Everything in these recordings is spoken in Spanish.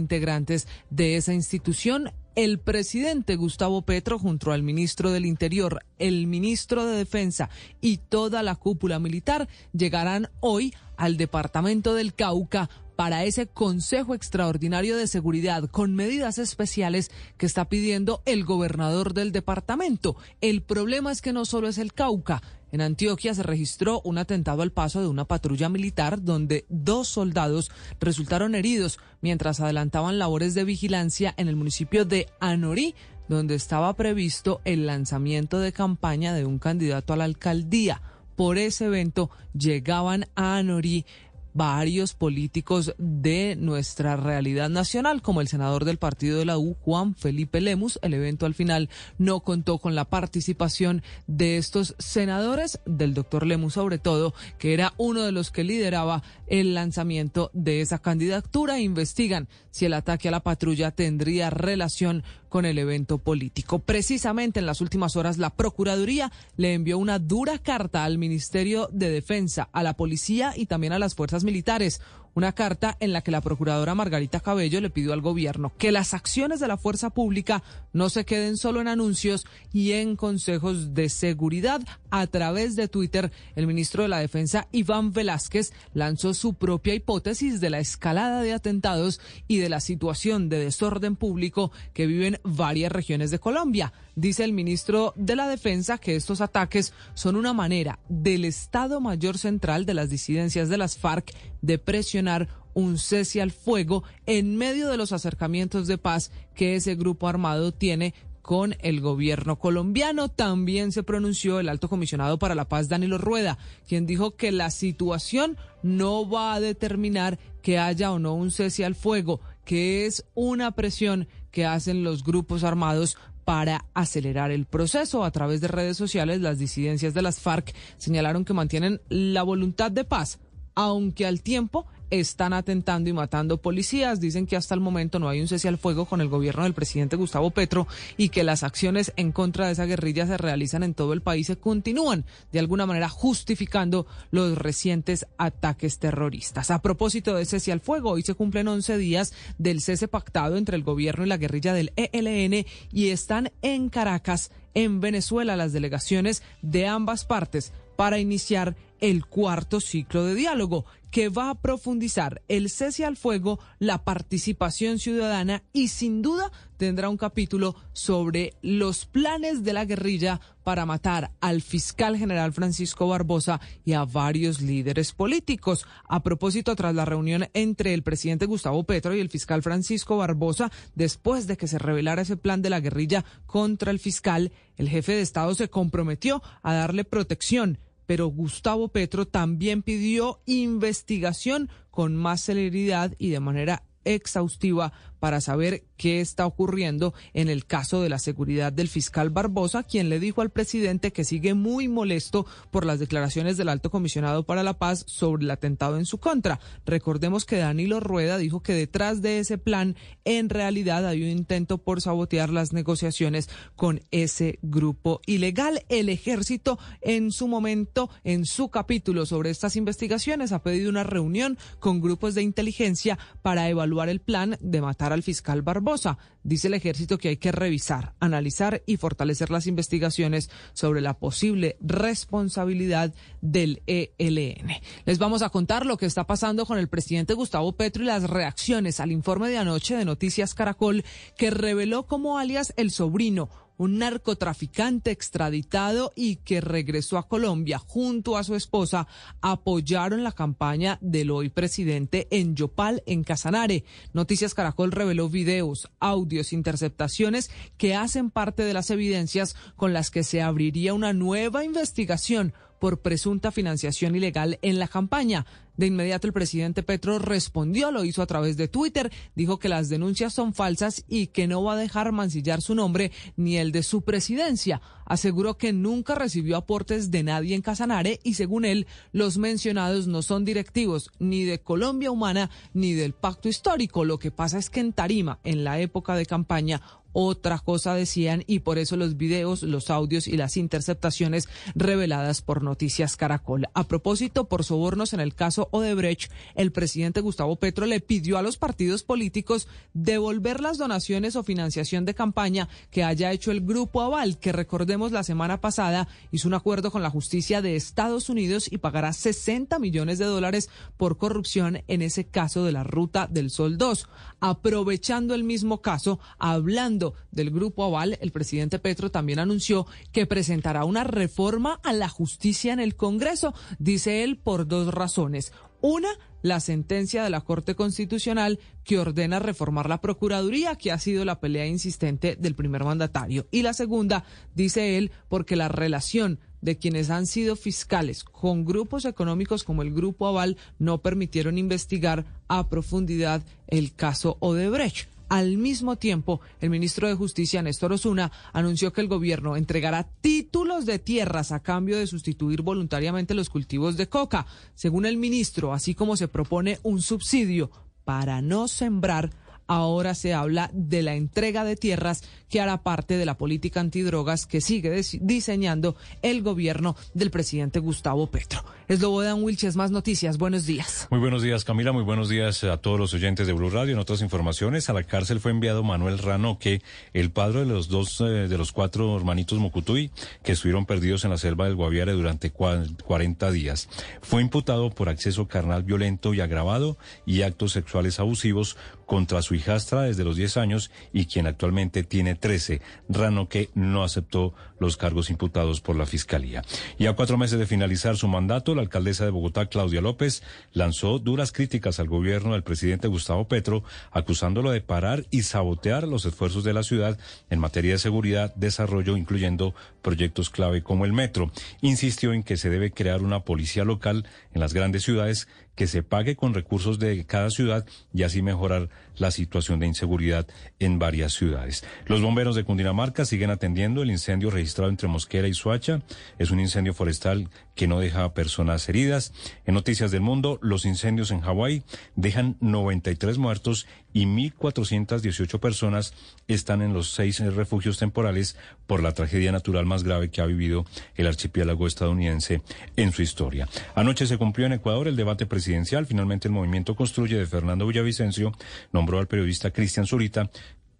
integrantes de esa institución. El presidente Gustavo Petro, junto al ministro del Interior, el ministro de Defensa y toda la cúpula militar, llegarán hoy al departamento del Cauca para ese Consejo Extraordinario de Seguridad con medidas especiales que está pidiendo el gobernador del departamento. El problema es que no solo es el Cauca, en Antioquia se registró un atentado al paso de una patrulla militar donde dos soldados resultaron heridos mientras adelantaban labores de vigilancia en el municipio de Anorí, donde estaba previsto el lanzamiento de campaña de un candidato a la alcaldía. Por ese evento llegaban a Anorí varios políticos de nuestra realidad nacional, como el senador del partido de la U, Juan Felipe Lemus. El evento al final no contó con la participación de estos senadores, del doctor Lemus sobre todo, que era uno de los que lideraba el lanzamiento de esa candidatura. Investigan si el ataque a la patrulla tendría relación con el evento político. Precisamente en las últimas horas la Procuraduría le envió una dura carta al Ministerio de Defensa, a la policía y también a las fuerzas militares una carta en la que la procuradora Margarita Cabello le pidió al gobierno que las acciones de la fuerza pública no se queden solo en anuncios y en consejos de seguridad. A través de Twitter, el ministro de la Defensa, Iván Velázquez, lanzó su propia hipótesis de la escalada de atentados y de la situación de desorden público que viven varias regiones de Colombia. Dice el ministro de la Defensa que estos ataques son una manera del Estado Mayor Central de las disidencias de las FARC de presionar un cese al fuego en medio de los acercamientos de paz que ese grupo armado tiene con el gobierno colombiano. También se pronunció el alto comisionado para la paz, Danilo Rueda, quien dijo que la situación no va a determinar que haya o no un cese al fuego, que es una presión que hacen los grupos armados para acelerar el proceso. A través de redes sociales, las disidencias de las FARC señalaron que mantienen la voluntad de paz aunque al tiempo están atentando y matando policías. Dicen que hasta el momento no hay un cese al fuego con el gobierno del presidente Gustavo Petro y que las acciones en contra de esa guerrilla se realizan en todo el país y continúan de alguna manera justificando los recientes ataques terroristas. A propósito de cese al fuego, hoy se cumplen 11 días del cese pactado entre el gobierno y la guerrilla del ELN y están en Caracas, en Venezuela, las delegaciones de ambas partes para iniciar el cuarto ciclo de diálogo, que va a profundizar el cese al fuego, la participación ciudadana y sin duda tendrá un capítulo sobre los planes de la guerrilla para matar al fiscal general Francisco Barbosa y a varios líderes políticos. A propósito, tras la reunión entre el presidente Gustavo Petro y el fiscal Francisco Barbosa, después de que se revelara ese plan de la guerrilla contra el fiscal, el jefe de Estado se comprometió a darle protección pero Gustavo Petro también pidió investigación con más celeridad y de manera exhaustiva para saber qué está ocurriendo en el caso de la seguridad del fiscal Barbosa, quien le dijo al presidente que sigue muy molesto por las declaraciones del alto comisionado para la paz sobre el atentado en su contra. Recordemos que Danilo Rueda dijo que detrás de ese plan en realidad hay un intento por sabotear las negociaciones con ese grupo ilegal. El ejército en su momento, en su capítulo sobre estas investigaciones, ha pedido una reunión con grupos de inteligencia para evaluar el plan de matar al fiscal Barbosa. Dice el ejército que hay que revisar, analizar y fortalecer las investigaciones sobre la posible responsabilidad del ELN. Les vamos a contar lo que está pasando con el presidente Gustavo Petro y las reacciones al informe de anoche de Noticias Caracol que reveló como alias el sobrino un narcotraficante extraditado y que regresó a Colombia junto a su esposa, apoyaron la campaña del hoy presidente en Yopal, en Casanare. Noticias Caracol reveló videos, audios, interceptaciones que hacen parte de las evidencias con las que se abriría una nueva investigación por presunta financiación ilegal en la campaña. De inmediato el presidente Petro respondió, lo hizo a través de Twitter, dijo que las denuncias son falsas y que no va a dejar mancillar su nombre ni el de su presidencia. Aseguró que nunca recibió aportes de nadie en Casanare y según él, los mencionados no son directivos ni de Colombia Humana ni del Pacto Histórico. Lo que pasa es que en Tarima, en la época de campaña, otra cosa decían y por eso los videos, los audios y las interceptaciones reveladas por Noticias Caracol. A propósito, por sobornos en el caso Odebrecht, el presidente Gustavo Petro le pidió a los partidos políticos devolver las donaciones o financiación de campaña que haya hecho el Grupo Aval, que recordemos la semana pasada hizo un acuerdo con la justicia de Estados Unidos y pagará 60 millones de dólares por corrupción en ese caso de la Ruta del Sol 2. Aprovechando el mismo caso, hablando del Grupo Aval, el presidente Petro también anunció que presentará una reforma a la justicia en el Congreso, dice él, por dos razones. Una, la sentencia de la Corte Constitucional que ordena reformar la Procuraduría, que ha sido la pelea insistente del primer mandatario. Y la segunda, dice él, porque la relación de quienes han sido fiscales con grupos económicos como el Grupo Aval no permitieron investigar a profundidad el caso Odebrecht. Al mismo tiempo, el ministro de Justicia, Néstor Osuna, anunció que el gobierno entregará títulos de tierras a cambio de sustituir voluntariamente los cultivos de coca. Según el ministro, así como se propone un subsidio para no sembrar, ahora se habla de la entrega de tierras que hará parte de la política antidrogas que sigue diseñando el gobierno del presidente Gustavo Petro. Eslobodan Wilches, más noticias. Buenos días. Muy buenos días, Camila. Muy buenos días a todos los oyentes de Blue Radio. En otras informaciones, a la cárcel fue enviado Manuel Ranoque, el padre de los dos, eh, de los cuatro hermanitos Mocutuy, que estuvieron perdidos en la selva del Guaviare durante 40 días. Fue imputado por acceso carnal violento y agravado y actos sexuales abusivos contra su hijastra desde los 10 años y quien actualmente tiene 13. Ranoque no aceptó los cargos imputados por la Fiscalía. Y a cuatro meses de finalizar su mandato, la alcaldesa de Bogotá, Claudia López, lanzó duras críticas al gobierno del presidente Gustavo Petro, acusándolo de parar y sabotear los esfuerzos de la ciudad en materia de seguridad, desarrollo, incluyendo proyectos clave como el metro. Insistió en que se debe crear una policía local en las grandes ciudades que se pague con recursos de cada ciudad y así mejorar la situación de inseguridad en varias ciudades. Los bomberos de Cundinamarca siguen atendiendo el incendio registrado entre Mosquera y Suacha. Es un incendio forestal que no deja personas heridas. En Noticias del Mundo, los incendios en Hawái dejan 93 muertos y 1.418 personas están en los seis refugios temporales por la tragedia natural más grave que ha vivido el archipiélago estadounidense en su historia. Anoche se cumplió en Ecuador el debate presidencial. Finalmente el movimiento Construye de Fernando Villavicencio nombró al periodista Cristian Zurita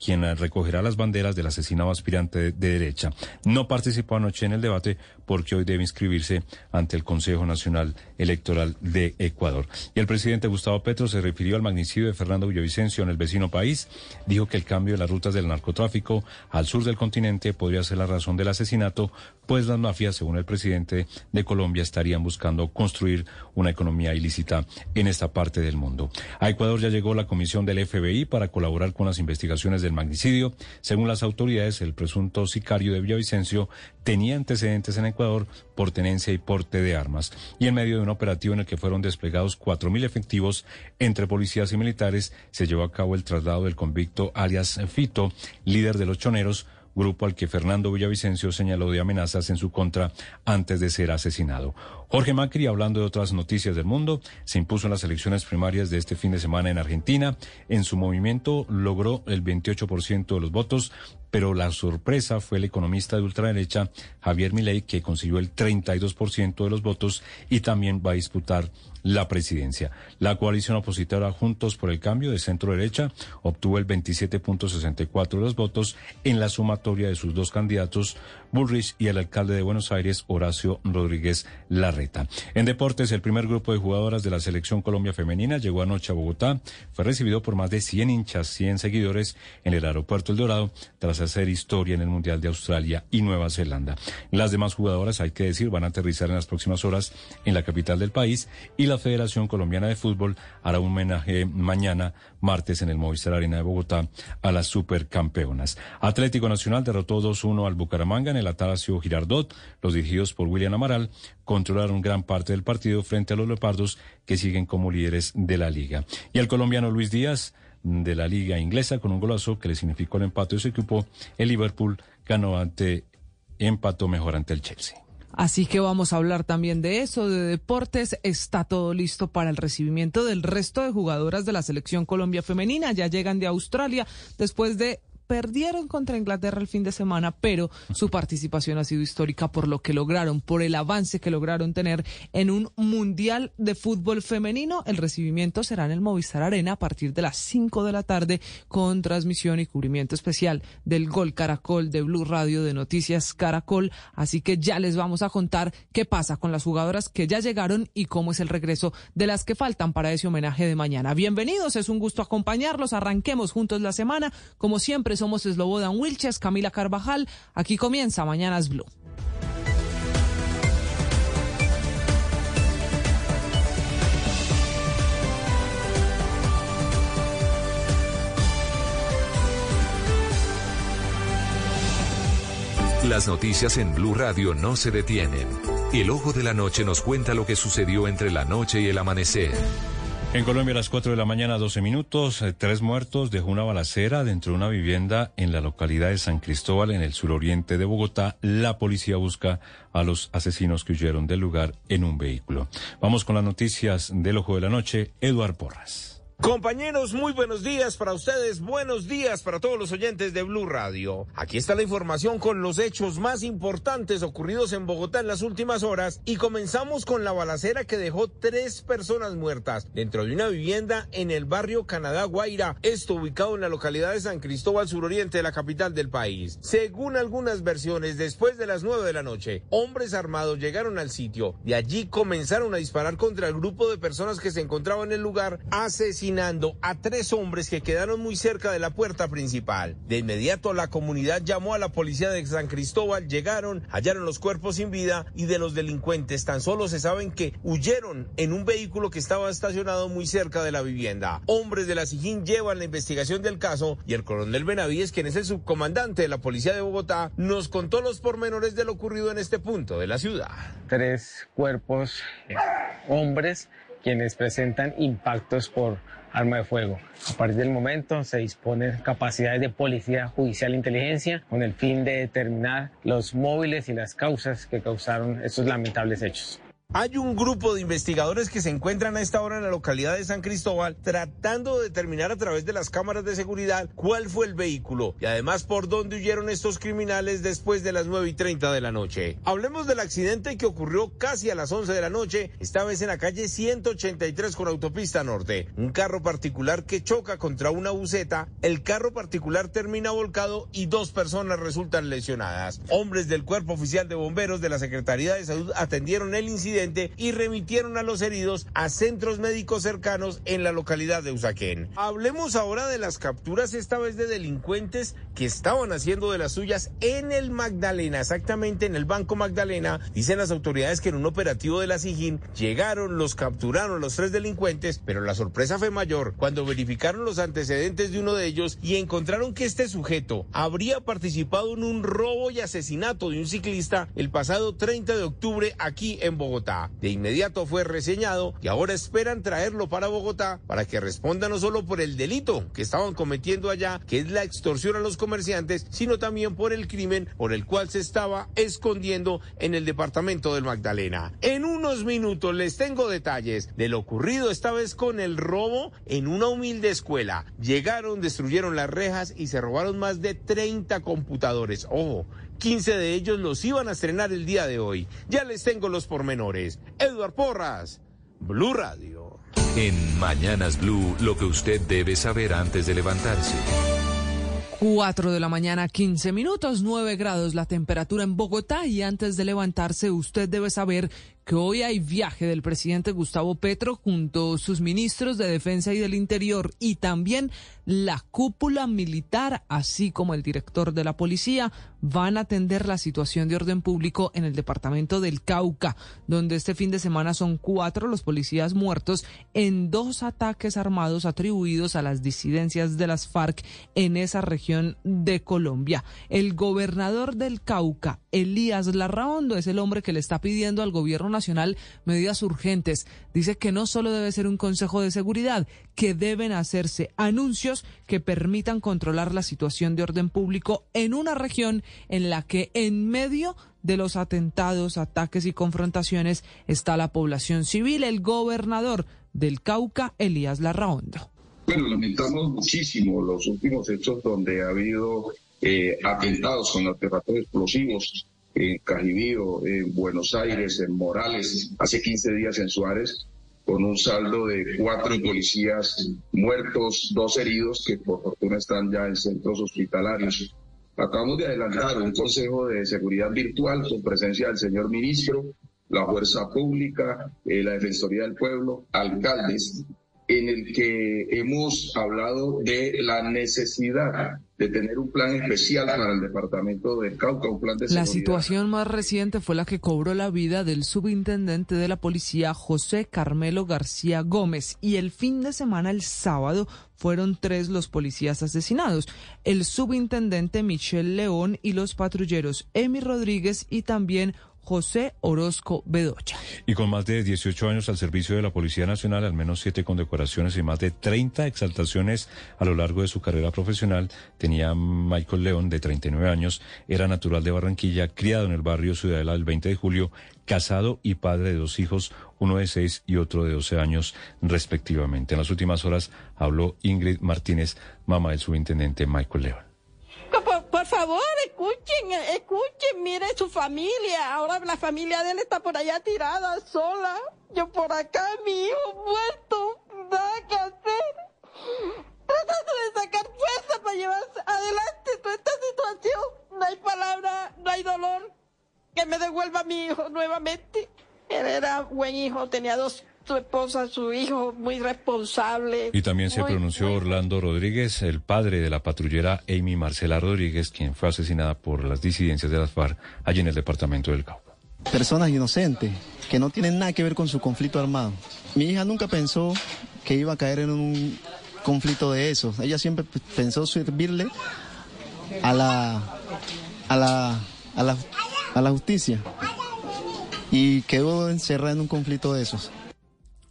quien recogerá las banderas del asesinado aspirante de, derecha. No participó anoche en el debate porque hoy debe inscribirse ante el Consejo Nacional Electoral de Ecuador. Y el presidente Gustavo Petro se refirió al magnicidio de Fernando Villavicencio en el vecino país. Dijo que el cambio de las rutas del narcotráfico al sur del continente podría ser la razón del asesinato, pues las mafias, según el presidente de Colombia, estarían buscando construir una economía ilícita en esta parte del mundo. A Ecuador ya llegó la comisión del FBI para colaborar con las investigaciones de magnicidio. Según las autoridades, el presunto sicario de Villavicencio tenía antecedentes en Ecuador por tenencia y porte de armas. Y en medio de un operativo en el que fueron desplegados 4.000 efectivos entre policías y militares, se llevó a cabo el traslado del convicto alias Fito, líder de los choneros, grupo al que Fernando Villavicencio señaló de amenazas en su contra antes de ser asesinado. Jorge Macri, hablando de otras noticias del mundo, se impuso en las elecciones primarias de este fin de semana en Argentina. En su movimiento logró el 28% de los votos, pero la sorpresa fue el economista de ultraderecha Javier Milei, que consiguió el 32% de los votos y también va a disputar la presidencia. La coalición opositora Juntos por el Cambio de centro derecha obtuvo el 27.64 de los votos en la sumatoria de sus dos candidatos, Bullrich y el alcalde de Buenos Aires, Horacio Rodríguez Larreta. En deportes, el primer grupo de jugadoras de la selección Colombia femenina llegó anoche a Bogotá. Fue recibido por más de 100 hinchas, 100 seguidores en el aeropuerto El Dorado tras hacer historia en el Mundial de Australia y Nueva Zelanda. Las demás jugadoras, hay que decir, van a aterrizar en las próximas horas en la capital del país y la Federación Colombiana de Fútbol hará un homenaje mañana, martes, en el Movistar Arena de Bogotá a las supercampeonas. Atlético Nacional derrotó 2-1 al Bucaramanga en el Atarcio Girardot. Los dirigidos por William Amaral controlaron gran parte del partido frente a los Leopardos que siguen como líderes de la liga. Y el colombiano Luis Díaz de la liga inglesa con un golazo que le significó el empate de su equipo, el Liverpool ganó ante, empató mejor ante el Chelsea. Así que vamos a hablar también de eso, de deportes. Está todo listo para el recibimiento del resto de jugadoras de la selección Colombia femenina. Ya llegan de Australia después de perdieron contra Inglaterra el fin de semana, pero su participación ha sido histórica por lo que lograron, por el avance que lograron tener en un Mundial de Fútbol Femenino. El recibimiento será en el Movistar Arena a partir de las 5 de la tarde con transmisión y cubrimiento especial del Gol Caracol de Blue Radio de Noticias Caracol. Así que ya les vamos a contar qué pasa con las jugadoras que ya llegaron y cómo es el regreso de las que faltan para ese homenaje de mañana. Bienvenidos, es un gusto acompañarlos. Arranquemos juntos la semana. Como siempre, somos Slobodan Wilches, Camila Carvajal. Aquí comienza Mañanas Blue. Las noticias en Blue Radio no se detienen. El ojo de la noche nos cuenta lo que sucedió entre la noche y el amanecer. En Colombia a las 4 de la mañana, 12 minutos, eh, tres muertos dejó una balacera dentro de una vivienda en la localidad de San Cristóbal, en el suroriente de Bogotá. La policía busca a los asesinos que huyeron del lugar en un vehículo. Vamos con las noticias del Ojo de la Noche, Eduard Porras. Compañeros, muy buenos días para ustedes, buenos días para todos los oyentes de Blue Radio. Aquí está la información con los hechos más importantes ocurridos en Bogotá en las últimas horas y comenzamos con la balacera que dejó tres personas muertas dentro de una vivienda en el barrio Canadá Guaira, esto ubicado en la localidad de San Cristóbal suroriente la capital del país. Según algunas versiones, después de las nueve de la noche, hombres armados llegaron al sitio y allí comenzaron a disparar contra el grupo de personas que se encontraban en el lugar, asesinando a tres hombres que quedaron muy cerca de la puerta principal. De inmediato la comunidad llamó a la policía de San Cristóbal, llegaron, hallaron los cuerpos sin vida y de los delincuentes tan solo se saben que huyeron en un vehículo que estaba estacionado muy cerca de la vivienda. Hombres de la SIGIN llevan la investigación del caso y el coronel Benavides, quien es el subcomandante de la policía de Bogotá, nos contó los pormenores de lo ocurrido en este punto de la ciudad. Tres cuerpos, eh, hombres, quienes presentan impactos por arma de fuego. A partir del momento se disponen capacidades de policía judicial e inteligencia con el fin de determinar los móviles y las causas que causaron estos lamentables hechos. Hay un grupo de investigadores que se encuentran a esta hora en la localidad de San Cristóbal tratando de determinar a través de las cámaras de seguridad cuál fue el vehículo y además por dónde huyeron estos criminales después de las 9 y 30 de la noche. Hablemos del accidente que ocurrió casi a las 11 de la noche, esta vez en la calle 183 con autopista norte. Un carro particular que choca contra una buceta, el carro particular termina volcado y dos personas resultan lesionadas. Hombres del cuerpo oficial de bomberos de la Secretaría de Salud atendieron el incidente y remitieron a los heridos a centros médicos cercanos en la localidad de Usaquén. Hablemos ahora de las capturas, esta vez de delincuentes que estaban haciendo de las suyas en el Magdalena, exactamente en el Banco Magdalena. Dicen las autoridades que en un operativo de la SIGIN llegaron, los capturaron los tres delincuentes, pero la sorpresa fue mayor cuando verificaron los antecedentes de uno de ellos y encontraron que este sujeto habría participado en un robo y asesinato de un ciclista el pasado 30 de octubre aquí en Bogotá. De inmediato fue reseñado y ahora esperan traerlo para Bogotá para que responda no solo por el delito que estaban cometiendo allá, que es la extorsión a los comerciantes, sino también por el crimen por el cual se estaba escondiendo en el departamento del Magdalena. En unos minutos les tengo detalles de lo ocurrido esta vez con el robo en una humilde escuela. Llegaron, destruyeron las rejas y se robaron más de 30 computadores. Ojo, 15 de ellos los iban a estrenar el día de hoy. Ya les tengo los pormenores. Edward Porras, Blue Radio. En Mañanas Blue, lo que usted debe saber antes de levantarse. 4 de la mañana, 15 minutos, 9 grados la temperatura en Bogotá y antes de levantarse usted debe saber que hoy hay viaje del presidente Gustavo Petro junto a sus ministros de Defensa y del Interior y también la cúpula militar, así como el director de la policía, van a atender la situación de orden público en el departamento del Cauca, donde este fin de semana son cuatro los policías muertos en dos ataques armados atribuidos a las disidencias de las FARC en esa región de Colombia. El gobernador del Cauca, Elías Larraondo, es el hombre que le está pidiendo al gobierno nacional medidas urgentes. Dice que no solo debe ser un Consejo de Seguridad, que deben hacerse anuncios que permitan controlar la situación de orden público en una región en la que en medio de los atentados, ataques y confrontaciones está la población civil. El gobernador del Cauca, Elías Larraondo. Bueno, lamentamos muchísimo los últimos hechos donde ha habido eh, atentados con artefactos explosivos en Cajibío, en Buenos Aires, en Morales, hace 15 días en Suárez, con un saldo de cuatro policías muertos, dos heridos que por fortuna están ya en centros hospitalarios. Acabamos de adelantar un Consejo de Seguridad Virtual con presencia del señor ministro, la Fuerza Pública, eh, la Defensoría del Pueblo, alcaldes, en el que hemos hablado de la necesidad de tener un plan especial para el departamento de Cauca, un plan de seguridad. La situación más reciente fue la que cobró la vida del subintendente de la policía José Carmelo García Gómez y el fin de semana, el sábado, fueron tres los policías asesinados, el subintendente Michel León y los patrulleros Emi Rodríguez y también José Orozco Bedocha. Y con más de 18 años al servicio de la Policía Nacional, al menos siete condecoraciones y más de 30 exaltaciones a lo largo de su carrera profesional, tenía Michael León, de 39 años, era natural de Barranquilla, criado en el barrio Ciudadela del 20 de julio, casado y padre de dos hijos, uno de seis y otro de 12 años, respectivamente. En las últimas horas habló Ingrid Martínez, mamá del subintendente Michael León. Por favor, escuchen, escuchen, mire su familia. Ahora la familia de él está por allá tirada, sola. Yo por acá, mi hijo muerto, nada que hacer. Tratando de sacar fuerza para llevar adelante toda esta situación. No hay palabra, no hay dolor. Que me devuelva a mi hijo nuevamente. Él era buen hijo, tenía dos su esposa, su hijo, muy responsable. Y también se pronunció Orlando Rodríguez, el padre de la patrullera Amy Marcela Rodríguez, quien fue asesinada por las disidencias de las FARC allí en el departamento del Cauca. Personas inocentes que no tienen nada que ver con su conflicto armado. Mi hija nunca pensó que iba a caer en un conflicto de esos. Ella siempre pensó servirle a la, a la, a la, a la justicia y quedó encerrada en un conflicto de esos.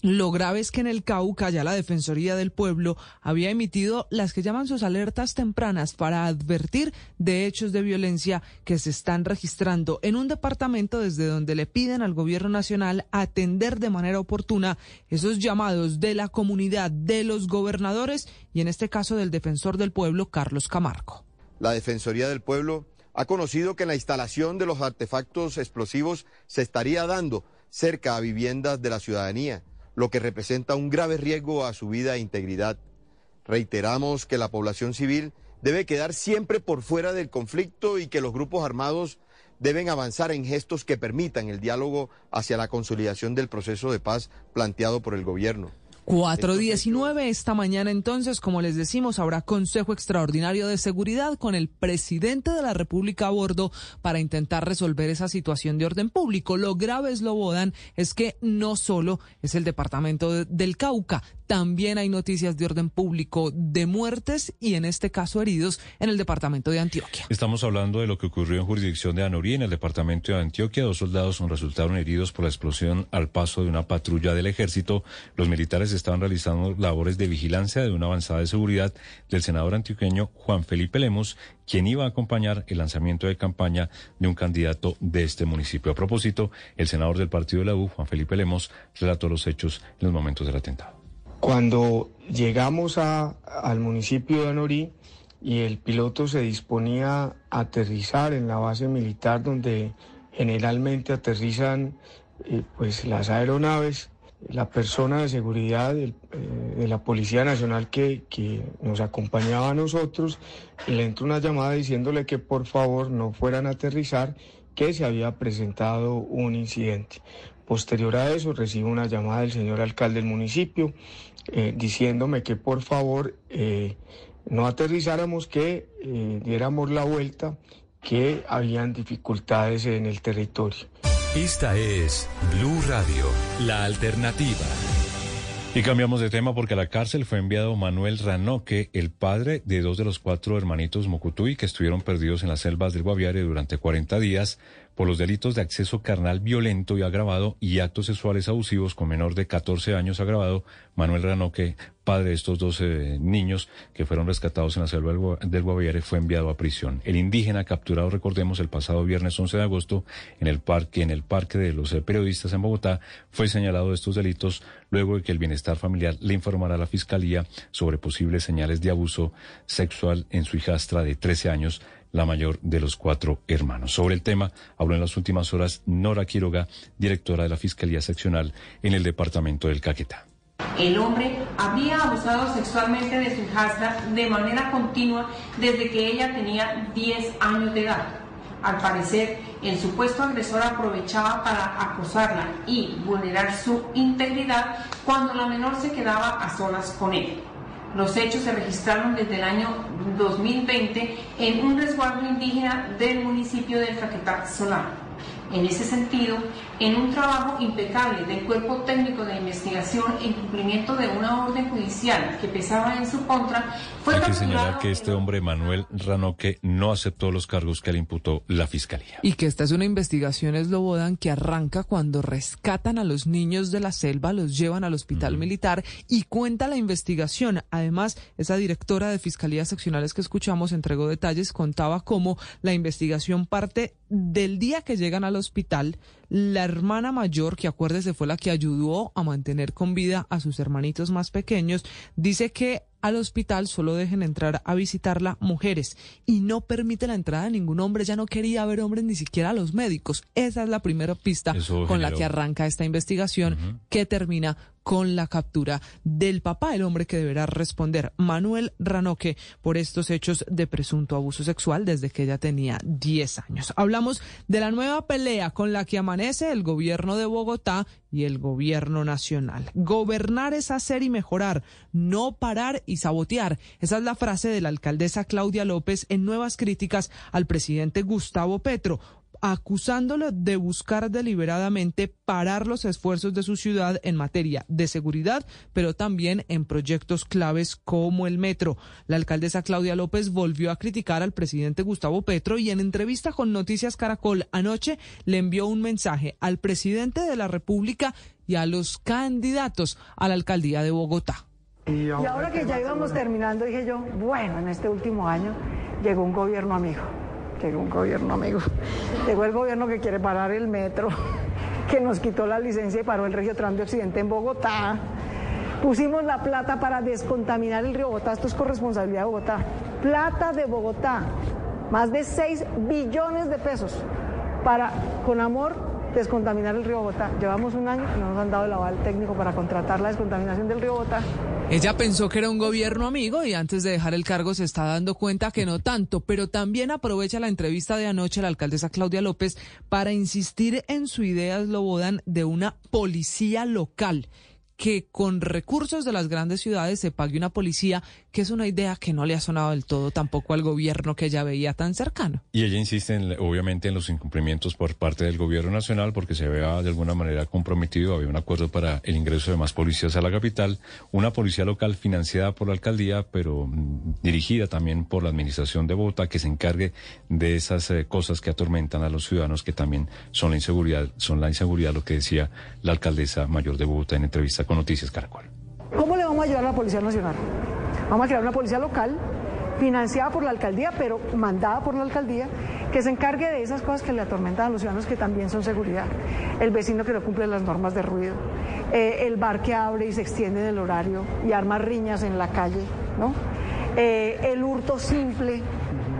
Lo grave es que en el Cauca ya la Defensoría del Pueblo había emitido las que llaman sus alertas tempranas para advertir de hechos de violencia que se están registrando en un departamento desde donde le piden al gobierno nacional atender de manera oportuna esos llamados de la comunidad, de los gobernadores y en este caso del defensor del pueblo, Carlos Camargo. La Defensoría del Pueblo ha conocido que la instalación de los artefactos explosivos se estaría dando cerca a viviendas de la ciudadanía lo que representa un grave riesgo a su vida e integridad. Reiteramos que la población civil debe quedar siempre por fuera del conflicto y que los grupos armados deben avanzar en gestos que permitan el diálogo hacia la consolidación del proceso de paz planteado por el gobierno. 419 esta mañana entonces, como les decimos, habrá Consejo Extraordinario de Seguridad con el presidente de la República a bordo para intentar resolver esa situación de orden público. Lo grave es lo bodan es que no solo es el departamento del Cauca, también hay noticias de orden público de muertes y en este caso heridos en el departamento de Antioquia. Estamos hablando de lo que ocurrió en jurisdicción de Anorí, en el departamento de Antioquia. Dos soldados resultaron heridos por la explosión al paso de una patrulla del ejército. Los militares estaban realizando labores de vigilancia de una avanzada de seguridad del senador antioqueño Juan Felipe Lemos, quien iba a acompañar el lanzamiento de campaña de un candidato de este municipio. A propósito, el senador del partido de la U, Juan Felipe Lemos, relató los hechos en los momentos del atentado. Cuando llegamos al municipio de Anorí y el piloto se disponía a aterrizar en la base militar donde generalmente aterrizan eh, pues las aeronaves, la persona de seguridad eh, de la Policía Nacional que, que, nos acompañaba a nosotros le entró una llamada diciéndole que por favor no fueran a aterrizar, que se había presentado un incidente. Posterior a eso recibo una llamada del señor alcalde del municipio eh, diciéndome que por favor eh, no aterrizáramos, que diéramos la vuelta, que habían dificultades en el territorio. Esta es Blue Radio, la alternativa. Y cambiamos de tema porque a la cárcel fue enviado Manuel Ranoque, el padre de dos de los cuatro hermanitos Mocutuy que estuvieron perdidos en las selvas del Guaviare durante 40 días por los delitos de acceso carnal violento y agravado y actos sexuales abusivos con menor de 14 años agravado. Manuel Ranoque, padre de estos dos niños que fueron rescatados en la selva del Guaviare, fue enviado a prisión. El indígena capturado, recordemos, el pasado viernes 11 de agosto en el parque, en el parque de los eh, periodistas en Bogotá, fue señalado de estos delitos luego de que el bienestar familiar le informara a la fiscalía sobre posibles señales de abuso sexual en su hijastra de 13 años la mayor de los cuatro hermanos. Sobre el tema habló en las últimas horas Nora Quiroga, directora de la Fiscalía Seccional en el departamento del Caquetá. El hombre había abusado sexualmente de su hijastra de manera continua desde que ella tenía 10 años de edad. Al parecer, el supuesto agresor aprovechaba para acosarla y vulnerar su integridad cuando la menor se quedaba a solas con él. Los hechos se registraron desde el año 2020 en un resguardo indígena del municipio de Caquetá, Solano. En ese sentido, en un trabajo impecable del cuerpo técnico de investigación en cumplimiento de una orden judicial que pesaba en su contra, fue Hay que señalar que este hombre, Manuel Ranoque, no aceptó los cargos que le imputó la fiscalía. Y que esta es una investigación, Eslobodan, que arranca cuando rescatan a los niños de la selva, los llevan al hospital militar y cuenta la investigación. Además, esa directora de Fiscalías Seccionales que escuchamos entregó detalles, contaba cómo la investigación parte del día que llegan al hospital, la hermana mayor, que acuérdese fue la que ayudó a mantener con vida a sus hermanitos más pequeños, dice que al hospital solo dejen entrar a visitarla mujeres y no permite la entrada de ningún hombre. Ya no quería ver hombres ni siquiera a los médicos. Esa es la primera pista con la que arranca esta investigación que termina con la captura del papá, el hombre que deberá responder, Manuel Ranoque, por estos hechos de presunto abuso sexual desde que ella tenía 10 años. Hablamos de la nueva pelea con la que amanece el gobierno de Bogotá y el gobierno nacional. Gobernar es hacer y mejorar, no parar y sabotear. Esa es la frase de la alcaldesa Claudia López en nuevas críticas al presidente Gustavo Petro acusándolo de buscar deliberadamente parar los esfuerzos de su ciudad en materia de seguridad, pero también en proyectos claves como el metro. La alcaldesa Claudia López volvió a criticar al presidente Gustavo Petro y en entrevista con Noticias Caracol anoche le envió un mensaje al presidente de la República y a los candidatos a la alcaldía de Bogotá. Y ahora que ya íbamos terminando, dije yo, bueno, en este último año llegó un gobierno amigo llegó un gobierno amigo, llegó el gobierno que quiere parar el metro, que nos quitó la licencia y paró el Regio Tram de Occidente en Bogotá. Pusimos la plata para descontaminar el río Bogotá, esto es corresponsabilidad de Bogotá. Plata de Bogotá, más de 6 billones de pesos para, con amor, descontaminar el río Bogotá. Llevamos un año y no nos han dado el aval técnico para contratar la descontaminación del río Bogotá. Ella pensó que era un gobierno amigo y antes de dejar el cargo se está dando cuenta que no tanto, pero también aprovecha la entrevista de anoche la alcaldesa Claudia López para insistir en su idea, Slobodan, de una policía local que con recursos de las grandes ciudades se pague una policía, que es una idea que no le ha sonado del todo tampoco al gobierno que ella veía tan cercano. Y ella insiste en, obviamente en los incumplimientos por parte del gobierno nacional porque se vea de alguna manera comprometido, había un acuerdo para el ingreso de más policías a la capital, una policía local financiada por la alcaldía, pero mm, dirigida también por la administración de Bogotá, que se encargue de esas eh, cosas que atormentan a los ciudadanos, que también son la inseguridad, son la inseguridad, lo que decía la alcaldesa mayor de Bogotá en entrevista con Noticias Caracol. ¿Cómo le vamos a ayudar a la Policía Nacional? Vamos a crear una policía local financiada por la alcaldía, pero mandada por la alcaldía, que se encargue de esas cosas que le atormentan a los ciudadanos, que también son seguridad. El vecino que no cumple las normas de ruido, eh, el bar que abre y se extiende en el horario y arma riñas en la calle, ¿no? Eh, el hurto simple,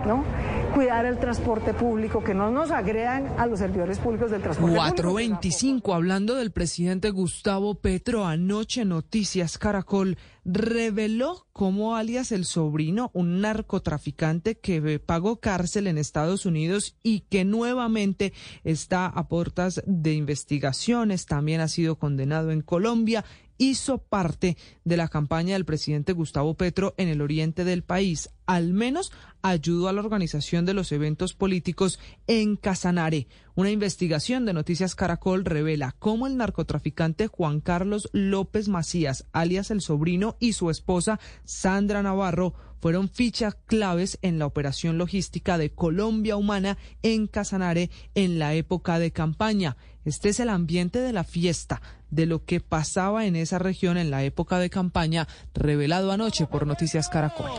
¿no? cuidar el transporte público, que no nos agredan a los servidores públicos del transporte 425, hablando del presidente Gustavo Petro, anoche Noticias Caracol reveló cómo alias el sobrino, un narcotraficante que pagó cárcel en Estados Unidos y que nuevamente está a puertas de investigaciones, también ha sido condenado en Colombia hizo parte de la campaña del presidente Gustavo Petro en el oriente del país. Al menos ayudó a la organización de los eventos políticos en Casanare. Una investigación de Noticias Caracol revela cómo el narcotraficante Juan Carlos López Macías, alias el sobrino, y su esposa Sandra Navarro fueron fichas claves en la operación logística de Colombia Humana en Casanare en la época de campaña. Este es el ambiente de la fiesta, de lo que pasaba en esa región en la época de campaña, revelado anoche por Noticias Caracol.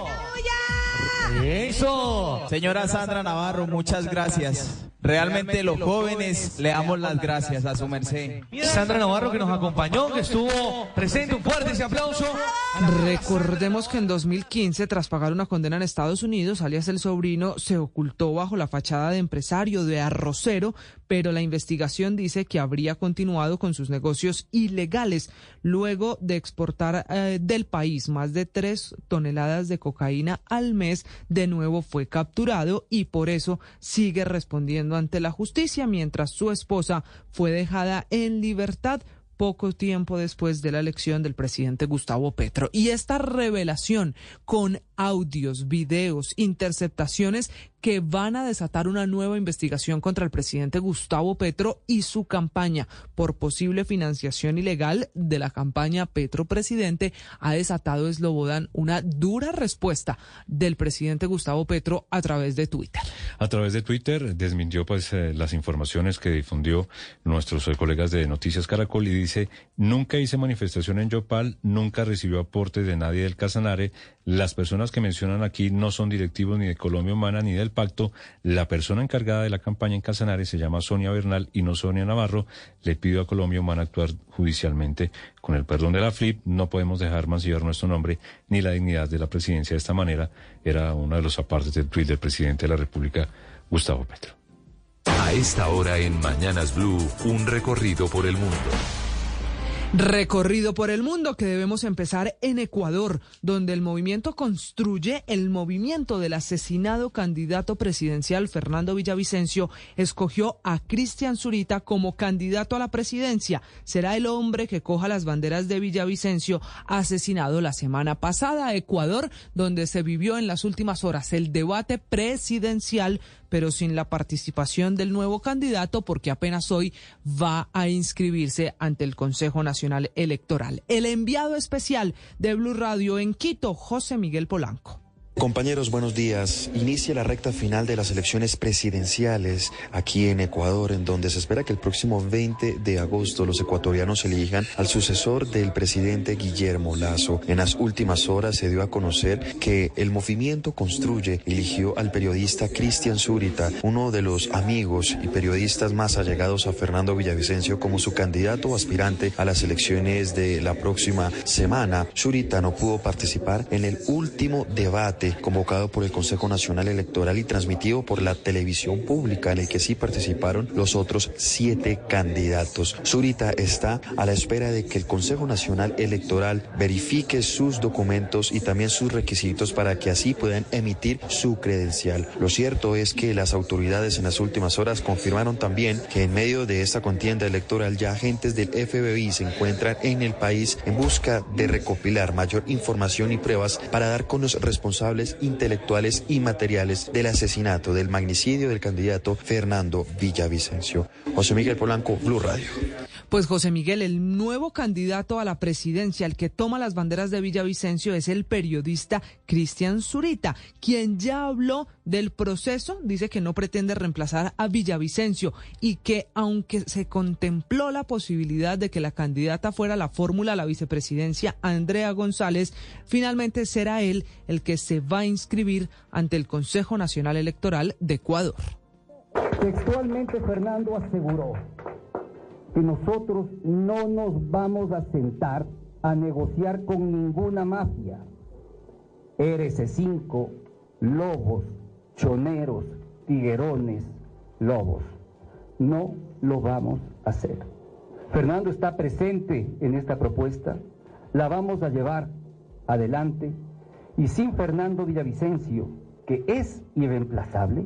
Eso. Señora Sandra Navarro, muchas gracias. Realmente los jóvenes le damos las gracias a su merced. Sandra Navarro que nos acompañó, que estuvo presente, un fuerte ese aplauso. Recordemos que en 2015, tras pagar una condena en Estados Unidos, alias el sobrino se ocultó bajo la fachada de empresario de arrocero, pero la investigación dice que habría continuado con sus negocios ilegales luego de exportar eh, del país más de tres toneladas de cocaína al mes. De nuevo fue capturado y por eso sigue respondiendo ante la justicia mientras su esposa fue dejada en libertad poco tiempo después de la elección del presidente Gustavo Petro. Y esta revelación con audios, videos, interceptaciones que van a desatar una nueva investigación contra el presidente Gustavo Petro y su campaña por posible financiación ilegal de la campaña Petro Presidente ha desatado Eslobodan una dura respuesta del presidente Gustavo Petro a través de Twitter. A través de Twitter desmintió pues eh, las informaciones que difundió nuestros eh, colegas de Noticias Caracol y dice, nunca hice manifestación en Yopal, nunca recibió aporte de nadie del Casanare, las personas que mencionan aquí no son directivos ni de Colombia Humana ni del pacto. La persona encargada de la campaña en Casanare se llama Sonia Bernal y no Sonia Navarro. Le pido a Colombia Humana actuar judicialmente. Con el perdón de la FLIP, no podemos dejar mancillar nuestro nombre ni la dignidad de la presidencia de esta manera. Era uno de los apartes del tweet del presidente de la República, Gustavo Petro. A esta hora en Mañanas Blue, un recorrido por el mundo. Recorrido por el mundo que debemos empezar en Ecuador, donde el movimiento construye el movimiento del asesinado candidato presidencial Fernando Villavicencio escogió a Cristian Zurita como candidato a la presidencia. Será el hombre que coja las banderas de Villavicencio asesinado la semana pasada. Ecuador, donde se vivió en las últimas horas el debate presidencial pero sin la participación del nuevo candidato porque apenas hoy va a inscribirse ante el Consejo Nacional Electoral. El enviado especial de Blue Radio en Quito, José Miguel Polanco. Compañeros, buenos días. Inicia la recta final de las elecciones presidenciales aquí en Ecuador, en donde se espera que el próximo 20 de agosto los ecuatorianos elijan al sucesor del presidente Guillermo Lazo. En las últimas horas se dio a conocer que el movimiento Construye eligió al periodista Cristian Zurita, uno de los amigos y periodistas más allegados a Fernando Villavicencio, como su candidato aspirante a las elecciones de la próxima semana. Zurita no pudo participar en el último debate convocado por el Consejo Nacional Electoral y transmitido por la televisión pública, en el que sí participaron los otros siete candidatos. Zurita está a la espera de que el Consejo Nacional Electoral verifique sus documentos y también sus requisitos para que así puedan emitir su credencial. Lo cierto es que las autoridades en las últimas horas confirmaron también que en medio de esta contienda electoral ya agentes del FBI se encuentran en el país en busca de recopilar mayor información y pruebas para dar con los responsables intelectuales y materiales del asesinato, del magnicidio del candidato Fernando Villavicencio. José Miguel Polanco, Blue Radio. Pues José Miguel, el nuevo candidato a la presidencia, el que toma las banderas de Villavicencio, es el periodista Cristian Zurita, quien ya habló del proceso, dice que no pretende reemplazar a Villavicencio y que aunque se contempló la posibilidad de que la candidata fuera la fórmula a la vicepresidencia Andrea González, finalmente será él el que se va a inscribir ante el Consejo Nacional Electoral de Ecuador. Textualmente Fernando aseguró que nosotros no nos vamos a sentar a negociar con ninguna mafia. RC5, lobos, choneros, tiguerones, lobos. No lo vamos a hacer. Fernando está presente en esta propuesta, la vamos a llevar adelante y sin Fernando Villavicencio, que es irreemplazable,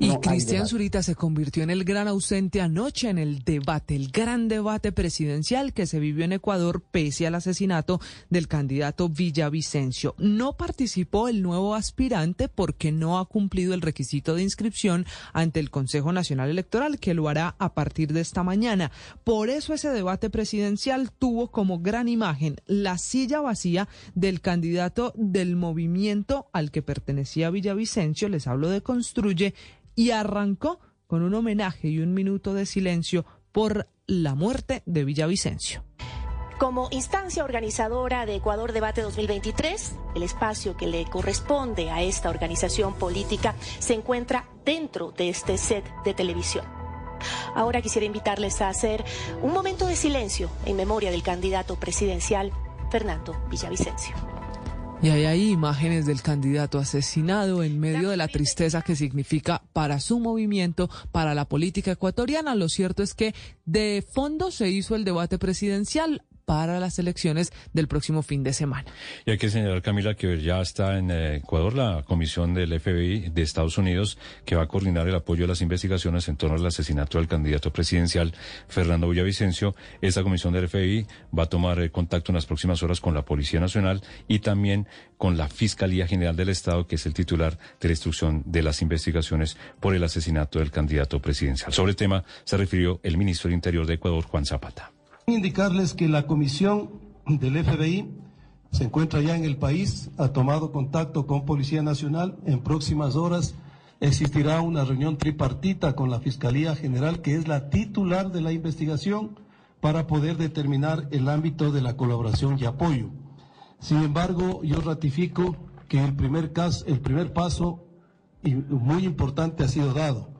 Y Cristian Zurita se convirtió en el gran ausente anoche en el debate, el gran debate presidencial que se vivió en Ecuador pese al asesinato del candidato Villavicencio. No participó el nuevo aspirante porque no ha cumplido el requisito de inscripción ante el Consejo Nacional Electoral, que lo hará a partir de esta mañana. Por eso ese debate presidencial tuvo como gran imagen la silla vacía del candidato del movimiento al que pertenecía Villavicencio, les hablo de Construye, y arrancó con un homenaje y un minuto de silencio por la muerte de Villavicencio. Como instancia organizadora de Ecuador Debate 2023, el espacio que le corresponde a esta organización política se encuentra dentro de este set de televisión. Ahora quisiera invitarles a hacer un momento de silencio en memoria del candidato presidencial Fernando Villavicencio. Y hay ahí imágenes del candidato asesinado en medio de la tristeza que significa para su movimiento, para la política ecuatoriana. Lo cierto es que de fondo se hizo el debate presidencial para las elecciones del próximo fin de semana. Y hay que señalar, Camila, que ya está en eh, Ecuador la comisión del FBI de Estados Unidos que va a coordinar el apoyo a las investigaciones en torno al asesinato del candidato presidencial Fernando Villavicencio. Esta comisión del FBI va a tomar eh, contacto en las próximas horas con la Policía Nacional y también con la Fiscalía General del Estado, que es el titular de la instrucción de las investigaciones por el asesinato del candidato presidencial. Sobre el tema se refirió el ministro del Interior de Ecuador, Juan Zapata. Indicarles que la comisión del FBI se encuentra ya en el país, ha tomado contacto con Policía Nacional. En próximas horas existirá una reunión tripartita con la Fiscalía General, que es la titular de la investigación, para poder determinar el ámbito de la colaboración y apoyo. Sin embargo, yo ratifico que el primer, caso, el primer paso muy importante ha sido dado,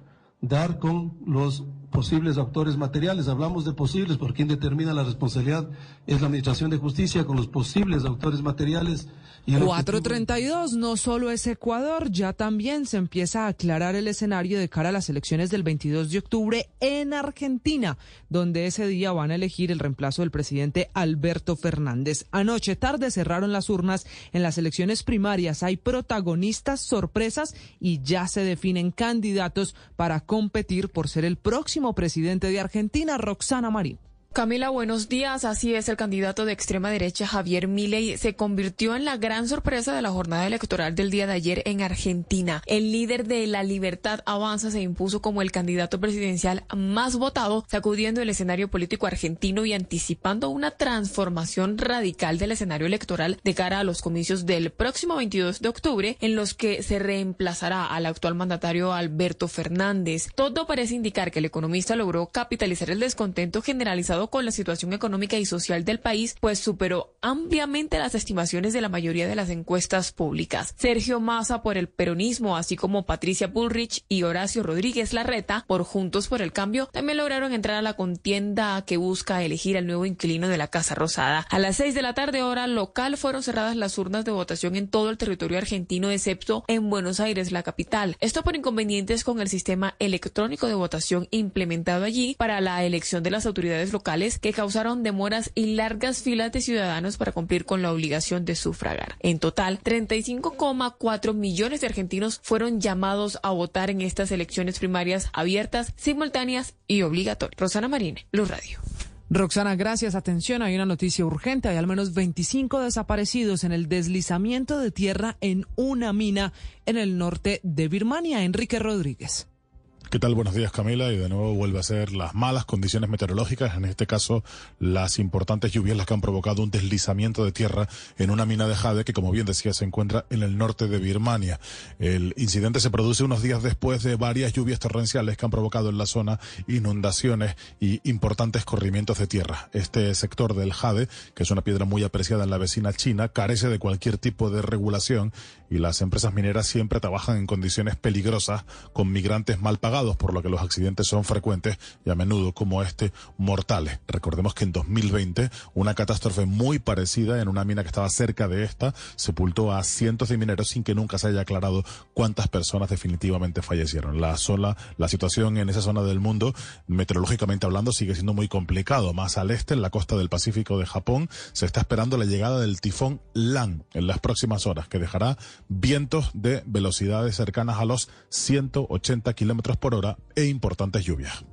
dar con los posibles autores materiales. Hablamos de posibles, por quien determina la responsabilidad es la Administración de Justicia con los posibles autores materiales. 432, no solo es Ecuador, ya también se empieza a aclarar el escenario de cara a las elecciones del 22 de octubre en Argentina, donde ese día van a elegir el reemplazo del presidente Alberto Fernández. Anoche tarde cerraron las urnas en las elecciones primarias. Hay protagonistas, sorpresas y ya se definen candidatos para competir por ser el próximo presidente de Argentina, Roxana Marín. Camila, buenos días. Así es, el candidato de extrema derecha Javier Milei se convirtió en la gran sorpresa de la jornada electoral del día de ayer en Argentina. El líder de La Libertad Avanza se impuso como el candidato presidencial más votado, sacudiendo el escenario político argentino y anticipando una transformación radical del escenario electoral de cara a los comicios del próximo 22 de octubre, en los que se reemplazará al actual mandatario Alberto Fernández. Todo parece indicar que el economista logró capitalizar el descontento generalizado con la situación económica y social del país, pues superó ampliamente las estimaciones de la mayoría de las encuestas públicas. Sergio Massa por el peronismo, así como Patricia Bullrich y Horacio Rodríguez Larreta por Juntos por el Cambio, también lograron entrar a la contienda que busca elegir al nuevo inquilino de la Casa Rosada. A las seis de la tarde hora local fueron cerradas las urnas de votación en todo el territorio argentino, excepto en Buenos Aires, la capital. Esto por inconvenientes con el sistema electrónico de votación implementado allí para la elección de las autoridades locales que causaron demoras y largas filas de ciudadanos para cumplir con la obligación de sufragar. En total, 35,4 millones de argentinos fueron llamados a votar en estas elecciones primarias abiertas, simultáneas y obligatorias. Rosana Marine, Luz Radio. Roxana, gracias. Atención, hay una noticia urgente. Hay al menos 25 desaparecidos en el deslizamiento de tierra en una mina en el norte de Birmania. Enrique Rodríguez. ¿Qué tal? Buenos días, Camila. Y de nuevo vuelve a ser las malas condiciones meteorológicas, en este caso las importantes lluvias las que han provocado un deslizamiento de tierra en una mina de jade que, como bien decía, se encuentra en el norte de Birmania. El incidente se produce unos días después de varias lluvias torrenciales que han provocado en la zona inundaciones y importantes corrimientos de tierra. Este sector del jade, que es una piedra muy apreciada en la vecina China, carece de cualquier tipo de regulación y las empresas mineras siempre trabajan en condiciones peligrosas con migrantes mal pagados por lo que los accidentes son frecuentes y a menudo como este mortales. Recordemos que en 2020 una catástrofe muy parecida en una mina que estaba cerca de esta sepultó a cientos de mineros sin que nunca se haya aclarado cuántas personas definitivamente fallecieron. La sola, la situación en esa zona del mundo, meteorológicamente hablando, sigue siendo muy complicado. Más al este, en la costa del Pacífico de Japón, se está esperando la llegada del tifón Lan en las próximas horas, que dejará vientos de velocidades cercanas a los 180 kilómetros por hora e importantes lluvias.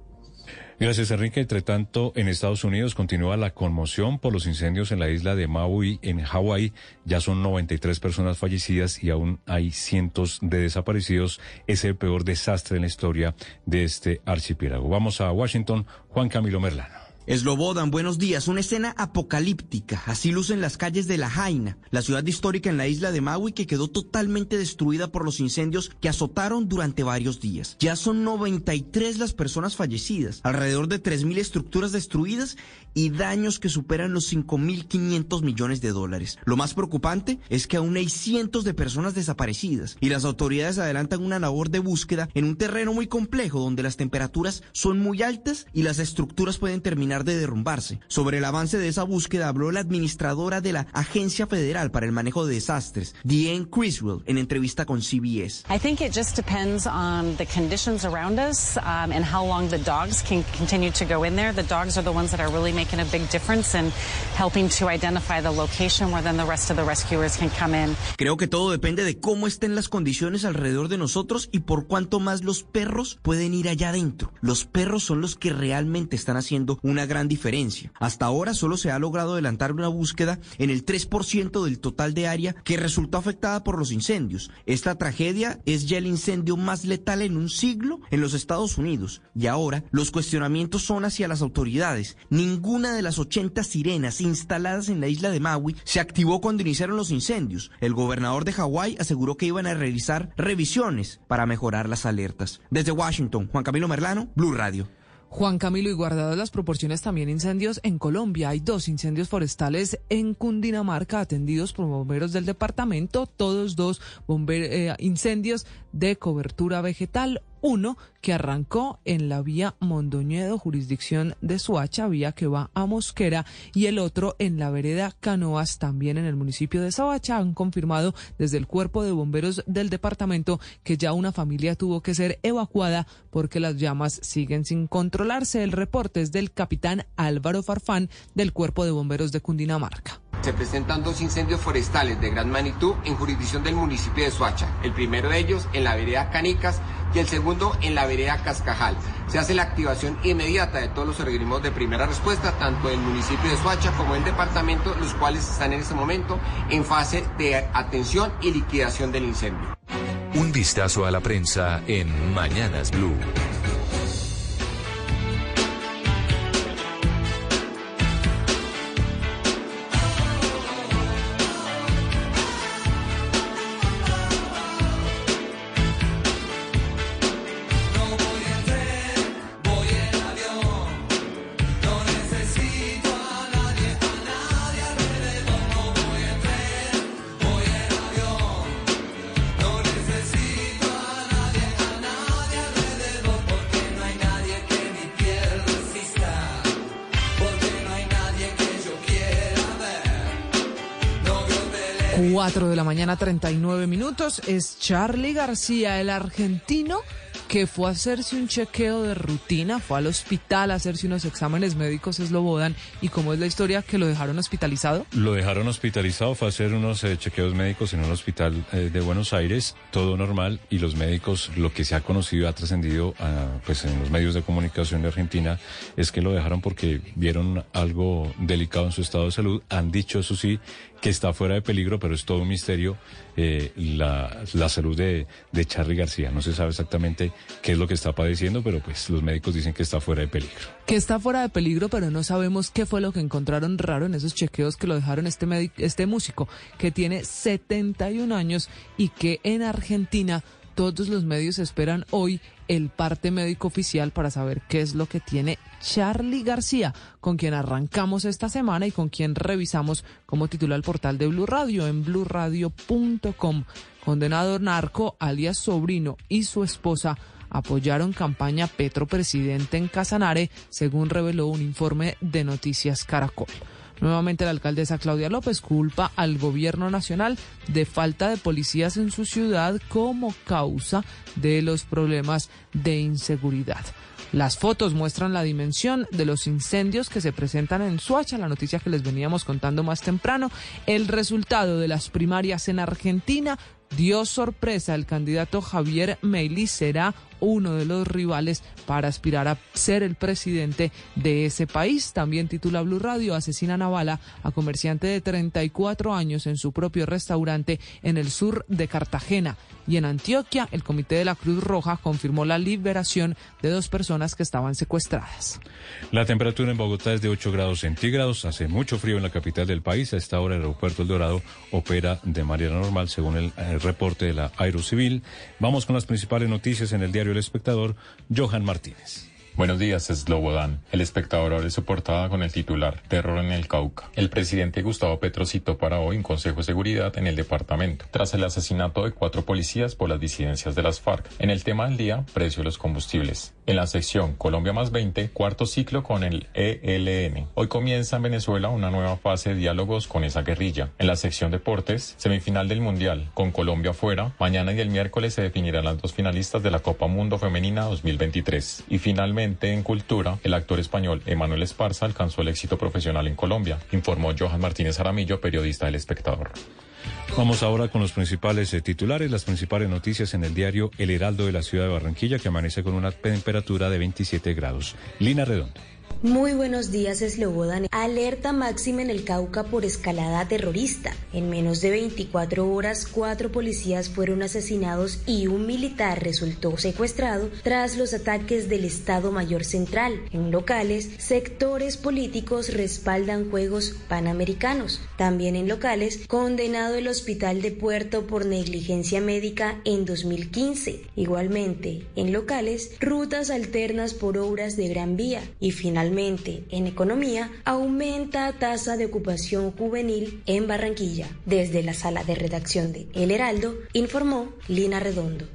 Gracias, Enrique. Entre tanto, en Estados Unidos continúa la conmoción por los incendios en la isla de Maui, en Hawái. Ya son 93 personas fallecidas y aún hay cientos de desaparecidos. Es el peor desastre en la historia de este archipiélago. Vamos a Washington. Juan Camilo Merlano. Eslobodan, buenos días. Una escena apocalíptica. Así lucen las calles de La Jaina, la ciudad histórica en la isla de Maui que quedó totalmente destruida por los incendios que azotaron durante varios días. Ya son 93 las personas fallecidas, alrededor de 3.000 estructuras destruidas y daños que superan los 5.500 millones de dólares. Lo más preocupante es que aún hay cientos de personas desaparecidas y las autoridades adelantan una labor de búsqueda en un terreno muy complejo donde las temperaturas son muy altas y las estructuras pueden terminar de derrumbarse. Sobre el avance de esa búsqueda habló la administradora de la Agencia Federal para el Manejo de Desastres, Diane Criswell, en entrevista con CBS. I think it just depends on the conditions around us um, and how long the dogs can continue to go in there. The dogs are the ones that are really making a big difference in helping to identify the location where then the rest of the rescuers can come in. Creo que todo depende de cómo estén las condiciones alrededor de nosotros y por cuánto más los perros pueden ir allá adentro. Los perros son los que realmente están haciendo una gran diferencia. Hasta ahora solo se ha logrado adelantar una búsqueda en el 3% del total de área que resultó afectada por los incendios. Esta tragedia es ya el incendio más letal en un siglo en los Estados Unidos. Y ahora los cuestionamientos son hacia las autoridades. Ninguna de las 80 sirenas instaladas en la isla de Maui se activó cuando iniciaron los incendios. El gobernador de Hawái aseguró que iban a realizar revisiones para mejorar las alertas. Desde Washington, Juan Camilo Merlano, Blue Radio. Juan Camilo, y guardadas las proporciones, también incendios en Colombia. Hay dos incendios forestales en Cundinamarca atendidos por bomberos del departamento, todos dos eh, incendios de cobertura vegetal. Uno que arrancó en la vía Mondoñedo, jurisdicción de Suacha, vía que va a Mosquera, y el otro en la vereda Canoas, también en el municipio de Sabacha. Han confirmado desde el cuerpo de bomberos del departamento que ya una familia tuvo que ser evacuada porque las llamas siguen sin controlarse. El reporte es del capitán Álvaro Farfán del cuerpo de bomberos de Cundinamarca. Se presentan dos incendios forestales de gran magnitud en jurisdicción del municipio de Soacha. El primero de ellos en la vereda Canicas y el segundo en la vereda Cascajal. Se hace la activación inmediata de todos los organismos de primera respuesta, tanto del municipio de Soacha como del departamento, los cuales están en este momento en fase de atención y liquidación del incendio. Un vistazo a la prensa en Mañanas Blue. Mañana, 39 minutos. Es Charlie García, el argentino que fue a hacerse un chequeo de rutina, fue al hospital a hacerse unos exámenes médicos eslobodan y cómo es la historia que lo dejaron hospitalizado. Lo dejaron hospitalizado, fue a hacer unos eh, chequeos médicos en un hospital eh, de Buenos Aires, todo normal y los médicos, lo que se ha conocido, ha trascendido ah, pues en los medios de comunicación de Argentina, es que lo dejaron porque vieron algo delicado en su estado de salud, han dicho eso sí que está fuera de peligro, pero es todo un misterio eh, la, la, salud de, de Charlie García. No se sabe exactamente qué es lo que está padeciendo, pero pues los médicos dicen que está fuera de peligro. Que está fuera de peligro, pero no sabemos qué fue lo que encontraron raro en esos chequeos que lo dejaron este, este músico, que tiene 71 años y que en Argentina todos los medios esperan hoy el parte médico oficial para saber qué es lo que tiene Charlie García, con quien arrancamos esta semana y con quien revisamos como titula el portal de Blue Radio en bluradio.com. Condenado narco, alias sobrino, y su esposa apoyaron campaña Petro Presidente en Casanare, según reveló un informe de Noticias Caracol. Nuevamente la alcaldesa Claudia López culpa al gobierno nacional de falta de policías en su ciudad como causa de los problemas de inseguridad. Las fotos muestran la dimensión de los incendios que se presentan en Suacha, la noticia que les veníamos contando más temprano. El resultado de las primarias en Argentina dio sorpresa. El candidato Javier Meili será uno de los rivales para aspirar a ser el presidente de ese país. También titula Blue Radio, asesina Navala a comerciante de 34 años en su propio restaurante en el sur de Cartagena. Y en Antioquia, el Comité de la Cruz Roja confirmó la liberación de dos personas que estaban secuestradas. La temperatura en Bogotá es de 8 grados centígrados. Hace mucho frío en la capital del país. A esta hora el aeropuerto El Dorado opera de manera normal, según el, reporte de la Aerocivil. Vamos con las principales noticias en el diario El Espectador, Johan Martínez. Buenos días, Slobodan. El espectador abre su portada con el titular Terror en el Cauca. El presidente Gustavo Petro citó para hoy un Consejo de Seguridad en el departamento, tras el asesinato de cuatro policías por las disidencias de las FARC. En el tema del día, precio de los combustibles. En la sección Colombia más 20, cuarto ciclo con el ELN. Hoy comienza en Venezuela una nueva fase de diálogos con esa guerrilla. En la sección Deportes, semifinal del Mundial, con Colombia fuera. Mañana y el miércoles se definirán las dos finalistas de la Copa Mundo Femenina 2023. Y finalmente, en cultura, el actor español Emanuel Esparza alcanzó el éxito profesional en Colombia, informó Johan Martínez Aramillo, periodista del Espectador. Vamos ahora con los principales eh, titulares, las principales noticias en el diario El Heraldo de la ciudad de Barranquilla, que amanece con una temperatura de 27 grados. Lina Redondo. Muy buenos días, Slobodan. Alerta máxima en el Cauca por escalada terrorista. En menos de 24 horas, cuatro policías fueron asesinados y un militar resultó secuestrado tras los ataques del Estado Mayor Central. En locales, sectores políticos respaldan Juegos Panamericanos. También en locales, condenado el Hospital de Puerto por negligencia médica en 2015. Igualmente, en locales, rutas alternas por obras de Gran Vía. Y finalmente, en economía, aumenta tasa de ocupación juvenil en Barranquilla. Desde la sala de redacción de El Heraldo, informó Lina Redondo.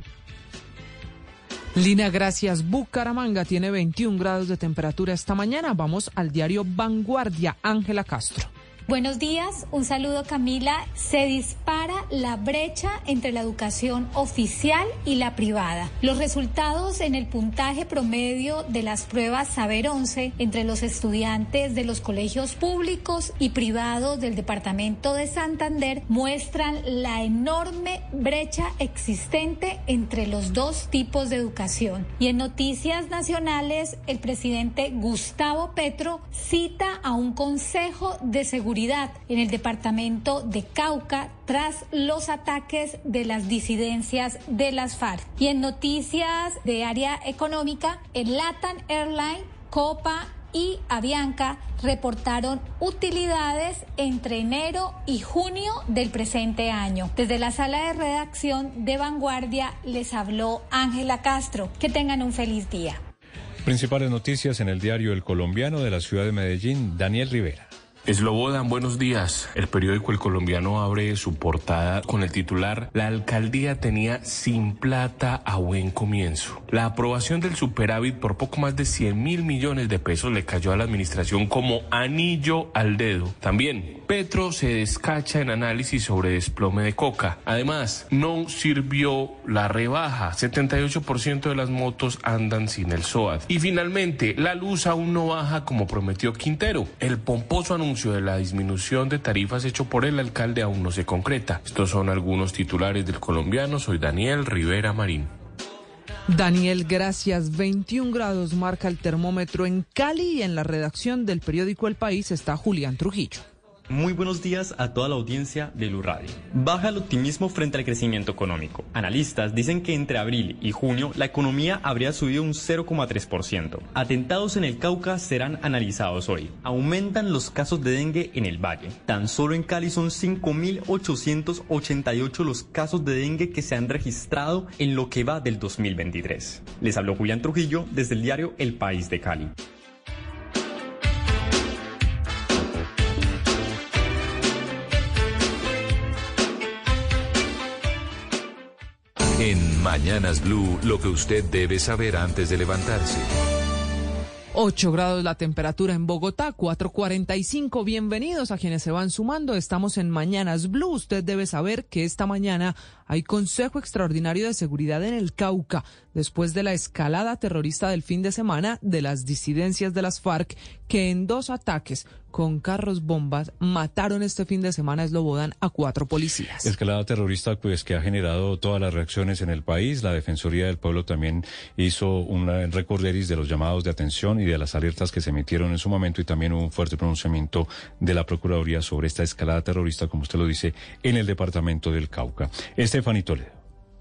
Lina, gracias. Bucaramanga tiene 21 grados de temperatura esta mañana. Vamos al diario Vanguardia. Ángela Castro. Buenos días, un saludo Camila. Se dispara la brecha entre la educación oficial y la privada. Los resultados en el puntaje promedio de las pruebas Saber 11 entre los estudiantes de los colegios públicos y privados del departamento de Santander muestran la enorme brecha existente entre los dos tipos de educación. Y en noticias nacionales, el presidente Gustavo Petro cita a un consejo de seguridad en el departamento de Cauca tras los ataques de las disidencias de las FARC. Y en noticias de área económica, el Latin Airline, Copa y Avianca reportaron utilidades entre enero y junio del presente año. Desde la sala de redacción de Vanguardia les habló Ángela Castro. Que tengan un feliz día. Principales noticias en el diario El Colombiano de la ciudad de Medellín, Daniel Rivera. Eslobodan, buenos días. El periódico El Colombiano abre su portada con el titular La alcaldía tenía sin plata a buen comienzo. La aprobación del superávit por poco más de 100 mil millones de pesos le cayó a la administración como anillo al dedo. También, Petro se descacha en análisis sobre desplome de coca. Además, no sirvió la rebaja. 78% de las motos andan sin el SOAD. Y finalmente, la luz aún no baja como prometió Quintero. El pomposo anuncio de la disminución de tarifas hecho por el alcalde aún no se concreta. Estos son algunos titulares del colombiano. Soy Daniel Rivera Marín. Daniel, gracias. 21 grados marca el termómetro en Cali y en la redacción del periódico El País está Julián Trujillo. Muy buenos días a toda la audiencia de Lu Radio. Baja el optimismo frente al crecimiento económico. Analistas dicen que entre abril y junio la economía habría subido un 0,3%. Atentados en el Cauca serán analizados hoy. Aumentan los casos de dengue en el valle. Tan solo en Cali son 5.888 los casos de dengue que se han registrado en lo que va del 2023. Les habló Julián Trujillo desde el diario El País de Cali. En Mañanas Blue, lo que usted debe saber antes de levantarse. 8 grados la temperatura en Bogotá, 4.45. Bienvenidos a quienes se van sumando. Estamos en Mañanas Blue. Usted debe saber que esta mañana hay Consejo Extraordinario de Seguridad en el Cauca después de la escalada terrorista del fin de semana de las disidencias de las FARC que en dos ataques con carros bombas mataron este fin de semana Eslobodan a cuatro policías. Escalada terrorista pues que ha generado todas las reacciones en el país. La Defensoría del Pueblo también hizo un recorderis de los llamados de atención y de las alertas que se emitieron en su momento y también un fuerte pronunciamiento de la Procuraduría sobre esta escalada terrorista, como usted lo dice, en el departamento del Cauca. Estefanito Toledo.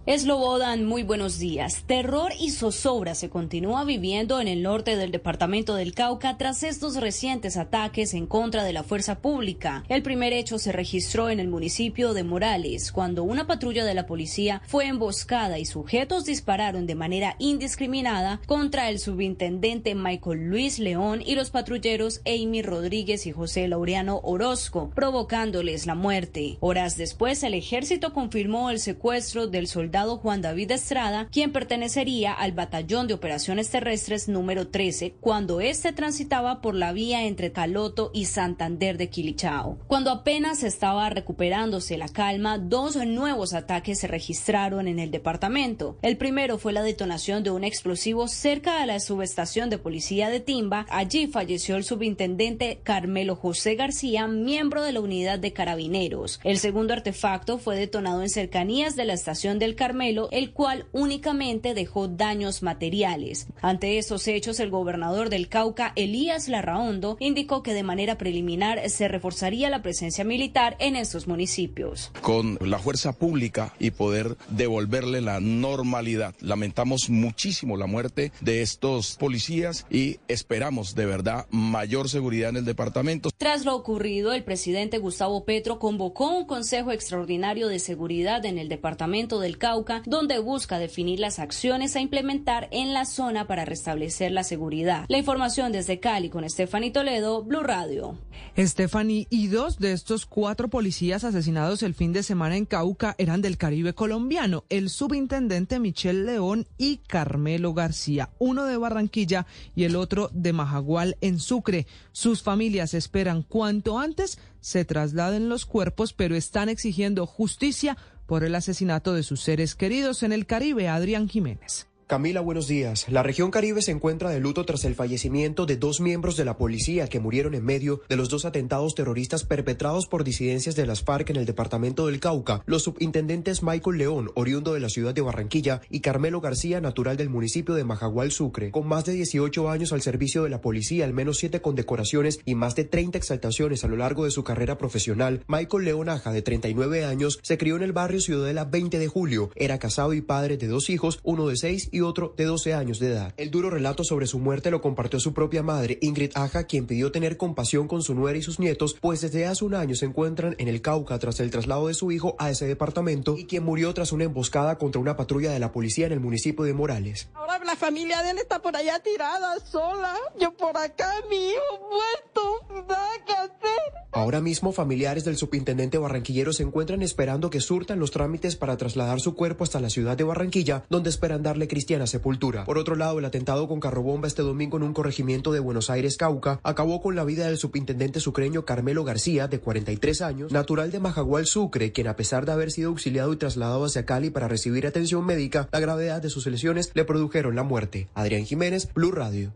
Eslobodan, muy buenos días. Terror y zozobra se continúa viviendo en el norte del departamento del Cauca tras estos recientes ataques en contra de la fuerza pública. El primer hecho se registró en el municipio de Morales, cuando una patrulla de la policía fue emboscada y sujetos dispararon de manera indiscriminada contra el subintendente Michael Luis León y los patrulleros Amy Rodríguez y José Laureano Orozco, provocándoles la muerte. Horas después, el ejército confirmó el secuestro del soldado Juan David Estrada, quien pertenecería al Batallón de Operaciones Terrestres número 13 cuando éste transitaba por la vía entre Caloto y Santander de Quilichao. Cuando apenas estaba recuperándose la calma, dos nuevos ataques se registraron en el departamento. El primero fue la detonación de un explosivo cerca de la subestación de policía de Timba. Allí falleció el subintendente Carmelo José García, miembro de la unidad de carabineros. El segundo artefacto fue detonado en cercanías de la estación del Carmelo, el cual únicamente dejó daños materiales. Ante esos hechos, el gobernador del Cauca, Elías Larraondo, indicó que de manera preliminar se reforzaría la presencia militar en estos municipios. Con la fuerza pública y poder devolverle la normalidad. Lamentamos muchísimo la muerte de estos policías y esperamos de verdad mayor seguridad en el departamento. Tras lo ocurrido, el presidente Gustavo Petro convocó un consejo extraordinario de seguridad en el departamento del Cauca donde busca definir las acciones a implementar en la zona para restablecer la seguridad. La información desde Cali con Stephanie Toledo, Blue Radio. Stephanie, y dos de estos cuatro policías asesinados el fin de semana en Cauca eran del Caribe colombiano, el subintendente Michel León y Carmelo García, uno de Barranquilla y el otro de Majagual en Sucre. Sus familias esperan cuanto antes se trasladen los cuerpos, pero están exigiendo justicia por el asesinato de sus seres queridos en el Caribe, Adrián Jiménez. Camila, buenos días. La región Caribe se encuentra de luto tras el fallecimiento de dos miembros de la policía que murieron en medio de los dos atentados terroristas perpetrados por disidencias de las FARC en el departamento del Cauca. Los subintendentes Michael León, oriundo de la ciudad de Barranquilla, y Carmelo García, natural del municipio de Majagual, Sucre. Con más de 18 años al servicio de la policía, al menos siete condecoraciones y más de 30 exaltaciones a lo largo de su carrera profesional, Michael León Aja, de 39 años, se crió en el barrio Ciudadela 20 de Julio. Era casado y padre de dos hijos, uno de seis y otro de 12 años de edad. El duro relato sobre su muerte lo compartió su propia madre, Ingrid Aja, quien pidió tener compasión con su nuera y sus nietos, pues desde hace un año se encuentran en el Cauca tras el traslado de su hijo a ese departamento y quien murió tras una emboscada contra una patrulla de la policía en el municipio de Morales. Ahora la familia de él está por allá tirada, sola. Yo por acá, mi hijo muerto. Nada que hacer. Ahora mismo familiares del subintendente barranquillero se encuentran esperando que surtan los trámites para trasladar su cuerpo hasta la ciudad de Barranquilla, donde esperan darle sepultura. Por otro lado, el atentado con carrobomba este domingo en un corregimiento de Buenos Aires, Cauca, acabó con la vida del subintendente sucreño Carmelo García, de 43 años, natural de Majagual, Sucre, quien a pesar de haber sido auxiliado y trasladado hacia Cali para recibir atención médica, la gravedad de sus lesiones le produjeron la muerte. Adrián Jiménez, Blue Radio.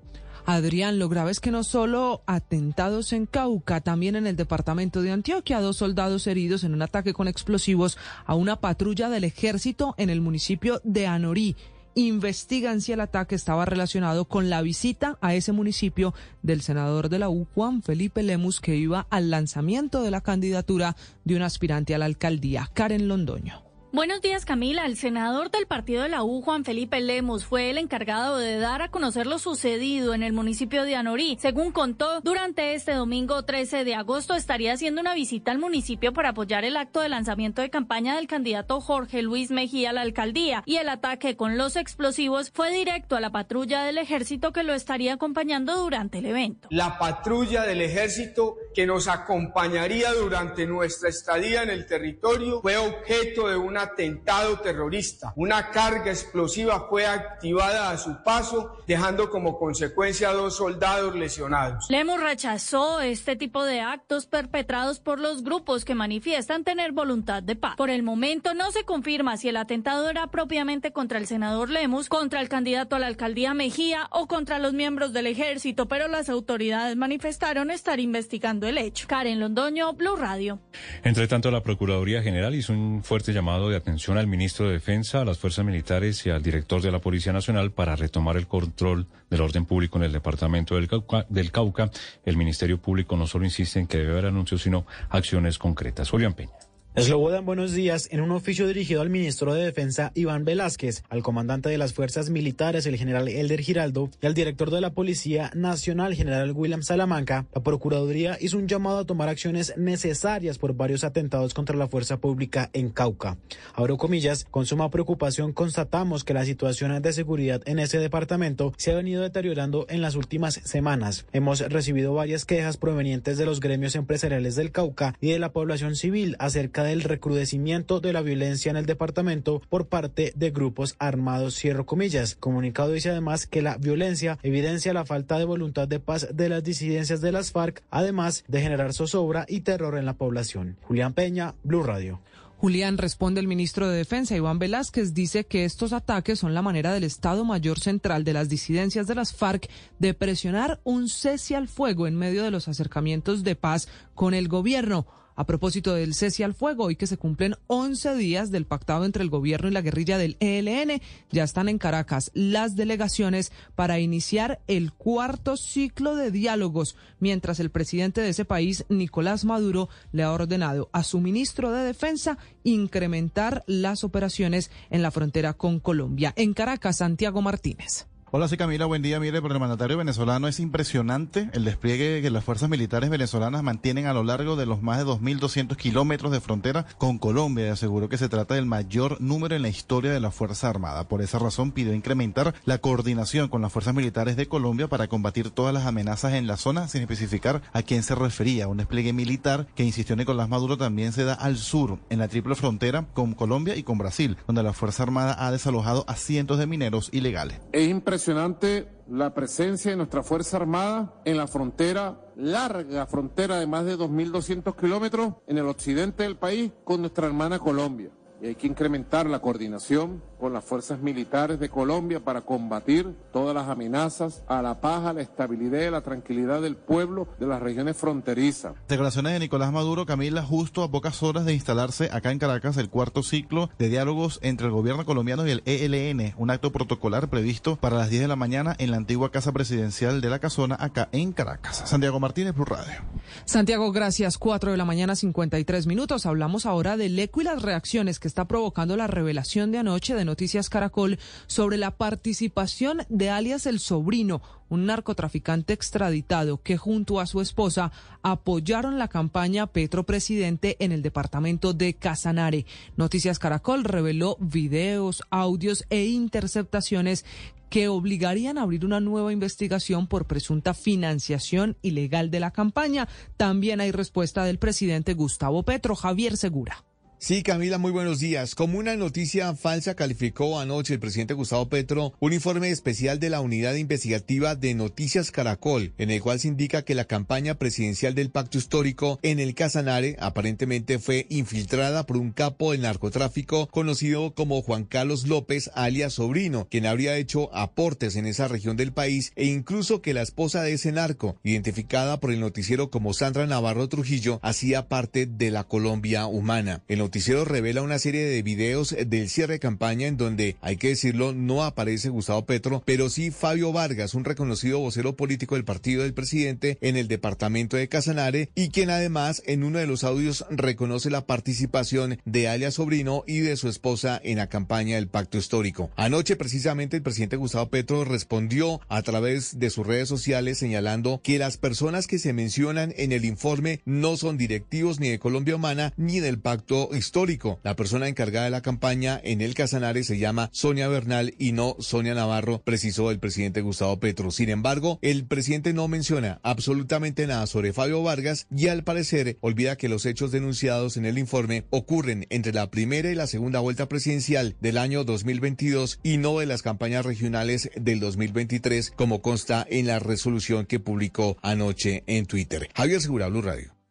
Adrián, lo grave es que no solo atentados en Cauca, también en el departamento de Antioquia, dos soldados heridos en un ataque con explosivos a una patrulla del ejército en el municipio de Anorí. Investigan si el ataque estaba relacionado con la visita a ese municipio del senador de la U, Juan Felipe Lemus, que iba al lanzamiento de la candidatura de un aspirante a la alcaldía, Karen Londoño. Buenos días, Camila. El senador del partido de la U, Juan Felipe Lemos, fue el encargado de dar a conocer lo sucedido en el municipio de Anorí. Según contó, durante este domingo 13 de agosto estaría haciendo una visita al municipio para apoyar el acto de lanzamiento de campaña del candidato Jorge Luis Mejía a la alcaldía y el ataque con los explosivos fue directo a la patrulla del ejército que lo estaría acompañando durante el evento. La patrulla del ejército que nos acompañaría durante nuestra estadía en el territorio fue objeto de una atentado terrorista. Una carga explosiva fue activada a su paso, dejando como consecuencia a dos soldados lesionados. Lemus rechazó este tipo de actos perpetrados por los grupos que manifiestan tener voluntad de paz. Por el momento no se confirma si el atentado era propiamente contra el senador Lemus, contra el candidato a la alcaldía Mejía o contra los miembros del ejército, pero las autoridades manifestaron estar investigando el hecho. Karen Londoño, Blue Radio. Entre tanto, la Procuraduría General hizo un fuerte llamado de atención al ministro de Defensa, a las fuerzas militares y al director de la Policía Nacional para retomar el control del orden público en el departamento del Cauca. Del Cauca. El Ministerio Público no solo insiste en que debe haber anuncios, sino acciones concretas. Julián Peña. Eslobodan buenos días en un oficio dirigido al ministro de Defensa Iván Velázquez, al comandante de las fuerzas militares el general Elder Giraldo y al director de la Policía Nacional general William Salamanca. La Procuraduría hizo un llamado a tomar acciones necesarias por varios atentados contra la fuerza pública en Cauca. Abro comillas, con suma preocupación constatamos que la situación de seguridad en ese departamento se ha venido deteriorando en las últimas semanas. Hemos recibido varias quejas provenientes de los gremios empresariales del Cauca y de la población civil acerca del recrudecimiento de la violencia en el departamento por parte de grupos armados, cierro comillas. Comunicado dice además que la violencia evidencia la falta de voluntad de paz de las disidencias de las FARC, además de generar zozobra y terror en la población. Julián Peña, Blue Radio. Julián responde el ministro de Defensa, Iván Velázquez, dice que estos ataques son la manera del Estado Mayor Central de las disidencias de las FARC de presionar un cese al fuego en medio de los acercamientos de paz con el gobierno. A propósito del cese al fuego, hoy que se cumplen 11 días del pactado entre el gobierno y la guerrilla del ELN, ya están en Caracas las delegaciones para iniciar el cuarto ciclo de diálogos, mientras el presidente de ese país, Nicolás Maduro, le ha ordenado a su ministro de Defensa incrementar las operaciones en la frontera con Colombia. En Caracas, Santiago Martínez. Hola, soy Camila, buen día. Mire, por el mandatario venezolano es impresionante el despliegue que las fuerzas militares venezolanas mantienen a lo largo de los más de 2.200 kilómetros de frontera con Colombia y aseguró que se trata del mayor número en la historia de la Fuerza Armada. Por esa razón pidió incrementar la coordinación con las fuerzas militares de Colombia para combatir todas las amenazas en la zona sin especificar a quién se refería. Un despliegue militar que insistió Nicolás Maduro también se da al sur, en la triple frontera con Colombia y con Brasil, donde la Fuerza Armada ha desalojado a cientos de mineros ilegales. Es impresionante impresionante la presencia de nuestra Fuerza Armada en la frontera, larga frontera de más de 2.200 kilómetros en el occidente del país con nuestra hermana Colombia. Y hay que incrementar la coordinación con las fuerzas militares de Colombia para combatir todas las amenazas a la paz, a la estabilidad y a la tranquilidad del pueblo de las regiones fronterizas. Declaraciones de Nicolás Maduro, Camila, justo a pocas horas de instalarse acá en Caracas el cuarto ciclo de diálogos entre el gobierno colombiano y el ELN, un acto protocolar previsto para las 10 de la mañana en la antigua Casa Presidencial de la Casona, acá en Caracas. Santiago Martínez, Blue Radio. Santiago, gracias. 4 de la mañana, 53 minutos. Hablamos ahora del eco y las reacciones que está provocando la revelación de anoche de Noticias Caracol sobre la participación de alias El Sobrino, un narcotraficante extraditado que junto a su esposa apoyaron la campaña Petro Presidente en el departamento de Casanare. Noticias Caracol reveló videos, audios e interceptaciones que obligarían a abrir una nueva investigación por presunta financiación ilegal de la campaña. También hay respuesta del presidente Gustavo Petro, Javier Segura. Sí, Camila, muy buenos días. Como una noticia falsa calificó anoche el presidente Gustavo Petro un informe especial de la Unidad Investigativa de Noticias Caracol, en el cual se indica que la campaña presidencial del pacto histórico en el Casanare aparentemente fue infiltrada por un capo del narcotráfico conocido como Juan Carlos López, alias Sobrino, quien habría hecho aportes en esa región del país e incluso que la esposa de ese narco, identificada por el noticiero como Sandra Navarro Trujillo, hacía parte de la Colombia humana. Noticiero revela una serie de videos del cierre de campaña en donde, hay que decirlo, no aparece Gustavo Petro, pero sí Fabio Vargas, un reconocido vocero político del partido del presidente en el departamento de Casanare y quien además en uno de los audios reconoce la participación de alias Sobrino y de su esposa en la campaña del pacto histórico. Anoche precisamente el presidente Gustavo Petro respondió a través de sus redes sociales señalando que las personas que se mencionan en el informe no son directivos ni de Colombia Humana ni del pacto histórico histórico. La persona encargada de la campaña en el Casanare se llama Sonia Bernal y no Sonia Navarro, precisó el presidente Gustavo Petro. Sin embargo, el presidente no menciona absolutamente nada sobre Fabio Vargas y al parecer olvida que los hechos denunciados en el informe ocurren entre la primera y la segunda vuelta presidencial del año 2022 y no de las campañas regionales del 2023, como consta en la resolución que publicó anoche en Twitter. Javier Segura, Blue Radio.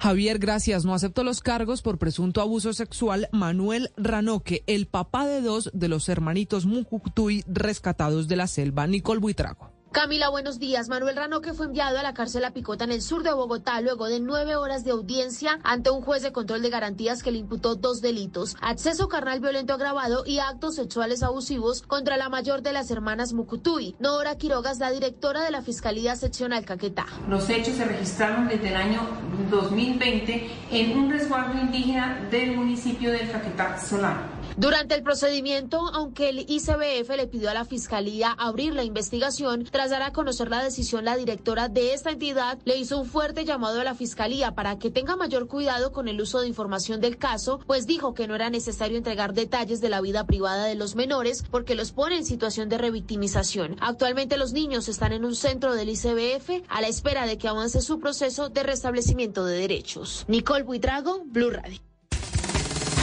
Javier, gracias. No aceptó los cargos por presunto abuso sexual. Manuel Ranoque, el papá de dos de los hermanitos Mucutuy rescatados de la selva. Nicole Buitrago. Camila, buenos días. Manuel Ranoque fue enviado a la cárcel La Picota en el sur de Bogotá luego de nueve horas de audiencia ante un juez de control de garantías que le imputó dos delitos, acceso carnal violento agravado y actos sexuales abusivos contra la mayor de las hermanas Mucutuy. Nora Quirogas, la directora de la Fiscalía Seccional Caquetá. Los hechos se registraron desde el año 2020 en un resguardo indígena del municipio de Caquetá, Solano. Durante el procedimiento, aunque el ICBF le pidió a la Fiscalía abrir la investigación, tras dar a conocer la decisión, la directora de esta entidad le hizo un fuerte llamado a la Fiscalía para que tenga mayor cuidado con el uso de información del caso, pues dijo que no era necesario entregar detalles de la vida privada de los menores porque los pone en situación de revictimización. Actualmente los niños están en un centro del ICBF a la espera de que avance su proceso de restablecimiento de derechos. Nicole Buitrago, Blue Radio.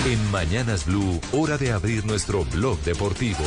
En Mañanas Blue, hora de abrir nuestro blog deportivo.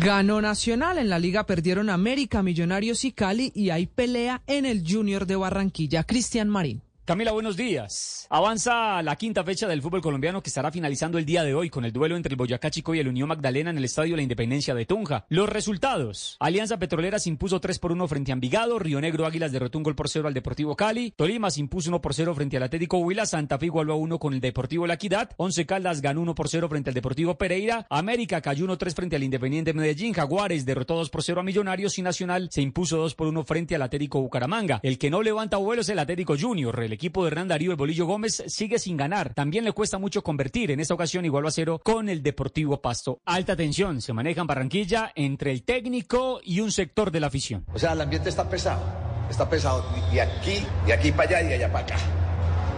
Ganó Nacional en la liga, perdieron América, Millonarios y Cali y hay pelea en el Junior de Barranquilla. Cristian Marín. Camila, buenos días. Avanza la quinta fecha del fútbol colombiano que estará finalizando el día de hoy con el duelo entre el Boyacá Chico y el Unión Magdalena en el Estadio La Independencia de Tunja. Los resultados. Alianza Petrolera se impuso 3 por 1 frente a Envigado, Río Negro Águilas derrotó un gol por 0 al Deportivo Cali, Tolima se impuso 1 por 0 frente al Atlético Huila, Santa Fe igualó a 1 con el Deportivo La Equidad, Once Caldas ganó 1 por 0 frente al Deportivo Pereira, América cayó 1-3 frente al Independiente Medellín, Jaguares derrotó 2 por 0 a Millonarios y Nacional se impuso 2 por 1 frente al Atlético Bucaramanga. El que no levanta vuelo es el Atlético Junior, equipo de Hernán Darío Bolillo Gómez sigue sin ganar. También le cuesta mucho convertir. En esta ocasión igual a cero con el Deportivo Pasto. Alta tensión se maneja en Barranquilla entre el técnico y un sector de la afición. O sea, el ambiente está pesado. Está pesado. Y aquí, y aquí para allá y allá para acá.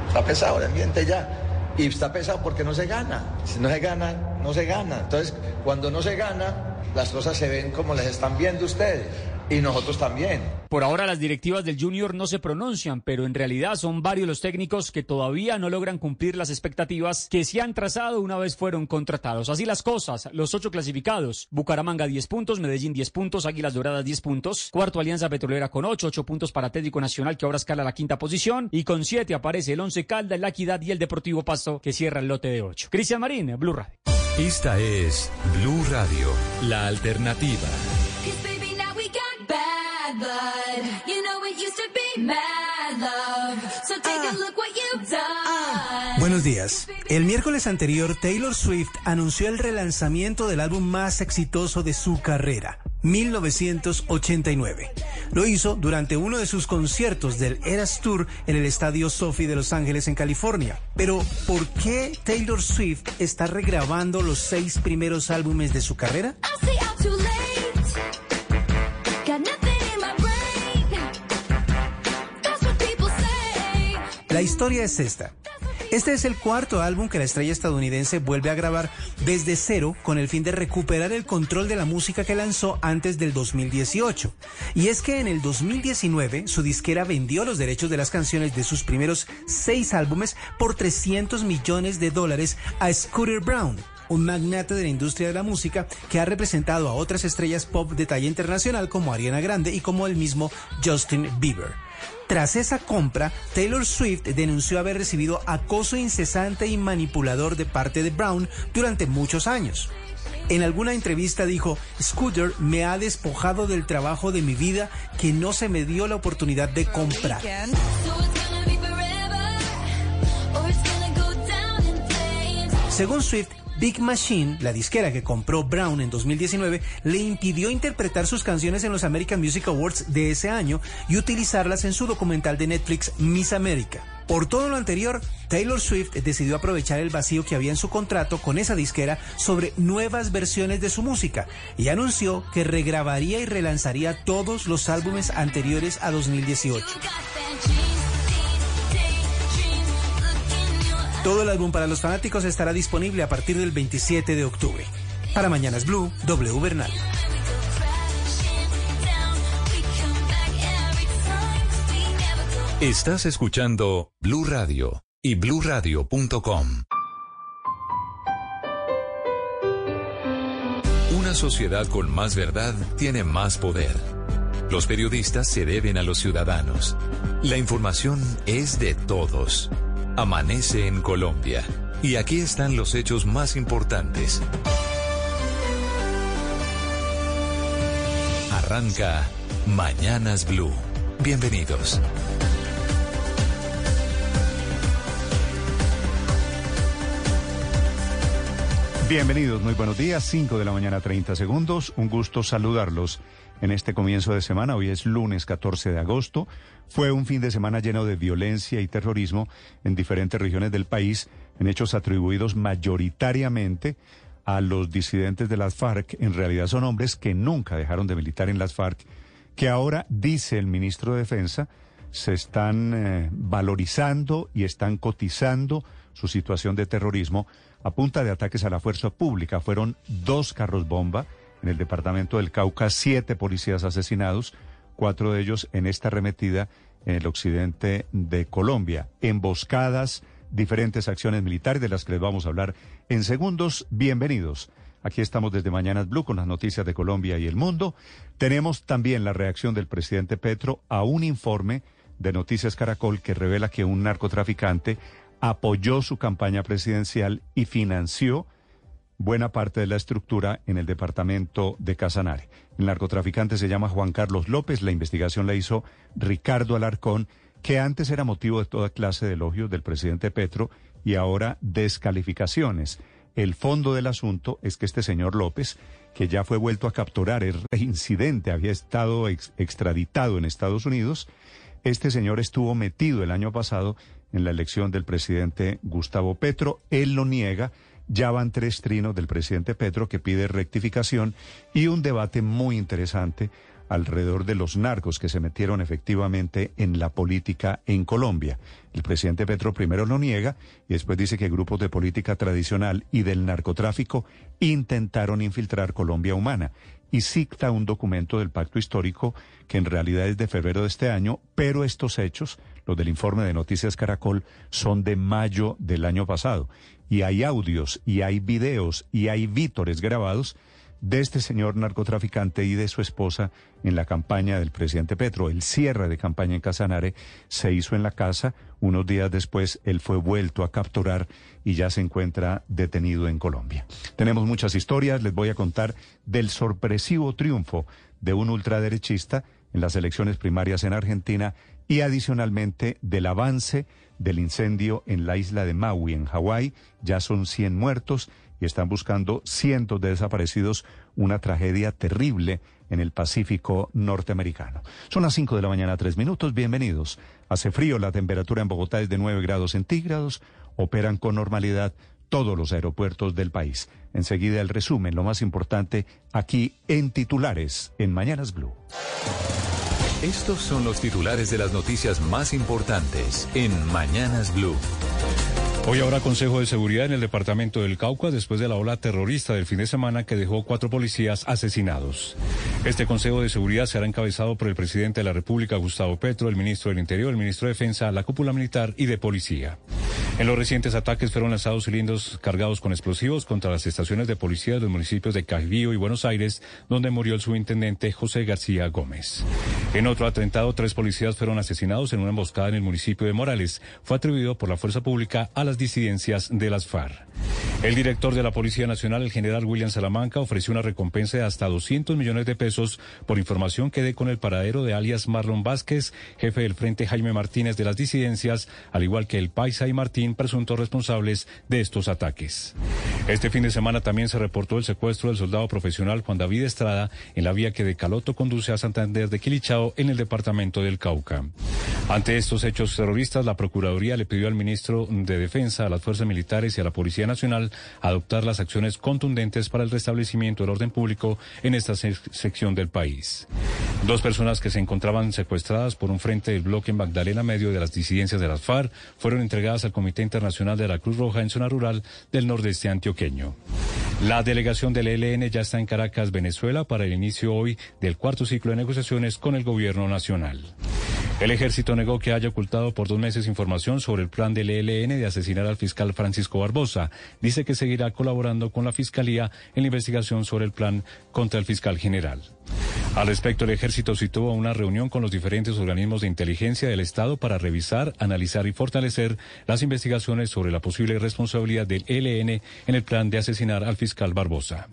Está pesado el ambiente ya. Y está pesado porque no se gana. Si no se gana, no se gana. Entonces, cuando no se gana, las cosas se ven como les están viendo ustedes. Y nosotros también. Por ahora las directivas del Junior no se pronuncian, pero en realidad son varios los técnicos que todavía no logran cumplir las expectativas que se han trazado una vez fueron contratados. Así las cosas, los ocho clasificados, Bucaramanga 10 puntos, Medellín 10 puntos, Águilas Doradas 10 puntos, cuarto Alianza Petrolera con 8, 8 puntos para Atlético Nacional que ahora escala la quinta posición y con 7 aparece el Once Calda, el Equidad y el Deportivo Pasto que cierra el lote de 8. Cristian Marín, Blue Radio. Esta es Blue Radio, la alternativa. Buenos días. El miércoles anterior, Taylor Swift anunció el relanzamiento del álbum más exitoso de su carrera, 1989. Lo hizo durante uno de sus conciertos del Eras Tour en el Estadio Sophie de Los Ángeles, en California. Pero, ¿por qué Taylor Swift está regrabando los seis primeros álbumes de su carrera? La historia es esta. Este es el cuarto álbum que la estrella estadounidense vuelve a grabar desde cero con el fin de recuperar el control de la música que lanzó antes del 2018. Y es que en el 2019 su disquera vendió los derechos de las canciones de sus primeros seis álbumes por 300 millones de dólares a Scooter Brown un magnate de la industria de la música que ha representado a otras estrellas pop de talla internacional como Ariana Grande y como el mismo Justin Bieber. Tras esa compra, Taylor Swift denunció haber recibido acoso incesante y manipulador de parte de Brown durante muchos años. En alguna entrevista dijo, Scooter me ha despojado del trabajo de mi vida que no se me dio la oportunidad de comprar. Según Swift, Big Machine, la disquera que compró Brown en 2019, le impidió interpretar sus canciones en los American Music Awards de ese año y utilizarlas en su documental de Netflix Miss America. Por todo lo anterior, Taylor Swift decidió aprovechar el vacío que había en su contrato con esa disquera sobre nuevas versiones de su música y anunció que regrabaría y relanzaría todos los álbumes anteriores a 2018. Todo el álbum para los fanáticos estará disponible a partir del 27 de octubre. Para Mañanas Blue, W Bernal. Estás escuchando Blue Radio y bluradio.com. Una sociedad con más verdad tiene más poder. Los periodistas se deben a los ciudadanos. La información es de todos. Amanece en Colombia. Y aquí están los hechos más importantes. Arranca Mañanas Blue. Bienvenidos. Bienvenidos, muy buenos días, 5 de la mañana 30 segundos, un gusto saludarlos en este comienzo de semana, hoy es lunes 14 de agosto, fue un fin de semana lleno de violencia y terrorismo en diferentes regiones del país, en hechos atribuidos mayoritariamente a los disidentes de las FARC, en realidad son hombres que nunca dejaron de militar en las FARC, que ahora, dice el ministro de Defensa, se están eh, valorizando y están cotizando su situación de terrorismo a punta de ataques a la fuerza pública. Fueron dos carros bomba en el departamento del Cauca, siete policías asesinados, cuatro de ellos en esta arremetida en el occidente de Colombia. Emboscadas, diferentes acciones militares de las que les vamos a hablar en segundos. Bienvenidos. Aquí estamos desde Mañanas Blue con las noticias de Colombia y el mundo. Tenemos también la reacción del presidente Petro a un informe de Noticias Caracol que revela que un narcotraficante apoyó su campaña presidencial y financió buena parte de la estructura en el departamento de Casanare. El narcotraficante se llama Juan Carlos López, la investigación la hizo Ricardo Alarcón, que antes era motivo de toda clase de elogios del presidente Petro y ahora descalificaciones. El fondo del asunto es que este señor López, que ya fue vuelto a capturar, el incidente había estado extraditado en Estados Unidos, este señor estuvo metido el año pasado en la elección del presidente Gustavo Petro. Él lo niega. Ya van tres trinos del presidente Petro que pide rectificación y un debate muy interesante alrededor de los narcos que se metieron efectivamente en la política en Colombia. El presidente Petro primero lo niega y después dice que grupos de política tradicional y del narcotráfico intentaron infiltrar Colombia humana y cita un documento del pacto histórico que en realidad es de febrero de este año, pero estos hechos, los del informe de Noticias Caracol, son de mayo del año pasado. Y hay audios, y hay videos, y hay vítores grabados de este señor narcotraficante y de su esposa en la campaña del presidente Petro. El cierre de campaña en Casanare se hizo en la casa. Unos días después él fue vuelto a capturar y ya se encuentra detenido en Colombia. Tenemos muchas historias. Les voy a contar del sorpresivo triunfo de un ultraderechista en las elecciones primarias en Argentina y adicionalmente del avance del incendio en la isla de Maui, en Hawái. Ya son 100 muertos y están buscando cientos de desaparecidos, una tragedia terrible en el Pacífico norteamericano. Son las 5 de la mañana, tres minutos. Bienvenidos. Hace frío, la temperatura en Bogotá es de 9 grados centígrados. Operan con normalidad todos los aeropuertos del país. Enseguida el resumen, lo más importante, aquí en titulares, en Mañanas Blue. Estos son los titulares de las noticias más importantes en Mañanas Blue. Hoy habrá Consejo de Seguridad en el departamento del Cauca después de la ola terrorista del fin de semana que dejó cuatro policías asesinados. Este Consejo de Seguridad será encabezado por el presidente de la República, Gustavo Petro, el ministro del Interior, el ministro de Defensa, la cúpula militar y de policía. En los recientes ataques fueron lanzados cilindros cargados con explosivos contra las estaciones de policía de los municipios de Cajío y Buenos Aires, donde murió el subintendente José García Gómez. En otro atentado, tres policías fueron asesinados en una emboscada en el municipio de Morales. Fue atribuido por la fuerza pública a las disidencias de las FARC. El director de la Policía Nacional, el general William Salamanca, ofreció una recompensa de hasta 200 millones de pesos por información que dé con el paradero de alias Marlon Vázquez, jefe del Frente Jaime Martínez de las disidencias, al igual que el Paisa y Martín, presuntos responsables de estos ataques. Este fin de semana también se reportó el secuestro del soldado profesional Juan David Estrada en la vía que de Caloto conduce a Santander de Quilichao en el departamento del Cauca. Ante estos hechos terroristas, la Procuraduría le pidió al ministro de Defensa, a las Fuerzas Militares y a la Policía Nacional adoptar las acciones contundentes para el restablecimiento del orden público en esta sección del país. Dos personas que se encontraban secuestradas por un frente del bloque en Magdalena, medio de las disidencias de las FARC, fueron entregadas al Comité Internacional de la Cruz Roja en zona rural del nordeste antioqueño. La delegación del ELN ya está en Caracas, Venezuela, para el inicio hoy del cuarto ciclo de negociaciones con el gobierno nacional. El ejército negó que haya ocultado por dos meses información sobre el plan del ELN de asesinar al fiscal Francisco Barbosa. Dice que seguirá colaborando con la fiscalía en la investigación sobre el plan contra el fiscal general. Al respecto, el ejército citó a una reunión con los diferentes organismos de inteligencia del Estado para revisar, analizar y fortalecer las investigaciones sobre la posible responsabilidad del ELN en el plan de asesinar al fiscal Barbosa.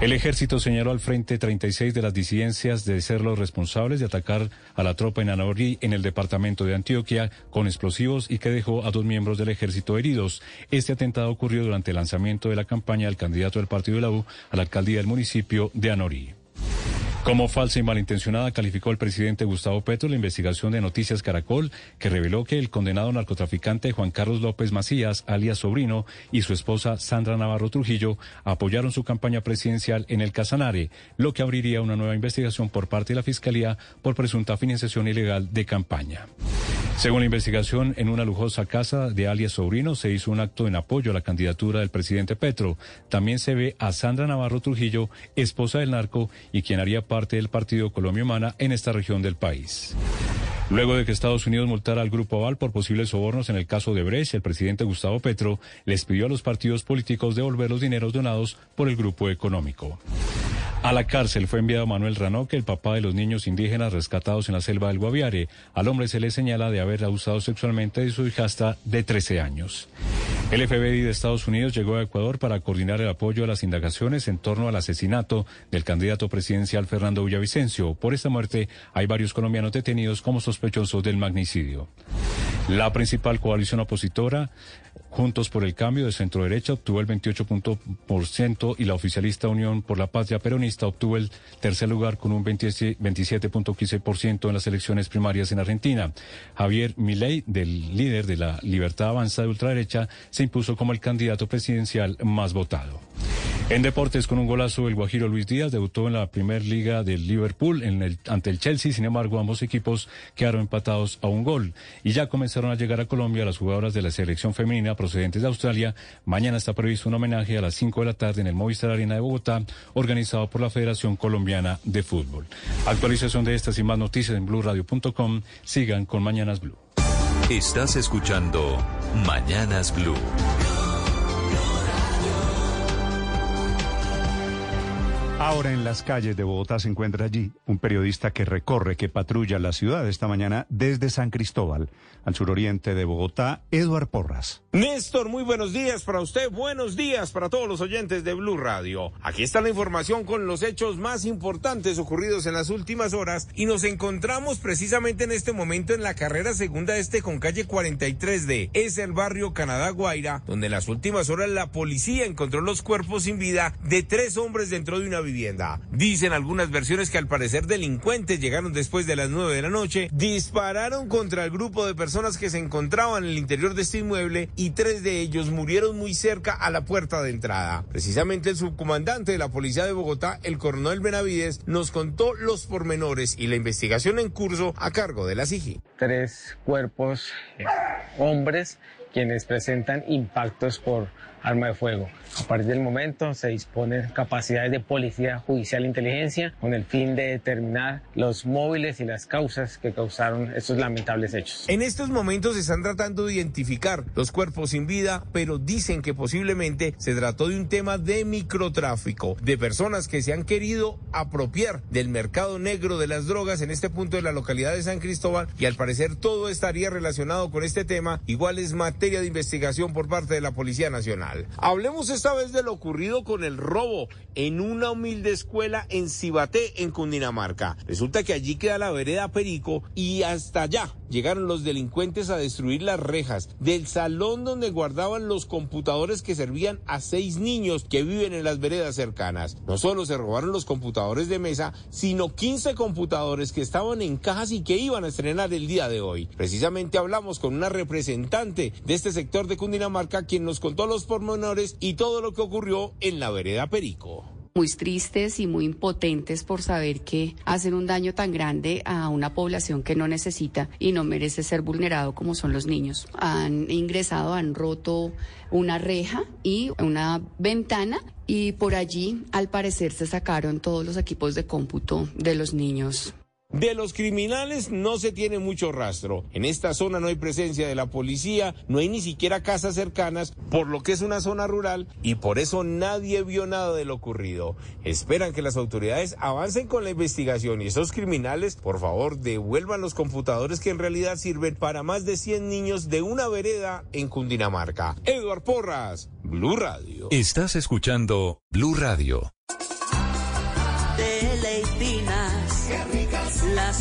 El ejército señaló al frente 36 de las disidencias de ser los responsables de atacar a la tropa en Anaorí, en el departamento de Antioquia, con explosivos y que dejó a dos miembros del ejército heridos. Este atentado ocurrió durante el lanzamiento de la campaña del candidato del partido de la U a la alcaldía del municipio de Anorí. Como falsa y malintencionada calificó el presidente Gustavo Petro la investigación de Noticias Caracol que reveló que el condenado narcotraficante Juan Carlos López Macías, alias Sobrino, y su esposa Sandra Navarro Trujillo apoyaron su campaña presidencial en el Casanare, lo que abriría una nueva investigación por parte de la Fiscalía por presunta financiación ilegal de campaña. Según la investigación, en una lujosa casa de alias Sobrino se hizo un acto en apoyo a la candidatura del presidente Petro. También se ve a Sandra Navarro Trujillo, esposa del narco y quien haría parte del partido Colombia Humana en esta región del país. Luego de que Estados Unidos multara al Grupo Aval por posibles sobornos en el caso de Brecht, el presidente Gustavo Petro les pidió a los partidos políticos devolver los dineros donados por el grupo económico. A la cárcel fue enviado Manuel Ranoque, el papá de los niños indígenas rescatados en la selva del Guaviare. Al hombre se le señala de haber abusado sexualmente de su hijasta de 13 años. El FBI de Estados Unidos llegó a Ecuador para coordinar el apoyo a las indagaciones en torno al asesinato del candidato presidencial Fernando Villavicencio. Por esta muerte hay varios colombianos detenidos como sospechosos del magnicidio. La principal coalición opositora, Juntos por el Cambio de centro derecha, obtuvo el 28% y la oficialista Unión por la Patria Peronista obtuvo el tercer lugar con un 27.15% en las elecciones primarias en Argentina. Javier Milei, del líder de la Libertad Avanza de ultraderecha, se impuso como el candidato presidencial más votado. En deportes, con un golazo, el Guajiro Luis Díaz debutó en la Primer Liga del Liverpool ante el Chelsea. Sin embargo, ambos equipos quedaron empatados a un gol. Y ya comenzaron a llegar a Colombia las jugadoras de la selección femenina procedentes de Australia. Mañana está previsto un homenaje a las 5 de la tarde en el Movistar Arena de Bogotá, organizado por la Federación Colombiana de Fútbol. Actualización de estas y más noticias en BlueRadio.com. Sigan con Mañanas Blue. Estás escuchando Mañanas Blue. Ahora en las calles de Bogotá se encuentra allí un periodista que recorre, que patrulla la ciudad esta mañana desde San Cristóbal, al suroriente de Bogotá, Eduard Porras. Néstor, muy buenos días para usted, buenos días para todos los oyentes de Blue Radio. Aquí está la información con los hechos más importantes ocurridos en las últimas horas y nos encontramos precisamente en este momento en la carrera segunda este con calle 43D. Es el barrio Canadá Guaira, donde en las últimas horas la policía encontró los cuerpos sin vida de tres hombres dentro de una Dicen algunas versiones que al parecer delincuentes llegaron después de las 9 de la noche, dispararon contra el grupo de personas que se encontraban en el interior de este inmueble y tres de ellos murieron muy cerca a la puerta de entrada. Precisamente el subcomandante de la policía de Bogotá, el coronel Benavides, nos contó los pormenores y la investigación en curso a cargo de la SIGI. Tres cuerpos, eh, hombres, quienes presentan impactos por arma de fuego. A partir del momento se disponen capacidades de policía judicial e inteligencia con el fin de determinar los móviles y las causas que causaron estos lamentables hechos. En estos momentos se están tratando de identificar los cuerpos sin vida, pero dicen que posiblemente se trató de un tema de microtráfico, de personas que se han querido apropiar del mercado negro de las drogas en este punto de la localidad de San Cristóbal y al parecer todo estaría relacionado con este tema, igual es materia de investigación por parte de la Policía Nacional. Hablemos esta vez de lo ocurrido con el robo en una humilde escuela en Cibaté, en Cundinamarca. Resulta que allí queda la vereda Perico y hasta allá llegaron los delincuentes a destruir las rejas del salón donde guardaban los computadores que servían a seis niños que viven en las veredas cercanas. No solo se robaron los computadores de mesa, sino 15 computadores que estaban en cajas y que iban a estrenar el día de hoy. Precisamente hablamos con una representante de este sector de Cundinamarca quien nos contó los pormenores y todo lo que ocurrió en la vereda Perico muy tristes y muy impotentes por saber que hacen un daño tan grande a una población que no necesita y no merece ser vulnerado como son los niños. Han ingresado, han roto una reja y una ventana y por allí al parecer se sacaron todos los equipos de cómputo de los niños de los criminales no se tiene mucho rastro. En esta zona no hay presencia de la policía, no hay ni siquiera casas cercanas, por lo que es una zona rural y por eso nadie vio nada de lo ocurrido. Esperan que las autoridades avancen con la investigación y esos criminales, por favor, devuelvan los computadores que en realidad sirven para más de 100 niños de una vereda en Cundinamarca. Eduard Porras, Blue Radio. Estás escuchando Blue Radio.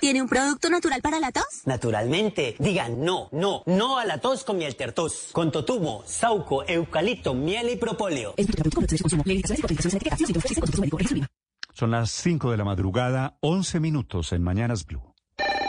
¿Tiene un producto natural para la tos? Naturalmente. Digan no, no, no a la tos con miel tertos. Con totumo, sauco, eucalipto, miel y propóleo. Son las 5 de la madrugada, 11 minutos en Mañanas Blue.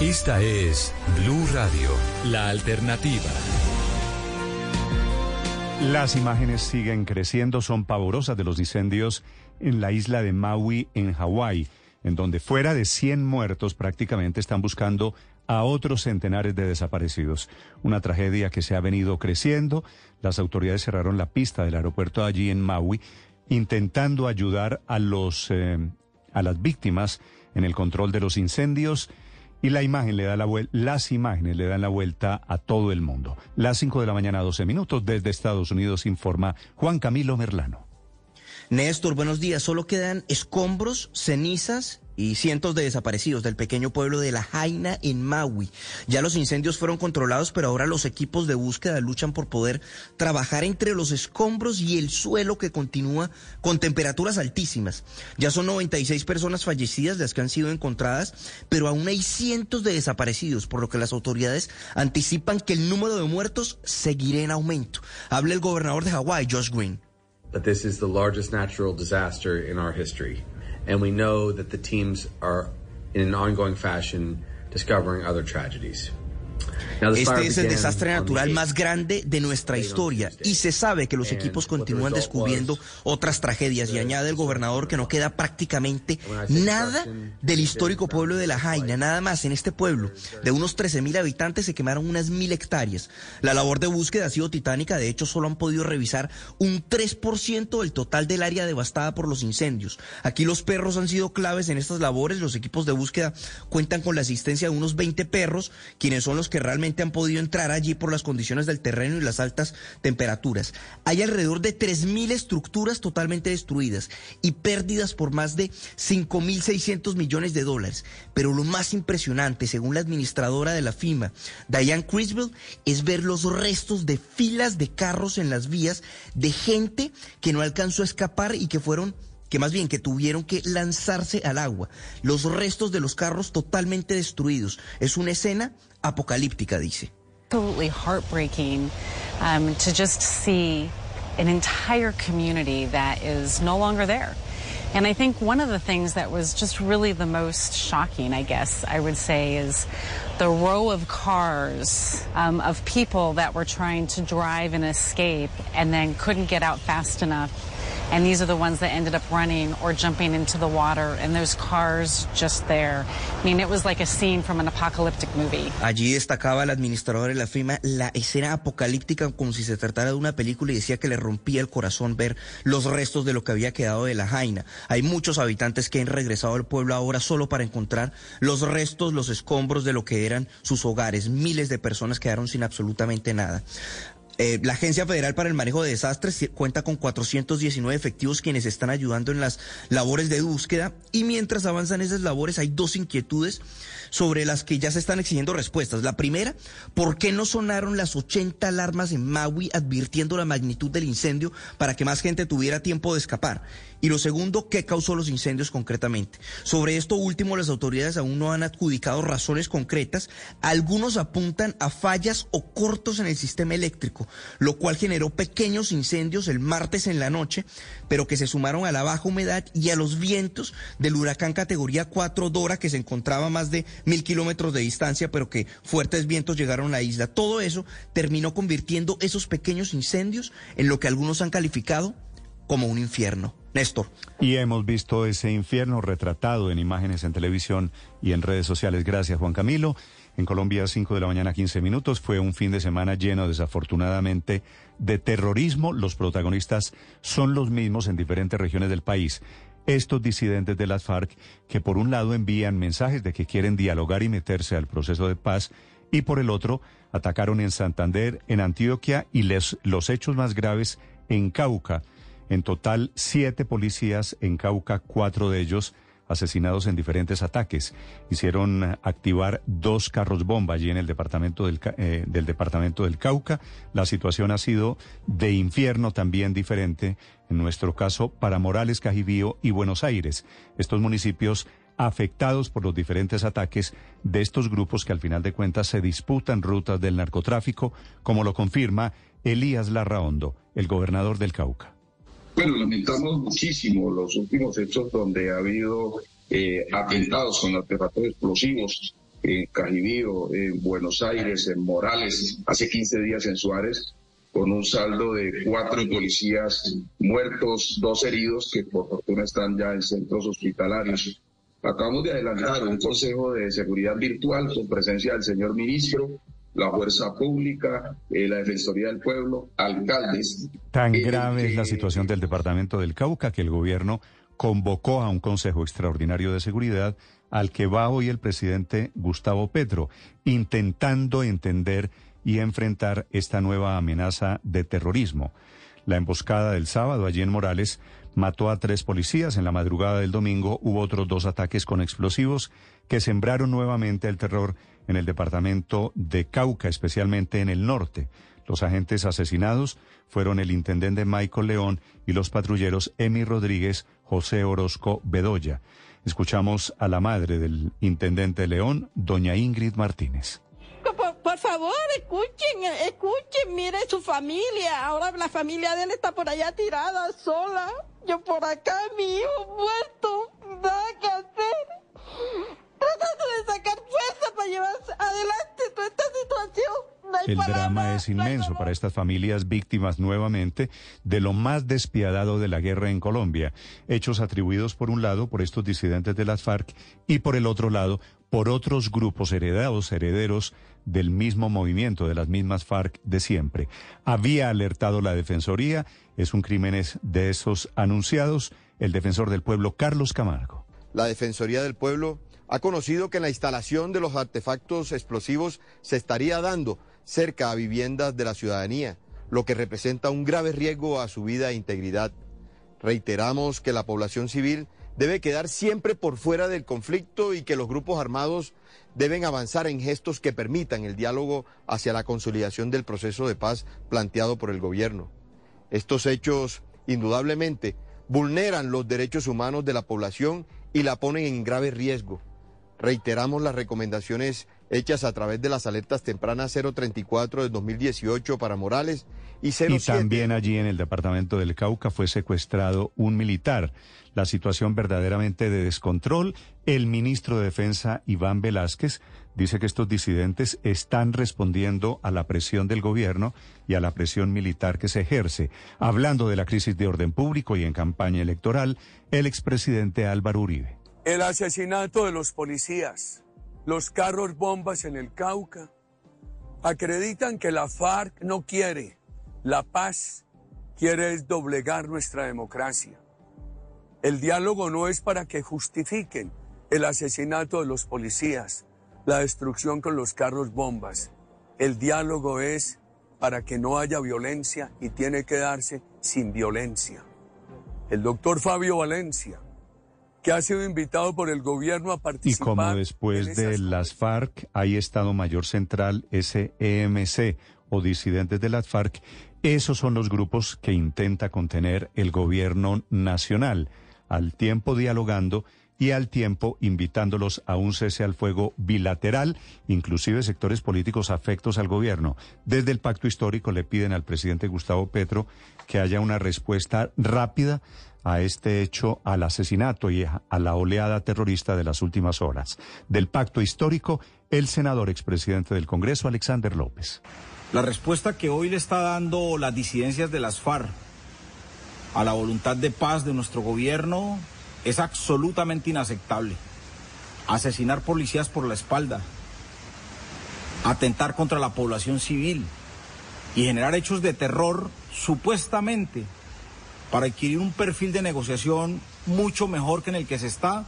Esta es Blue Radio, la alternativa. Las imágenes siguen creciendo, son pavorosas de los incendios en la isla de Maui, en Hawái, en donde fuera de 100 muertos prácticamente están buscando a otros centenares de desaparecidos. Una tragedia que se ha venido creciendo. Las autoridades cerraron la pista del aeropuerto allí en Maui, intentando ayudar a los eh, a las víctimas en el control de los incendios y la imagen le da la las imágenes le dan la vuelta a todo el mundo. Las 5 de la mañana, 12 minutos, desde Estados Unidos informa Juan Camilo Merlano. Néstor, buenos días. Solo quedan escombros, cenizas y cientos de desaparecidos del pequeño pueblo de La Jaina en Maui. Ya los incendios fueron controlados, pero ahora los equipos de búsqueda luchan por poder trabajar entre los escombros y el suelo que continúa con temperaturas altísimas. Ya son 96 personas fallecidas las que han sido encontradas, pero aún hay cientos de desaparecidos, por lo que las autoridades anticipan que el número de muertos seguirá en aumento. Habla el gobernador de Hawái, Josh Green. natural. And we know that the teams are in an ongoing fashion discovering other tragedies. Este es el desastre natural más grande de nuestra historia y se sabe que los equipos continúan descubriendo otras tragedias y añade el gobernador que no queda prácticamente nada del histórico pueblo de La Jaina, nada más en este pueblo de unos 13 mil habitantes se quemaron unas mil hectáreas. La labor de búsqueda ha sido titánica, de hecho solo han podido revisar un 3% del total del área devastada por los incendios. Aquí los perros han sido claves en estas labores, los equipos de búsqueda cuentan con la asistencia de unos 20 perros, quienes son los que realmente han podido entrar allí por las condiciones del terreno y las altas temperaturas. Hay alrededor de 3.000 estructuras totalmente destruidas y pérdidas por más de 5.600 millones de dólares. Pero lo más impresionante, según la administradora de la FIMA, Diane Criswell, es ver los restos de filas de carros en las vías de gente que no alcanzó a escapar y que fueron que más bien que tuvieron que lanzarse al agua. Los restos de los carros totalmente destruidos. Es una escena apocalíptica, dice. Absolutely heartbreaking um, to just see an entire community that is no longer there. And I think one of the things that was just really the most shocking, I guess I would say, is the row of cars um, of people that were trying to drive and escape and then couldn't get out fast enough. And these are the ones that ended up running or jumping into the water, and those cars just there. I mean, it was like a scene from an apocalyptic movie. Allí destacaba el administrador de la FEMA la escena apocalíptica como si se tratara de una película y decía que le rompía el corazón ver los restos de lo que había quedado de la Jaina. Hay muchos habitantes que han regresado al pueblo ahora solo para encontrar los restos, los escombros de lo que eran sus hogares. Miles de personas quedaron sin absolutamente nada. Eh, la Agencia Federal para el Manejo de Desastres cuenta con 419 efectivos quienes están ayudando en las labores de búsqueda y mientras avanzan esas labores hay dos inquietudes sobre las que ya se están exigiendo respuestas. La primera, ¿por qué no sonaron las 80 alarmas en Maui advirtiendo la magnitud del incendio para que más gente tuviera tiempo de escapar? Y lo segundo, ¿qué causó los incendios concretamente? Sobre esto último, las autoridades aún no han adjudicado razones concretas. Algunos apuntan a fallas o cortos en el sistema eléctrico, lo cual generó pequeños incendios el martes en la noche, pero que se sumaron a la baja humedad y a los vientos del huracán categoría 4 Dora, que se encontraba a más de mil kilómetros de distancia, pero que fuertes vientos llegaron a la isla. Todo eso terminó convirtiendo esos pequeños incendios en lo que algunos han calificado como un infierno. Néstor. Y hemos visto ese infierno retratado en imágenes en televisión y en redes sociales. Gracias, Juan Camilo. En Colombia, 5 de la mañana, 15 minutos. Fue un fin de semana lleno, desafortunadamente, de terrorismo. Los protagonistas son los mismos en diferentes regiones del país. Estos disidentes de las FARC que por un lado envían mensajes de que quieren dialogar y meterse al proceso de paz y por el otro atacaron en Santander, en Antioquia y les, los hechos más graves en Cauca en total, siete policías en Cauca, cuatro de ellos asesinados en diferentes ataques. Hicieron activar dos carros bomba allí en el departamento del, eh, del, departamento del Cauca. La situación ha sido de infierno también diferente, en nuestro caso, para Morales, Cajibío y Buenos Aires. Estos municipios afectados por los diferentes ataques de estos grupos que al final de cuentas se disputan rutas del narcotráfico, como lo confirma Elías Larraondo, el gobernador del Cauca. Bueno, lamentamos muchísimo los últimos hechos donde ha habido eh, atentados con artefactos explosivos en Cajibío, en Buenos Aires, en Morales, hace 15 días en Suárez, con un saldo de cuatro policías muertos, dos heridos que por fortuna están ya en centros hospitalarios. Acabamos de adelantar un consejo de seguridad virtual con presencia del señor ministro, la fuerza pública, eh, la Defensoría del Pueblo, alcaldes. Tan eh, grave es la situación del departamento del Cauca que el gobierno convocó a un Consejo Extraordinario de Seguridad al que va hoy el presidente Gustavo Petro, intentando entender y enfrentar esta nueva amenaza de terrorismo. La emboscada del sábado allí en Morales mató a tres policías. En la madrugada del domingo hubo otros dos ataques con explosivos que sembraron nuevamente el terror en el departamento de Cauca, especialmente en el norte. Los agentes asesinados fueron el intendente Michael León y los patrulleros Emi Rodríguez, José Orozco Bedoya. Escuchamos a la madre del intendente León, doña Ingrid Martínez. Por, favor, escuchen, escuchen, mire su familia. Ahora la familia de él está por allá tirada, sola. Yo por acá, mi hijo muerto, nada que hacer tratando de sacar fuerza para llevar adelante toda esta situación. el drama es inmenso para estas familias víctimas nuevamente de lo más despiadado de la guerra en Colombia. Hechos atribuidos por un lado por estos disidentes de las FARC y por el otro lado por otros grupos heredados, herederos del mismo movimiento, de las mismas FARC de siempre. Había alertado la Defensoría, es un crimen de esos anunciados, el defensor del pueblo, Carlos Camargo. La Defensoría del Pueblo ha conocido que la instalación de los artefactos explosivos se estaría dando cerca a viviendas de la ciudadanía, lo que representa un grave riesgo a su vida e integridad. Reiteramos que la población civil debe quedar siempre por fuera del conflicto y que los grupos armados deben avanzar en gestos que permitan el diálogo hacia la consolidación del proceso de paz planteado por el gobierno. Estos hechos, indudablemente, vulneran los derechos humanos de la población y la ponen en grave riesgo. Reiteramos las recomendaciones hechas a través de las alertas tempranas 034 del 2018 para Morales y 07. Y también allí en el departamento del Cauca fue secuestrado un militar. La situación verdaderamente de descontrol. El ministro de Defensa, Iván Velázquez, dice que estos disidentes están respondiendo a la presión del gobierno y a la presión militar que se ejerce. Hablando de la crisis de orden público y en campaña electoral, el expresidente Álvaro Uribe. El asesinato de los policías, los carros bombas en el Cauca, acreditan que la FARC no quiere la paz, quiere doblegar nuestra democracia. El diálogo no es para que justifiquen el asesinato de los policías, la destrucción con los carros bombas. El diálogo es para que no haya violencia y tiene que darse sin violencia. El doctor Fabio Valencia, que ha sido invitado por el gobierno a participar. Y como después de las FARC hay Estado Mayor Central, SEMC o disidentes de las FARC, esos son los grupos que intenta contener el gobierno nacional al tiempo dialogando y al tiempo invitándolos a un cese al fuego bilateral, inclusive sectores políticos afectos al gobierno. Desde el pacto histórico le piden al presidente Gustavo Petro que haya una respuesta rápida a este hecho, al asesinato y a la oleada terrorista de las últimas horas. Del pacto histórico, el senador expresidente del Congreso, Alexander López. La respuesta que hoy le está dando las disidencias de las FARC a la voluntad de paz de nuestro gobierno es absolutamente inaceptable. Asesinar policías por la espalda, atentar contra la población civil y generar hechos de terror supuestamente para adquirir un perfil de negociación mucho mejor que en el que se está,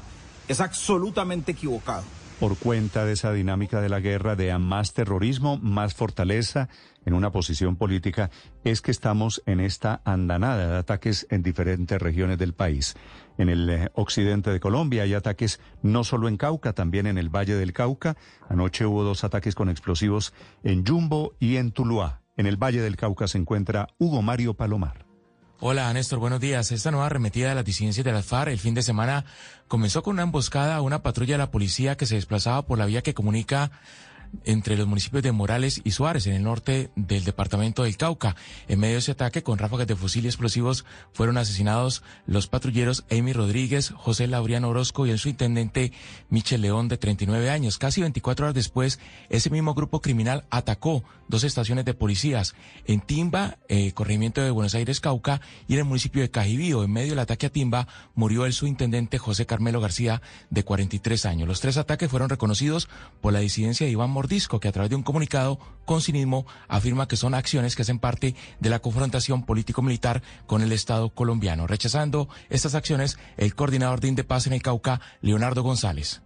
es absolutamente equivocado por cuenta de esa dinámica de la guerra, de más terrorismo, más fortaleza en una posición política, es que estamos en esta andanada de ataques en diferentes regiones del país. En el eh, occidente de Colombia hay ataques no solo en Cauca, también en el Valle del Cauca. Anoche hubo dos ataques con explosivos en Jumbo y en Tuluá. En el Valle del Cauca se encuentra Hugo Mario Palomar. Hola Néstor, buenos días. Esta nueva arremetida de las disidencias de las FARC el fin de semana comenzó con una emboscada a una patrulla de la policía que se desplazaba por la vía que comunica entre los municipios de Morales y Suárez, en el norte del departamento del Cauca. En medio de ese ataque, con ráfagas de fusil y explosivos, fueron asesinados los patrulleros Amy Rodríguez, José Lauriano Orozco y el subintendente Michel León, de 39 años. Casi 24 horas después, ese mismo grupo criminal atacó dos estaciones de policías en Timba, eh, corregimiento de Buenos Aires, Cauca, y en el municipio de Cajibío. En medio del ataque a Timba, murió el subintendente José Carmelo García, de 43 años. Los tres ataques fueron reconocidos por la disidencia de Iván Mordisco, que a través de un comunicado con cinismo afirma que son acciones que hacen parte de la confrontación político-militar con el Estado colombiano. Rechazando estas acciones, el coordinador de Indepaz en el Cauca, Leonardo González.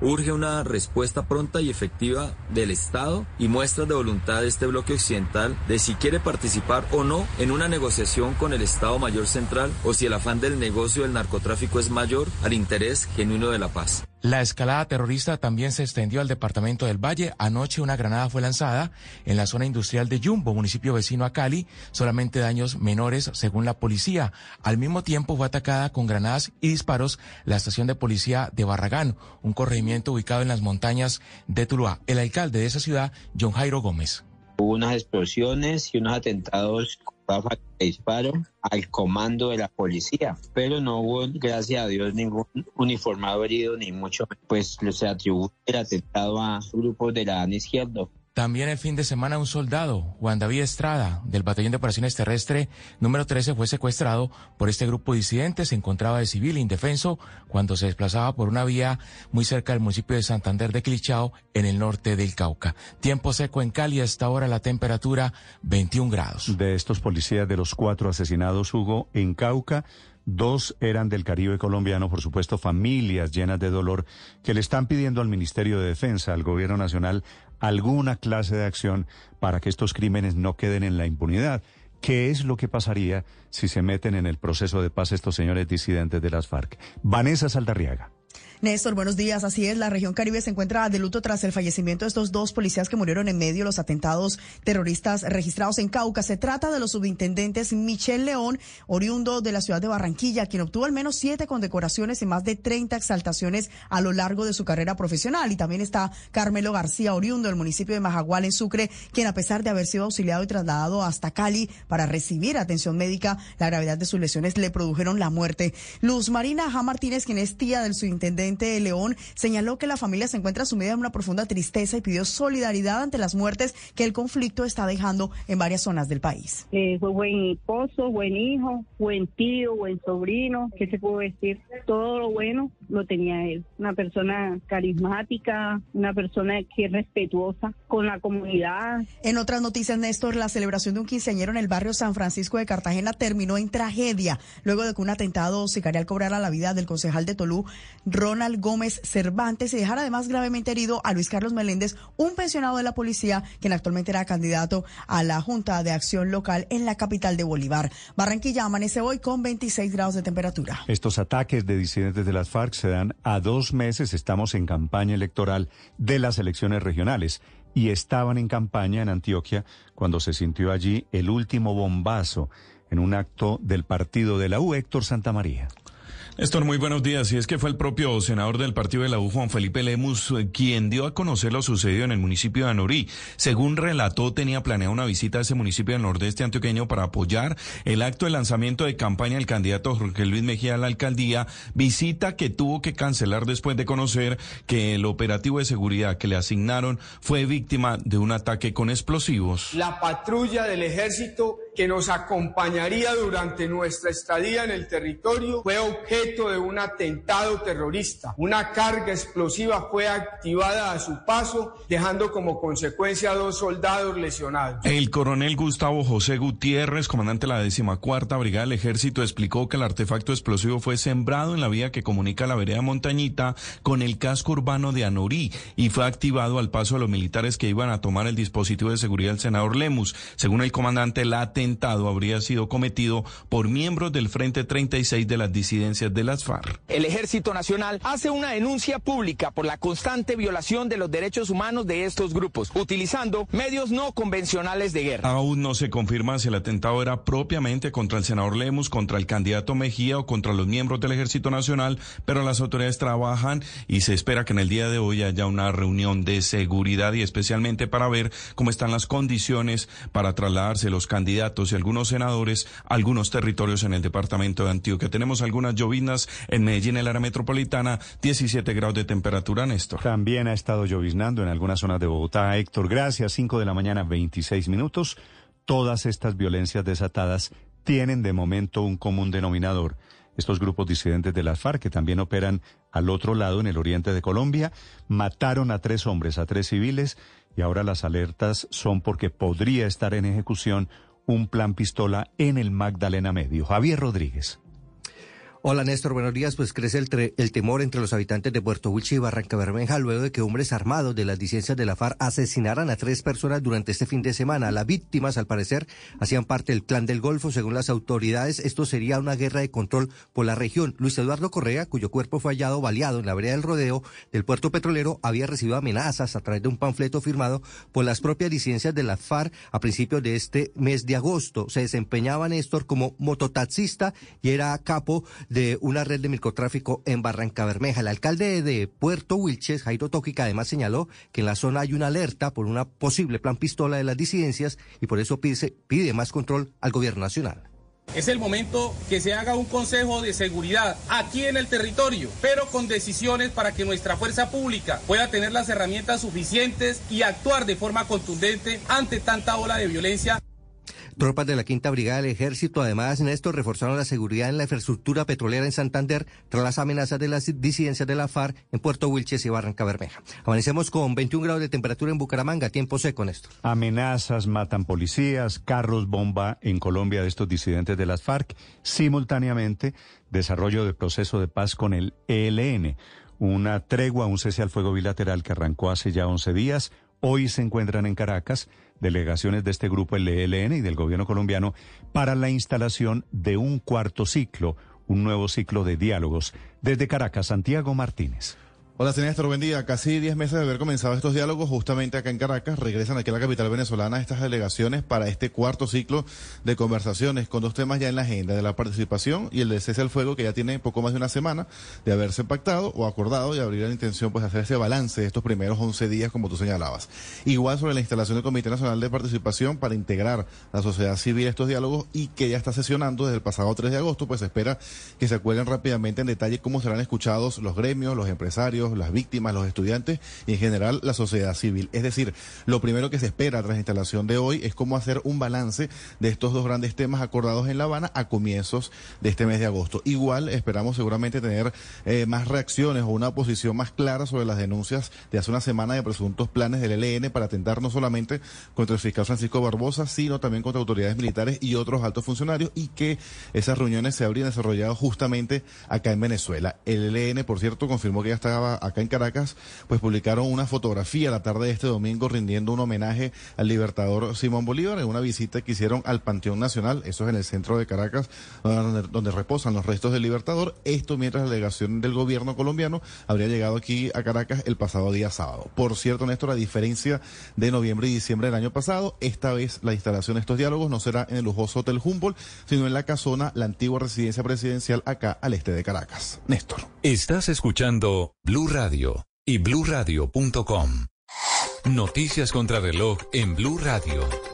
Urge una respuesta pronta y efectiva del Estado y muestras de voluntad de este bloque occidental de si quiere participar o no en una negociación con el Estado Mayor Central o si el afán del negocio del narcotráfico es mayor al interés genuino de la paz. La escalada terrorista también se extendió al departamento del Valle. Anoche una granada fue lanzada en la zona industrial de Yumbo, municipio vecino a Cali, solamente daños menores según la policía. Al mismo tiempo fue atacada con granadas y disparos la estación de policía de Barragán, un corregimiento ubicado en las montañas de Tuluá. El alcalde de esa ciudad, John Jairo Gómez. Hubo unas explosiones y unos atentados de disparo al comando de la policía, pero no hubo, gracias a Dios, ningún uniformado herido, ni mucho, pues se atribuye el atentado a grupos de la izquierda. También el fin de semana un soldado, Juan David Estrada, del Batallón de Operaciones Terrestre número 13, fue secuestrado por este grupo disidente. Se encontraba de civil indefenso cuando se desplazaba por una vía muy cerca del municipio de Santander de Clichao, en el norte del Cauca. Tiempo seco en Cali, hasta ahora la temperatura 21 grados. De estos policías, de los cuatro asesinados, Hugo, en Cauca, Dos eran del Caribe colombiano, por supuesto, familias llenas de dolor que le están pidiendo al Ministerio de Defensa, al Gobierno Nacional, alguna clase de acción para que estos crímenes no queden en la impunidad. ¿Qué es lo que pasaría si se meten en el proceso de paz estos señores disidentes de las FARC? Vanessa Saldarriaga. Néstor, buenos días. Así es, la región Caribe se encuentra de luto tras el fallecimiento de estos dos policías que murieron en medio de los atentados terroristas registrados en Cauca. Se trata de los subintendentes Michel León, oriundo de la ciudad de Barranquilla, quien obtuvo al menos siete condecoraciones y más de 30 exaltaciones a lo largo de su carrera profesional. Y también está Carmelo García, oriundo del municipio de Majagual, en Sucre, quien a pesar de haber sido auxiliado y trasladado hasta Cali para recibir atención médica, la gravedad de sus lesiones le produjeron la muerte. Luz Marina J. Martínez, quien es tía del subintendente de León, señaló que la familia se encuentra sumida en una profunda tristeza y pidió solidaridad ante las muertes que el conflicto está dejando en varias zonas del país. Eh, fue buen esposo, buen hijo, buen tío, buen sobrino, ¿qué se puede decir? Todo lo bueno lo tenía él. Una persona carismática, una persona que es respetuosa con la comunidad. En otras noticias, Néstor, la celebración de un quinceañero en el barrio San Francisco de Cartagena terminó en tragedia luego de que un atentado sicarial cobrara la vida del concejal de Tolú, Ronald Gómez Cervantes, y dejara además gravemente herido a Luis Carlos Meléndez, un pensionado de la policía, quien actualmente era candidato a la Junta de Acción Local en la capital de Bolívar. Barranquilla amanece hoy con 26 grados de temperatura. Estos ataques de disidentes de las FARC se dan a dos meses. Estamos en campaña electoral de las elecciones regionales y estaban en campaña en Antioquia cuando se sintió allí el último bombazo en un acto del partido de la U, Héctor Santamaría. Néstor, muy buenos días. Y es que fue el propio senador del partido de la U, Juan Felipe Lemus, eh, quien dio a conocer lo sucedido en el municipio de Anorí. Según relató, tenía planeado una visita a ese municipio del nordeste antioqueño para apoyar el acto de lanzamiento de campaña del candidato Jorge Luis Mejía a la alcaldía, visita que tuvo que cancelar después de conocer que el operativo de seguridad que le asignaron fue víctima de un ataque con explosivos. La patrulla del ejército que nos acompañaría durante nuestra estadía en el territorio fue objeto de un atentado terrorista. Una carga explosiva fue activada a su paso, dejando como consecuencia a dos soldados lesionados. El coronel Gustavo José Gutiérrez, comandante de la decimacuarta Brigada del Ejército, explicó que el artefacto explosivo fue sembrado en la vía que comunica la vereda Montañita con el casco urbano de Anorí y fue activado al paso de los militares que iban a tomar el dispositivo de seguridad del senador Lemus. Según el comandante, la atentado habría sido cometido por miembros del Frente 36 de las disidencias de las FARC. El Ejército Nacional hace una denuncia pública por la constante violación de los derechos humanos de estos grupos, utilizando medios no convencionales de guerra. Aún no se confirma si el atentado era propiamente contra el senador Lemus, contra el candidato Mejía o contra los miembros del Ejército Nacional, pero las autoridades trabajan y se espera que en el día de hoy haya una reunión de seguridad y especialmente para ver cómo están las condiciones para trasladarse los candidatos y algunos senadores algunos territorios en el departamento de Antioquia. Tenemos algunas llovinas en Medellín, el área metropolitana, 17 grados de temperatura, Néstor. También ha estado lloviznando en algunas zonas de Bogotá. Héctor, gracias. 5 de la mañana, 26 minutos. Todas estas violencias desatadas tienen de momento un común denominador. Estos grupos disidentes de las FARC, que también operan al otro lado, en el oriente de Colombia, mataron a tres hombres, a tres civiles, y ahora las alertas son porque podría estar en ejecución un plan pistola en el Magdalena Medio. Javier Rodríguez. Hola Néstor, buenos días. Pues crece el, temor entre los habitantes de Puerto Wilche y Barranca Bermeja luego de que hombres armados de las disidencias de la FARC asesinaran a tres personas durante este fin de semana. Las víctimas, al parecer, hacían parte del clan del Golfo. Según las autoridades, esto sería una guerra de control por la región. Luis Eduardo Correa, cuyo cuerpo fue hallado baleado en la vereda del rodeo del puerto petrolero, había recibido amenazas a través de un panfleto firmado por las propias disidencias de la FARC a principios de este mes de agosto. Se desempeñaba Néstor como mototaxista y era capo de una red de microtráfico en Barranca Bermeja. El alcalde de Puerto Wilches, Jairo Tóquica, además señaló que en la zona hay una alerta por una posible plan pistola de las disidencias y por eso pide, pide más control al gobierno nacional. Es el momento que se haga un consejo de seguridad aquí en el territorio, pero con decisiones para que nuestra fuerza pública pueda tener las herramientas suficientes y actuar de forma contundente ante tanta ola de violencia. Tropas de la Quinta Brigada del Ejército, además, en esto reforzaron la seguridad en la infraestructura petrolera en Santander tras las amenazas de las disidencias de la FARC en Puerto Wilches y Barranca Bermeja. Amanecemos con 21 grados de temperatura en Bucaramanga, tiempo seco, Néstor. Amenazas, matan policías, carros bomba en Colombia de estos disidentes de las FARC. Simultáneamente, desarrollo de proceso de paz con el ELN. Una tregua, un cese al fuego bilateral que arrancó hace ya 11 días. Hoy se encuentran en Caracas delegaciones de este grupo, el ELN y del gobierno colombiano, para la instalación de un cuarto ciclo, un nuevo ciclo de diálogos. Desde Caracas, Santiago Martínez. Hola, Néstor, buen día. Casi 10 meses de haber comenzado estos diálogos, justamente acá en Caracas, regresan aquí a la capital venezolana estas delegaciones para este cuarto ciclo de conversaciones con dos temas ya en la agenda, de la participación y el de cese al fuego, que ya tiene poco más de una semana de haberse pactado o acordado y abrir la intención pues de hacer ese balance de estos primeros 11 días, como tú señalabas. Igual sobre la instalación del Comité Nacional de Participación para integrar la sociedad civil a estos diálogos y que ya está sesionando desde el pasado 3 de agosto, pues se espera que se acuerden rápidamente en detalle cómo serán escuchados los gremios, los empresarios, las víctimas, los estudiantes y en general la sociedad civil. Es decir, lo primero que se espera tras la instalación de hoy es cómo hacer un balance de estos dos grandes temas acordados en La Habana a comienzos de este mes de agosto. Igual esperamos seguramente tener eh, más reacciones o una posición más clara sobre las denuncias de hace una semana de presuntos planes del ELN para atentar no solamente contra el fiscal Francisco Barbosa, sino también contra autoridades militares y otros altos funcionarios y que esas reuniones se habrían desarrollado justamente acá en Venezuela. El ELN, por cierto, confirmó que ya estaba acá en Caracas, pues publicaron una fotografía la tarde de este domingo rindiendo un homenaje al libertador Simón Bolívar en una visita que hicieron al Panteón Nacional, eso es en el centro de Caracas, donde, reposan los restos del libertador. Esto mientras la delegación del gobierno colombiano habría llegado aquí a Caracas el pasado día sábado. Por cierto, Néstor, a diferencia de noviembre y diciembre del año pasado, esta vez la instalación de estos diálogos no será en el lujoso Hotel Humboldt, sino en la casona, la antigua residencia presidencial acá al este de Caracas. Néstor. Estás escuchando Blue Radio y bluradio.com. Noticias contra reloj en Blue Radio.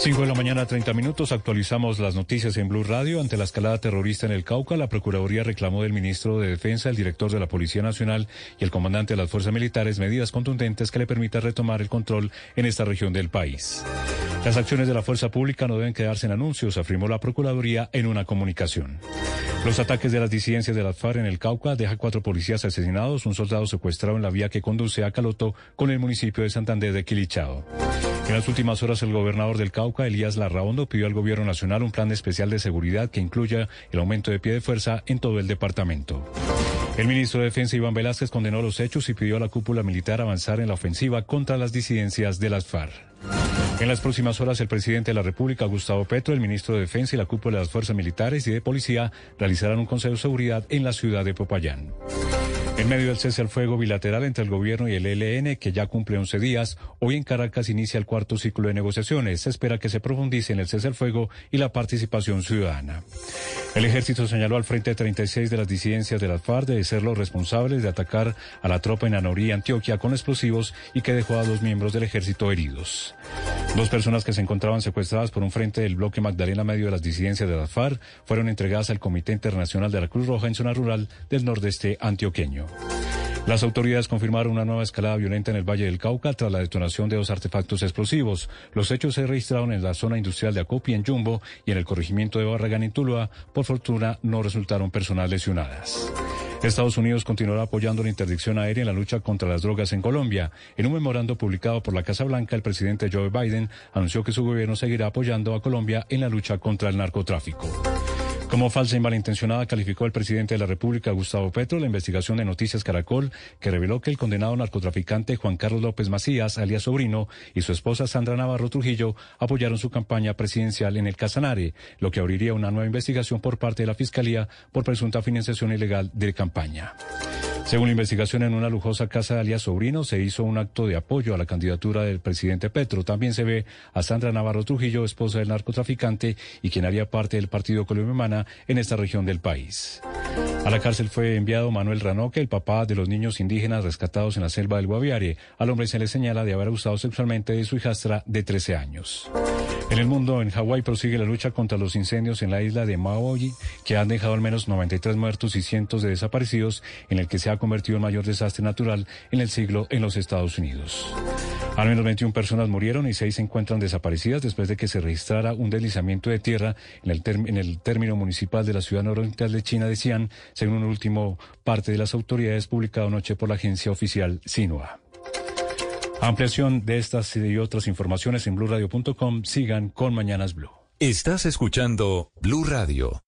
5 de la mañana, 30 minutos. Actualizamos las noticias en Blue Radio. Ante la escalada terrorista en el Cauca, la Procuraduría reclamó del ministro de Defensa, el director de la Policía Nacional y el comandante de las Fuerzas Militares medidas contundentes que le permitan retomar el control en esta región del país. Las acciones de la fuerza pública no deben quedarse en anuncios, afirmó la Procuraduría en una comunicación. Los ataques de las disidencias de la FARC en el Cauca dejan cuatro policías asesinados, un soldado secuestrado en la vía que conduce a Caloto con el municipio de Santander de Quilichao. En las últimas horas, el gobernador del Cauca, Elías Larraondo, pidió al gobierno nacional un plan especial de seguridad que incluya el aumento de pie de fuerza en todo el departamento. El ministro de Defensa, Iván Velázquez, condenó los hechos y pidió a la cúpula militar avanzar en la ofensiva contra las disidencias de las FARC. En las próximas horas, el presidente de la República, Gustavo Petro, el ministro de Defensa y la cúpula de las Fuerzas Militares y de Policía realizarán un consejo de seguridad en la ciudad de Popayán. En medio del cese al fuego bilateral entre el gobierno y el ELN, que ya cumple 11 días, hoy en Caracas inicia el cuarto ciclo de negociaciones. Se espera que se profundice en el cese al fuego y la participación ciudadana. El ejército señaló al frente 36 de las disidencias de las FARC de ser los responsables de atacar a la tropa en Anorí, Antioquia, con explosivos y que dejó a dos miembros del ejército heridos. Dos personas que se encontraban secuestradas por un frente del bloque Magdalena medio de las disidencias de las FARC fueron entregadas al Comité Internacional de la Cruz Roja en zona rural del nordeste antioqueño. Las autoridades confirmaron una nueva escalada violenta en el Valle del Cauca tras la detonación de dos artefactos explosivos. Los hechos se registraron en la zona industrial de Acopi, en Jumbo, y en el corregimiento de Barragán, en Tuluá. Por fortuna, no resultaron personas lesionadas. Estados Unidos continuará apoyando la interdicción aérea en la lucha contra las drogas en Colombia. En un memorando publicado por la Casa Blanca, el presidente Joe Biden anunció que su gobierno seguirá apoyando a Colombia en la lucha contra el narcotráfico. Como falsa y malintencionada calificó el presidente de la República, Gustavo Petro, la investigación de Noticias Caracol, que reveló que el condenado narcotraficante Juan Carlos López Macías, alias Sobrino, y su esposa Sandra Navarro Trujillo apoyaron su campaña presidencial en el Casanare, lo que abriría una nueva investigación por parte de la Fiscalía por presunta financiación ilegal de campaña. Según la investigación, en una lujosa casa de alias Sobrino se hizo un acto de apoyo a la candidatura del presidente Petro. También se ve a Sandra Navarro Trujillo, esposa del narcotraficante y quien haría parte del Partido Colombiana en esta región del país. A la cárcel fue enviado Manuel Ranoque, el papá de los niños indígenas rescatados en la selva del Guaviare. Al hombre se le señala de haber abusado sexualmente de su hijastra de 13 años. En el mundo, en Hawái prosigue la lucha contra los incendios en la isla de Maui, que han dejado al menos 93 muertos y cientos de desaparecidos, en el que se ha convertido en mayor desastre natural en el siglo en los Estados Unidos. Al menos 21 personas murieron y 6 se encuentran desaparecidas después de que se registrara un deslizamiento de tierra en el, en el término municipal de la ciudad nororiental de China de Xi'an, según un último parte de las autoridades publicado anoche por la agencia oficial Sinua. Ampliación de estas y otras informaciones en blurradio.com. Sigan con Mañanas Blue. Estás escuchando Blue Radio.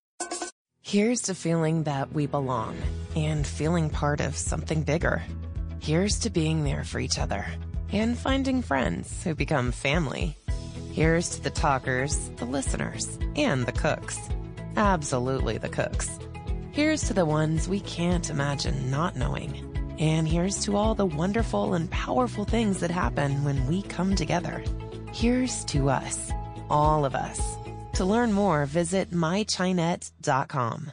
Here's to feeling that we belong and feeling part of something bigger. Here's to being there for each other and finding friends who become family. Here's to the talkers, the listeners, and the cooks. Absolutely the cooks. Here's to the ones we can't imagine not knowing. And here's to all the wonderful and powerful things that happen when we come together. Here's to us, all of us. To learn more, visit mychinet.com.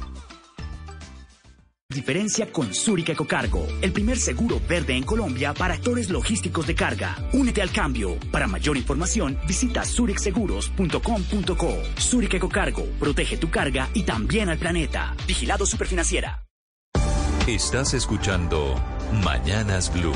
Diferencia con Zurich Ecocargo, el primer seguro verde en Colombia para actores logísticos de carga. Únete al cambio. Para mayor información, visita zurichseguros.com.co. Zurich Ecocargo, protege tu carga y también al planeta. Vigilado Superfinanciera. Estás escuchando Mañanas Blue.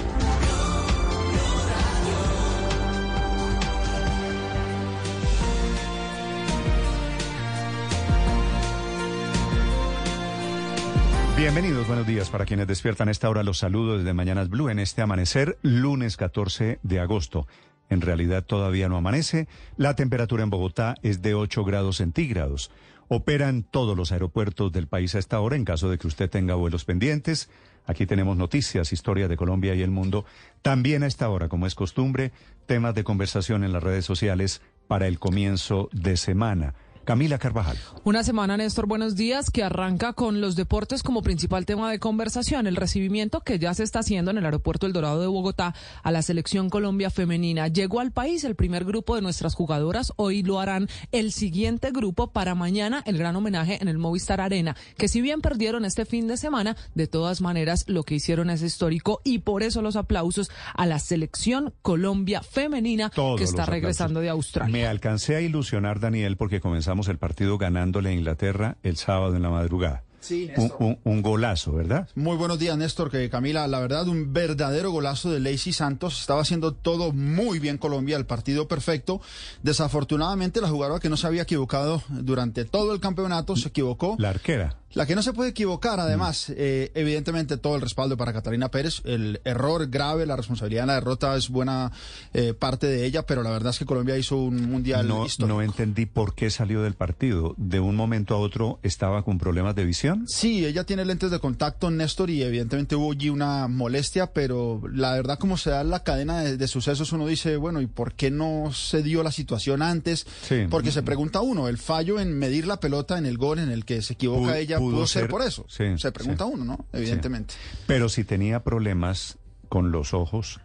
Bienvenidos, buenos días. Para quienes despiertan esta hora, los saludos desde Mañanas Blue en este amanecer, lunes 14 de agosto. En realidad todavía no amanece. La temperatura en Bogotá es de 8 grados centígrados. Operan todos los aeropuertos del país a esta hora en caso de que usted tenga vuelos pendientes. Aquí tenemos noticias, historia de Colombia y el mundo. También a esta hora, como es costumbre, temas de conversación en las redes sociales para el comienzo de semana. Camila Carvajal. Una semana, Néstor, buenos días, que arranca con los deportes como principal tema de conversación, el recibimiento que ya se está haciendo en el aeropuerto El Dorado de Bogotá a la selección Colombia femenina. Llegó al país el primer grupo de nuestras jugadoras, hoy lo harán el siguiente grupo para mañana, el gran homenaje en el Movistar Arena, que si bien perdieron este fin de semana, de todas maneras lo que hicieron es histórico y por eso los aplausos a la selección Colombia femenina Todos que está regresando de Australia. Me alcancé a ilusionar, Daniel, porque comenzamos el partido ganándole a Inglaterra el sábado en la madrugada. Sí, un, un golazo, ¿verdad? Muy buenos días, Néstor. Que Camila, la verdad, un verdadero golazo de Lacey Santos. Estaba haciendo todo muy bien Colombia, el partido perfecto. Desafortunadamente, la jugadora que no se había equivocado durante todo el campeonato se equivocó. La arquera. La que no se puede equivocar, además, eh, evidentemente todo el respaldo para Catalina Pérez. El error grave, la responsabilidad en la derrota es buena eh, parte de ella, pero la verdad es que Colombia hizo un mundial No, histórico. no entendí por qué salió del partido. De un momento a otro estaba con problemas de visión. Sí, ella tiene lentes de contacto, Néstor, y evidentemente hubo allí una molestia, pero la verdad como se da la cadena de, de sucesos, uno dice, bueno, ¿y por qué no se dio la situación antes? Sí. Porque se pregunta uno, el fallo en medir la pelota en el gol en el que se equivoca ella pudo, ser, ser- por eso. sí, se pregunta sí. uno, ¿no? Evidentemente. Pero si tenía problemas con los ojos,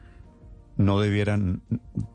no debieran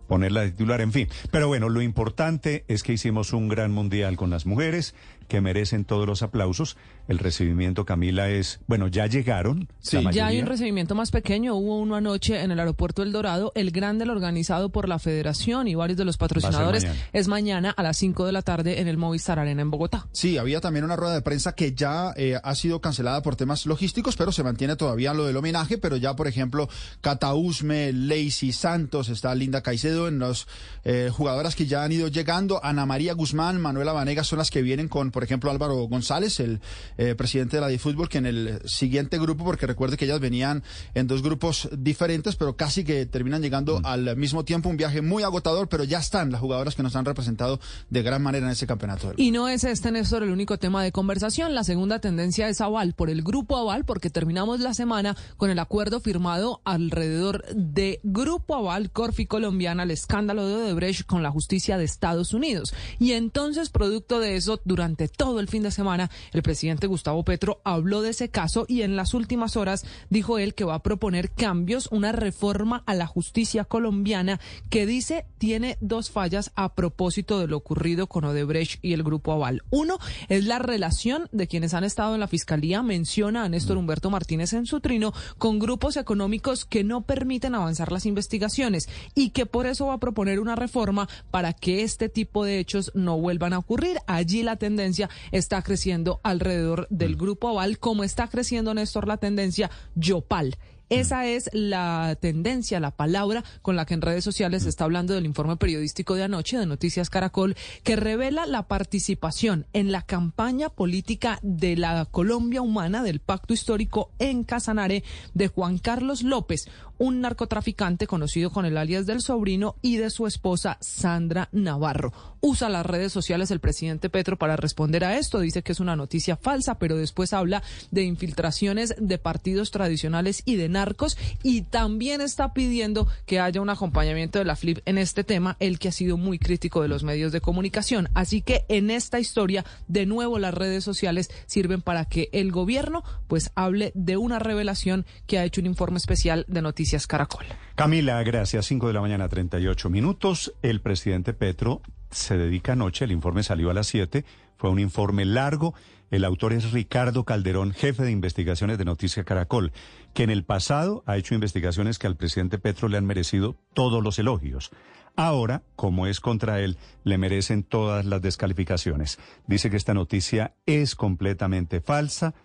ponerla de titular, en fin. Pero bueno, lo importante es que hicimos un gran mundial con las mujeres que merecen todos los aplausos. El recibimiento, Camila, es, bueno, ya llegaron. la Ya hay un recibimiento más pequeño. Hubo uno anoche en el aeropuerto El Dorado. El grande, el organizado por la Federación y varios de los patrocinadores, mañana. es mañana a las 5 de la tarde en el Movistar Arena en Bogotá. Sí, había también una rueda de prensa que ya eh, ha sido cancelada por temas logísticos, pero se mantiene todavía lo del homenaje, pero ya, por ejemplo, Cata Usme, Lacey Santos, está Linda Caicedo, en los eh, jugadoras que ya han ido llegando, Ana María Guzmán, Manuela Vanegas son las que vienen con, por ejemplo, Álvaro González, el eh, presidente de la DiFútbol, que en el siguiente grupo, porque recuerde que ellas venían en dos grupos diferentes, pero casi que terminan llegando al mismo tiempo, un viaje muy agotador, pero ya están las jugadoras que nos han representado de gran manera en ese campeonato. del Y no es este, Néstor, el único tema de conversación. La segunda tendencia es Aval, por el grupo Aval, porque terminamos la semana con el acuerdo firmado alrededor de Grupo Aval, Corfi Colombiana, el escándalo de Odebrecht con la justicia de Estados Unidos. Y entonces, producto de eso, durante todo el fin de semana, el presidente Gustavo Petro habló de ese caso y en las últimas horas dijo él que va a proponer cambios, una reforma a la justicia colombiana que dice tiene dos fallas a propósito de lo ocurrido con Odebrecht y el Grupo Aval. Uno es la relación de quienes han estado en la fiscalía, menciona a Néstor Humberto Martínez en su trino, con grupos económicos que no permiten avanzar las investigaciones y que por eso va a proponer una reforma para que este tipo de hechos no vuelvan a ocurrir. Allí la tendencia está creciendo alrededor del Grupo Aval, como está creciendo, Néstor, la tendencia Yopal. Esa es la tendencia, la palabra con la que en redes sociales se está hablando del informe periodístico de anoche de Noticias Caracol, que revela la participación en la campaña política de la Colombia Humana del Pacto Histórico en Casanare de Juan Carlos López, un narcotraficante conocido con el alias del sobrino y de su esposa Sandra Navarro. Usa las redes sociales el presidente Petro para responder a esto. Dice que es una noticia falsa, pero después habla de infiltraciones de partidos tradicionales y de narcos y también está pidiendo que haya un acompañamiento de la FLIP en este tema, el que ha sido muy crítico de los medios de comunicación. Así que en esta historia, de nuevo las redes sociales sirven para que el gobierno pues hable de una revelación que ha hecho un informe especial de noticias Caracol. Camila, gracias. 5 de la mañana, 38 minutos. El presidente Petro se dedica anoche, el informe salió a las 7, fue un informe largo. El autor es Ricardo Calderón, jefe de investigaciones de Noticias Caracol, que en el pasado ha hecho investigaciones que al presidente Petro le han merecido todos los elogios. Ahora, como es contra él, le merecen todas las descalificaciones. Dice que esta noticia es completamente falsa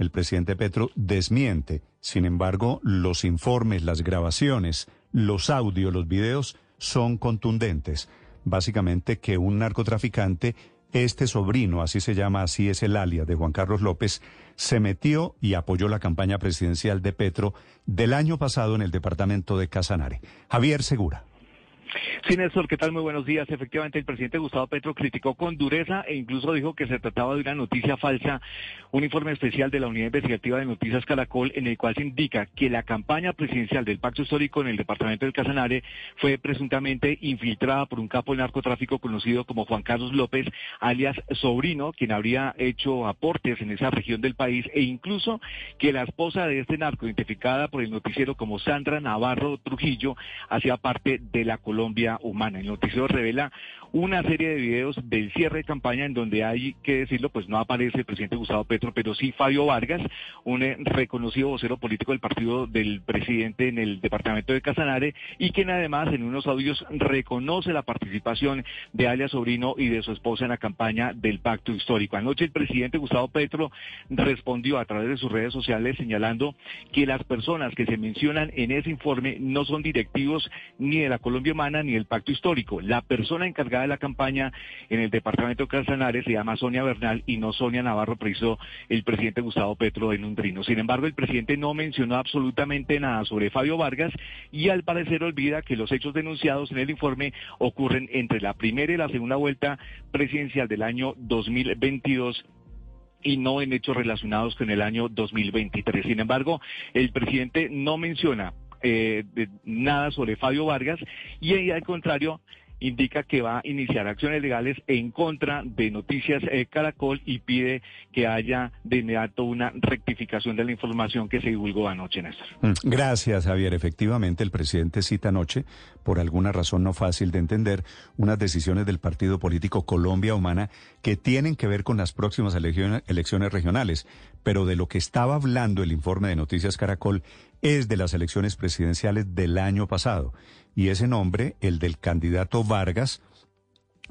el presidente Petro desmiente. Sin embargo, los informes, las grabaciones, los audios, los videos son contundentes. Básicamente que un narcotraficante, este sobrino, así se llama, así es el alias de Juan Carlos López, se metió y apoyó la campaña presidencial de Petro del año pasado en el departamento de Casanare. Javier Segura. Sí, Néstor, ¿qué tal? Muy buenos días. Efectivamente, el presidente Gustavo Petro criticó con dureza e incluso dijo que se trataba de una noticia falsa, un informe especial de la Unidad Investigativa de Noticias Caracol, en el cual se indica que la campaña presidencial del Pacto Histórico en el departamento del Casanare fue presuntamente infiltrada por un capo de narcotráfico conocido como Juan Carlos López, alias Sobrino, quien habría hecho aportes en esa región del país, e incluso que la esposa de este narco, identificada por el noticiero como Sandra Navarro Trujillo, hacía parte de la colonia Colombia Humana. El noticiero revela una serie de videos del cierre de campaña en donde hay que decirlo, pues no aparece el presidente Gustavo Petro, pero sí Fabio Vargas, un eh, reconocido vocero político del partido del presidente en el departamento de Casanare y quien además en unos audios reconoce la participación de alias Sobrino y de su esposa en la campaña del pacto histórico. Anoche el presidente Gustavo Petro respondió a través de sus redes sociales señalando que las personas que se mencionan en ese informe no son directivos ni de la Colombia Humana ni del pacto histórico. La persona encargada de la campaña en el departamento de Casanares se llama Sonia Bernal y no Sonia Navarro, precisó el presidente Gustavo Petro en un trino. Sin embargo, el presidente no mencionó absolutamente nada sobre Fabio Vargas y al parecer olvida que los hechos denunciados en el informe ocurren entre la primera y la segunda vuelta presidencial del año 2022 y no en hechos relacionados con el año 2023. Sin embargo, el presidente no menciona eh, nada sobre Fabio Vargas y al contrario indica que va a iniciar acciones legales en contra de Noticias eh, Caracol y pide que haya de inmediato una rectificación de la información que se divulgó anoche, Néstor. Mm, gracias, Javier. Efectivamente, el presidente cita anoche, por alguna razón no fácil de entender, unas decisiones del partido político Colombia Humana que tienen que ver con las próximas elecciones, elecciones regionales. Pero de lo que estaba hablando el informe de Noticias Caracol es de las elecciones presidenciales del año pasado y ese nombre, el del candidato Vargas,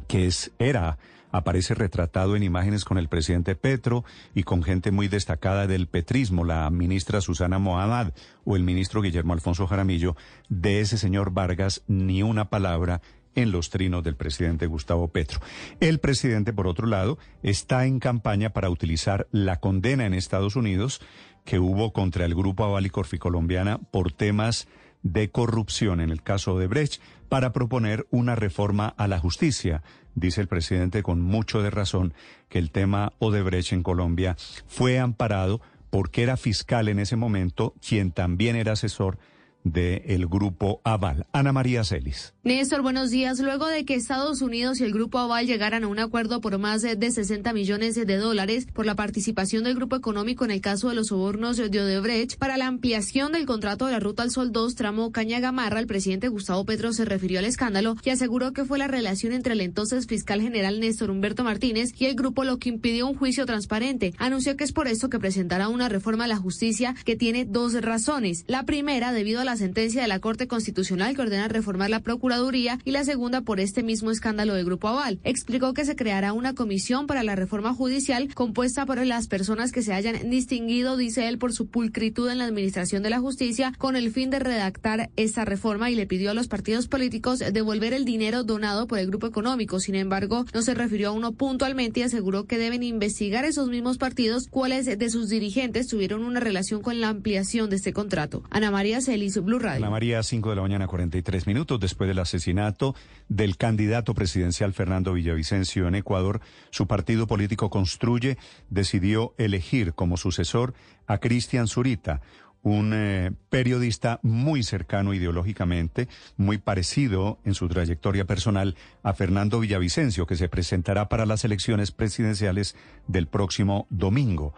que es, era, aparece retratado en imágenes con el presidente Petro y con gente muy destacada del petrismo, la ministra Susana Mohamed o el ministro Guillermo Alfonso Jaramillo, de ese señor Vargas ni una palabra en los trinos del presidente Gustavo Petro. El presidente, por otro lado, está en campaña para utilizar la condena en Estados Unidos que hubo contra el Grupo Aval y Corficolombiana por temas de corrupción en el caso de Brecht para proponer una reforma a la justicia. Dice el presidente con mucho de razón que el tema Odebrecht en Colombia fue amparado porque era fiscal en ese momento, quien también era asesor del grupo Aval. Ana María Celis. Néstor, buenos días. Luego de que Estados Unidos y el grupo Aval llegaran a un acuerdo por más de 60 millones de dólares por la participación del grupo económico en el caso de los sobornos de Odebrecht para la ampliación del contrato de la Ruta al Sol 2 tramo Caña Gamarra, el presidente Gustavo Petro se refirió al escándalo y aseguró que fue la relación entre el entonces fiscal general Néstor Humberto Martínez y el grupo lo que impidió un juicio transparente. Anunció que es por eso que presentará una reforma a la justicia que tiene dos razones. La primera, debido a la sentencia de la Corte Constitucional que ordena reformar la Procuraduría y la segunda por este mismo escándalo de Grupo Aval. Explicó que se creará una comisión para la reforma judicial compuesta por las personas que se hayan distinguido, dice él, por su pulcritud en la administración de la justicia con el fin de redactar esta reforma y le pidió a los partidos políticos devolver el dinero donado por el grupo económico. Sin embargo, no se refirió a uno puntualmente y aseguró que deben investigar esos mismos partidos cuáles de sus dirigentes tuvieron una relación con la ampliación de este contrato. Ana María Celis, Blue Radio. Ana María, 5 de la mañana, 43 minutos después del asesinato del candidato presidencial Fernando Villavicencio en Ecuador, su partido político Construye decidió elegir como sucesor a Cristian Zurita, un eh, periodista muy cercano ideológicamente, muy parecido en su trayectoria personal a Fernando Villavicencio, que se presentará para las elecciones presidenciales del próximo domingo.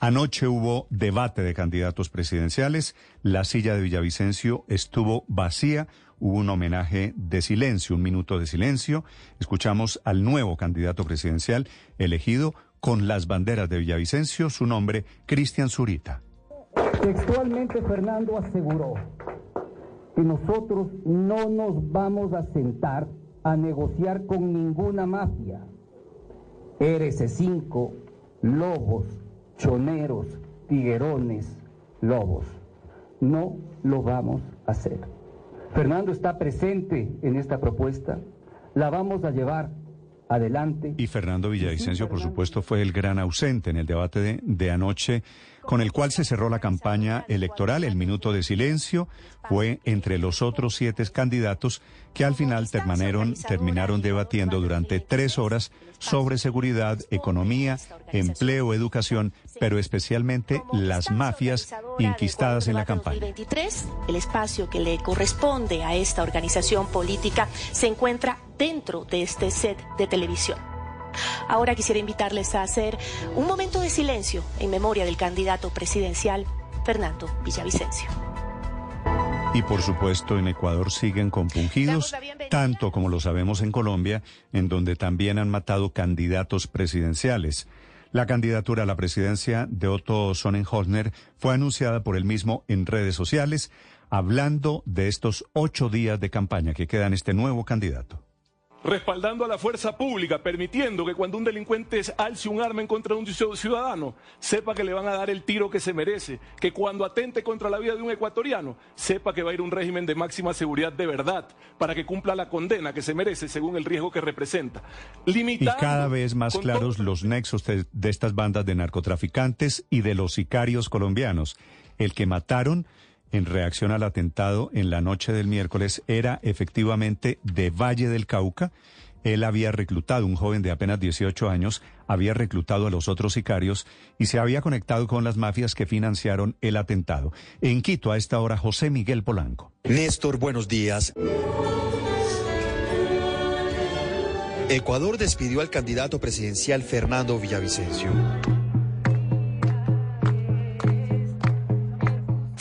Anoche hubo debate de candidatos presidenciales, la silla de Villavicencio estuvo vacía, hubo un homenaje de silencio, un minuto de silencio. Escuchamos al nuevo candidato presidencial elegido con las banderas de Villavicencio, su nombre, Cristian Zurita. Textualmente Fernando aseguró que nosotros no nos vamos a sentar a negociar con ninguna mafia. RC5, lobos, choneros, tiguerones, lobos. No lo vamos a hacer. Fernando está presente en esta propuesta, la vamos a llevar adelante. Y Fernando Villavicencio, por supuesto, fue el gran ausente en el debate de, de anoche con el cual se cerró la campaña electoral. El minuto de silencio fue entre los otros siete candidatos que al final terminaron, terminaron debatiendo durante tres horas sobre seguridad, economía, empleo, educación, pero especialmente las mafias inquistadas en la campaña. 2023, el espacio que le corresponde a esta organización política se encuentra dentro de este set de televisión. Ahora quisiera invitarles a hacer un momento de silencio en memoria del candidato presidencial Fernando Villavicencio. Y por supuesto en Ecuador siguen compungidos, tanto como lo sabemos en Colombia, en donde también han matado candidatos presidenciales. La candidatura a la presidencia de Otto Sonnenholzner fue anunciada por él mismo en redes sociales, hablando de estos ocho días de campaña que quedan este nuevo candidato respaldando a la fuerza pública, permitiendo que cuando un delincuente alce un arma en contra de un ciudadano, sepa que le van a dar el tiro que se merece, que cuando atente contra la vida de un ecuatoriano, sepa que va a ir un régimen de máxima seguridad de verdad, para que cumpla la condena que se merece según el riesgo que representa. y cada vez más claros los nexos de, de estas bandas de narcotraficantes y de los sicarios colombianos. El que mataron en reacción al atentado en la noche del miércoles era efectivamente de Valle del Cauca. Él había reclutado, un joven de apenas 18 años, había reclutado a los otros sicarios y se había conectado con las mafias que financiaron el atentado. En Quito, a esta hora, José Miguel Polanco. Néstor, buenos días. Ecuador despidió al candidato presidencial Fernando Villavicencio.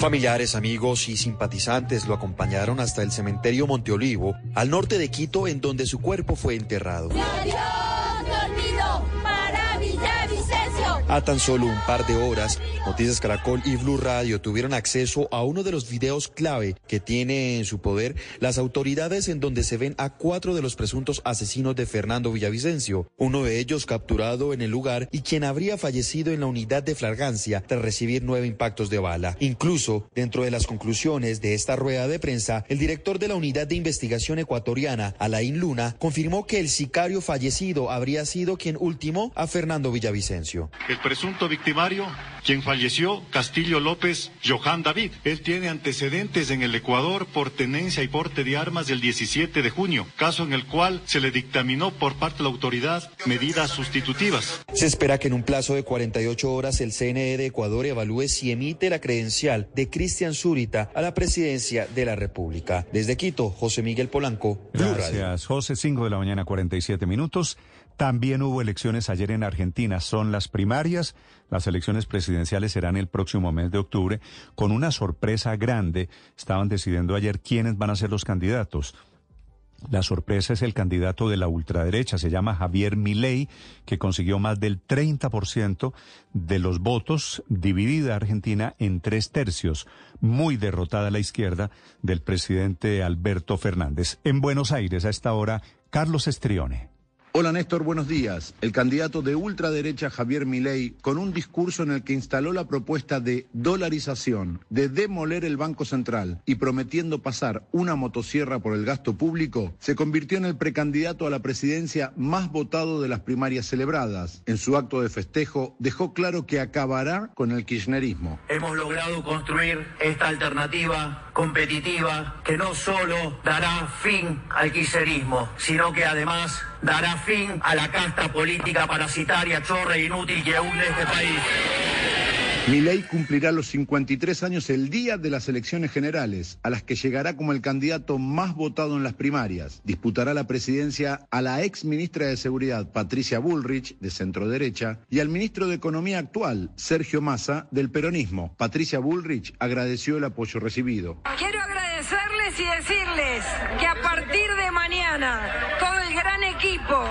Familiares, amigos y simpatizantes lo acompañaron hasta el cementerio Monteolivo, al norte de Quito, en donde su cuerpo fue enterrado. A tan solo un par de horas, Noticias Caracol y Blue Radio tuvieron acceso a uno de los videos clave que tiene en su poder las autoridades en donde se ven a cuatro de los presuntos asesinos de Fernando Villavicencio, uno de ellos capturado en el lugar y quien habría fallecido en la unidad de flagrancia tras recibir nueve impactos de bala. Incluso, dentro de las conclusiones de esta rueda de prensa, el director de la unidad de investigación ecuatoriana, Alain Luna, confirmó que el sicario fallecido habría sido quien ultimó a Fernando Villavicencio. El presunto victimario, quien falleció, Castillo López Johan David. Él tiene antecedentes en el Ecuador por tenencia y porte de armas del 17 de junio, caso en el cual se le dictaminó por parte de la autoridad medidas sustitutivas. Se espera que en un plazo de 48 horas el CNE de Ecuador evalúe si emite la credencial de Cristian Zurita a la presidencia de la República. Desde Quito, José Miguel Polanco. Gracias, José. 5 de la mañana, 47 minutos. También hubo elecciones ayer en Argentina. Son las primarias. Las elecciones presidenciales serán el próximo mes de octubre. Con una sorpresa grande, estaban decidiendo ayer quiénes van a ser los candidatos. La sorpresa es el candidato de la ultraderecha, se llama Javier Milei, que consiguió más del 30% de los votos, dividida Argentina en tres tercios, muy derrotada la izquierda del presidente Alberto Fernández. En Buenos Aires, a esta hora, Carlos Estrione. Hola Néstor, buenos días. El candidato de ultraderecha Javier Milei, con un discurso en el que instaló la propuesta de dolarización, de demoler el Banco Central y prometiendo pasar una motosierra por el gasto público, se convirtió en el precandidato a la presidencia más votado de las primarias celebradas. En su acto de festejo dejó claro que acabará con el kirchnerismo. Hemos logrado construir esta alternativa competitiva que no solo dará fin al kirchnerismo, sino que además dará fin a la casta política parasitaria, chorra e inútil que hunde este país. ley cumplirá los 53 años el día de las elecciones generales, a las que llegará como el candidato más votado en las primarias. Disputará la presidencia a la ex ministra de Seguridad, Patricia Bullrich, de centro derecha, y al ministro de Economía actual, Sergio Massa, del peronismo. Patricia Bullrich agradeció el apoyo recibido. Quiero agradecerles y decirles que a partir de mañana equipo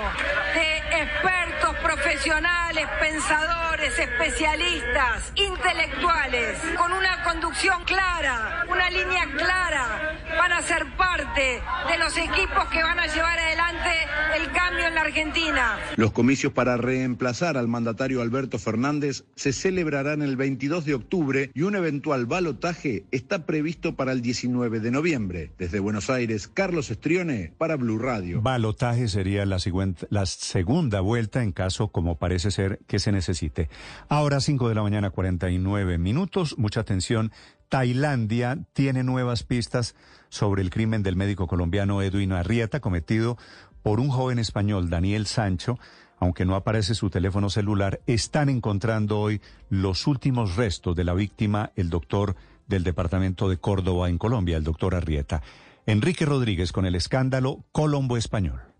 de expertos, profesionales, pensadores, especialistas, intelectuales, con una conducción clara, una línea clara, van a ser parte de los equipos que van a llevar adelante el cambio en la Argentina. Los comicios para reemplazar al mandatario Alberto Fernández se celebrarán el 22 de octubre y un eventual balotaje está previsto para el 19 de noviembre. Desde Buenos Aires, Carlos Estrione para Blue Radio. Balotaje sería la, la segunda vuelta en caso, como parece ser, que se necesite. Ahora 5 de la mañana, 49 minutos. Mucha atención. Tailandia tiene nuevas pistas sobre el crimen del médico colombiano Edwin Arrieta cometido por un joven español, Daniel Sancho, aunque no aparece su teléfono celular, están encontrando hoy los últimos restos de la víctima, el doctor del departamento de Córdoba en Colombia, el doctor Arrieta. Enrique Rodríguez con el escándalo Colombo Español.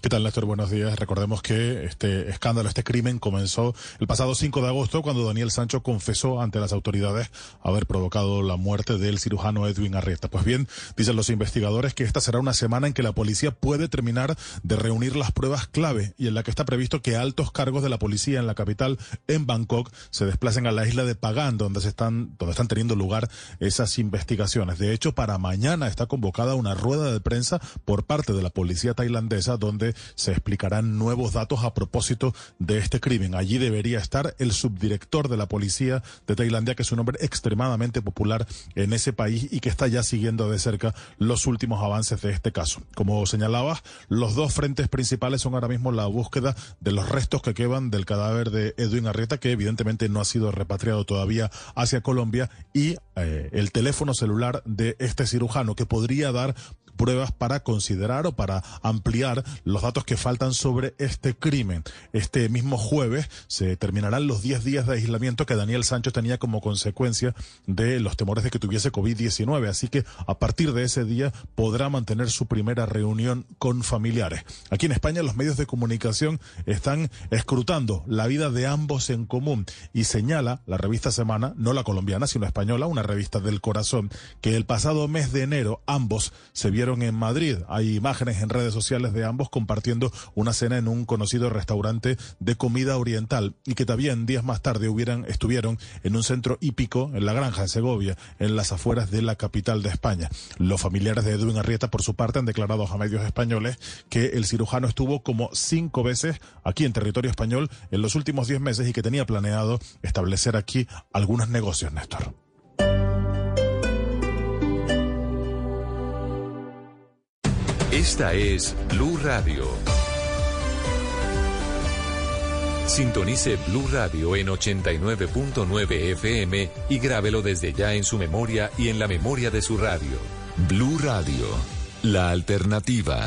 ¿Qué tal, Néstor? Buenos días. Recordemos que este escándalo, este crimen comenzó el pasado 5 de agosto cuando Daniel Sancho confesó ante las autoridades haber provocado la muerte del cirujano Edwin Arrieta. Pues bien, dicen los investigadores que esta será una semana en que la policía puede terminar de reunir las pruebas clave y en la que está previsto que altos cargos de la policía en la capital, en Bangkok, se desplacen a la isla de Pagan, donde se están, donde están teniendo lugar esas investigaciones. De hecho, para mañana está convocada una rueda de prensa por parte de la policía tailandesa donde se explicarán nuevos datos a propósito de este crimen. Allí debería estar el subdirector de la policía de Tailandia, que es un hombre extremadamente popular en ese país y que está ya siguiendo de cerca los últimos avances de este caso. Como señalabas, los dos frentes principales son ahora mismo la búsqueda de los restos que quedan del cadáver de Edwin Arrieta, que evidentemente no ha sido repatriado todavía hacia Colombia, y eh, el teléfono celular de este cirujano, que podría dar pruebas para considerar o para ampliar los datos que faltan sobre este crimen. Este mismo jueves se terminarán los 10 días de aislamiento que Daniel Sancho tenía como consecuencia de los temores de que tuviese COVID-19. Así que a partir de ese día podrá mantener su primera reunión con familiares. Aquí en España los medios de comunicación están escrutando la vida de ambos en común y señala la revista Semana, no la colombiana, sino española, una revista del corazón, que el pasado mes de enero ambos se vieron en Madrid. Hay imágenes en redes sociales de ambos compartiendo una cena en un conocido restaurante de comida oriental y que también días más tarde hubieran, estuvieron en un centro hípico en la granja en Segovia, en las afueras de la capital de España. Los familiares de Edwin Arrieta, por su parte, han declarado a medios españoles que el cirujano estuvo como cinco veces aquí en territorio español en los últimos diez meses y que tenía planeado establecer aquí algunos negocios, Néstor. Esta es Blue Radio. Sintonice Blue Radio en 89.9 FM y grábelo desde ya en su memoria y en la memoria de su radio. Blue Radio, la alternativa.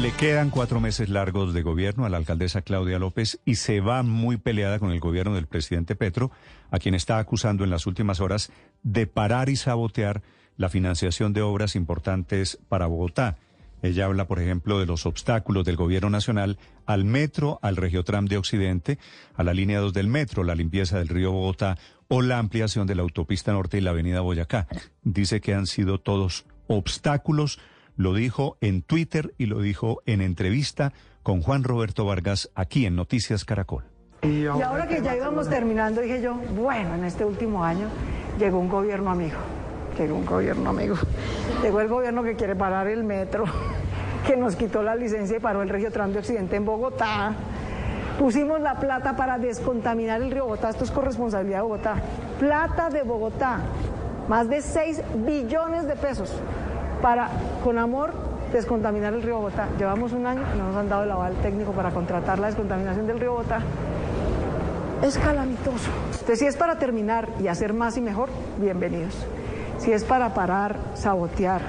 Le quedan cuatro meses largos de gobierno a la alcaldesa Claudia López y se va muy peleada con el gobierno del presidente Petro, a quien está acusando en las últimas horas de parar y sabotear la financiación de obras importantes para Bogotá. Ella habla, por ejemplo, de los obstáculos del gobierno nacional al metro, al regiotram de Occidente, a la línea 2 del metro, la limpieza del río Bogotá o la ampliación de la autopista norte y la avenida Boyacá. Dice que han sido todos obstáculos Lo dijo en Twitter y lo dijo en entrevista con Juan Roberto Vargas aquí en Noticias Caracol. Y ahora que ya íbamos terminando, dije yo, bueno, en este último año llegó un gobierno amigo, llegó un gobierno amigo, llegó el gobierno que quiere parar el metro, que nos quitó la licencia y paró el Regio Tram de Occidente en Bogotá. Pusimos la plata para descontaminar el río Bogotá, esto es corresponsabilidad de Bogotá. Plata de Bogotá, más de 6 billones de pesos para, con amor, descontaminar el río Bogotá. Llevamos un año y no nos han dado el aval técnico para contratar la descontaminación del río Bogotá. Es calamitoso. Entonces, si es para terminar y hacer más y mejor, bienvenidos. Si es para parar, sabotear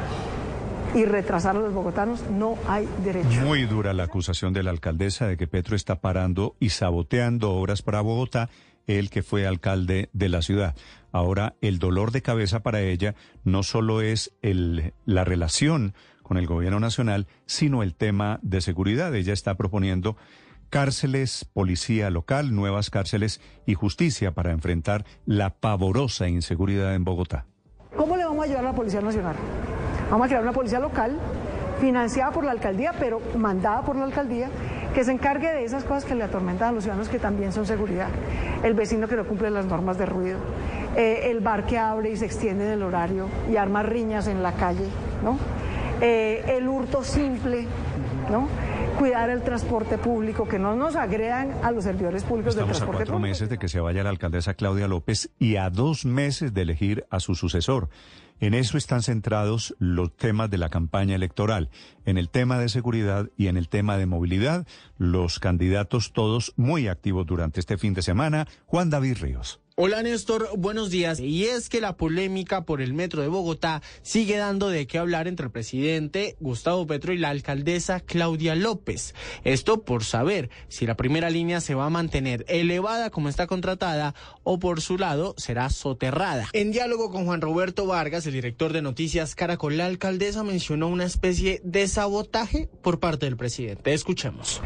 y retrasar a los bogotanos, no hay derecho. Muy dura la acusación de la alcaldesa de que Petro está parando y saboteando obras para Bogotá, el que fue alcalde de la ciudad. Ahora, el dolor de cabeza para ella no solo es el, la relación con el gobierno nacional, sino el tema de seguridad. Ella está proponiendo cárceles, policía local, nuevas cárceles y justicia para enfrentar la pavorosa inseguridad en Bogotá. ¿Cómo le vamos a ayudar a la Policía Nacional? Vamos a crear una policía local financiada por la alcaldía, pero mandada por la alcaldía, que se encargue de esas cosas que le atormentan a los ciudadanos, que también son seguridad. El vecino que no cumple las normas de ruido, eh, el bar que abre y se extiende en el horario y arma riñas en la calle, ¿no? Eh, el hurto simple, ¿no? Cuidar el transporte público, que no nos agredan a los servidores públicos Estamos del transporte a cuatro público. meses de que se vaya la alcaldesa Claudia López y a dos meses de elegir a su sucesor. En eso están centrados los temas de la campaña electoral, en el tema de seguridad y en el tema de movilidad. Los candidatos todos muy activos durante este fin de semana. Juan David Ríos. Hola Néstor, buenos días. Y es que la polémica por el metro de Bogotá sigue dando de qué hablar entre el presidente Gustavo Petro y la alcaldesa Claudia López. Esto por saber si la primera línea se va a mantener elevada como está contratada o por su lado será soterrada. En diálogo con Juan Roberto Vargas, el director de Noticias Caracol, la alcaldesa mencionó una especie de sabotaje por parte del presidente. Escuchemos.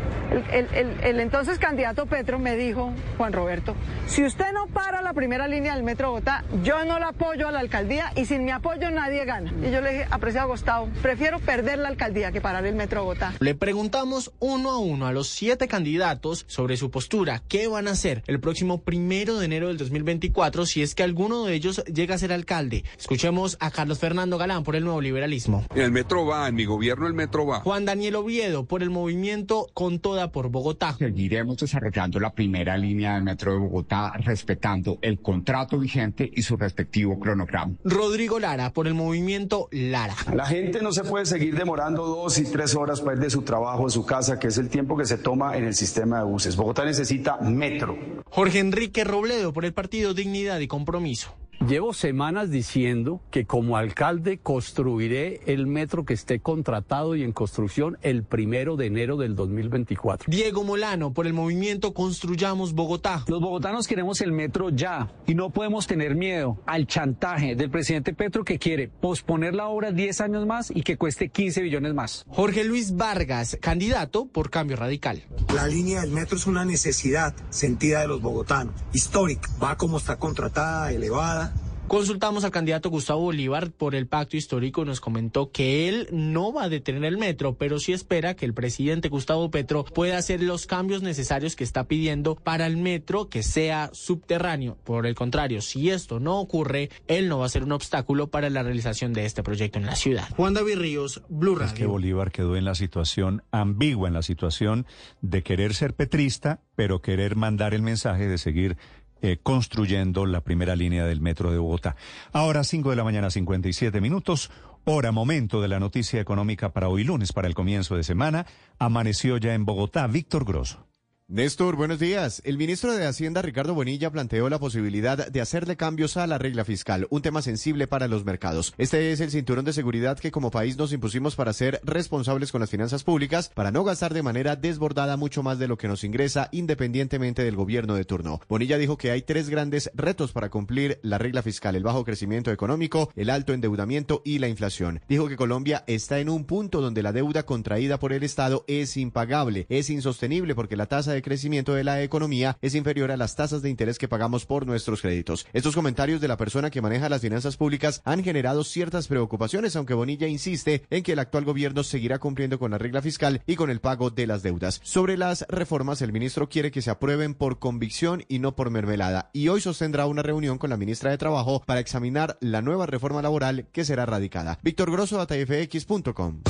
El, el- entonces candidato Petro me dijo, Juan Roberto, si usted no para la primera línea del Metro Bogotá, yo no la apoyo a la alcaldía y sin mi apoyo nadie gana. Y yo le dije, apreciado Gustavo, prefiero perder la alcaldía que parar el Metro Bogotá. Le preguntamos uno a uno a los siete candidatos sobre su postura, qué van a hacer el próximo primero de enero del 2024 si es que alguno de ellos llega a ser alcalde. Escuchemos a Carlos Fernando Galán por el nuevo liberalismo. El metro va, en mi gobierno el metro va. Juan Daniel Oviedo por el movimiento Con Toda por Bogotá. Seguiremos desarrollando la primera línea del metro de Bogotá respetando el contrato vigente y su respectivo cronograma. Rodrigo Lara por el movimiento Lara. La gente no se puede seguir demorando dos y tres horas para ir de su trabajo, de su casa, que es el tiempo que se toma en el sistema de buses. Bogotá necesita metro. Jorge Enrique Robledo por el partido Dignidad y Compromiso. Llevo semanas diciendo que como alcalde construiré el metro que esté contratado y en construcción el primero de enero del 2024. Diego Molano por el movimiento Construyamos Bogotá. Los bogotanos queremos el metro ya y no podemos tener miedo al chantaje del presidente Petro que quiere posponer la obra 10 años más y que cueste 15 billones más. Jorge Luis Vargas, candidato por Cambio Radical. La línea del metro es una necesidad sentida de los bogotanos, histórica, va como está contratada, elevada. Consultamos al candidato Gustavo Bolívar por el pacto histórico. Nos comentó que él no va a detener el metro, pero sí espera que el presidente Gustavo Petro pueda hacer los cambios necesarios que está pidiendo para el metro que sea subterráneo. Por el contrario, si esto no ocurre, él no va a ser un obstáculo para la realización de este proyecto en la ciudad. Juan David Ríos, Blue Es que Radio. Bolívar quedó en la situación ambigua, en la situación de querer ser petrista, pero querer mandar el mensaje de seguir eh, construyendo la primera línea del metro de Bogotá. Ahora, 5 de la mañana, 57 minutos. Hora, momento de la noticia económica para hoy lunes, para el comienzo de semana. Amaneció ya en Bogotá. Víctor Grosso. Néstor, buenos días. El ministro de Hacienda, Ricardo Bonilla, planteó la posibilidad de hacerle cambios a la regla fiscal, un tema sensible para los mercados. Este es el cinturón de seguridad que como país nos impusimos para ser responsables con las finanzas públicas, para no gastar de manera desbordada mucho más de lo que nos ingresa independientemente del gobierno de turno. Bonilla dijo que hay tres grandes retos para cumplir la regla fiscal, el bajo crecimiento económico, el alto endeudamiento y la inflación. Dijo que Colombia está en un punto donde la deuda contraída por el Estado es impagable, es insostenible porque la tasa de de crecimiento de la economía es inferior a las tasas de interés que pagamos por nuestros créditos. Estos comentarios de la persona que maneja las finanzas públicas han generado ciertas preocupaciones, aunque Bonilla insiste en que el actual gobierno seguirá cumpliendo con la regla fiscal y con el pago de las deudas. Sobre las reformas, el ministro quiere que se aprueben por convicción y no por mermelada. Y hoy sostendrá una reunión con la ministra de Trabajo para examinar la nueva reforma laboral que será radicada. Víctor Grosso, datafx.com.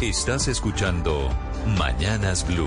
Estás escuchando Mañanas Blue.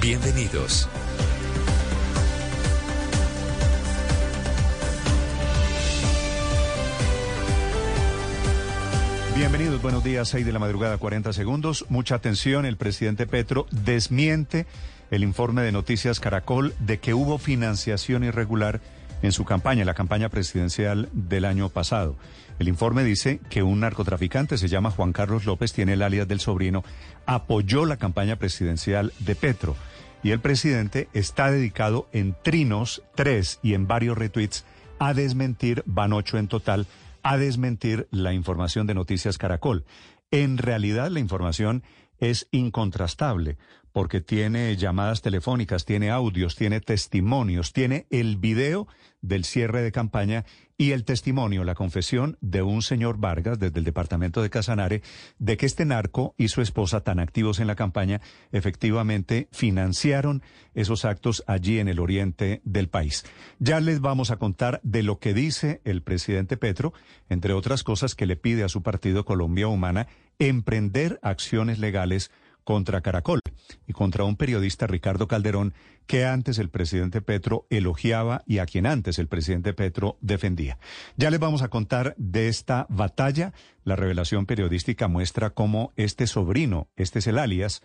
Bienvenidos. Bienvenidos, buenos días, 6 de la madrugada, 40 segundos. Mucha atención, el presidente Petro desmiente el informe de Noticias Caracol de que hubo financiación irregular en su campaña, la campaña presidencial del año pasado. El informe dice que un narcotraficante, se llama Juan Carlos López, tiene el alias del sobrino, apoyó la campaña presidencial de Petro. Y el presidente está dedicado en trinos, tres y en varios retweets, a desmentir, van ocho en total, a desmentir la información de Noticias Caracol. En realidad la información es incontrastable porque tiene llamadas telefónicas, tiene audios, tiene testimonios, tiene el video del cierre de campaña y el testimonio, la confesión de un señor Vargas desde el departamento de Casanare de que este narco y su esposa tan activos en la campaña efectivamente financiaron esos actos allí en el oriente del país. Ya les vamos a contar de lo que dice el presidente Petro, entre otras cosas que le pide a su partido Colombia Humana emprender acciones legales contra Caracol y contra un periodista, Ricardo Calderón, que antes el presidente Petro elogiaba y a quien antes el presidente Petro defendía. Ya les vamos a contar de esta batalla. La revelación periodística muestra cómo este sobrino, este es el alias,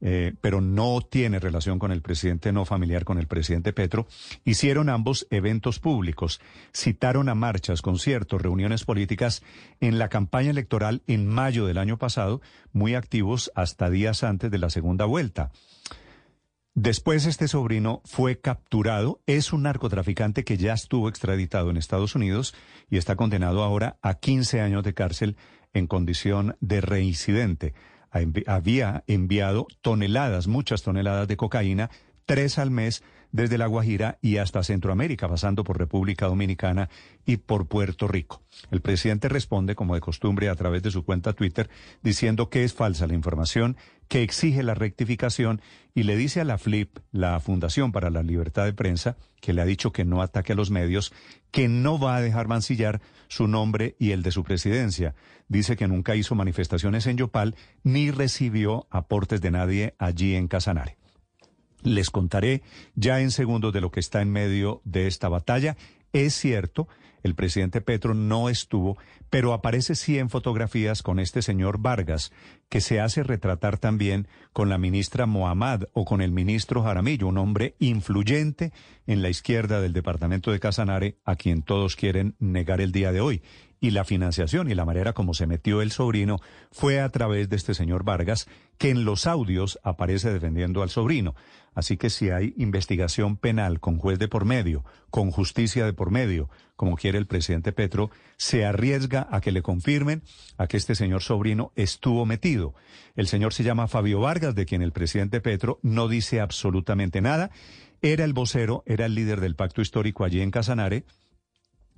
eh, pero no tiene relación con el presidente, no familiar con el presidente Petro, hicieron ambos eventos públicos, citaron a marchas, conciertos, reuniones políticas en la campaña electoral en mayo del año pasado, muy activos hasta días antes de la segunda vuelta. Después este sobrino fue capturado, es un narcotraficante que ya estuvo extraditado en Estados Unidos y está condenado ahora a 15 años de cárcel en condición de reincidente. Había enviado toneladas, muchas toneladas de cocaína, tres al mes desde La Guajira y hasta Centroamérica, pasando por República Dominicana y por Puerto Rico. El presidente responde, como de costumbre, a través de su cuenta Twitter, diciendo que es falsa la información, que exige la rectificación y le dice a la FLIP, la Fundación para la Libertad de Prensa, que le ha dicho que no ataque a los medios, que no va a dejar mancillar su nombre y el de su presidencia. Dice que nunca hizo manifestaciones en Yopal ni recibió aportes de nadie allí en Casanare. Les contaré ya en segundos de lo que está en medio de esta batalla. Es cierto, el presidente Petro no estuvo, pero aparece sí en fotografías con este señor Vargas, que se hace retratar también con la ministra Mohamed o con el ministro Jaramillo, un hombre influyente en la izquierda del departamento de Casanare, a quien todos quieren negar el día de hoy y la financiación y la manera como se metió el sobrino fue a través de este señor Vargas, que en los audios aparece defendiendo al sobrino. Así que si hay investigación penal con juez de por medio, con justicia de por medio, como quiere el presidente Petro, se arriesga a que le confirmen a que este señor sobrino estuvo metido. El señor se llama Fabio Vargas, de quien el presidente Petro no dice absolutamente nada. Era el vocero, era el líder del pacto histórico allí en Casanare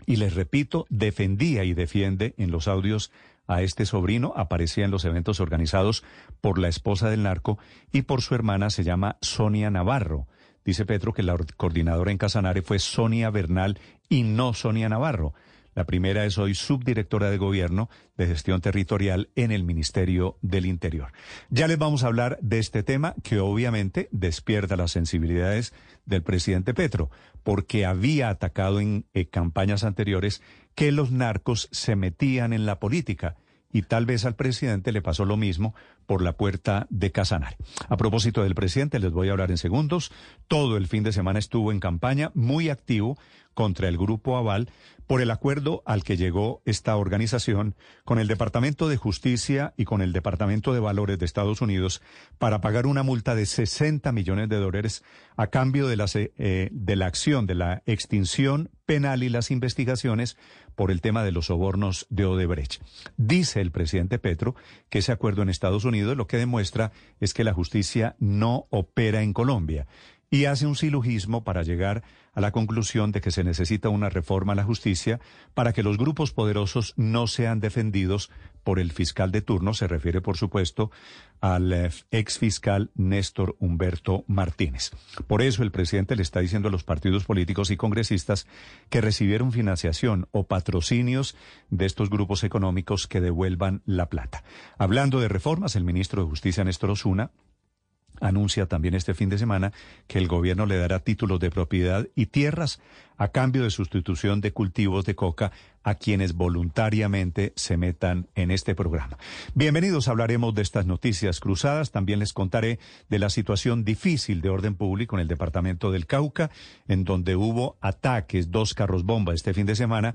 y les repito, defendía y defiende en los audios a este sobrino, aparecía en los eventos organizados por la esposa del narco y por su hermana, se llama Sonia Navarro. Dice Petro que la coordinadora en Casanare fue Sonia Bernal y no Sonia Navarro. La primera es hoy subdirectora de Gobierno de Gestión Territorial en el Ministerio del Interior. Ya les vamos a hablar de este tema que obviamente despierta las sensibilidades del presidente Petro, porque había atacado en eh, campañas anteriores que los narcos se metían en la política y tal vez al presidente le pasó lo mismo por la puerta de Casanare. A propósito del presidente, les voy a hablar en segundos. Todo el fin de semana estuvo en campaña, muy activo contra el Grupo Aval por el acuerdo al que llegó esta organización con el Departamento de Justicia y con el Departamento de Valores de Estados Unidos para pagar una multa de 60 millones de dólares a cambio de la, eh, de la acción de la extinción penal y las investigaciones por el tema de los sobornos de Odebrecht. Dice el presidente Petro que ese acuerdo en Estados Unidos lo que demuestra es que la justicia no opera en Colombia y hace un silogismo para llegar a la conclusión de que se necesita una reforma a la justicia para que los grupos poderosos no sean defendidos por el fiscal de turno. Se refiere, por supuesto, al eh, ex fiscal Néstor Humberto Martínez. Por eso el presidente le está diciendo a los partidos políticos y congresistas que recibieron financiación o patrocinios de estos grupos económicos que devuelvan la plata. Hablando de reformas, el ministro de Justicia, Néstor Osuna, anuncia también este fin de semana que el gobierno le dará títulos de propiedad y tierras a cambio de sustitución de cultivos de coca a quienes voluntariamente se metan en este programa. Bienvenidos, hablaremos de estas noticias cruzadas. También les contaré de la situación difícil de orden público en el departamento del Cauca, en donde hubo ataques, dos carros bomba este fin de semana,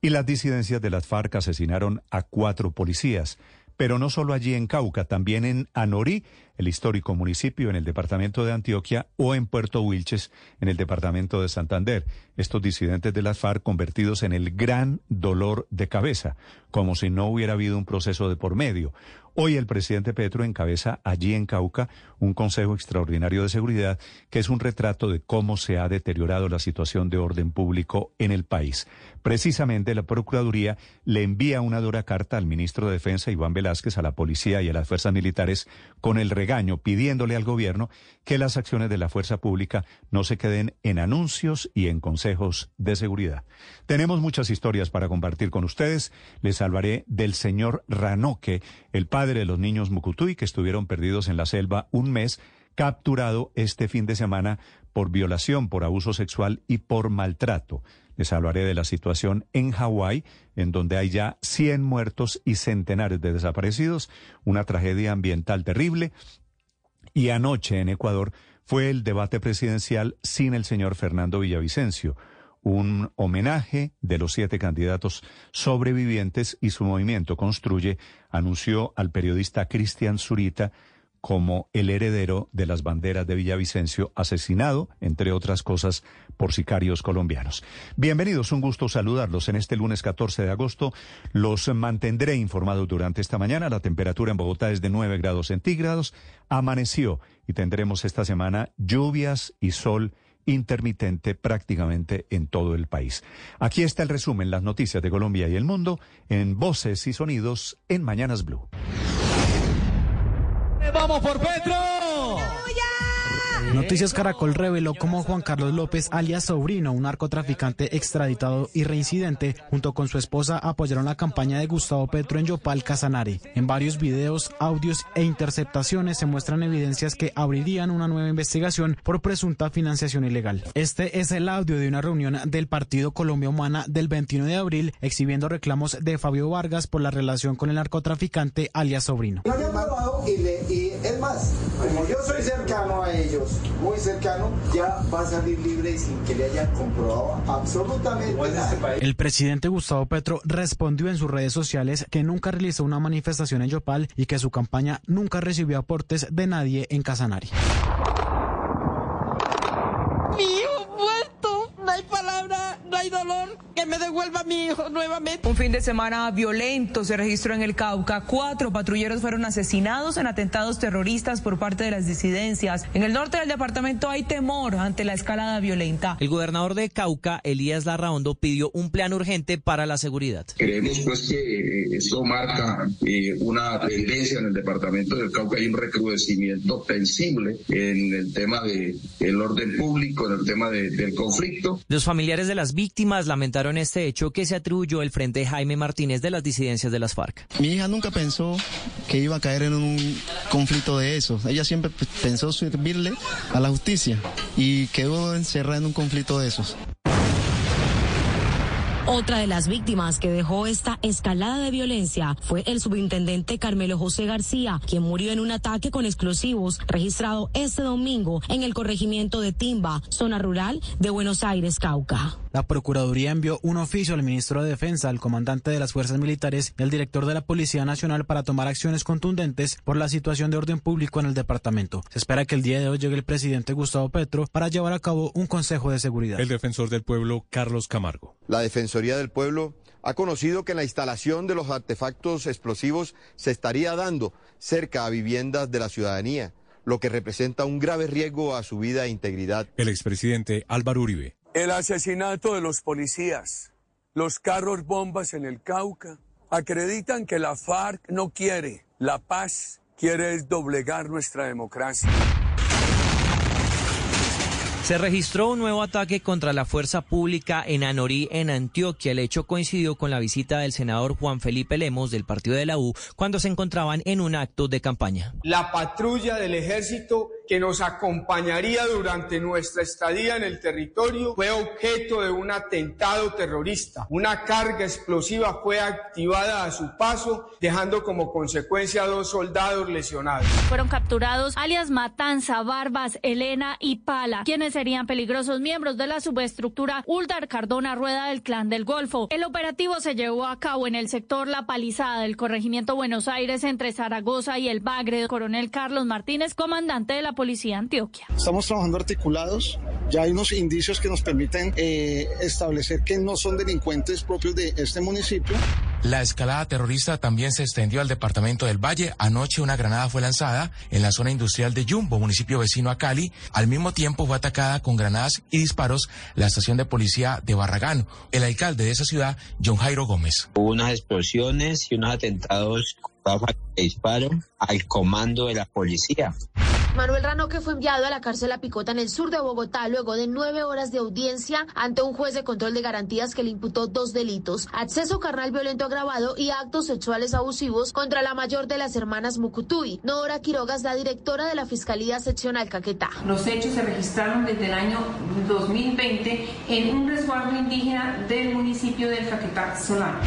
y las disidencias de las FARC asesinaron a cuatro policías pero no solo allí en Cauca, también en Anorí, el histórico municipio en el departamento de Antioquia, o en Puerto Wilches, en el departamento de Santander. Estos disidentes de las FARC convertidos en el gran dolor de cabeza, como si no hubiera habido un proceso de por medio. Hoy el presidente Petro encabeza allí en Cauca un Consejo Extraordinario de Seguridad que es un retrato de cómo se ha deteriorado la situación de orden público en el país. Precisamente la Procuraduría le envía una dura carta al ministro de Defensa, Iván Velázquez, a la policía y a las fuerzas militares con el regaño, pidiéndole al gobierno que las acciones de la fuerza pública no se queden en anuncios y en consejos de seguridad. Tenemos muchas historias para compartir con ustedes. Les hablaré del señor Ranoque, el padre padre de los niños Mucutuy que estuvieron perdidos en la selva un mes, capturado este fin de semana por violación, por abuso sexual y por maltrato. Les hablaré de la situación en Hawái, en donde hay ya 100 muertos y centenares de desaparecidos, una tragedia ambiental terrible. Y anoche en Ecuador fue el debate presidencial sin el señor Fernando Villavicencio un homenaje de los siete candidatos sobrevivientes y su movimiento Construye anunció al periodista Cristian Zurita como el heredero de las banderas de Villavicencio, asesinado, entre otras cosas, por sicarios colombianos. Bienvenidos, un gusto saludarlos en este lunes 14 de agosto. Los mantendré informados durante esta mañana. La temperatura en Bogotá es de 9 grados centígrados. Amaneció y tendremos esta semana lluvias y sol intermitente prácticamente en todo el país. Aquí está el resumen, las noticias de Colombia y el mundo en Voces y Sonidos en Mañanas Blue. ¡Vamos por Petro! Noticias Caracol reveló cómo Juan Carlos López, alias Sobrino, un narcotraficante extraditado y reincidente, junto con su esposa apoyaron la campaña de Gustavo Petro en Yopal, Casanare. En varios videos, audios e interceptaciones se muestran evidencias que abrirían una nueva investigación por presunta financiación ilegal. Este es el audio de una reunión del Partido Colombia Humana del 21 de abril exhibiendo reclamos de Fabio Vargas por la relación con el narcotraficante alias Sobrino. Y, es más, como yo soy cercano a ellos, muy cercano, ya va a salir libre y sin que le hayan comprobado absolutamente nada. El presidente Gustavo Petro respondió en sus redes sociales que nunca realizó una manifestación en Yopal y que su campaña nunca recibió aportes de nadie en Casanare. Dolor, que me devuelva a mi hijo nuevamente. Un fin de semana violento se registró en el Cauca. Cuatro patrulleros fueron asesinados en atentados terroristas por parte de las disidencias. En el norte del departamento hay temor ante la escalada violenta. El gobernador de Cauca, Elías Larraondo, pidió un plan urgente para la seguridad. Creemos pues que eh, esto marca eh, una tendencia en el departamento del Cauca y un recrudecimiento sensible en el tema del el orden público, en el tema del conflicto. Los familiares de las víctimas víctimas lamentaron este hecho que se atribuyó el Frente Jaime Martínez de las disidencias de las FARC. Mi hija nunca pensó que iba a caer en un conflicto de eso. Ella siempre pensó servirle a la justicia y quedó encerrada en un conflicto de esos. Otra de las víctimas que dejó esta escalada de violencia fue el subintendente Carmelo José García, quien murió en un ataque con explosivos registrado este domingo en el corregimiento de Timba, zona rural de Buenos Aires, Cauca. La Procuraduría envió un oficio al ministro de Defensa, al comandante de las Fuerzas Militares y al director de la Policía Nacional para tomar acciones contundentes por la situación de orden público en el departamento. Se espera que el día de hoy llegue el presidente Gustavo Petro para llevar a cabo un consejo de seguridad. El defensor del pueblo, Carlos Camargo. La Defensoría del Pueblo ha conocido que la instalación de los artefactos explosivos se estaría dando cerca a viviendas de la ciudadanía, lo que representa un grave riesgo a su vida e integridad. El expresidente Álvaro Uribe. El asesinato de los policías, los carros bombas en el Cauca, acreditan que la FARC no quiere la paz, quiere doblegar nuestra democracia. Se registró un nuevo ataque contra la fuerza pública en Anorí, en Antioquia. El hecho coincidió con la visita del senador Juan Felipe Lemos del partido de la U cuando se encontraban en un acto de campaña. La patrulla del ejército que nos acompañaría durante nuestra estadía en el territorio fue objeto de un atentado terrorista. Una carga explosiva fue activada a su paso, dejando como consecuencia a dos soldados lesionados. Fueron capturados alias Matanza, Barbas, Elena y Pala, quienes serían peligrosos miembros de la subestructura Uldar Cardona Rueda del Clan del Golfo. El operativo se llevó a cabo en el sector La Palizada del corregimiento Buenos Aires entre Zaragoza y el Bagre. Coronel Carlos Martínez, comandante de la Policía Antioquia. Estamos trabajando articulados, ya hay unos indicios que nos permiten eh, establecer que no son delincuentes propios de este municipio. La escalada terrorista también se extendió al departamento del Valle. Anoche una granada fue lanzada en la zona industrial de Yumbo, municipio vecino a Cali. Al mismo tiempo fue atacada con granadas y disparos la estación de policía de Barragán. El alcalde de esa ciudad, John Jairo Gómez. Hubo unas explosiones y unos atentados de disparo al comando de la policía. Manuel Ranoque fue enviado a la cárcel a Picota en el sur de Bogotá luego de nueve horas de audiencia ante un juez de control de garantías que le imputó dos delitos, acceso carnal violento agravado y actos sexuales abusivos contra la mayor de las hermanas Mucutuy. Nora Quirogas, la directora de la Fiscalía Seccional Caquetá. Los hechos se registraron desde el año 2020 en un resguardo indígena del municipio del Caquetá Solano.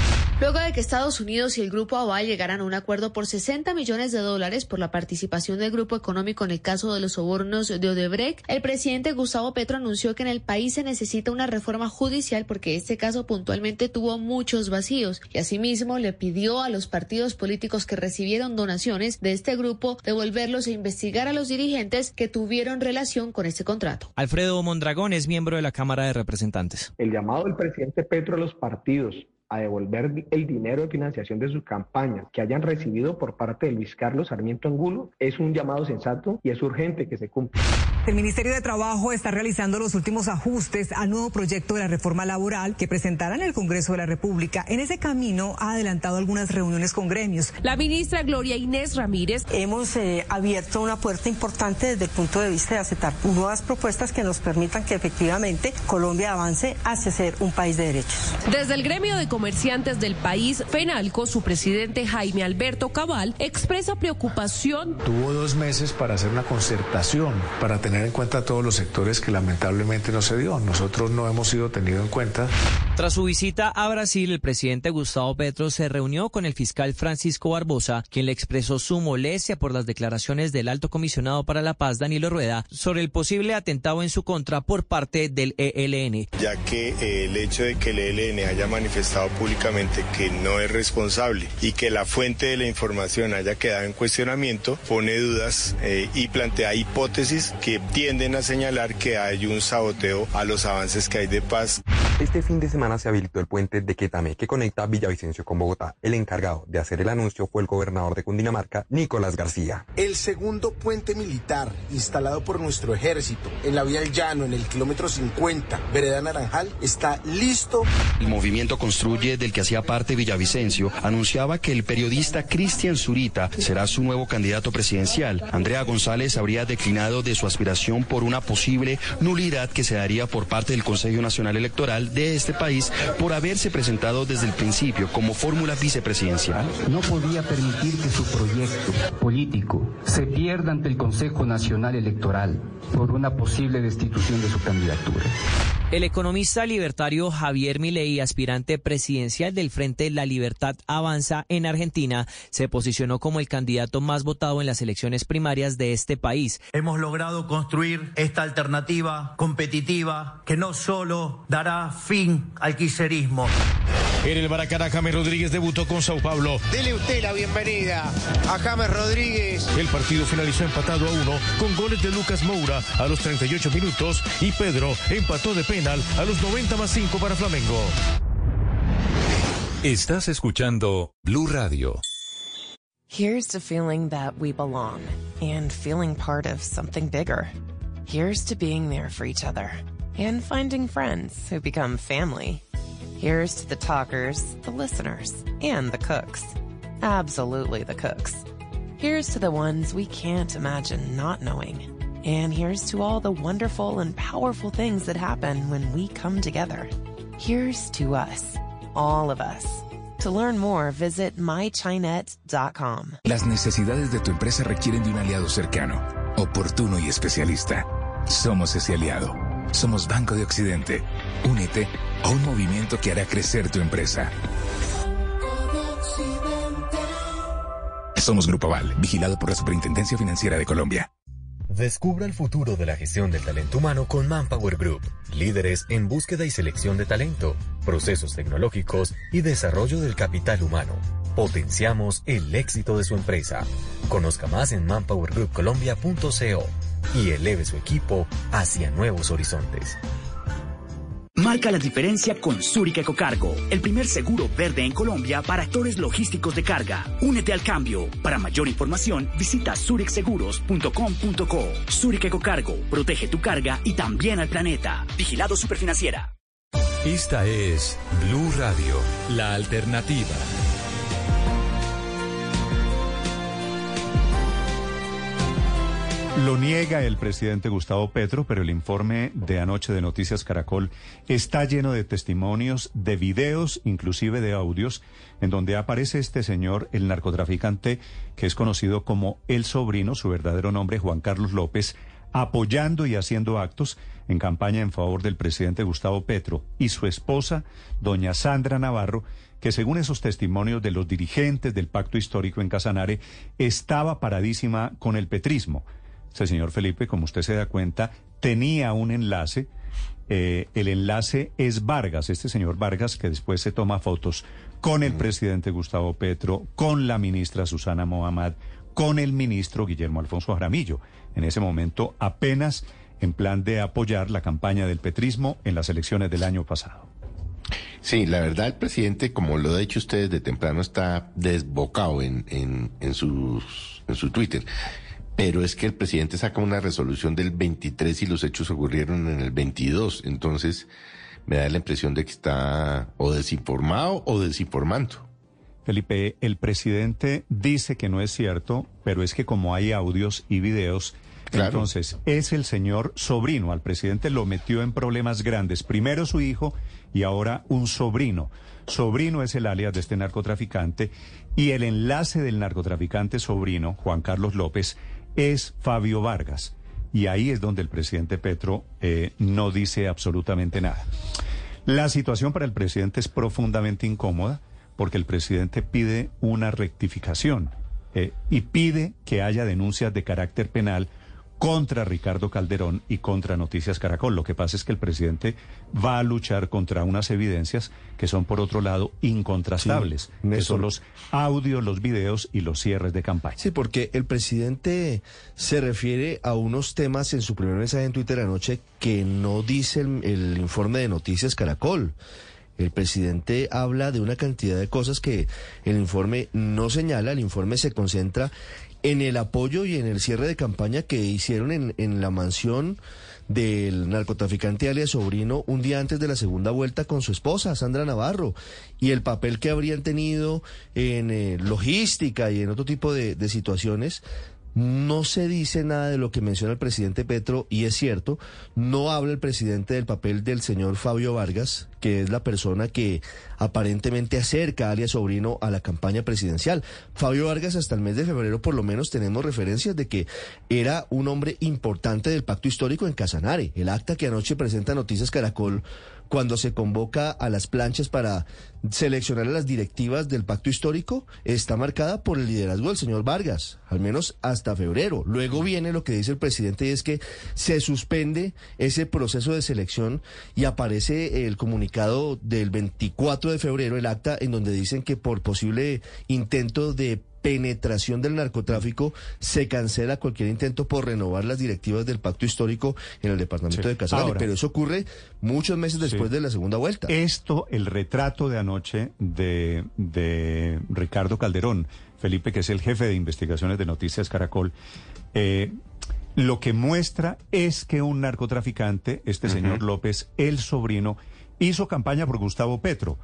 Luego de que Estados Unidos y el Grupo Aval llegaran a un acuerdo por 60 millones de dólares por la participación del grupo económico en el caso de los sobornos de Odebrecht, el presidente Gustavo Petro anunció que en el país se necesita una reforma judicial porque este caso puntualmente tuvo muchos vacíos y asimismo le pidió a los partidos políticos que recibieron donaciones de este grupo devolverlos e investigar a los dirigentes que tuvieron relación con este contrato. Alfredo Mondragón es miembro de la Cámara de Representantes. El llamado del presidente Petro a los partidos a devolver el dinero de financiación de sus campañas que hayan recibido por parte de Luis Carlos Sarmiento Angulo es un llamado sensato y es urgente que se cumpla. El Ministerio de Trabajo está realizando los últimos ajustes al nuevo proyecto de la reforma laboral que presentará en el Congreso de la República. En ese camino ha adelantado algunas reuniones con gremios. La ministra Gloria Inés Ramírez. Hemos eh, abierto una puerta importante desde el punto de vista de aceptar nuevas propuestas que nos permitan que efectivamente Colombia avance hacia ser un país de derechos. Desde el gremio de comerciantes del país, Penalco, su presidente Jaime Alberto Cabal, expresa preocupación. Tuvo dos meses para hacer una concertación, para tener en cuenta todos los sectores que lamentablemente no se dio. Nosotros no hemos sido tenidos en cuenta. Tras su visita a Brasil, el presidente Gustavo Petro se reunió con el fiscal Francisco Barbosa, quien le expresó su molestia por las declaraciones del alto comisionado para la paz, Danilo Rueda, sobre el posible atentado en su contra por parte del ELN. Ya que eh, el hecho de que el ELN haya manifestado públicamente que no es responsable y que la fuente de la información haya quedado en cuestionamiento, pone dudas eh, y plantea hipótesis que tienden a señalar que hay un saboteo a los avances que hay de paz. Este fin de semana se habilitó el puente de Quetame que conecta Villavicencio con Bogotá. El encargado de hacer el anuncio fue el gobernador de Cundinamarca, Nicolás García. El segundo puente militar instalado por nuestro ejército en la vía del llano, en el kilómetro 50, Vereda Naranjal, está listo. El movimiento Construye, del que hacía parte Villavicencio, anunciaba que el periodista Cristian Zurita será su nuevo candidato presidencial. Andrea González habría declinado de su aspiración por una posible nulidad que se daría por parte del Consejo Nacional Electoral de este país por haberse presentado desde el principio como fórmula vicepresidencial. No podía permitir que su proyecto político se pierda ante el Consejo Nacional Electoral por una posible destitución de su candidatura. El economista libertario Javier Milei, aspirante presidencial del Frente La Libertad Avanza en Argentina, se posicionó como el candidato más votado en las elecciones primarias de este país. Hemos logrado construir esta alternativa competitiva que no solo dará fin al quiserismo. En el Maracaná, James Rodríguez debutó con Sao Paulo. Dele usted la bienvenida a James Rodríguez. El partido finalizó empatado a uno con goles de Lucas Moura a los 38 minutos y Pedro empató de penal a los 90 más 5 para Flamengo. Estás escuchando Blue Radio. Here's to feeling that we belong and feeling part of something bigger. Here's to being there for each other and finding friends who become family. Here's to the talkers, the listeners, and the cooks. Absolutely the cooks. Here's to the ones we can't imagine not knowing. And here's to all the wonderful and powerful things that happen when we come together. Here's to us, all of us. To learn more, visit mychinet.com. Las necesidades de tu empresa requieren de un aliado cercano, oportuno y especialista. Somos ese aliado. Somos Banco de Occidente. Únete a un movimiento que hará crecer tu empresa. Somos Grupo Aval, vigilado por la Superintendencia Financiera de Colombia. Descubra el futuro de la gestión del talento humano con Manpower Group, líderes en búsqueda y selección de talento, procesos tecnológicos y desarrollo del capital humano. Potenciamos el éxito de su empresa. Conozca más en manpowergroupcolombia.co y eleve su equipo hacia nuevos horizontes. Marca la diferencia con Zurich Ecocargo, el primer seguro verde en Colombia para actores logísticos de carga. Únete al cambio. Para mayor información, visita zurichseguros.com.co. Zurich Ecocargo, protege tu carga y también al planeta. Vigilado Superfinanciera. Esta es Blue Radio, la alternativa. Lo niega el presidente Gustavo Petro, pero el informe de anoche de Noticias Caracol está lleno de testimonios, de videos, inclusive de audios, en donde aparece este señor, el narcotraficante, que es conocido como el sobrino, su verdadero nombre, Juan Carlos López, apoyando y haciendo actos en campaña en favor del presidente Gustavo Petro y su esposa, doña Sandra Navarro, que según esos testimonios de los dirigentes del pacto histórico en Casanare, estaba paradísima con el petrismo. Ese señor Felipe, como usted se da cuenta, tenía un enlace. Eh, el enlace es Vargas, este señor Vargas que después se toma fotos con el presidente Gustavo Petro, con la ministra Susana Mohamed, con el ministro Guillermo Alfonso Jaramillo. En ese momento apenas en plan de apoyar la campaña del petrismo en las elecciones del año pasado. Sí, la verdad el presidente, como lo ha dicho ustedes de temprano, está desbocado en, en, en, sus, en su Twitter. Pero es que el presidente saca una resolución del 23 y los hechos ocurrieron en el 22. Entonces me da la impresión de que está o desinformado o desinformando. Felipe, el presidente dice que no es cierto, pero es que como hay audios y videos, entonces es el señor sobrino. Al presidente lo metió en problemas grandes. Primero su hijo y ahora un sobrino. Sobrino es el alias de este narcotraficante y el enlace del narcotraficante sobrino, Juan Carlos López, es Fabio Vargas. Y ahí es donde el presidente Petro eh, no dice absolutamente nada. La situación para el presidente es profundamente incómoda porque el presidente pide una rectificación eh, y pide que haya denuncias de carácter penal contra Ricardo Calderón y contra Noticias Caracol. Lo que pasa es que el presidente va a luchar contra unas evidencias que son, por otro lado, incontrastables, que son los audios, los videos y los cierres de campaña. Sí, porque el presidente se refiere a unos temas en su primer mensaje en Twitter anoche que no dice el informe de Noticias Caracol. El presidente habla de una cantidad de cosas que el informe no señala, el informe se concentra en el apoyo y en el cierre de campaña que hicieron en, en la mansión del narcotraficante alias Sobrino un día antes de la segunda vuelta con su esposa, Sandra Navarro, y el papel que habrían tenido en eh, logística y en otro tipo de, de situaciones no se dice nada de lo que menciona el presidente Petro y es cierto, no habla el presidente del papel del señor Fabio Vargas, que es la persona que aparentemente acerca a alias Sobrino a la campaña presidencial. Fabio Vargas hasta el mes de febrero por lo menos tenemos referencias de que era un hombre importante del pacto histórico en Casanare. El acta que anoche presenta Noticias Caracol cuando se convoca a las planchas para seleccionar a las directivas del pacto histórico está marcada por el liderazgo del señor Vargas, al menos hasta febrero. Luego viene lo que dice el presidente y es que se suspende ese proceso de selección y aparece el comunicado del 24 de febrero, el acta, en donde dicen que por posible intento de penetración del narcotráfico, se cancela cualquier intento por renovar las directivas del pacto histórico en el departamento de Casanare. Pero eso ocurre muchos meses después de la segunda vuelta. Esto, el retrato de anoche de, de Ricardo Calderón, Felipe, que es el jefe de investigaciones de Noticias Caracol, eh, lo que muestra es que un narcotraficante, este señor López, el sobrino, hizo campaña por Gustavo Petro.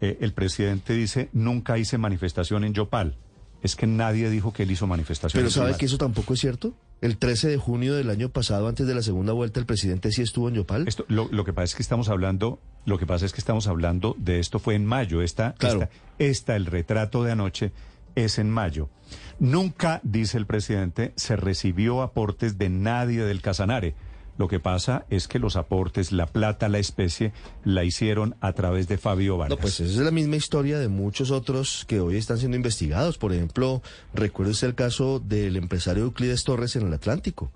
Eh, el presidente dice, nunca hice manifestación en Yopal es que nadie dijo que él hizo manifestaciones. Pero ¿sabe que eso tampoco es cierto? El 13 de junio del año pasado, antes de la segunda vuelta, el presidente sí estuvo en Yopal. Esto, lo, que pasa es que estamos hablando, lo que pasa es que estamos hablando de esto fue en mayo. Esta, esta, el retrato de anoche es en mayo. Nunca, dice el presidente, se recibió aportes de nadie del Casanare. Lo que pasa es que los aportes, la plata, la especie, la hicieron a través de Fabio Vargas. No, pues esa es la misma historia de muchos otros que hoy están siendo investigados. Por ejemplo, recuerde el caso del empresario Euclides Torres en el Atlántico.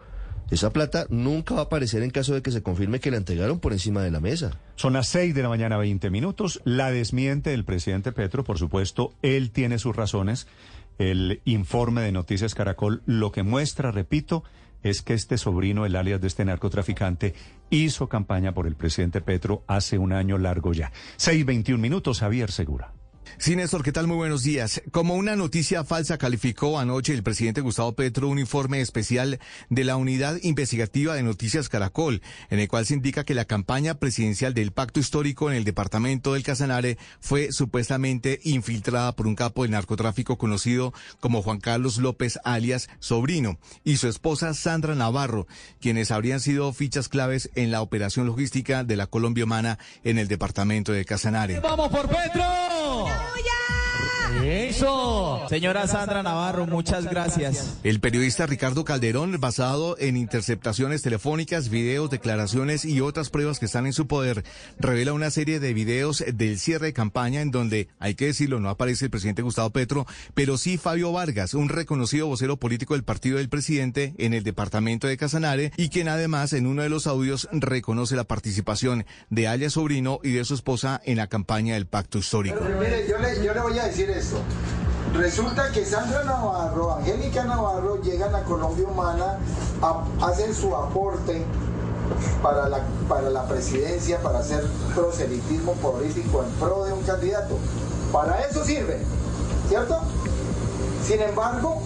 Esa plata nunca va a aparecer en caso de que se confirme que la entregaron por encima de la mesa. Son las 6 de la mañana, 20 minutos. La desmiente el presidente Petro, por supuesto, él tiene sus razones. El informe de Noticias Caracol lo que muestra, repito, es que este sobrino, el alias de este narcotraficante, hizo campaña por el presidente Petro hace un año largo ya. 6.21 minutos, Javier Segura. Sí, ¿qué tal? Muy buenos días. Como una noticia falsa calificó anoche el presidente Gustavo Petro un informe especial de la Unidad Investigativa de Noticias Caracol, en el cual se indica que la campaña presidencial del pacto histórico en el departamento del Casanare fue supuestamente infiltrada por un capo del narcotráfico conocido como Juan Carlos López alias Sobrino y su esposa Sandra Navarro, quienes habrían sido fichas claves en la operación logística de la Colombia Humana en el departamento de Casanare. ¡Vamos por Petro! Yeah. Eso. Señora Sandra Navarro, muchas gracias. El periodista Ricardo Calderón, basado en interceptaciones telefónicas, videos, declaraciones y otras pruebas que están en su poder, revela una serie de videos del cierre de campaña en donde, hay que decirlo, no aparece el presidente Gustavo Petro, pero sí Fabio Vargas, un reconocido vocero político del partido del presidente en el departamento de Casanare y quien además en uno de los audios reconoce la participación de Aya Sobrino y de su esposa en la campaña del pacto histórico. mire, yo le, yo le voy a decir esto. Resulta que Sandra Navarro, Angélica Navarro llegan a Colombia Humana, a- hacen su aporte para la, para la presidencia, para hacer proselitismo político en pro de un candidato. Para eso sirve, ¿cierto? Sin embargo,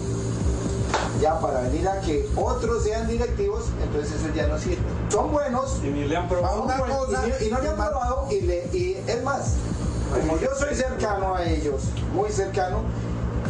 ya para venir a que otros sean directivos, entonces eso ya no sirve. Son buenos, para una cosa, y- y, no le han probado, y, le- y es más, como yo soy cercano a ellos, muy cercano,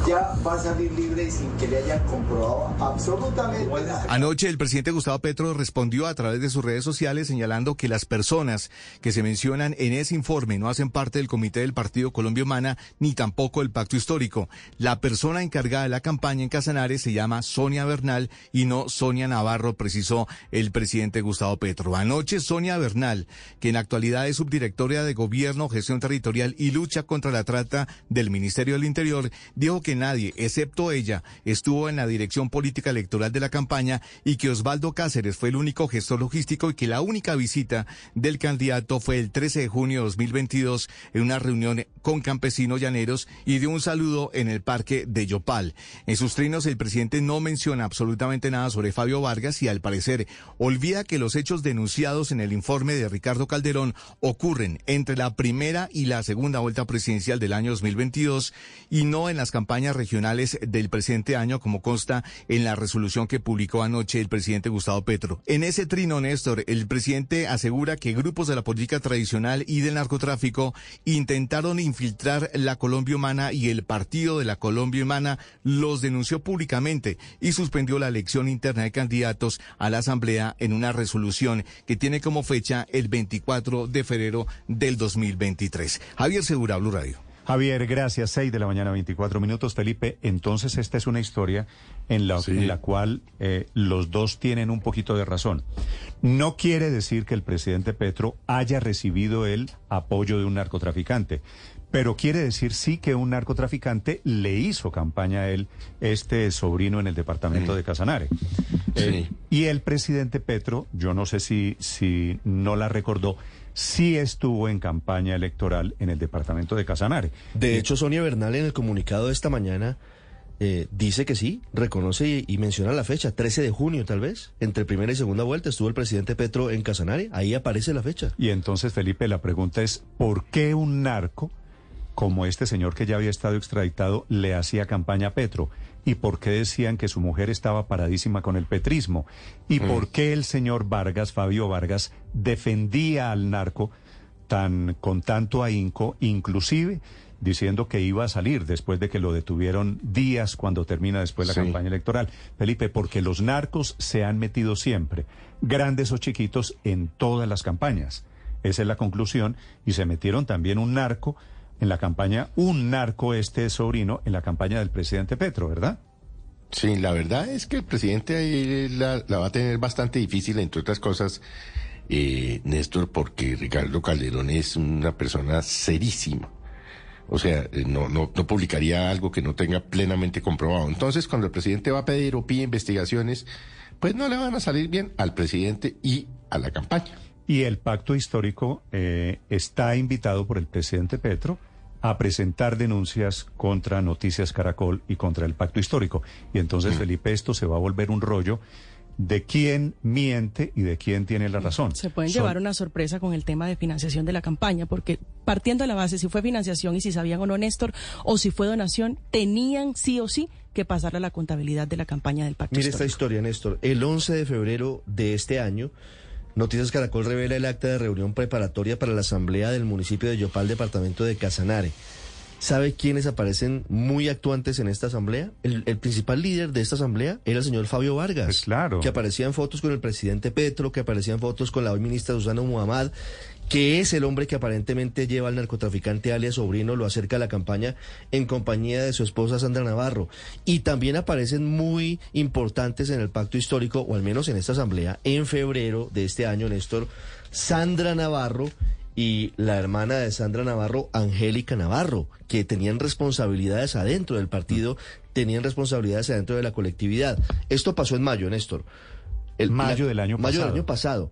ya va a salir libre y sin que le hayan comprobado absolutamente nada. Anoche el presidente Gustavo Petro respondió a través de sus redes sociales señalando que las personas que se mencionan en ese informe no hacen parte del comité del Partido Colombia Humana ni tampoco del pacto histórico. La persona encargada de la campaña en Casanare se llama Sonia Bernal y no Sonia Navarro, precisó el presidente Gustavo Petro. Anoche Sonia Bernal, que en la actualidad es subdirectora de Gobierno, Gestión Territorial y Lucha contra la Trata del Ministerio del Interior, dijo que nadie, excepto ella, estuvo en la dirección política electoral de la campaña y que Osvaldo Cáceres fue el único gestor logístico y que la única visita del candidato fue el 13 de junio de 2022 en una reunión con campesinos llaneros y de un saludo en el parque de Yopal. En sus trinos el presidente no menciona absolutamente nada sobre Fabio Vargas y al parecer olvida que los hechos denunciados en el informe de Ricardo Calderón ocurren entre la primera y la segunda vuelta presidencial del año 2022 y no en las campañas regionales del presente año, como consta en la resolución que publicó anoche el presidente Gustavo Petro. En ese trino, Néstor, el presidente asegura que grupos de la política tradicional y del narcotráfico intentaron infiltrar la Colombia Humana y el partido de la Colombia Humana los denunció públicamente y suspendió la elección interna de candidatos a la Asamblea en una resolución que tiene como fecha el 24 de febrero del 2023. Javier Segura, Blue Radio. Javier, gracias. 6 de la mañana, 24 minutos. Felipe, entonces esta es una historia en la, en la cual eh, los dos tienen un poquito de razón. No quiere decir que el presidente Petro haya recibido el apoyo de un narcotraficante, pero quiere decir sí que un narcotraficante le hizo campaña a él, este sobrino en el departamento de Casanare. Eh, y el presidente Petro, yo no sé si, si no la recordó, sí estuvo en campaña electoral en el departamento de Casanare. De hecho, Sonia Bernal en el comunicado de esta mañana eh, dice que sí, reconoce y, y menciona la fecha, 13 de junio tal vez, entre primera y segunda vuelta estuvo el presidente Petro en Casanare, ahí aparece la fecha. Y entonces, Felipe, la pregunta es, ¿por qué un narco, como este señor que ya había estado extraditado, le hacía campaña a Petro? ¿Y por qué decían que su mujer estaba paradísima con el petrismo? ¿Y por qué el señor Vargas, Fabio Vargas, defendía al narco tan con tanto ahínco, inclusive diciendo que iba a salir después de que lo detuvieron días cuando termina después la Sí. campaña electoral? Felipe, porque los narcos se han metido siempre, grandes o chiquitos, en todas las campañas. Esa es la conclusión. Y se metieron también un narco en la campaña, un narco este sobrino en la campaña del presidente Petro, ¿verdad? Sí, la verdad es que el presidente ahí la, la va a tener bastante difícil, entre otras cosas, eh, Néstor, porque Ricardo Calderón es una persona serísima. O sea, eh, no, no, no publicaría algo que no tenga plenamente comprobado. Entonces, cuando el presidente va a pedir o pide investigaciones, pues no le van a salir bien al presidente y a la campaña. Y el pacto histórico eh, está invitado por el presidente Petro a presentar denuncias contra Noticias Caracol y contra el pacto histórico. Y entonces, Felipe, esto se va a volver un rollo de quién miente y de quién tiene la razón. Se pueden Son- llevar una sorpresa con el tema de financiación de la campaña, porque partiendo de la base, si fue financiación y si sabían o no Néstor, o si fue donación, tenían sí o sí que pasarle a la contabilidad de la campaña del pacto Mire esta historia, Néstor. El 11 de febrero de este año, Noticias Caracol revela el acta de reunión preparatoria para la asamblea del municipio de Yopal, departamento de Casanare. ¿Sabe quiénes aparecen muy actuantes en esta asamblea? El, el principal líder de esta asamblea era el señor Fabio Vargas. Pues claro. Que aparecía en fotos con el presidente Petro, que aparecía en fotos con la hoy ministra Susana Muhammad, que es el hombre que aparentemente lleva al narcotraficante alias Sobrino, lo acerca a la campaña en compañía de su esposa Sandra Navarro. Y también aparecen muy importantes en el pacto histórico, o al menos en esta asamblea, en febrero de este año, Néstor, Sandra Navarro y la hermana de Sandra Navarro, Angélica Navarro, que tenían responsabilidades adentro del partido, tenían responsabilidades adentro de la colectividad. Esto pasó en mayo, Néstor. El, mayo del año mayo pasado. del año pasado.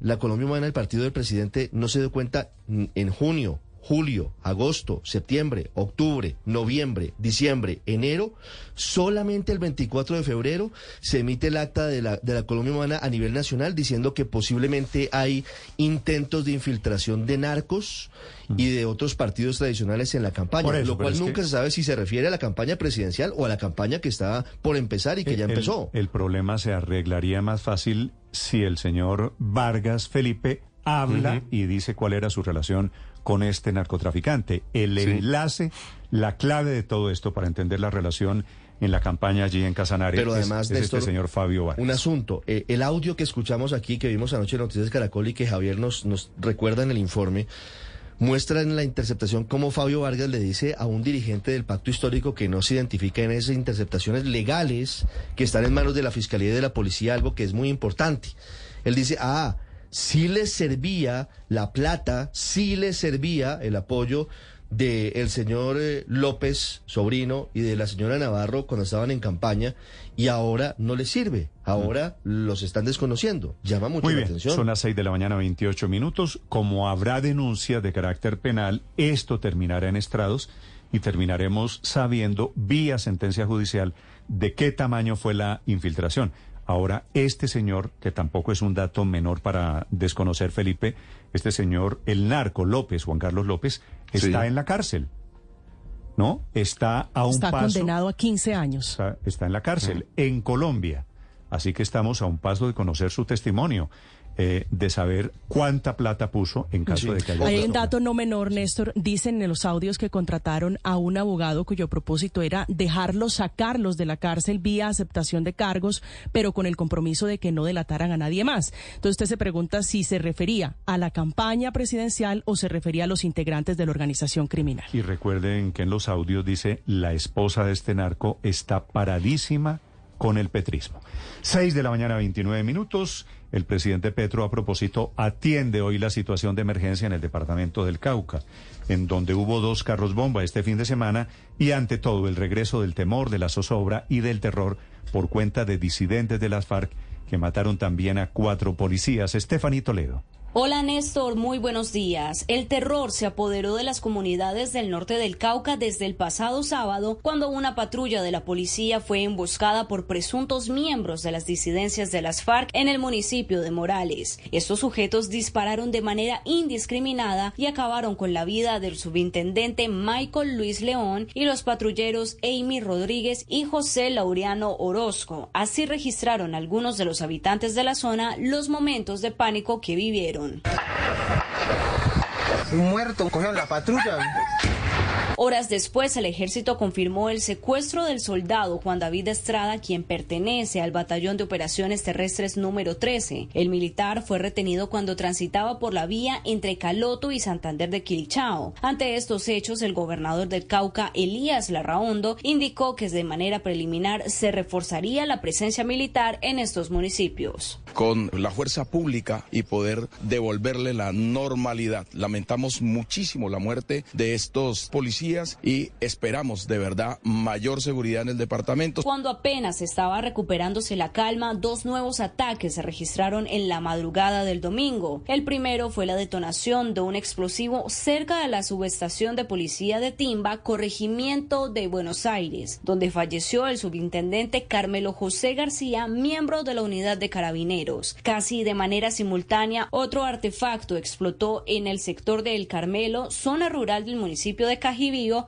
La Colombia Humana, el partido del presidente, no se dio cuenta en junio, julio, agosto, septiembre, octubre, noviembre, diciembre, enero, solamente el 24 de febrero se emite el acta de la, de la Colombia Humana a nivel nacional diciendo que posiblemente hay intentos de infiltración de narcos y de otros partidos tradicionales en la campaña, eso, lo cual nunca que- se sabe si se refiere a la campaña presidencial o a la campaña que está por empezar y que ya El- empezó. El, problema se arreglaría más fácil si el señor Vargas Felipe habla y dice cuál era su relación con este narcotraficante. El Sí. enlace, la clave de todo esto para entender la relación en la campaña allí en Casanare Pero es- además, es, Néstor, este señor Fabio Vargas. Un asunto, eh, el audio que escuchamos aquí, que vimos anoche en Noticias Caracol y que Javier nos, nos recuerda en el informe, muestra en la interceptación cómo Fabio Vargas le dice a un dirigente del pacto histórico que no se identifica en esas interceptaciones legales que están en manos de la Fiscalía y de la Policía, algo que es muy importante. Él dice, ah, sí les servía la plata, sí les servía el apoyo del señor eh, López, sobrino, y de la señora Navarro cuando estaban en campaña, y ahora no les sirve, ahora los están desconociendo. Llama mucho Muy la atención. son las 6 de la mañana, 28 minutos. Como habrá denuncias de carácter penal, esto terminará en estrados y terminaremos sabiendo, vía sentencia judicial, de qué tamaño fue la infiltración. Ahora, este señor, que tampoco es un dato menor para desconocer, Felipe, este señor, el narco López, Juan Carlos López, está Sí. en la cárcel. ¿No? Está a un Está paso condenado a 15 años. está, está en la cárcel, en Colombia. Así que estamos a un paso de conocer su testimonio, eh, de saber cuánta plata puso en caso de que haya... Hay un dato no menor, Néstor. Dicen en los audios que contrataron a un abogado cuyo propósito era dejarlos sacarlos de la cárcel vía aceptación de cargos, pero con el compromiso de que no delataran a nadie más. Entonces usted se pregunta si se refería a la campaña presidencial o se refería a los integrantes de la organización criminal. Y recuerden que en los audios dice, la esposa de este narco está paradísima con el petrismo. 6 de la mañana, 29 minutos. El presidente Petro, a propósito, atiende hoy la situación de emergencia en el departamento del Cauca, en donde hubo dos carros bomba este fin de semana y ante todo el regreso del temor, de la zozobra y del terror por cuenta de disidentes de las FARC que mataron también a cuatro policías. Estefanía Toledo. Hola Néstor, muy buenos días. El terror se apoderó de las comunidades del norte del Cauca desde el pasado sábado, cuando una patrulla de la policía fue emboscada por presuntos miembros de las disidencias de las FARC en el municipio de Morales. Estos sujetos dispararon de manera indiscriminada y acabaron con la vida del subintendente Michael Luis León y los patrulleros Amy Rodríguez y José Laureano Orozco. Así registraron algunos de los habitantes de la zona los momentos de pánico que vivieron. Un muerto, cogieron la patrulla. Horas después, el ejército confirmó el secuestro del soldado Juan David Estrada, quien pertenece al Batallón de Operaciones Terrestres número 13. El militar fue retenido cuando transitaba por la vía entre Caloto y Santander de Quilichao. Ante estos hechos, el gobernador del Cauca, Elías Larraondo, indicó que de manera preliminar se reforzaría la presencia militar en estos municipios. con la fuerza pública y poder devolverle la normalidad. Lamentamos muchísimo la muerte de estos policías y esperamos de verdad mayor seguridad en el departamento. Cuando apenas estaba recuperándose la calma, dos nuevos ataques se registraron en la madrugada del domingo. El primero fue la detonación de un explosivo cerca de la subestación de policía de Timba, corregimiento de Buenos Aires, donde falleció el subintendente Carmelo José García, miembro de la unidad de carabineros. Casi de manera simultánea, otro artefacto explotó en el sector de El Carmelo, zona rural del municipio de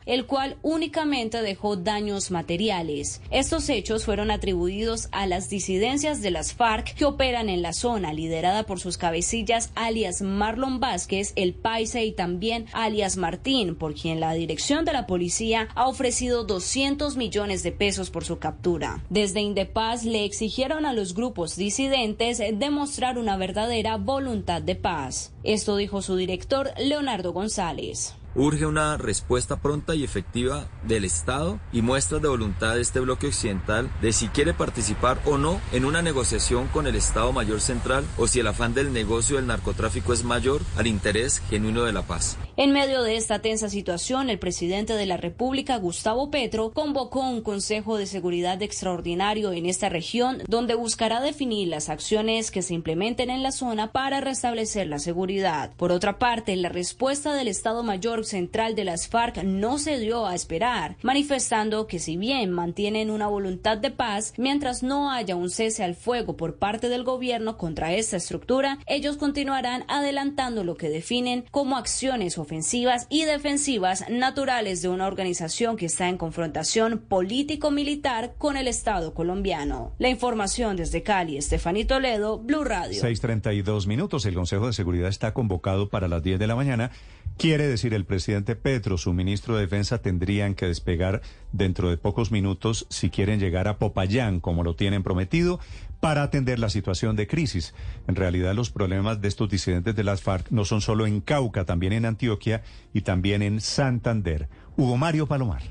El cual únicamente dejó daños materiales. Estos hechos fueron atribuidos a las disidencias de las FARC que operan en la zona, liderada por sus cabecillas alias Marlon Vázquez, el Paisa y también alias Martín, por quien la dirección de la policía ha ofrecido 200 millones de pesos por su captura. Desde Indepaz le exigieron a los grupos disidentes demostrar una verdadera voluntad de paz. Esto dijo su director Leonardo González. Urge una respuesta pronta y efectiva del Estado y muestras de voluntad de este bloque occidental de si quiere participar o no en una negociación con el Estado Mayor Central o si el afán del negocio del narcotráfico es mayor al interés genuino de la paz. En medio de esta tensa situación, el presidente de la República, Gustavo Petro, convocó un Consejo de Seguridad extraordinario en esta región donde buscará definir las acciones que se implementen en la zona para restablecer la seguridad. Por otra parte, la respuesta del Estado Mayor central de las FARC no se dio a esperar, manifestando que si bien mantienen una voluntad de paz, mientras no haya un cese al fuego por parte del gobierno contra esta estructura, ellos continuarán adelantando lo que definen como acciones ofensivas y defensivas naturales de una organización que está en confrontación político-militar con el Estado colombiano. La información desde Cali, Estefanito Toledo, Blue Radio. 6:32 minutos. El Consejo de Seguridad está convocado para las 10 de la mañana. Quiere decir, el presidente Petro, su ministro de Defensa, tendrían que despegar dentro de pocos minutos si quieren llegar a Popayán, como lo tienen prometido, para atender la situación de crisis. En realidad, los problemas de estos disidentes de las FARC no son solo en Cauca, también en Antioquia y también en Santander. Hugo Mario Palomar.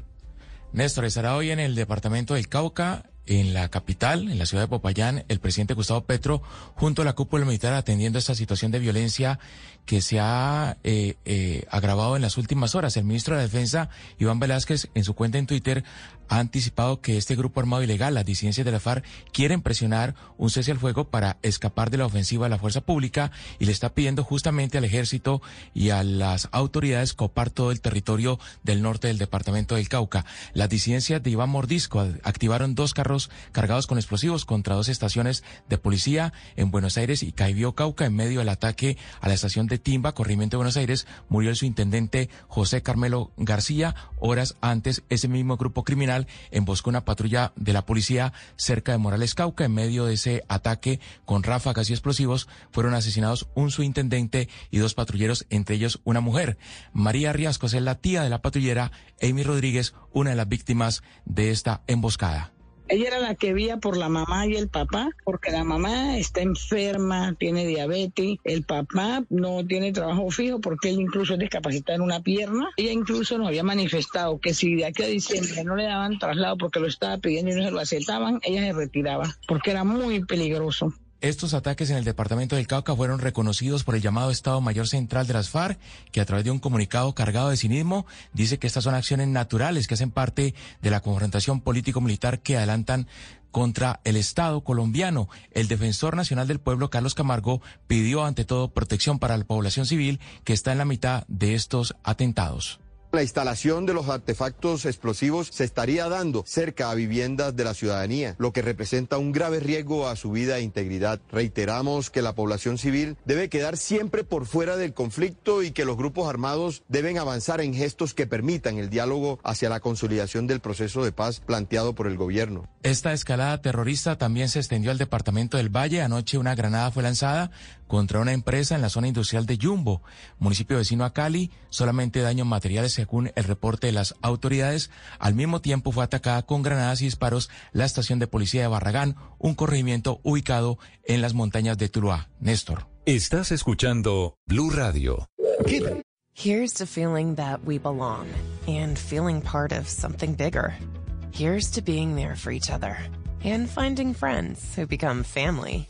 Néstor, estará hoy en el departamento del Cauca en la capital, en la ciudad de Popayán, el presidente Gustavo Petro, junto a la cúpula militar, atendiendo esta situación de violencia que se ha eh, eh, agravado en las últimas horas. El ministro de la Defensa, Iván Velázquez, en su cuenta en Twitter, ha anticipado que este grupo armado ilegal, las disidencias de la FARC, quieren presionar un cese al fuego para escapar de la ofensiva de la fuerza pública y le está pidiendo justamente al ejército y a las autoridades copar todo el territorio del norte del departamento del Cauca. Las disidencias de Iván Mordisco activaron dos carros cargados con explosivos contra dos estaciones de policía en Buenos Aires y Caibío Cauca en medio del ataque a la estación de Timba, corrimiento de Buenos Aires, murió su intendente José Carmelo García. Horas antes, ese mismo grupo criminal emboscó una patrulla de la policía cerca de Morales Cauca. En medio de ese ataque con ráfagas y explosivos, fueron asesinados un subintendente y dos patrulleros, entre ellos una mujer. María Riascos es la tía de la patrullera, Amy Rodríguez, una de las víctimas de esta emboscada. Ella era la que veía por la mamá y el papá, porque la mamá está enferma, tiene diabetes, el papá no tiene trabajo fijo porque él incluso es discapacitado en una pierna. Ella incluso nos había manifestado que si de aquí a diciembre no le daban traslado porque lo estaba pidiendo y no se lo aceptaban, ella se retiraba, porque era muy peligroso. Estos ataques en el departamento del Cauca fueron reconocidos por el llamado Estado Mayor Central de las FARC, que a través de un comunicado cargado de cinismo dice que estas son acciones naturales que hacen parte de la confrontación político-militar que adelantan contra el Estado colombiano. El defensor nacional del pueblo, Carlos Camargo, pidió ante todo protección para la población civil que está en la mitad de estos atentados. La instalación de los artefactos explosivos se estaría dando cerca a viviendas de la ciudadanía, lo que representa un grave riesgo a su vida e integridad. Reiteramos que la población civil debe quedar siempre por fuera del conflicto y que los grupos armados deben avanzar en gestos que permitan el diálogo hacia la consolidación del proceso de paz planteado por el gobierno. Esta escalada terrorista también se extendió al departamento del Valle. Anoche una granada fue lanzada contra una empresa en la zona industrial de Yumbo, municipio vecino a Cali. Solamente daños materiales según el reporte de las autoridades. Al mismo tiempo fue atacada con granadas y disparos la estación de policía de Barragán, un corregimiento ubicado en las montañas de Tuluá. Néstor. Estás escuchando Blue Radio. Here's to feeling that we belong and feeling part of something bigger. Here's to being there for each other and finding friends who become family.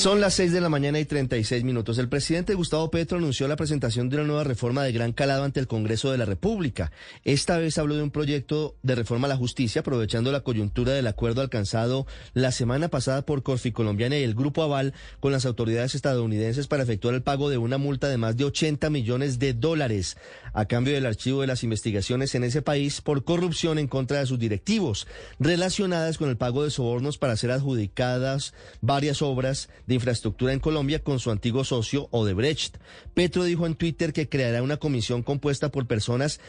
Son las 6 de la mañana y 36 minutos. El presidente Gustavo Petro anunció la presentación de una nueva reforma de gran calado ante el Congreso de la República. Esta vez habló de un proyecto de reforma a la justicia, aprovechando la coyuntura del acuerdo alcanzado la semana pasada por Corfi Colombiana y el Grupo Aval con las autoridades estadounidenses para efectuar el pago de una multa de más de 80 millones de dólares a cambio del archivo de las investigaciones en ese país por corrupción en contra de sus directivos, relacionadas con el pago de sobornos para ser adjudicadas varias obras de infraestructura en Colombia con su antiguo socio Odebrecht. Petro dijo en Twitter que creará una comisión compuesta por personas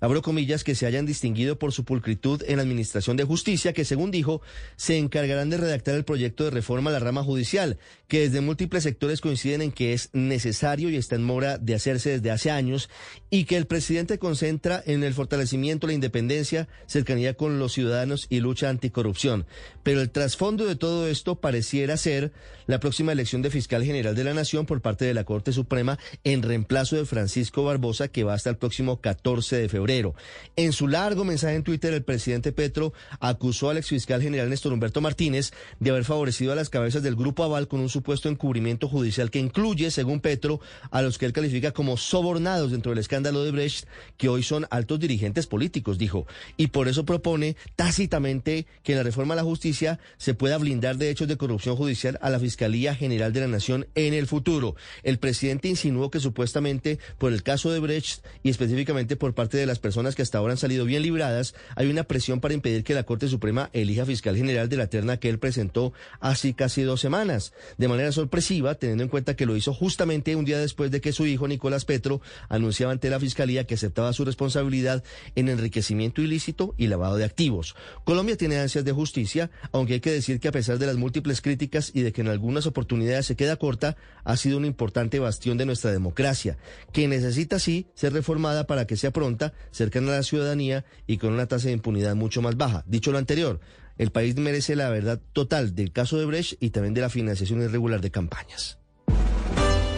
abro comillas, que se hayan distinguido por su pulcritud en la Administración de Justicia, que según dijo, se encargarán de redactar el proyecto de reforma a la rama judicial, que desde múltiples sectores coinciden en que es necesario y está en mora de hacerse desde hace años, y que el presidente concentra en el fortalecimiento de la independencia, cercanía con los ciudadanos y lucha anticorrupción. Pero el trasfondo de todo esto pareciera ser la próxima elección de fiscal general de la Nación por parte de la Corte Suprema en reemplazo de Francisco Barbosa, que va hasta el próximo 14 de febrero. En su largo mensaje en Twitter, el presidente Petro acusó al exfiscal general Néstor Humberto Martínez de haber favorecido a las cabezas del Grupo Aval con un supuesto encubrimiento judicial que incluye, según Petro, a los que él califica como sobornados dentro del escándalo de Brecht, que hoy son altos dirigentes políticos, dijo. Y por eso propone tácitamente que en la reforma a la justicia se pueda blindar de hechos de corrupción judicial a la Fiscalía General de la Nación en el futuro. El presidente insinuó que supuestamente por el caso de Brecht y específicamente por parte de las personas que hasta ahora han salido bien libradas, hay una presión para impedir que la Corte Suprema elija fiscal general de la terna que él presentó hace casi dos semanas, de manera sorpresiva, teniendo en cuenta que lo hizo justamente un día después de que su hijo Nicolás Petro anunciaba ante la Fiscalía que aceptaba su responsabilidad en enriquecimiento ilícito y lavado de activos. Colombia tiene ansias de justicia, aunque hay que decir que a pesar de las múltiples críticas y de que en algunas oportunidades se queda corta, ha sido un importante bastión de nuestra democracia, que necesita sí ser reformada para que sea pronta, cercana a la ciudadanía y con una tasa de impunidad mucho más baja. Dicho lo anterior, el país merece la verdad total del caso de Brecht y también de la financiación irregular de campañas.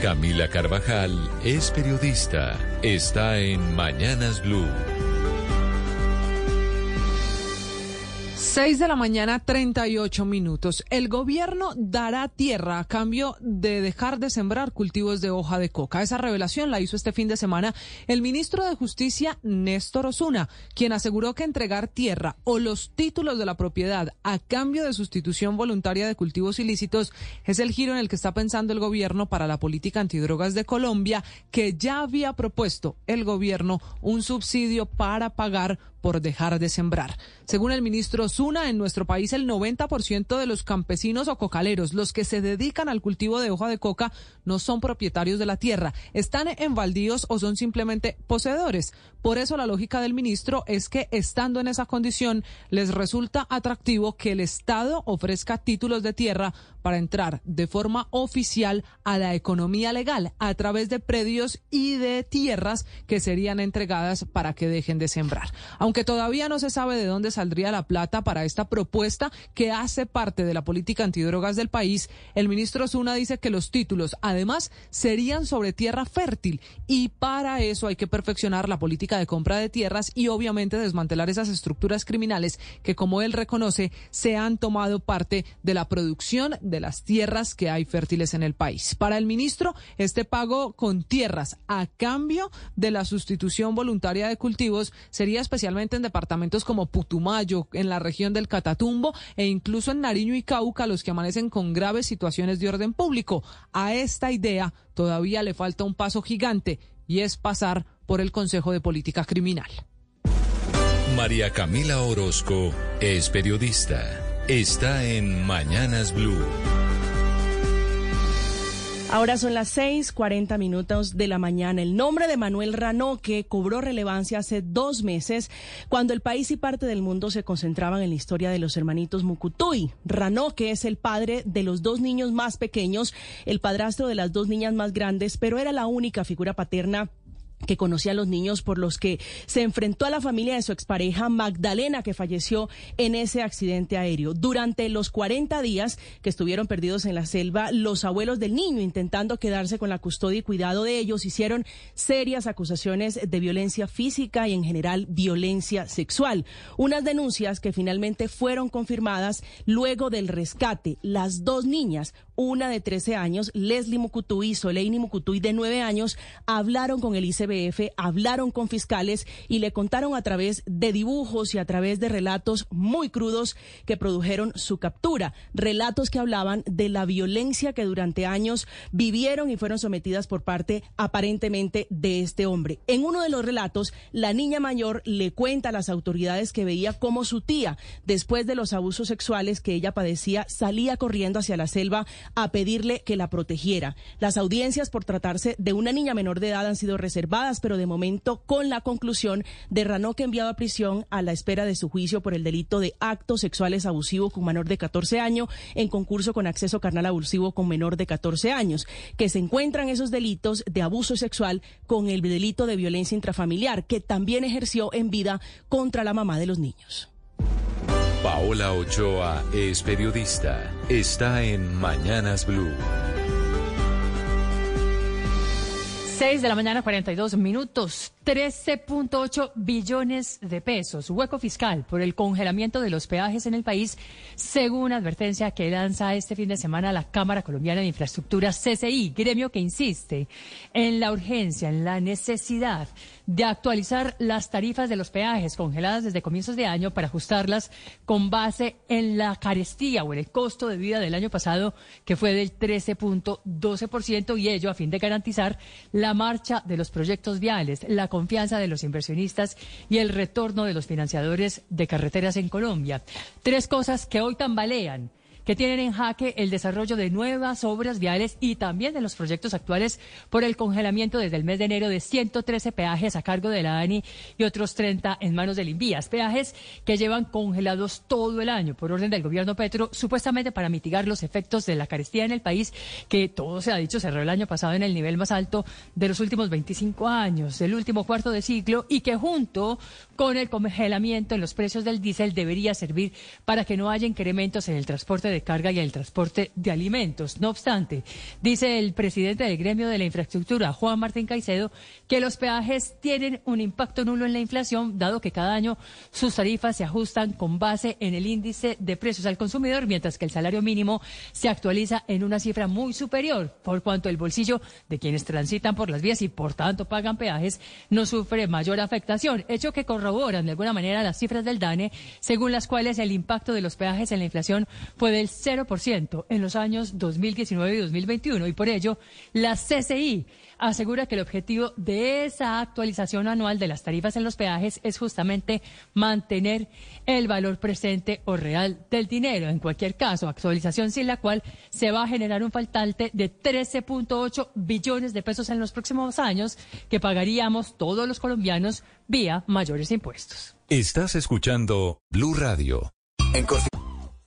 Camila Carvajal es periodista. Está en Mañanas Blue. 6 de la mañana, 38 minutos. El gobierno dará tierra a cambio de dejar de sembrar cultivos de hoja de coca. Esa revelación la hizo este fin de semana el ministro de Justicia, Néstor Osuna, quien aseguró que entregar tierra o los títulos de la propiedad a cambio de sustitución voluntaria de cultivos ilícitos es el giro en el que está pensando el gobierno para la política antidrogas de Colombia, que ya había propuesto el gobierno un subsidio para pagar por dejar de sembrar. Según el ministro Zuna, en nuestro país el 90% de los campesinos o cocaleros, los que se dedican al cultivo de hoja de coca, no son propietarios de la tierra, están en baldíos o son simplemente poseedores. Por eso la lógica del ministro es que estando en esa condición les resulta atractivo que el Estado ofrezca títulos de tierra para entrar de forma oficial a la economía legal a través de predios y de tierras que serían entregadas para que dejen de sembrar. Todavía no se sabe de dónde saldría la plata para esta propuesta que hace parte de la política antidrogas del país, el ministro Zuna dice que los títulos además serían sobre tierra fértil y para eso hay que perfeccionar la política de compra de tierras y obviamente desmantelar esas estructuras criminales que como él reconoce se han tomado parte de la producción de las tierras que hay fértiles en el país. Para el ministro, este pago con tierras a cambio de la sustitución voluntaria de cultivos sería especialmente en departamentos como Putumayo, en la región del Catatumbo e incluso en Nariño y Cauca, los que amanecen con graves situaciones de orden público. A esta idea todavía le falta un paso gigante y es pasar por el Consejo de Política Criminal. María Camila Orozco es periodista. Está en Mañanas Blue. Ahora son las 6:40 minutos de la mañana. El nombre de Manuel Ranoque cobró relevancia hace dos meses cuando el país y parte del mundo se concentraban en la historia de los hermanitos Mucutuy. Ranoque es el padre de los dos niños más pequeños, el padrastro de las dos niñas más grandes, pero era la única figura paterna que conocía a los niños por los que se enfrentó a la familia de su expareja Magdalena, que falleció en ese accidente aéreo. Durante los 40 días que estuvieron perdidos en la selva, los abuelos del niño, intentando quedarse con la custodia y cuidado de ellos, hicieron serias acusaciones de violencia física y en general violencia sexual. Unas denuncias que finalmente fueron confirmadas luego del rescate. Las dos niñas, una de 13 años, Leslie Mucutuy y Soleini Mucutuy de 9 años, hablaron con el Hablaron con fiscales y le contaron a través de dibujos y a través de relatos muy crudos que produjeron su captura. Relatos que hablaban de la violencia que durante años vivieron y fueron sometidas por parte aparentemente de este hombre. En uno de los relatos, la niña mayor le cuenta a las autoridades que veía cómo su tía, después de los abusos sexuales que ella padecía, salía corriendo hacia la selva a pedirle que la protegiera. Las audiencias por tratarse de una niña menor de edad han sido reservadas, pero de momento con la conclusión de Ranoque enviado a prisión a la espera de su juicio por el delito de actos sexuales abusivos con menor de 14 años en concurso con acceso carnal abusivo con menor de 14 años, que se encuentran esos delitos de abuso sexual con el delito de violencia intrafamiliar que también ejerció en vida contra la mamá de los niños. Paola Ochoa es periodista. Está en Mañanas Blue. 6 de la mañana, 42 minutos. 13.8 billones de pesos, hueco fiscal por el congelamiento de los peajes en el país, según advertencia que lanza este fin de semana la Cámara Colombiana de Infraestructura CCI, gremio que insiste en la urgencia, en la necesidad de actualizar las tarifas de los peajes congeladas desde comienzos de año para ajustarlas con base en la carestía o en el costo de vida del año pasado, que fue del 13.12%, y ello a fin de garantizar la marcha de los proyectos viales, la confianza de los inversionistas y el retorno de los financiadores de carreteras en Colombia. Tres cosas que hoy tambalean que tienen en jaque el desarrollo de nuevas obras viales y también de los proyectos actuales por el congelamiento desde el mes de enero de 113 peajes a cargo de la ANI y otros 30 en manos del Invías. Peajes que llevan congelados todo el año por orden del gobierno Petro, supuestamente para mitigar los efectos de la carestía en el país, que todo se ha dicho cerró el año pasado en el nivel más alto de los últimos 25 años, del último cuarto de siglo, y que junto con el congelamiento en los precios del diésel debería servir para que no haya incrementos en el transporte de carga y el transporte de alimentos. No obstante, dice el presidente del gremio de la infraestructura, Juan Martín Caicedo, que los peajes tienen un impacto nulo en la inflación, dado que cada año sus tarifas se ajustan con base en el índice de precios al consumidor, mientras que el salario mínimo se actualiza en una cifra muy superior, por cuanto el bolsillo de quienes transitan por las vías y por tanto pagan peajes no sufre mayor afectación, hecho que corroboran de alguna manera las cifras del DANE, según las cuales el impacto de los peajes en la inflación fue del 0% en los años 2019 y 2021 y por ello la CCI asegura que el objetivo de esa actualización anual de las tarifas en los peajes es justamente mantener el valor presente o real del dinero. En cualquier caso, actualización sin la cual se va a generar un faltante de 13.8 billones de pesos en los próximos años que pagaríamos todos los colombianos vía mayores impuestos. Estás escuchando Blue Radio.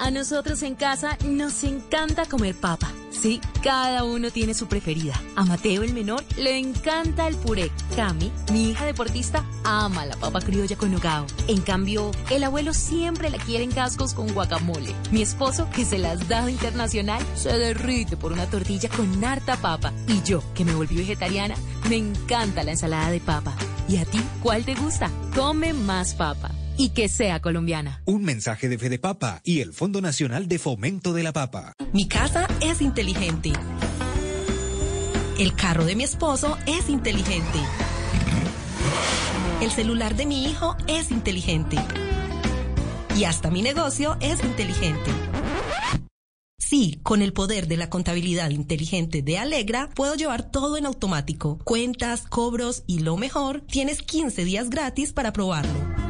A nosotros en casa nos encanta comer papa. Sí, cada uno tiene su preferida. A Mateo el menor le encanta el puré. Cami, mi hija deportista, ama la papa criolla con nogao. En cambio, el abuelo siempre la quiere en cascos con guacamole. Mi esposo, que se las da internacional, se derrite por una tortilla con harta papa. Y yo, que me volví vegetariana, me encanta la ensalada de papa. ¿Y a ti cuál te gusta? Come más papa y que sea colombiana. Un mensaje de Fede Papa y el Fondo Nacional de Fomento de la Papa. Mi casa es inteligente. El carro de mi esposo es inteligente. El celular de mi hijo es inteligente. Y hasta mi negocio es inteligente. Sí, con el poder de la contabilidad inteligente de Alegra, puedo llevar todo en automático. Cuentas, cobros y lo mejor, tienes 15 días gratis para probarlo.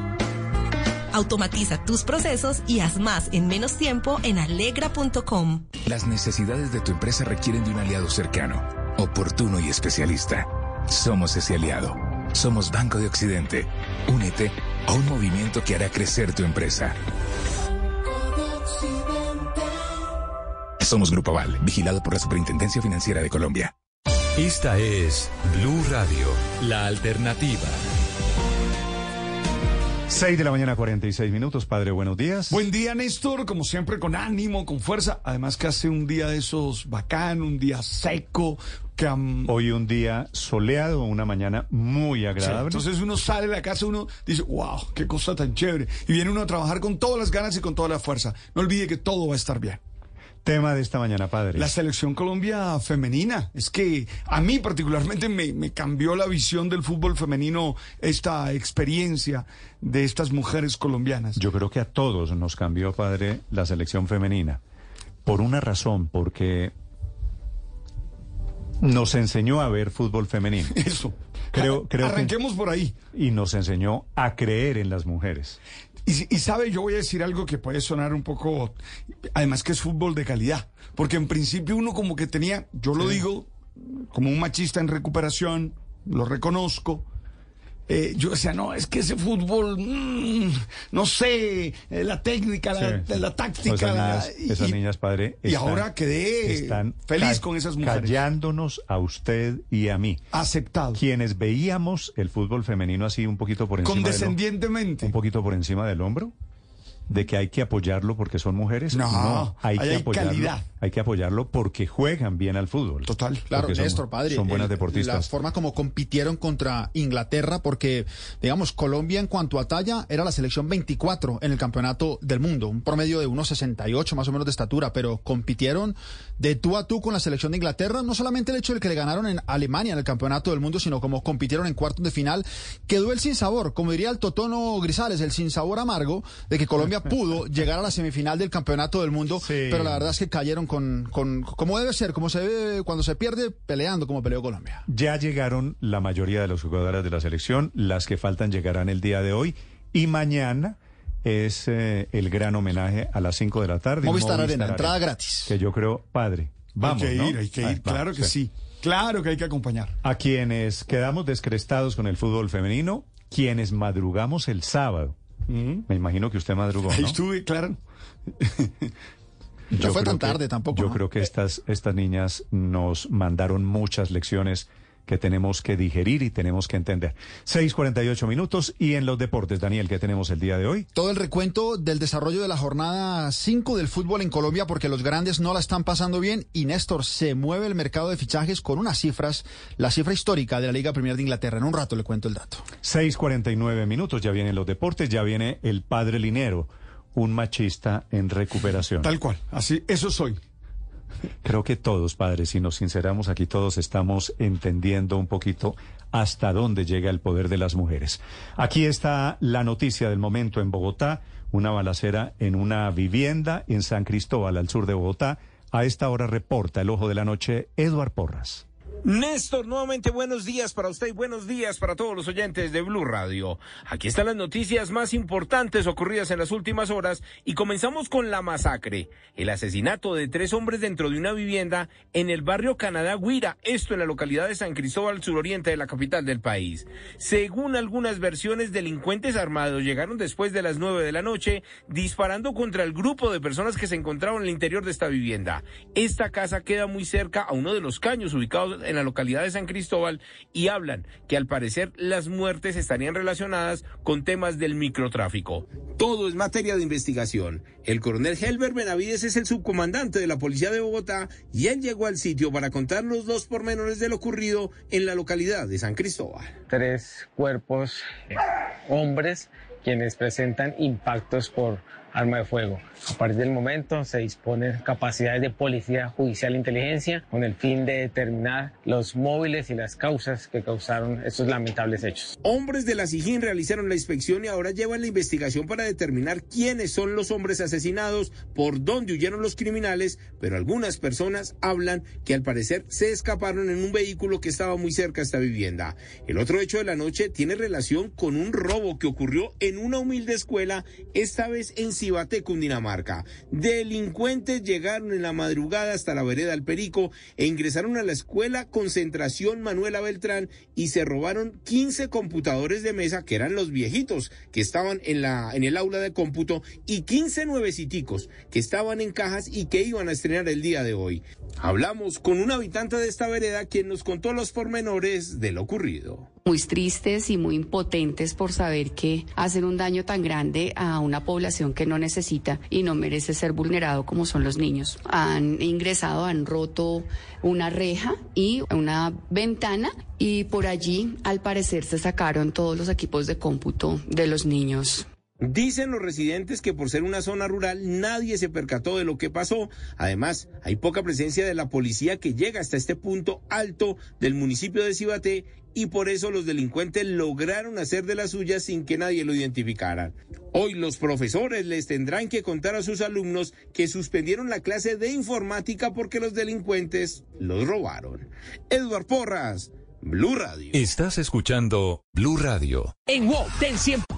Automatiza tus procesos y haz más en menos tiempo en alegra.com. Las necesidades de tu empresa requieren de un aliado cercano, oportuno y especialista. Somos ese aliado. Somos Banco de Occidente. Únete a un movimiento que hará crecer tu empresa. Somos Grupo Aval, vigilado por la Superintendencia Financiera de Colombia. Esta es Blue Radio, la alternativa. 6 de la mañana, 46 minutos. Padre, buenos días. Buen día, Néstor. Como siempre, con ánimo, con fuerza. Además que hace un día de esos bacán, un día seco. Que, Hoy un día soleado, una mañana muy Sí, agradable. entonces uno sale de la casa, uno dice, wow, qué cosa tan chévere. Y viene uno a trabajar con todas las ganas y con toda la fuerza. No olvide que todo va a estar bien. Tema de esta mañana, padre. La selección Colombia femenina. Es que a mí particularmente me, me cambió la visión del fútbol femenino esta experiencia de estas mujeres colombianas. Yo creo que a todos nos cambió, padre, la selección femenina. Por una razón, porque nos enseñó a ver fútbol femenino. Eso. Creo, creo que- Arranquemos por ahí. y nos enseñó a creer en las mujeres. Y, y sabe, yo voy a decir algo que puede sonar un poco, además que es fútbol de calidad, porque en principio uno como que tenía, yo lo digo como un machista en recuperación, lo reconozco. Eh, yo decía, no, es que ese fútbol, mm, no sé, eh, la técnica, la, Sí. la táctica. Esas la- niñas, y- esas niñas, padre. y ahora quedé están feliz con esas mujeres. Callándonos a usted y a mí. Aceptado. Quienes veíamos el fútbol femenino así un poquito por encima del. Condescendientemente. Un poquito por encima del hombro. De que hay que apoyarlo porque son mujeres. No, hay que hay apoyarlo. calidad. Hay que apoyarlo porque juegan bien al fútbol. Total. Claro, son- Néstor, padre. Son buenas el- deportistas. La forma como compitieron contra Inglaterra, porque, digamos, Colombia en cuanto a talla era la selección 24 en el campeonato del mundo, un promedio de 1,68 más o menos de estatura, pero compitieron de tú a tú con la selección de Inglaterra. No solamente el hecho de que le ganaron en Alemania en el campeonato del mundo, sino como compitieron en cuartos de final, quedó el sinsabor, como diría el Totono Grisales, el sinsabor amargo de que Colombia pudo llegar a la semifinal del campeonato del mundo, pero la verdad es que cayeron con, con como debe ser, como se ve cuando se pierde, peleando como peleó Colombia. Ya llegaron la mayoría de las jugadoras de la selección, las que faltan llegarán el día de hoy y mañana es eh, el gran homenaje a las 5 de la tarde. en Movistar Arena, entrada Arena, gratis. Que yo creo, padre, vamos, hay que ¿no? ir, hay que Ah, ir, claro vamos, que sí. Claro que hay que acompañar. A quienes quedamos descrestados con el fútbol femenino, quienes madrugamos el sábado. Me imagino que usted madrugó, Ahí ¿no? estuve, claro. No fue tan que- tarde tampoco, Yo ¿no? creo que estas, estas niñas nos mandaron muchas lecciones que tenemos que digerir y tenemos que entender. 6:48 minutos y en los deportes, Daniel, ¿qué tenemos el día de hoy? Todo el recuento del desarrollo de la jornada 5 del fútbol en Colombia porque los grandes no la están pasando bien y Néstor se mueve el mercado de fichajes con unas cifras, la cifra histórica de la Liga Premier de Inglaterra. En un rato le cuento el dato. 6:49 minutos, ya vienen los deportes, ya viene el padre Linero, un machista en recuperación. Tal cual. Así, eso soy. Creo que todos, padres, si nos sinceramos aquí, todos estamos entendiendo un poquito hasta dónde llega el poder de las mujeres. Aquí está la noticia del momento en Bogotá, una balacera en una vivienda en San Cristóbal, al sur de Bogotá. A esta hora reporta el ojo de la noche Eduard Porras. Néstor, nuevamente buenos días para usted y buenos días para todos los oyentes de Blue Radio. Aquí están las noticias más importantes ocurridas en las últimas horas y comenzamos con la masacre, el asesinato de tres hombres dentro de una vivienda en el barrio Canadá Guira, esto en la localidad de San Cristóbal, suroriente de la capital del país. Según algunas versiones, delincuentes armados llegaron después de las nueve de la noche disparando contra el grupo de personas que se encontraban en el interior de esta vivienda. Esta casa queda muy cerca a uno de los caños ubicados en la localidad de San Cristóbal y hablan que al parecer las muertes estarían relacionadas con temas del microtráfico. Todo es materia de investigación. El coronel Helber Benavides es el subcomandante de la policía de Bogotá y él llegó al sitio para contar los dos pormenores de lo ocurrido en la localidad de San Cristóbal. tres cuerpos eh, hombres quienes presentan impactos por arma de fuego. A partir del momento se disponen capacidades de policía judicial e inteligencia con el fin de determinar los móviles y las causas que causaron estos lamentables hechos. Hombres de la SIGIN realizaron la inspección y ahora llevan la investigación para determinar quiénes son los hombres asesinados, por dónde huyeron los criminales, pero algunas personas hablan que al parecer se escaparon en un vehículo que estaba muy cerca a esta vivienda. El otro hecho de la noche tiene relación con un robo que ocurrió en una humilde escuela, esta vez en Cibate, Cundinamarca. Delincuentes llegaron en la madrugada hasta la vereda del Perico e ingresaron a la escuela Concentración Manuela Beltrán y se robaron 15 computadores de mesa que eran los viejitos que estaban en la en el aula de cómputo y 15 nueveciticos que estaban en cajas y que iban a estrenar el día de hoy. Hablamos con un habitante de esta vereda quien nos contó los pormenores de lo ocurrido muy tristes y muy impotentes por saber que hacen un daño tan grande a una población que no necesita y no merece ser vulnerado como son los niños. Han ingresado, han roto una reja y una ventana y por allí al parecer se sacaron todos los equipos de cómputo de los niños. Dicen los residentes que por ser una zona rural nadie se percató de lo que pasó. Además, hay poca presencia de la policía que llega hasta este punto alto del municipio de Cibaté y por eso los delincuentes lograron hacer de las suyas sin que nadie lo identificara. Hoy los profesores les tendrán que contar a sus alumnos que suspendieron la clase de informática porque los delincuentes los robaron. Edward Porras, Blue Radio. Estás escuchando Blue Radio. En WOW, ten siempre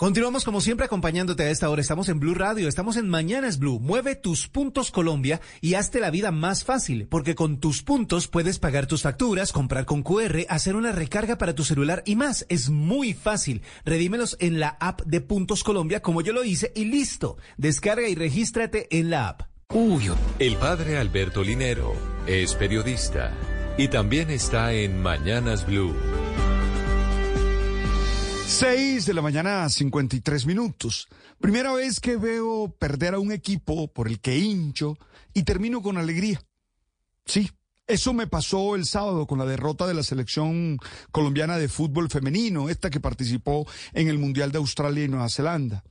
Continuamos como siempre acompañándote a esta hora. Estamos en Blue Radio, estamos en Mañanas Blue. Mueve tus puntos Colombia y hazte la vida más fácil, porque con tus puntos puedes pagar tus facturas, comprar con QR, hacer una recarga para tu celular y más. Es muy fácil. Redímelos en la app de Puntos Colombia como yo lo hice y listo. Descarga y regístrate en la app. Uy, el padre Alberto Linero es periodista y también está en Mañanas Blue. 6 de la mañana, 53 minutos. Primera vez que veo perder a un equipo por el que hincho y termino con alegría. Sí, eso me pasó el sábado con la derrota de la selección colombiana de fútbol femenino, esta que participó en el Mundial de Australia y Nueva Zelanda.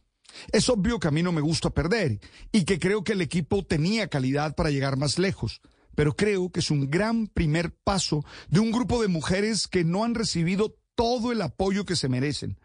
Es obvio que a mí no me gusta perder y que creo que el equipo tenía calidad para llegar más lejos pero creo que es un gran primer paso de un grupo de mujeres que no han recibido todo el apoyo que se merecen.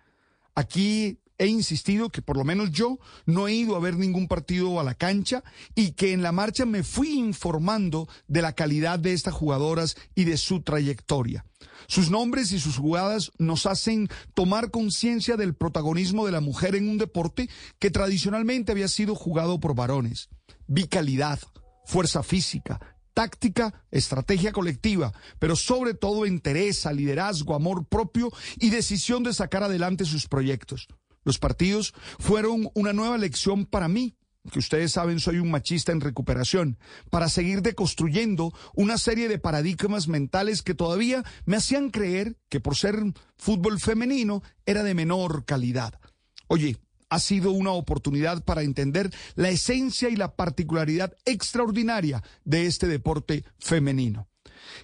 Aquí he insistido que por lo menos yo no he ido a ver ningún partido a la cancha y que en la marcha me fui informando de la calidad de estas jugadoras y de su trayectoria. Sus nombres y sus jugadas nos hacen tomar conciencia del protagonismo de la mujer en un deporte que tradicionalmente había sido jugado por varones. Vi calidad, fuerza física, táctica, estrategia colectiva, pero sobre todo interés, liderazgo, amor propio y decisión de sacar adelante sus proyectos. Los partidos fueron una nueva lección para mí, que ustedes saben soy un machista en recuperación, para seguir deconstruyendo una serie de paradigmas mentales que todavía me hacían creer que por ser fútbol femenino era de menor calidad. Oye, ha sido una oportunidad para entender la esencia y la particularidad extraordinaria de este deporte femenino.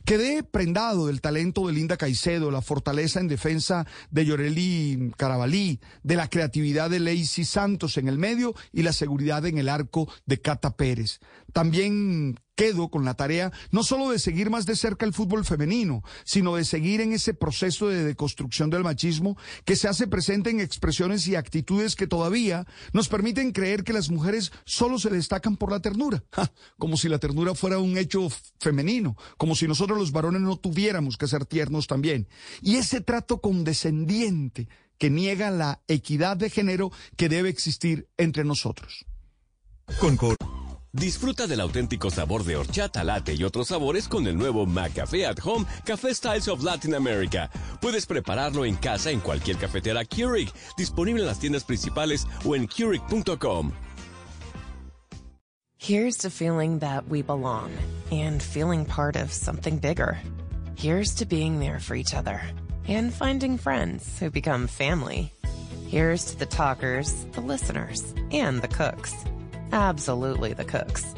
Quedé prendado del talento de Linda Caicedo, la fortaleza en defensa de Yoreli Carabalí, de la creatividad de Lacey Santos en el medio y la seguridad en el arco de Cata Pérez. También quedo con la tarea no solo de seguir más de cerca el fútbol femenino, sino de seguir en ese proceso de deconstrucción del machismo que se hace presente en expresiones y actitudes que todavía nos permiten creer que las mujeres solo se destacan por la ternura, como si la ternura fuera un hecho femenino, como si nosotros los varones no tuviéramos que ser tiernos también. Y ese trato condescendiente que niega la equidad de género que debe existir entre nosotros. Disfruta del auténtico sabor de horchata, latte y otros sabores con el nuevo McCafé at Home Café Styles of Latin America. Puedes prepararlo en casa en cualquier cafetera Keurig, disponible en las tiendas principales o en Keurig.com. Here's to feeling that we belong and feeling part of something bigger. Here's to being there for each other and finding friends who become family. Here's to the talkers, the listeners, and the cooks. Absolutely the cooks.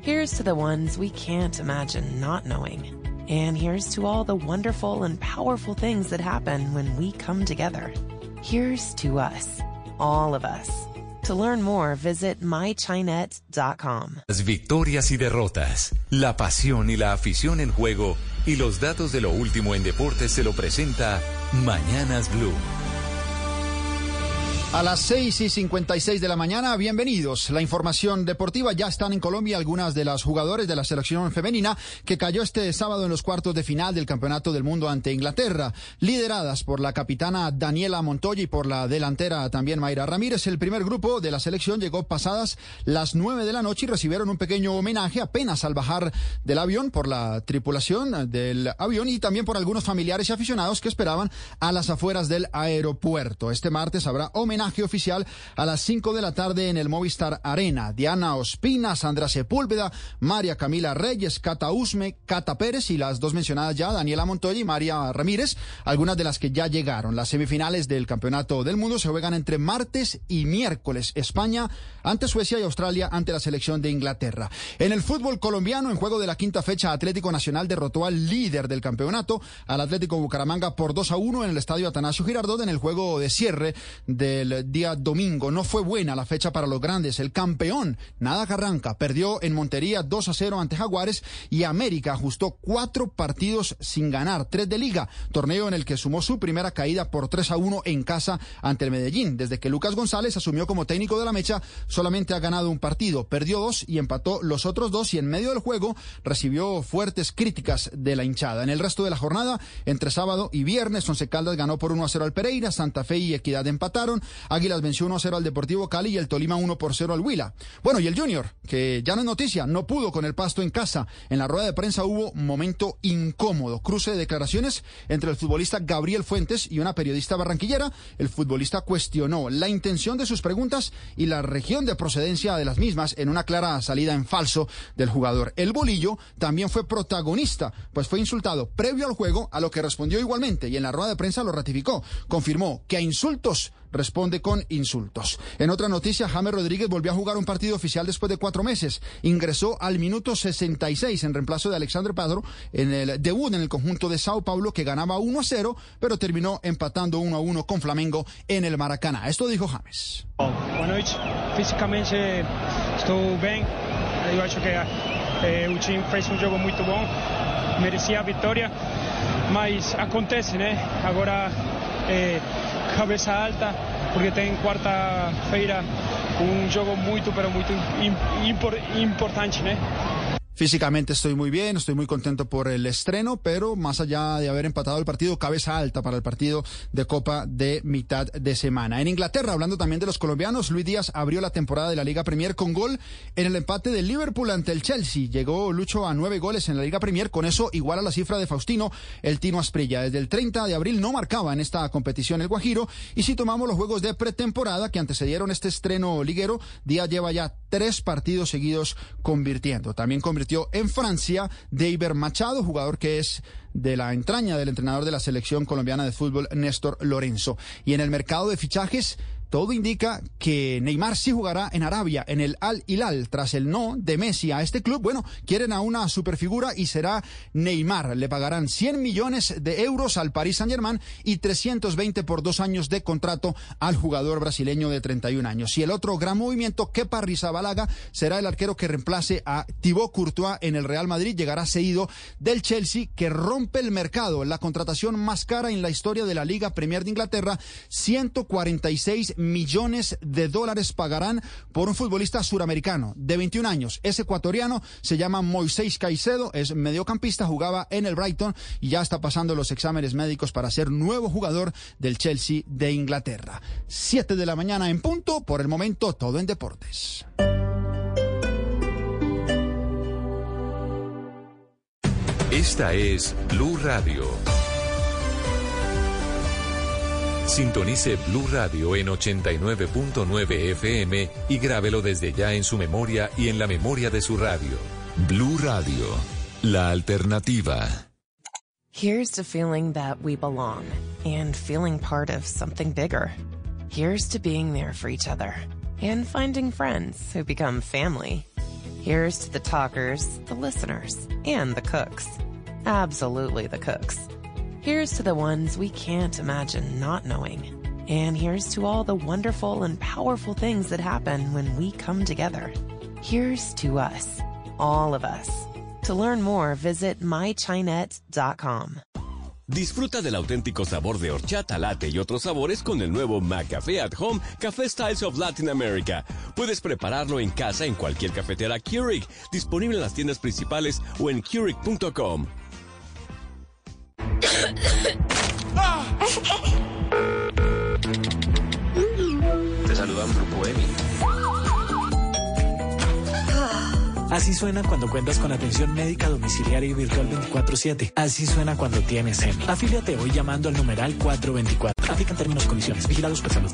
Here's to the ones we can't imagine not knowing. And here's to all the wonderful and powerful things that happen when we come together. Here's to us, all of us. To learn more, visit mychinet.com. Las victorias y derrotas, la pasión y la afición en juego y los datos de lo último en deportes se lo presenta Mañanas Blue. A las 6 y 56 de la mañana, bienvenidos. La información deportiva ya están en Colombia algunas de las jugadores de la selección femenina que cayó este sábado en los cuartos de final del Campeonato del Mundo ante Inglaterra, lideradas por la capitana Daniela Montoya y por la delantera también Mayra Ramírez. El primer grupo de la selección llegó pasadas las 9 de la noche y recibieron un pequeño homenaje apenas al bajar del avión por la tripulación del avión y también por algunos familiares y aficionados que esperaban a las afueras del aeropuerto. Este martes habrá homenaje oficial a las 5 de la tarde en el Movistar Arena. Diana Ospina, Sandra Sepúlveda, María Camila Reyes, Cata Usme, Cata Pérez y las dos mencionadas ya, Daniela Montoya y María Ramírez, algunas de las que ya llegaron. Las semifinales del Campeonato del Mundo se juegan entre martes y miércoles. España ante Suecia y Australia ante la selección de Inglaterra. En el fútbol colombiano, en juego de la quinta fecha, Atlético Nacional derrotó al líder del campeonato, al Atlético Bucaramanga por 2 a 1 en el estadio Atanasio Girardot en el juego de cierre del día domingo. No fue buena la fecha para los grandes. El campeón, nada Carranca, perdió en Montería 2 a 0 ante Jaguares y América ajustó cuatro partidos sin ganar, tres de liga, torneo en el que sumó su primera caída por 3 a 1 en casa ante el Medellín. Desde que Lucas González asumió como técnico de la mecha, solamente ha ganado un partido, perdió dos y empató los otros dos y en medio del juego recibió fuertes críticas de la hinchada. En el resto de la jornada, entre sábado y viernes, Once Caldas ganó por 1 a 0 al Pereira, Santa Fe y Equidad empataron, Águilas venció 1 a 0 al Deportivo Cali y el Tolima 1 por 0 al Huila. Bueno, y el Junior, que ya no es noticia, no pudo con el pasto en casa. En la rueda de prensa hubo momento incómodo, cruce de declaraciones entre el futbolista Gabriel Fuentes y una periodista barranquillera. El futbolista cuestionó la intención de sus preguntas y la región de procedencia de las mismas en una clara salida en falso del jugador. El bolillo también fue protagonista, pues fue insultado previo al juego, a lo que respondió igualmente y en la rueda de prensa lo ratificó. Confirmó que a insultos responde con insultos. En otra noticia, James Rodríguez volvió a jugar un partido oficial después de cuatro meses. Ingresó al minuto 66 en reemplazo de Alexandre Padro en el debut en el conjunto de Sao Paulo que ganaba 1 a 0, pero terminó empatando 1 a 1 con Flamengo en el Maracaná. Esto dijo James. Boa noite. Fisicamente estou bem. Eu acho que eh, o time fez um jogo muito bom, merecia a vitória, mas acontece, né? Agora eh, cabeça alta, porque tem quarta-feira um jogo muito, pero muito im, impor, importante, né? Físicamente estoy muy bien, estoy muy contento por el estreno, pero más allá de haber empatado el partido, cabeza alta para el partido de Copa de mitad de semana. En Inglaterra, hablando también de los colombianos, Luis Díaz abrió la temporada de la Liga Premier con gol en el empate del Liverpool ante el Chelsea. Llegó Lucho a nueve goles en la Liga Premier, con eso igual a la cifra de Faustino, el Tino Asprilla. Desde el 30 de abril no marcaba en esta competición el Guajiro, y si tomamos los juegos de pretemporada que antecedieron este estreno liguero, Díaz lleva ya tres partidos seguidos convirtiendo. También en Francia David Machado, jugador que es de la entraña del entrenador de la selección colombiana de fútbol, Néstor Lorenzo. Y en el mercado de fichajes, todo indica que Neymar sí jugará en Arabia, en el Al Hilal, tras el no de Messi a este club. Bueno, quieren a una superfigura y será Neymar. Le pagarán 100 millones de euros al Paris Saint-Germain y 320 por dos años de contrato al jugador brasileño de 31 años. Y el otro gran movimiento, Kepa Rizabalaga, será el arquero que reemplace a Thibaut Courtois en el Real Madrid. Llegará seguido del Chelsea, que rompe el mercado. La contratación más cara en la historia de la Liga Premier de Inglaterra, 146 millones de dólares pagarán por un futbolista suramericano de 21 años. Es ecuatoriano, se llama Moisés Caicedo, es mediocampista, jugaba en el Brighton y ya está pasando los exámenes médicos para ser nuevo jugador del Chelsea de Inglaterra. Siete de la mañana en punto, por el momento todo en deportes. Esta es Blue Radio. Sintonice Blue Radio en 89.9 FM y grábelo desde ya en su memoria y en la memoria de su radio. Blue Radio, la alternativa. Here's to feeling that we belong and feeling part of something bigger. Here's to being there for each other and finding friends who become family. Here's to the talkers, the listeners, and the cooks. Absolutely the cooks. Here's to the ones we can't imagine not knowing. And here's to all the wonderful and powerful things that happen when we come together. Here's to us, all of us. To learn more, visit mychinet.com. Disfruta del auténtico sabor de horchata, latte y otros sabores con el nuevo McCafé at Home Café Styles of Latin America. Puedes prepararlo en casa en cualquier cafetera Keurig, disponible en las tiendas principales o en Keurig.com. Te saludan Grupo EMI. Así suena cuando cuentas con atención médica domiciliaria y virtual 24-7. Así suena cuando tienes EMI. Afíliate hoy llamando al numeral 424. Aplican términos y condiciones. Vigilados por salud.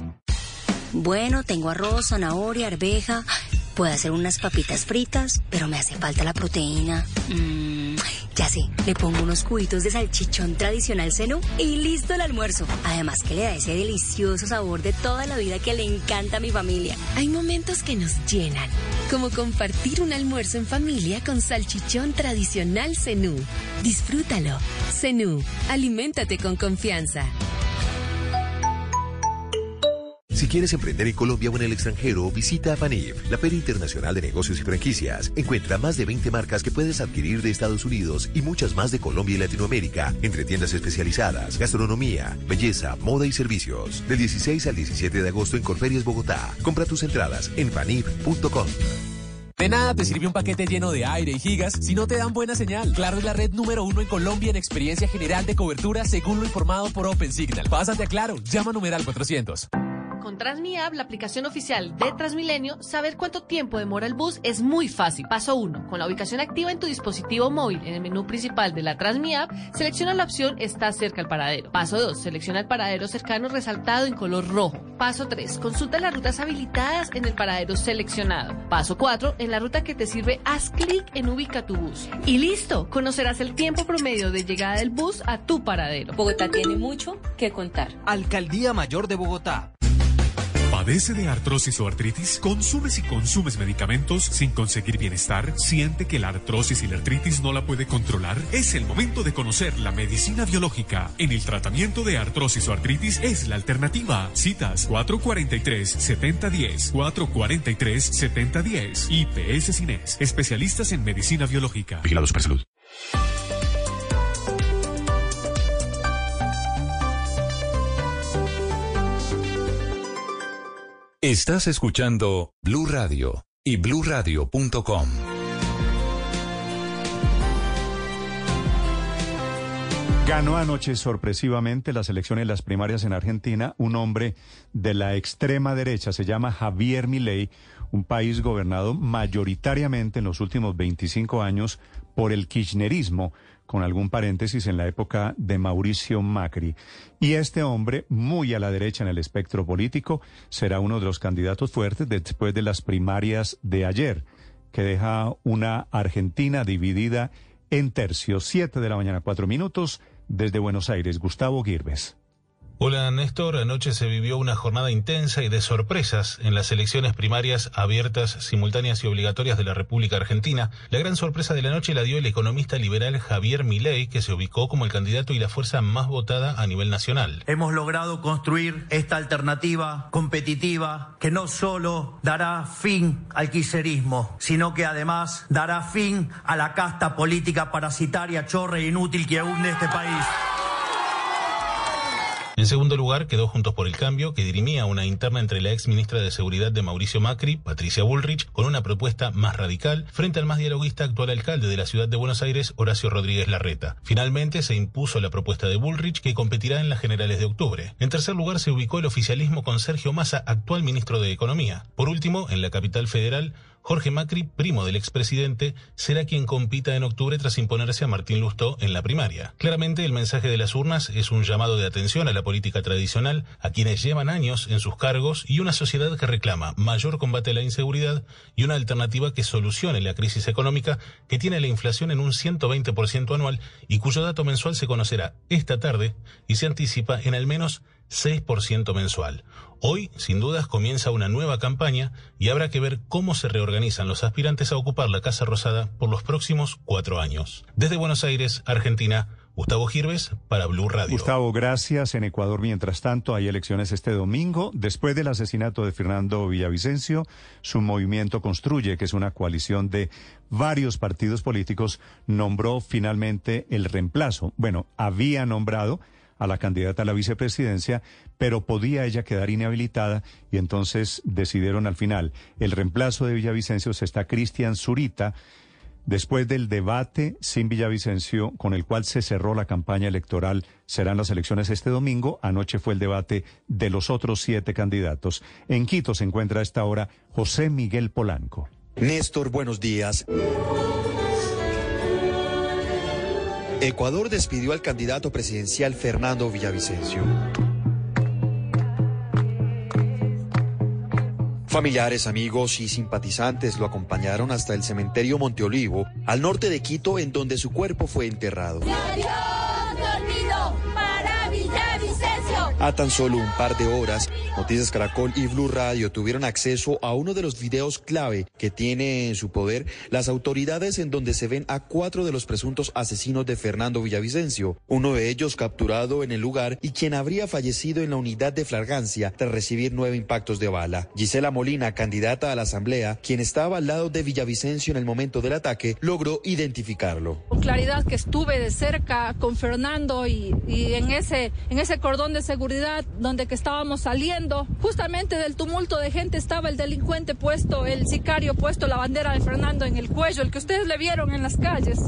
Bueno, tengo arroz, zanahoria, arveja. Puedo hacer unas papitas fritas, pero me hace falta la proteína. Mm, ya sé, le pongo unos cubitos de salchichón tradicional seno y listo el almuerzo. Además que le da ese delicioso sabor de toda la vida que le encanta a mi familia. Hay momentos que nos llenan, como compartir un almuerzo en familia con salchichón tradicional Zenú. Disfrútalo. Zenú, aliméntate con confianza. Si quieres emprender en Colombia o en el extranjero, visita Panif, la Feria Internacional de Negocios y Franquicias. Encuentra más de 20 marcas que puedes adquirir de Estados Unidos y muchas más de Colombia y Latinoamérica, entre tiendas especializadas, gastronomía, belleza, moda y servicios. Del 16 al 17 de agosto en Corferias, Bogotá. Compra tus entradas en panif.com. De nada te sirve un paquete lleno de aire y gigas si no te dan buena señal. Claro es la red número uno en Colombia en experiencia general de cobertura según lo informado por OpenSignal. Pásate a Claro, llama numeral 400. Con TransmiApp, la aplicación oficial de Transmilenio, saber cuánto tiempo demora el bus es muy fácil. Paso 1. Con la ubicación activa en tu dispositivo móvil en el menú principal de la TransmiApp, selecciona la opción Está cerca al paradero. Paso 2. Selecciona el paradero cercano resaltado en color rojo. Paso 3. Consulta las rutas habilitadas en el paradero seleccionado. Paso 4. En la ruta que te sirve, haz clic en Ubica tu bus. Y listo. Conocerás el tiempo promedio de llegada del bus a tu paradero. Bogotá tiene mucho que contar. Alcaldía Mayor de Bogotá. ¿Padece de artrosis o artritis? ¿Consumes y consumes medicamentos sin conseguir bienestar? ¿Siente que la artrosis y la artritis no la puede controlar? Es el momento de conocer la medicina biológica. En el tratamiento de artrosis o artritis es la alternativa. Citas 443-7010, 443-7010. IPS Cines, especialistas en medicina biológica. Vigilados para salud. Estás escuchando Blue Radio y bluradio.com. Ganó anoche sorpresivamente las elecciones, las primarias en Argentina, un hombre de la extrema derecha, se llama Javier Milei, un país gobernado mayoritariamente en los últimos 25 años por el kirchnerismo, con algún paréntesis en la época de Mauricio Macri. Y este hombre, muy a la derecha en el espectro político, será uno de los candidatos fuertes después de las primarias de ayer, que deja una Argentina dividida en tercios. Siete de la mañana, cuatro minutos, desde Buenos Aires, Gustavo Girves. Hola Néstor, anoche se vivió una jornada intensa y de sorpresas en las elecciones primarias abiertas, simultáneas y obligatorias de la República Argentina. La gran sorpresa de la noche la dio el economista liberal Javier Milei, que se ubicó como el candidato y la fuerza más votada a nivel nacional. Hemos logrado construir esta alternativa competitiva que no solo dará fin al quiserismo, sino que además dará fin a la casta política parasitaria, chorre e inútil que hunde este país. En segundo lugar, quedó Juntos por el Cambio, que dirimía una interna entre la ex ministra de Seguridad de Mauricio Macri, Patricia Bullrich, con una propuesta más radical, frente al más dialoguista actual alcalde de la ciudad de Buenos Aires, Horacio Rodríguez Larreta. Finalmente se impuso la propuesta de Bullrich, que competirá en las generales de octubre. En tercer lugar, se ubicó el oficialismo con Sergio Massa, actual ministro de Economía. Por último, en la capital federal, Jorge Macri, primo del expresidente, será quien compita en octubre tras imponerse a Martín Lustó en la primaria. Claramente el mensaje de las urnas es un llamado de atención a la política tradicional, a quienes llevan años en sus cargos y una sociedad que reclama mayor combate a la inseguridad y una alternativa que solucione la crisis económica que tiene la inflación en un 120% anual y cuyo dato mensual se conocerá esta tarde y se anticipa en al menos 6% mensual. Hoy, sin dudas, comienza una nueva campaña y habrá que ver cómo se reorganizan los aspirantes a ocupar la Casa Rosada por los próximos cuatro años. Desde Buenos Aires, Argentina, Gustavo Girves para Blue Radio. Gustavo, gracias. En Ecuador, mientras tanto, hay elecciones este domingo. Después del asesinato de Fernando Villavicencio, su movimiento Construye, que es una coalición de varios partidos políticos, nombró finalmente el reemplazo. Bueno, había nombrado a la candidata a la vicepresidencia, pero podía ella quedar inhabilitada y entonces decidieron al final el reemplazo de Villavicencio está Cristian Zurita. Después del debate sin Villavicencio, con el cual se cerró la campaña electoral, serán las elecciones este domingo. Anoche fue el debate de los otros siete candidatos. En Quito se encuentra a esta hora José Miguel Polanco. Néstor, buenos días. Ecuador despidió al candidato presidencial Fernando Villavicencio. Familiares, amigos y simpatizantes lo acompañaron hasta el cementerio Monteolivo, al norte de Quito, en donde su cuerpo fue enterrado. A tan solo un par de horas, Noticias Caracol y Blue Radio tuvieron acceso a uno de los videos clave que tiene en su poder las autoridades en donde se ven a cuatro de los presuntos asesinos de Fernando Villavicencio, uno de ellos capturado en el lugar y quien habría fallecido en la unidad de flagrancia tras recibir nueve impactos de bala. Gisela Molina, candidata a la Asamblea, quien estaba al lado de Villavicencio en el momento del ataque, logró identificarlo. Con claridad que estuve de cerca con Fernando y, en, ese, en ese cordón de seguridad donde que estábamos saliendo. Justamente del tumulto de gente estaba el delincuente puesto, el sicario puesto la bandera de Fernando en el cuello, el que ustedes le vieron en las calles.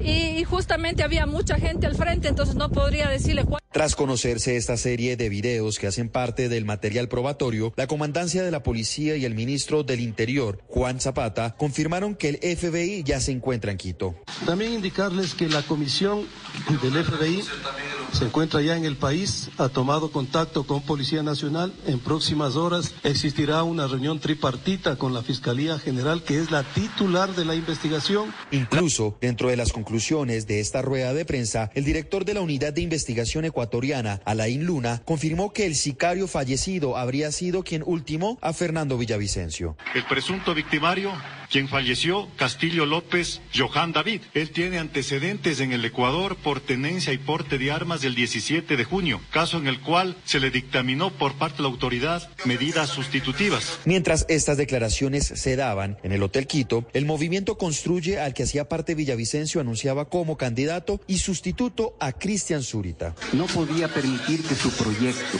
Y, justamente había mucha gente al frente, entonces no podría decirle cuál. Tras conocerse esta serie de videos que hacen parte del material probatorio, la comandancia de la policía y el ministro del Interior, Juan Zapata, confirmaron que el FBI ya se encuentra en Quito. También indicarles que la comisión del FBI se encuentra ya en el país, ha tomado contacto con Policía Nacional. En próximas horas existirá una reunión tripartita con la Fiscalía General, que es la titular de la investigación. Incluso, dentro de las conclusiones de esta rueda de prensa, el director de la Unidad de Investigación Ecuatoriana, Alain Luna, confirmó que el sicario fallecido habría sido quien ultimó a Fernando Villavicencio. El presunto victimario quien falleció, Castillo López Johan David. Él tiene antecedentes en el Ecuador por tenencia y porte de armas del 17 de junio, caso en el cual se le dictaminó por parte de la autoridad medidas sustitutivas. Mientras estas declaraciones se daban en el Hotel Quito, el movimiento Construye al que hacía parte Villavicencio anunciaba como candidato y sustituto a Cristian Zurita. No podía permitir que su proyecto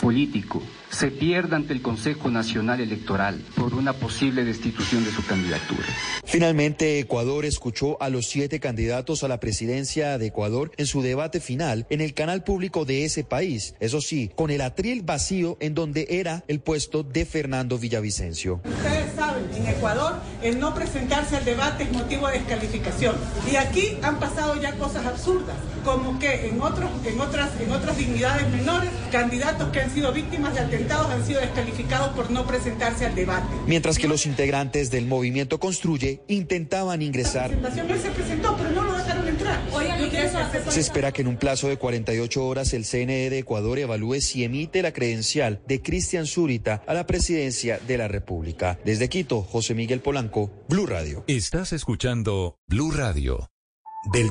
político se pierda ante el Consejo Nacional Electoral por una posible destitución de su candidatura. Finalmente, Ecuador escuchó a los siete candidatos a la presidencia de Ecuador en su debate final en el canal público de ese país, eso sí, con el atril vacío en donde era el puesto de Fernando Villavicencio. Ustedes saben, en Ecuador el no presentarse al debate es motivo de descalificación. Y aquí han pasado ya cosas absurdas, como que en, otros, en, otras, en otras dignidades menores, candidatos que han sido víctimas de atentados han sido descalificados por no presentarse al debate. Mientras que los integrantes del movimiento Construye intentaban ingresar. La presentación se presentó, pero no lo dejaron entrar. Se espera que en un plazo de 48 horas el CNE de Ecuador evalúe si emite la credencial de Cristian Zurita a la presidencia de la República. Desde Quito, José Miguel Polanco, Blue Radio. Estás escuchando Blue Radio. Del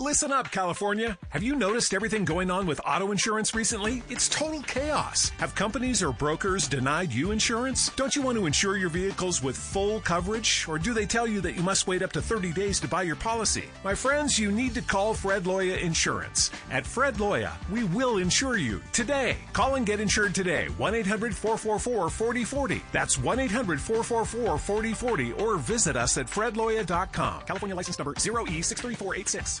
Listen up, California. Have you noticed everything going on with auto insurance recently? It's total chaos. Have companies or brokers denied you insurance? Don't you want to insure your vehicles with full coverage? Or do they tell you that you must wait up to 30 days to buy your policy? My friends, you need to call Fred Loya Insurance. At Fred Loya, we will insure you today. Call and get insured today. 1 800 444 4040. That's 1 800 444 4040 or visit us at fredloya.com. California license number E 0E63486.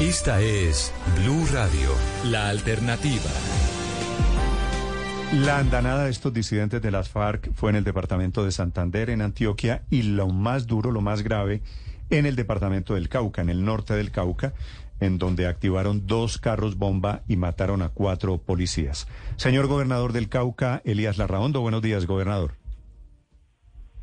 Esta es Blue Radio, la alternativa. La andanada de estos disidentes de las FARC fue en el departamento de Santander, en Antioquia, y lo más duro, lo más grave, en el departamento del Cauca, en el norte del Cauca, en donde activaron dos carros bomba y mataron a cuatro policías. Señor gobernador del Cauca, Elías Larraondo, buenos días, gobernador.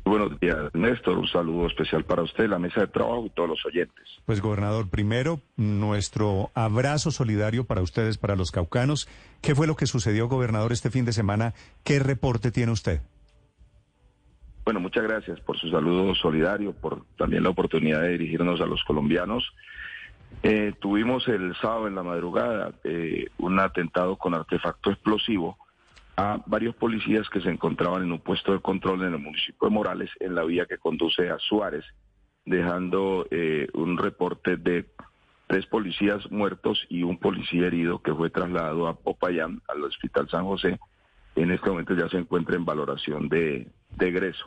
Buenos días, Néstor. Un saludo especial para usted, la mesa de trabajo y todos los oyentes. Pues, gobernador, primero, nuestro abrazo solidario para ustedes, para los caucanos. ¿Qué fue lo que sucedió, gobernador, este fin de semana? ¿Qué reporte tiene usted? Bueno, muchas gracias por su saludo solidario, por también la oportunidad de dirigirnos a los colombianos. Eh, tuvimos el sábado en la madrugada eh, un atentado con artefacto explosivo a varios policías que se encontraban en un puesto de control en el municipio de Morales, en la vía que conduce a Suárez, dejando eh, un reporte de tres policías muertos y un policía herido que fue trasladado a Popayán, al Hospital San José. En este momento ya se encuentra en valoración de, de egreso.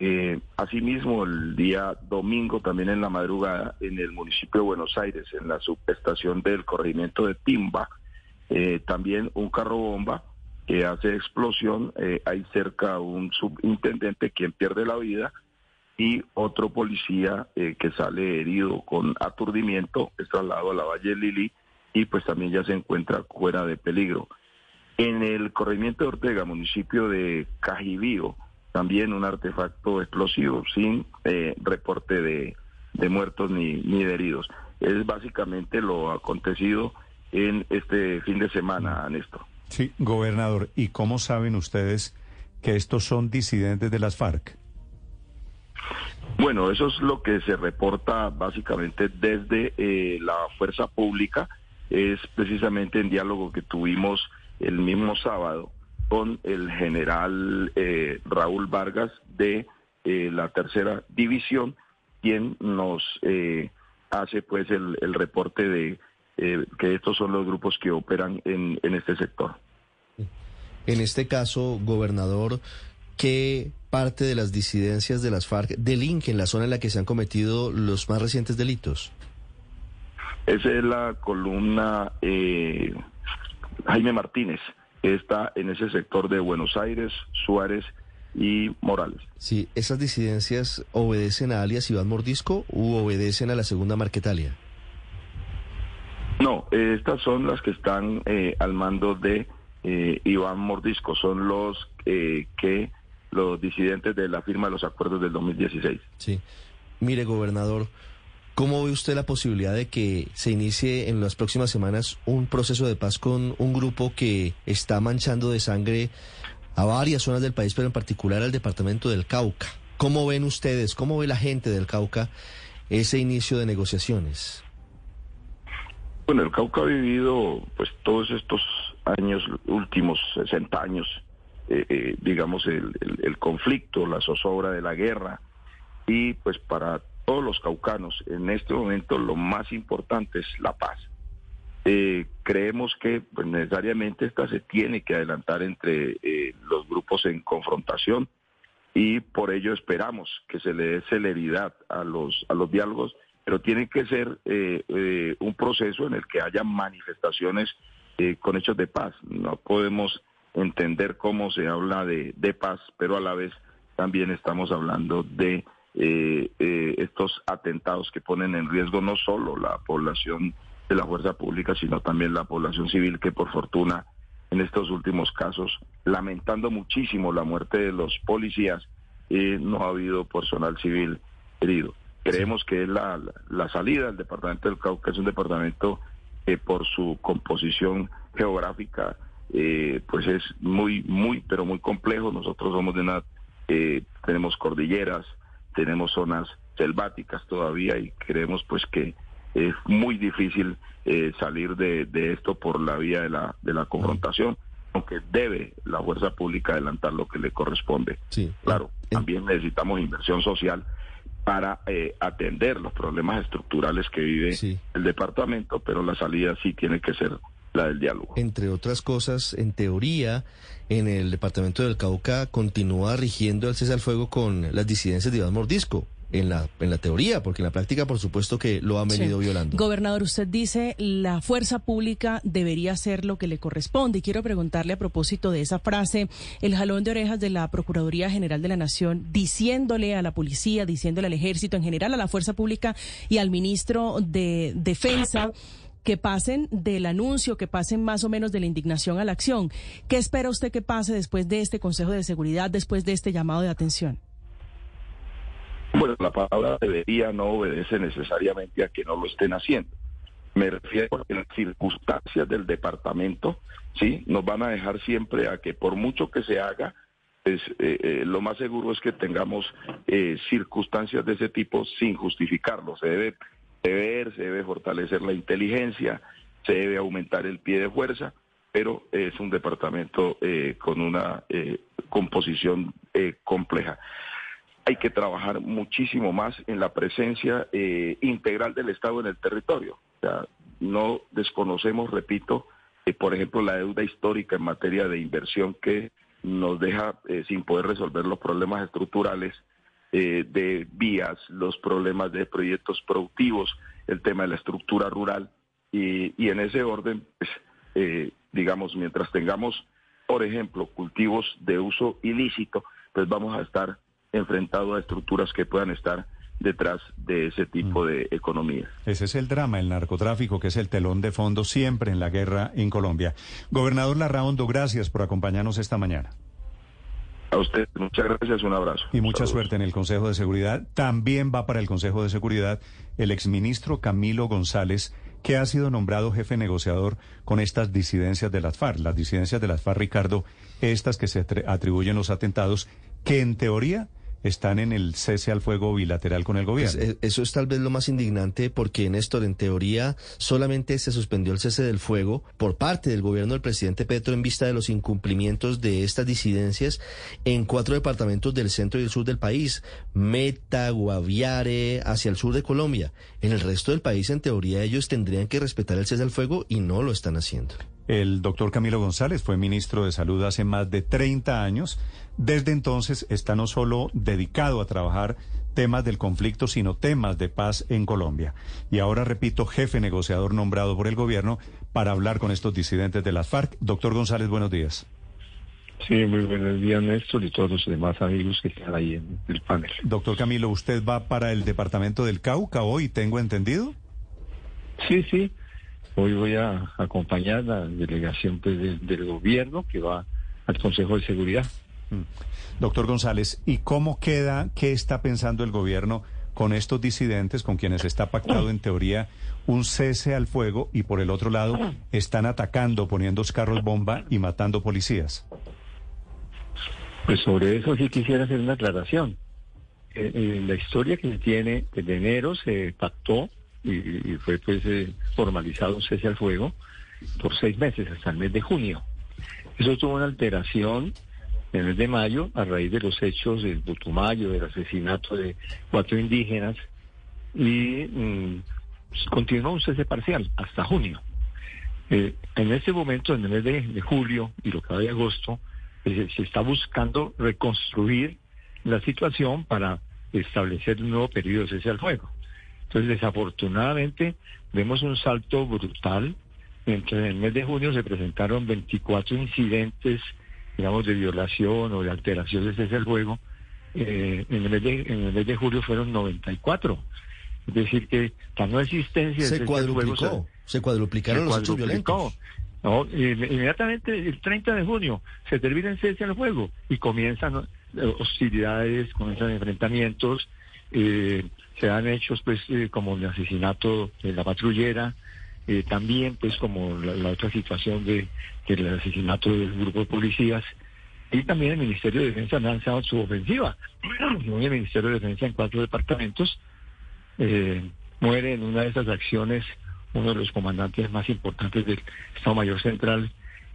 Eh, asimismo, el día domingo, también en la madrugada, en el municipio de Buenos Aires, en la subestación del corregimiento de Timba, eh, también un carro bomba que hace explosión, eh, hay cerca un subintendente quien pierde la vida y otro policía eh, que sale herido con aturdimiento, es trasladado a la Valle Lili y pues también ya se encuentra fuera de peligro. En el corregimiento de Ortega, municipio de Cajibío, también un artefacto explosivo sin eh, reporte de, de muertos ni, ni de heridos. Es básicamente lo acontecido en este fin de semana, Néstor. Sí, gobernador, ¿y cómo saben ustedes que estos son disidentes de las FARC? Bueno, eso es lo que se reporta básicamente desde eh, la fuerza pública, es precisamente en diálogo que tuvimos el mismo sábado con el general eh, Raúl Vargas de eh, la tercera división, quien nos eh, hace pues el, reporte de eh, que estos son los grupos que operan en este sector. En este caso, gobernador, ¿qué parte de las disidencias de las FARC delinque en la zona en la que se han cometido los más recientes delitos? Esa es la columna eh, Jaime Martínez, que está en ese sector de Buenos Aires, Suárez y Morales. Sí, ¿esas disidencias obedecen a alias Iván Mordisco u obedecen a la segunda Marquetalia? No, eh, estas son las que están eh, al mando de eh, Iván Mordisco, son los eh, que los disidentes de la firma de los acuerdos del 2016. Sí. Mire, gobernador, ¿cómo ve usted la posibilidad de que se inicie en las próximas semanas un proceso de paz con un grupo que está manchando de sangre a varias zonas del país, pero en particular al departamento del Cauca? ¿Cómo ven ustedes, cómo ve la gente del Cauca ese inicio de negociaciones? Bueno, el Cauca ha vivido pues todos estos años, últimos 60 años, eh, eh, digamos, el, conflicto, la zozobra de la guerra, y pues para todos los caucanos en este momento lo más importante es la paz. Eh, creemos que pues, necesariamente esta se tiene que adelantar entre eh, los grupos en confrontación y por ello esperamos que se le dé celeridad a los, a los diálogos, pero tiene que ser un proceso en el que haya manifestaciones con hechos de paz. No podemos entender cómo se habla de, de, paz, pero a la vez también estamos hablando de eh, eh, estos atentados que ponen en riesgo no solo la población de la fuerza pública, sino también la población civil que por fortuna en estos últimos casos, lamentando muchísimo la muerte de los policías, eh, no ha habido personal civil herido. Creemos que la, la salida del departamento del Cauca es un departamento que por su composición geográfica eh, pues es muy, muy, pero muy complejo. Nosotros somos de una, eh, tenemos cordilleras, tenemos zonas selváticas todavía y creemos pues que es muy difícil eh, salir de, de, esto por la vía de la, de la confrontación, aunque debe la fuerza pública adelantar lo que le corresponde. Sí. Claro, también necesitamos inversión social para eh, atender los problemas estructurales que vive el departamento, pero la salida sí tiene que ser la del diálogo. Entre otras cosas, en teoría, en el departamento del Cauca continúa rigiendo el cese al fuego con las disidencias de Iván Mordisco. En la, en la teoría, porque en la práctica, por supuesto, que lo han venido Sí. violando. Gobernador, usted dice la fuerza pública debería hacer lo que le corresponde. Y quiero preguntarle a propósito de esa frase, el jalón de orejas de la Procuraduría General de la Nación, diciéndole a la policía, diciéndole al ejército, en general a la fuerza pública y al ministro de Defensa que pasen del anuncio, que pasen más o menos de la indignación a la acción. ¿Qué espera usted que pase después de este Consejo de Seguridad, después de este llamado de atención? Bueno, la palabra debería no obedece necesariamente a que no lo estén haciendo. Me refiero a que las circunstancias del departamento, sí, nos van a dejar siempre a que por mucho que se haga, pues, eh, eh, lo más seguro es que tengamos eh, circunstancias de ese tipo sin justificarlo. Se debe ver, se debe fortalecer la inteligencia, se debe aumentar el pie de fuerza, pero es un departamento eh, con una composición compleja hay que trabajar muchísimo más en la presencia eh, integral del Estado en el territorio. No desconocemos, repito, eh, por ejemplo, la deuda histórica en materia de inversión que nos deja eh, sin poder resolver los problemas estructurales eh, de vías, los problemas de proyectos productivos, el tema de la estructura rural. Y, y en ese orden, pues, digamos, mientras tengamos, por ejemplo, cultivos de uso ilícito, pues vamos a estar enfrentados a estructuras que puedan estar detrás de ese tipo de economía. Ese es el drama, el narcotráfico, que es el telón de fondo siempre en la guerra en Colombia. Gobernador Larraondo, gracias por acompañarnos esta mañana. A usted, muchas gracias, un abrazo. Y mucha suerte en el Consejo de Seguridad. También va para el Consejo de Seguridad el exministro Camilo González, que ha sido nombrado jefe negociador con estas disidencias de las FARC. Las disidencias de las FARC, Ricardo, estas que se atri- atribuyen los atentados, que en teoría están en el cese al fuego bilateral con el gobierno. Pues, eh, eso es tal vez lo más indignante porque, Néstor, en teoría solamente se suspendió el cese del fuego por parte del gobierno del presidente Petro en vista de los incumplimientos de estas disidencias en cuatro departamentos del centro y el sur del país, Meta, Guaviare, hacia el sur de Colombia. En el resto del país, en teoría, ellos tendrían que respetar el cese al fuego y no lo están haciendo. El doctor Camilo González fue ministro de Salud hace más de 30 años. Desde entonces está no solo dedicado a trabajar temas del conflicto, sino temas de paz en Colombia. Y ahora, repito, jefe negociador nombrado por el gobierno para hablar con estos disidentes de las FARC. Doctor González, buenos días. Sí, muy buenos días, Néstor, y todos los demás amigos que están ahí en el panel. Doctor Camilo, ¿usted va para el departamento del Cauca hoy, tengo entendido? Sí, sí. Hoy voy a acompañar la delegación pues, de- del gobierno que va al Consejo de Seguridad. Doctor González, ¿y cómo queda, qué está pensando el gobierno con estos disidentes con quienes está pactado en teoría un cese al fuego y por el otro lado están atacando, poniendo carros bomba y matando policías? Pues sobre eso sí quisiera hacer una aclaración. Eh, En la historia que se tiene, desde enero se pactó y, y fue pues eh, formalizado un cese al fuego por seis meses hasta el mes de junio. Eso tuvo una alteración en el mes de mayo a raíz de los hechos del Butumayo, del asesinato de cuatro indígenas y mm, continuó un cese parcial hasta junio. Eh, en este momento, en el mes de, julio y lo que va de agosto, eh, se está buscando reconstruir la situación para establecer un nuevo periodo de cese al fuego. Entonces, desafortunadamente, vemos un salto brutal. Entre en el mes de junio se presentaron 24 incidentes, digamos, de violación o de alteración de cese al fuego, eh, en, el mes de, en el mes de julio fueron 94. Es decir, que la no existencia se cuadruplicó, se, cuadruplicaron los hechos violentos. No, inmediatamente el 30 de junio se termina el cese al fuego y comienzan eh, hostilidades, comienzan enfrentamientos, eh, se dan hechos pues eh, como el asesinato de la patrullera, también pues como la, otra situación de, del asesinato del grupo de policías y también el Ministerio de Defensa ha lanzado su ofensiva. el Ministerio de Defensa en cuatro departamentos muere en una de esas acciones uno de los comandantes más importantes del Estado Mayor Central,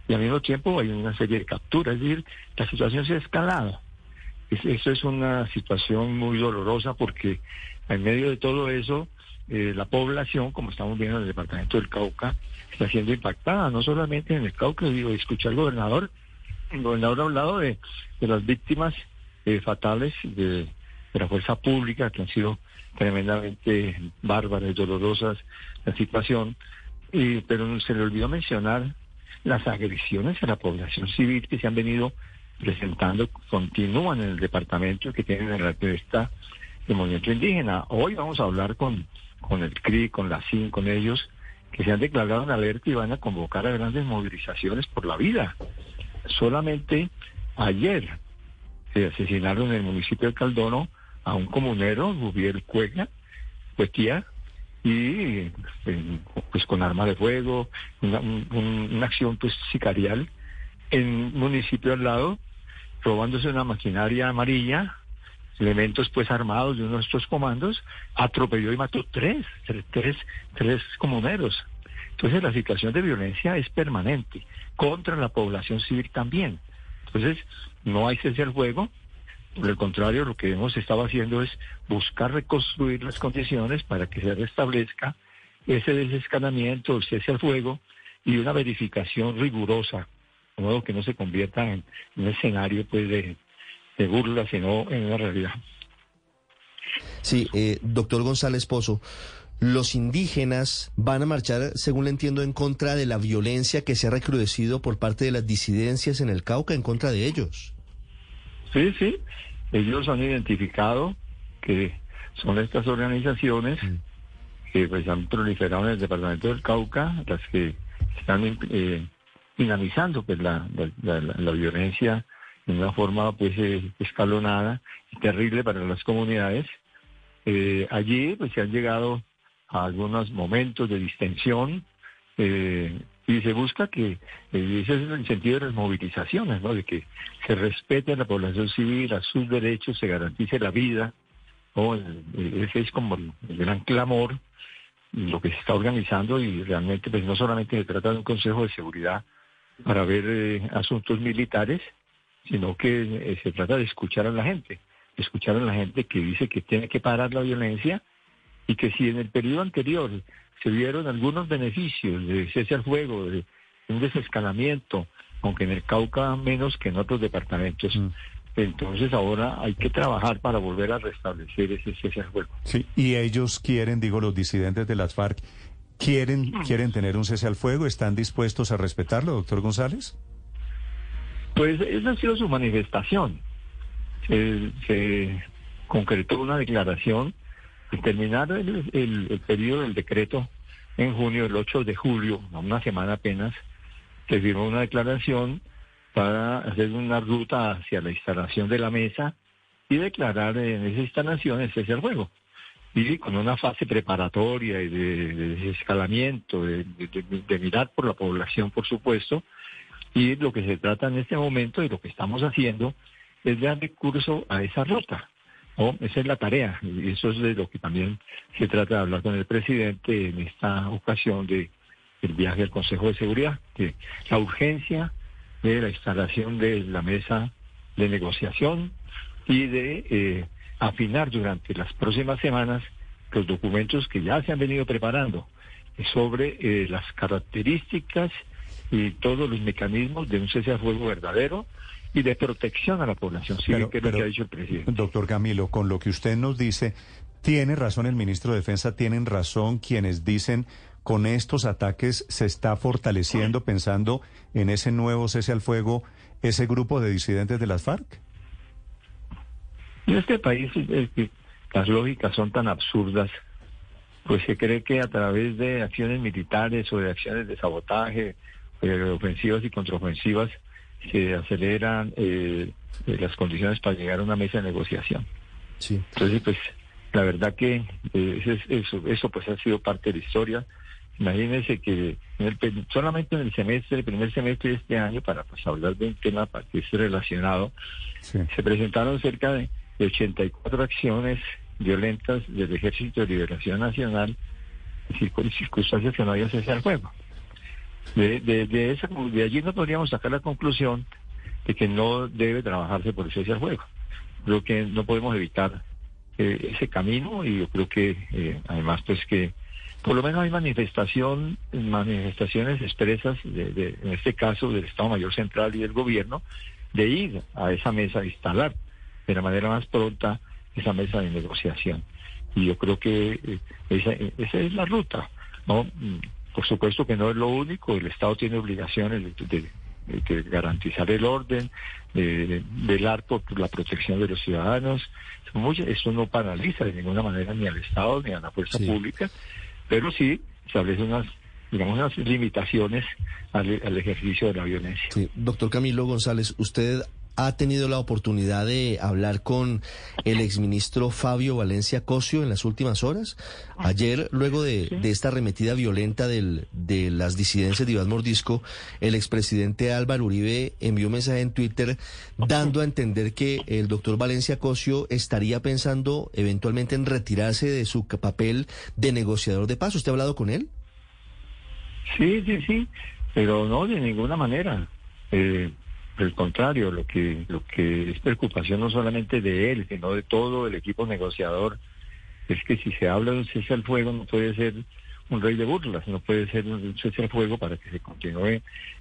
y al mismo tiempo hay una serie de capturas, es decir, la situación se ha escalado. Eso es una situación muy dolorosa porque en medio de todo eso, eh, la población, como estamos viendo en el departamento del Cauca, está siendo impactada, no solamente en el Cauca, digo, escuché al gobernador, el gobernador ha hablado de, las víctimas eh, fatales de, de la fuerza pública que han sido tremendamente bárbaras, dolorosas la situación, y, pero se le olvidó mencionar las agresiones a la población civil que se han venido presentando, continúan en el departamento que tienen en la revista del movimiento indígena. Hoy vamos a hablar con, con el CRI, con la CIN, con ellos, que se han declarado en alerta y van a convocar a grandes movilizaciones por la vida. Solamente ayer se asesinaron en el municipio de Caldono a un comunero, Rubiel Cuega, Cuetía, y pues con arma de fuego, una, acción pues sicarial en un municipio al lado, robándose una maquinaria amarilla, elementos pues armados de uno de estos comandos, atropelló y mató tres, tres, tres comuneros. Entonces la situación de violencia es permanente, contra la población civil también. Entonces no hay cese al fuego, por el contrario, lo que hemos estado haciendo es buscar reconstruir las condiciones para que se restablezca ese desescalamiento, el cese al fuego y una verificación rigurosa, de modo que no se convierta en un escenario pues de, burla, sino en una realidad. Sí, eh, doctor González Pozo, los indígenas van a marchar, según le entiendo, en contra de la violencia que se ha recrudecido por parte de las disidencias en el Cauca, en contra de ellos. Sí, sí. Ellos han identificado que son estas organizaciones mm. que pues han proliferado en el departamento del Cauca, las que están eh, dinamizando pues la, la, violencia de una forma pues eh, escalonada y terrible para las comunidades. Eh, allí pues se han llegado a algunos momentos de distensión, eh, y se busca que, eh, ese es el sentido de las movilizaciones, ¿no? de que se respete a la población civil, a sus derechos, se garantice la vida, ¿no? ese es como el, gran clamor, lo que se está organizando y realmente pues no solamente se trata de un Consejo de Seguridad para ver asuntos militares, sino que eh, se trata de escuchar a la gente, escuchar a la gente que dice que tiene que parar la violencia y que si en el periodo anterior se vieron algunos beneficios de cese al fuego, de un desescalamiento, aunque en el Cauca menos que en otros departamentos. Mm. Entonces ahora hay que trabajar para volver a restablecer ese cese al fuego. Sí, y ellos quieren, digo, los disidentes de las FARC, ¿quieren, mm. quieren tener un cese al fuego? ¿Están dispuestos a respetarlo, doctor González? Pues esa ha sido su manifestación. se concretó una declaración al terminar el, periodo del decreto en junio, el 8 de julio, a una semana apenas, se firmó una declaración para hacer una ruta hacia la instalación de la mesa y declarar en esa instalación ese es el juego. Y con una fase preparatoria y de, desescalamiento, de, de, mirar por la población, por supuesto. Y lo que se trata en este momento y lo que estamos haciendo es dar recurso a esa ruta esa es la tarea y eso es de lo que también se trata de hablar con el presidente en esta ocasión de el viaje al Consejo de Seguridad, que la urgencia de la instalación de la mesa de negociación y de eh, afinar durante las próximas semanas los documentos que ya se han venido preparando sobre eh, las características y todos los mecanismos de un cese a fuego verdadero y de protección a la población civil, que es lo que ha dicho el presidente. Doctor Camilo, con lo que usted nos dice, tiene razón el ministro de Defensa, tienen razón quienes dicen con estos ataques se está fortaleciendo, pensando en ese nuevo cese al fuego, ese grupo de disidentes de las FARC. En este país es que las lógicas son tan absurdas, pues se cree que a través de acciones militares o de acciones de sabotaje, eh, ofensivas y contraofensivas, se aceleran eh, las condiciones para llegar a una mesa de negociación. Sí. Entonces, pues, la verdad que eh, eso, eso pues ha sido parte de la historia. Imagínense que en el, solamente en el semestre, el primer semestre de este año, para pues hablar de un tema que esté relacionado, se presentaron cerca de, 84 acciones violentas del Ejército de Liberación Nacional en circunstancias que no había cese al fuego. De, de, esa, de allí no podríamos sacar la conclusión de que no debe trabajarse por el cese al fuego. Creo que no podemos evitar eh, ese camino y yo creo que eh, además pues que por lo menos hay manifestación, manifestaciones expresas, de, en este caso del Estado Mayor Central y del Gobierno, de ir a esa mesa, a instalar de la manera más pronta esa mesa de negociación. Y yo creo que eh, esa, esa, es la ruta. ¿no? Por supuesto que no es lo único, el Estado tiene obligaciones de, garantizar el orden, de, velar por, la protección de los ciudadanos. Eso no paraliza de ninguna manera ni al Estado ni a la fuerza pública pero sí establece unas digamos, unas limitaciones al, ejercicio de la violencia. Doctor Camilo González, usted ha tenido la oportunidad de hablar con el exministro Fabio Valencia Cosio en las últimas horas. Ayer, luego de, esta arremetida violenta del, de las disidencias de Iván Mordisco, el expresidente Álvaro Uribe envió un mensaje en Twitter dando a entender que el doctor Valencia Cosio estaría pensando eventualmente en retirarse de su papel de negociador de paz. ¿Usted ha hablado con él? Sí, sí, sí, pero no de ninguna manera. Eh, el contrario, lo que, lo que es preocupación no solamente de él, sino de todo el equipo negociador, es que si se habla de un cese al fuego no puede ser un rey de burlas, no puede ser un cese al fuego para que se continúe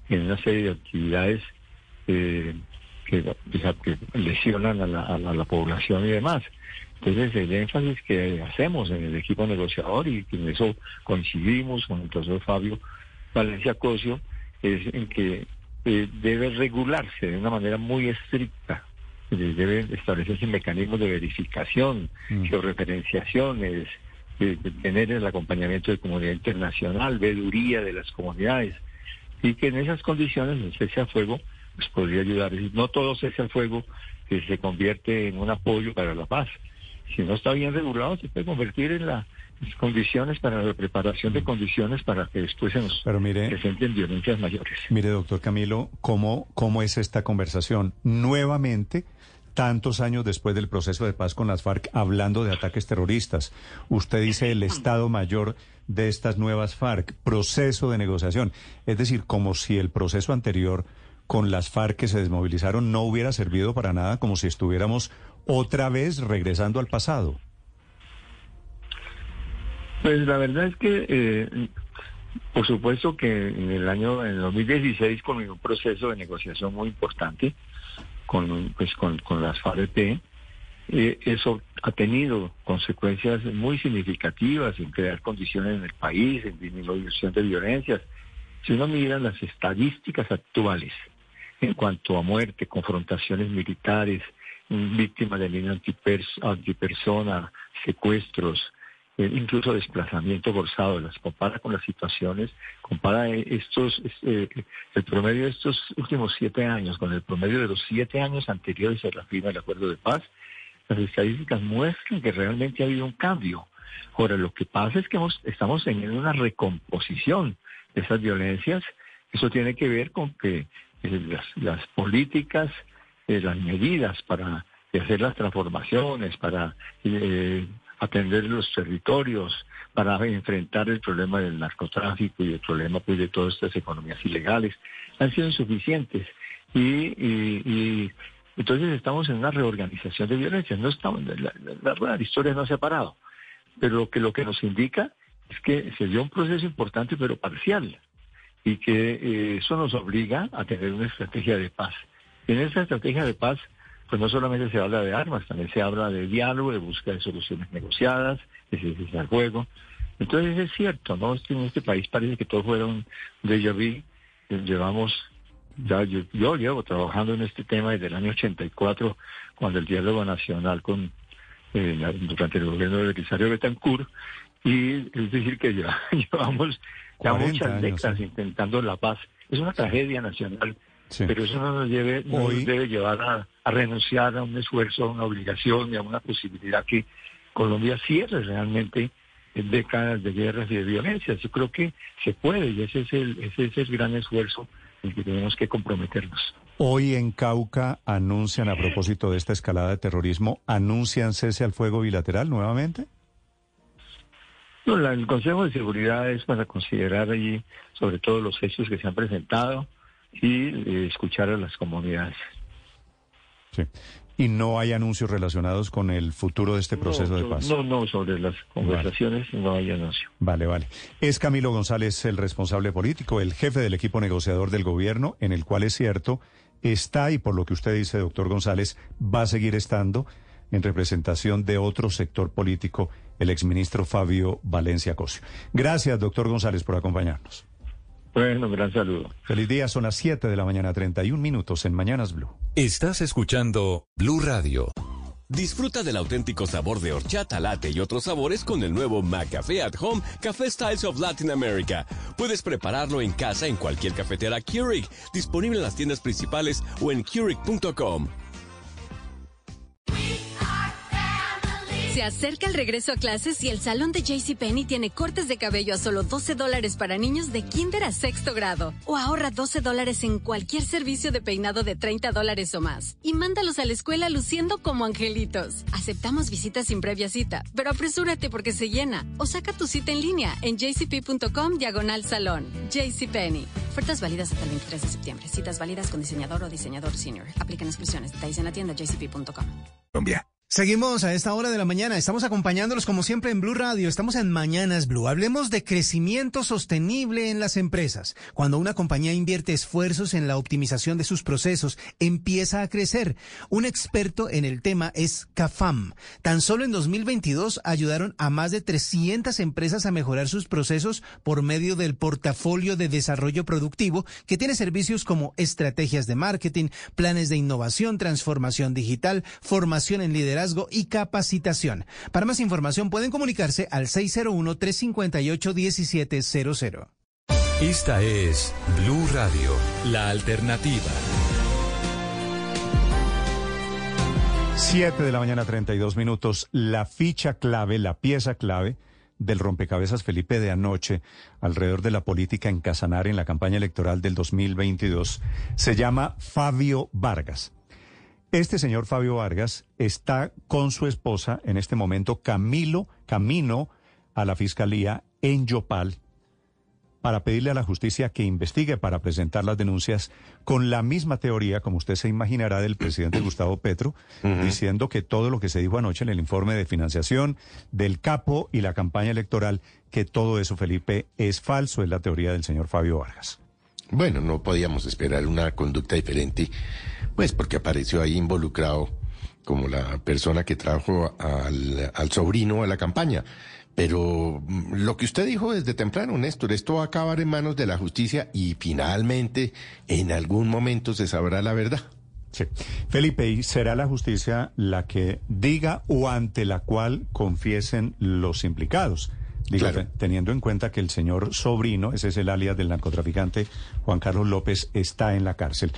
en una serie de actividades eh, que, lesionan a la, a la, población y demás. Entonces el énfasis que hacemos en el equipo negociador y en eso coincidimos con el profesor Fabio Valencia Cosio es en que eh, debe regularse de una manera muy estricta. Deben establecerse mecanismos de verificación, mm. georreferenciaciones, de, tener el acompañamiento de comunidad internacional, veduría de las comunidades, y que en esas condiciones el cese a fuego pues, podría ayudar. No todo cese al fuego que se convierte en un apoyo para la paz. Si no está bien regulado, se puede convertir en la condiciones para la preparación de condiciones para que después se nos Pero mire, presenten violencias mayores. Mire, doctor Camilo, ¿cómo, ¿cómo es esta conversación? Nuevamente, tantos años después del proceso de paz con las FARC, hablando de ataques terroristas. Usted dice el Estado Mayor de estas nuevas FARC, proceso de negociación. Es decir, como si el proceso anterior con las FARC que se desmovilizaron no hubiera servido para nada, como si estuviéramos otra vez regresando al pasado. Pues la verdad es que, eh, por supuesto que en el año, en 2016, con un proceso de negociación muy importante con, pues, con, las FARC, eh, eso ha tenido consecuencias muy significativas en crear condiciones en el país, en disminución de violencias. Si uno mira las estadísticas actuales en cuanto a muerte, confrontaciones militares, víctimas de línea antipersona, secuestros, eh, incluso desplazamiento forzado, las compara con las situaciones, compara estos, eh, el promedio de estos últimos siete años con el promedio de los siete años anteriores a la firma del acuerdo de paz, las estadísticas muestran que realmente ha habido un cambio. Ahora, lo que pasa es que estamos teniendo una recomposición de esas violencias. Eso tiene que ver con que eh, las, políticas, las medidas para hacer las transformaciones, para atender los territorios, para enfrentar el problema del narcotráfico y el problema pues, de todas estas economías ilegales, han sido insuficientes. Y, entonces estamos en una reorganización de violencia. No estamos, la, la, rueda de historia no se ha parado. Pero lo que, lo que nos indica es que se dio un proceso importante pero parcial y que eh, eso nos obliga a tener una estrategia de paz. En esa estrategia de paz pues no solamente se habla de armas, también se habla de diálogo, de búsqueda de soluciones negociadas, de ciencia al juego. Entonces es cierto, ¿no? En este país parece que todo fuera un déjà vu. Llevamos ya yo, yo llevo trabajando en este tema desde el año 84, cuando el diálogo nacional con eh, durante el gobierno de Belisario Betancourt, y es decir que ya llevamos ya 40 muchas décadas sí. intentando la paz. Es una tragedia nacional, Sí. pero eso no nos, lleve, no Hoy- nos debe llevar a, a renunciar a un esfuerzo, a una obligación y a una posibilidad que Colombia cierre realmente en décadas de guerras y de violencia. Yo creo que se puede y ese es el, ese es el gran esfuerzo en el que tenemos que comprometernos. Hoy en Cauca anuncian, a propósito de esta escalada de terrorismo, anuncian cese al fuego bilateral nuevamente. No, la- el Consejo de Seguridad es para considerar allí sobre todo los hechos que se han presentado y eh, escuchar a las comunidades. Sí. Y no hay anuncios relacionados con el futuro de este proceso no, de paz. No, no, sobre las conversaciones no hay anuncio. Vale, vale. Es Camilo González el responsable político, el jefe del equipo negociador del gobierno, en el cual es cierto, está, y por lo que usted dice, doctor González, va a seguir estando en representación de otro sector político, el exministro Fabio Valencia Cosio. Gracias, doctor González, por acompañarnos. Bueno, un gran saludo. Feliz día, son las 7 de la mañana, 31 minutos en Mañanas Blue. Estás escuchando Blue Radio. Disfruta del auténtico sabor de horchata, latte y otros sabores con el nuevo McCafé at Home Café Styles of Latin America. Puedes prepararlo en casa en cualquier cafetera Keurig, disponible en las tiendas principales o en Keurig.com. Se acerca el regreso a clases y el salón de JCPenney tiene cortes de cabello a solo 12 dólares para niños de kinder a sexto grado. O ahorra 12 dólares en cualquier servicio de peinado de 30 dólares o más. Y mándalos a la escuela luciendo como angelitos. Aceptamos visitas sin previa cita, pero apresúrate porque se llena. O saca tu cita en línea en jcp.com diagonal salón. JCPenney. Ofertas válidas hasta el 23 de septiembre. Citas válidas con diseñador o diseñador senior. Aplican exclusiones. Detalles en la tienda jcp.com. Colombia. Seguimos a esta hora de la mañana. Estamos acompañándolos como siempre en Blue Radio. Estamos en Mañanas Blue. Hablemos de crecimiento sostenible en las empresas. Cuando una compañía invierte esfuerzos en la optimización de sus procesos, empieza a crecer. Un experto en el tema es CAFAM. Tan solo en 2022 ayudaron a más de 300 empresas a mejorar sus procesos por medio del portafolio de desarrollo productivo que tiene servicios como estrategias de marketing, planes de innovación, transformación digital, formación en liderazgo y capacitación. Para más información pueden comunicarse al 601-358-1700. Esta es Blue Radio, la alternativa. 7 de la mañana, 32 minutos. La ficha clave, la pieza clave del rompecabezas Felipe de anoche alrededor de la política en Casanar en la campaña electoral del 2022 se llama Fabio Vargas. Este señor Fabio Vargas está con su esposa en este momento Camilo, camino a la fiscalía en Yopal para pedirle a la justicia que investigue para presentar las denuncias con la misma teoría, como usted se imaginará, del presidente Gustavo Petro, diciendo que todo lo que se dijo anoche en el informe de financiación del capo y la campaña electoral, que todo eso, Felipe, es falso, es la teoría del señor Fabio Vargas. Bueno, no podíamos esperar una conducta diferente, pues porque apareció ahí involucrado como la persona que trajo al, sobrino a la campaña. Pero mm, lo que usted dijo desde temprano, Néstor, esto va a acabar en manos de la justicia y finalmente en algún momento se sabrá la verdad. Sí. Felipe, ¿y será la justicia la que diga o ante la cual confiesen los implicados? Digo, Claro. teniendo en cuenta que el señor sobrino, ese es el alias del narcotraficante Juan Carlos López, está en la cárcel.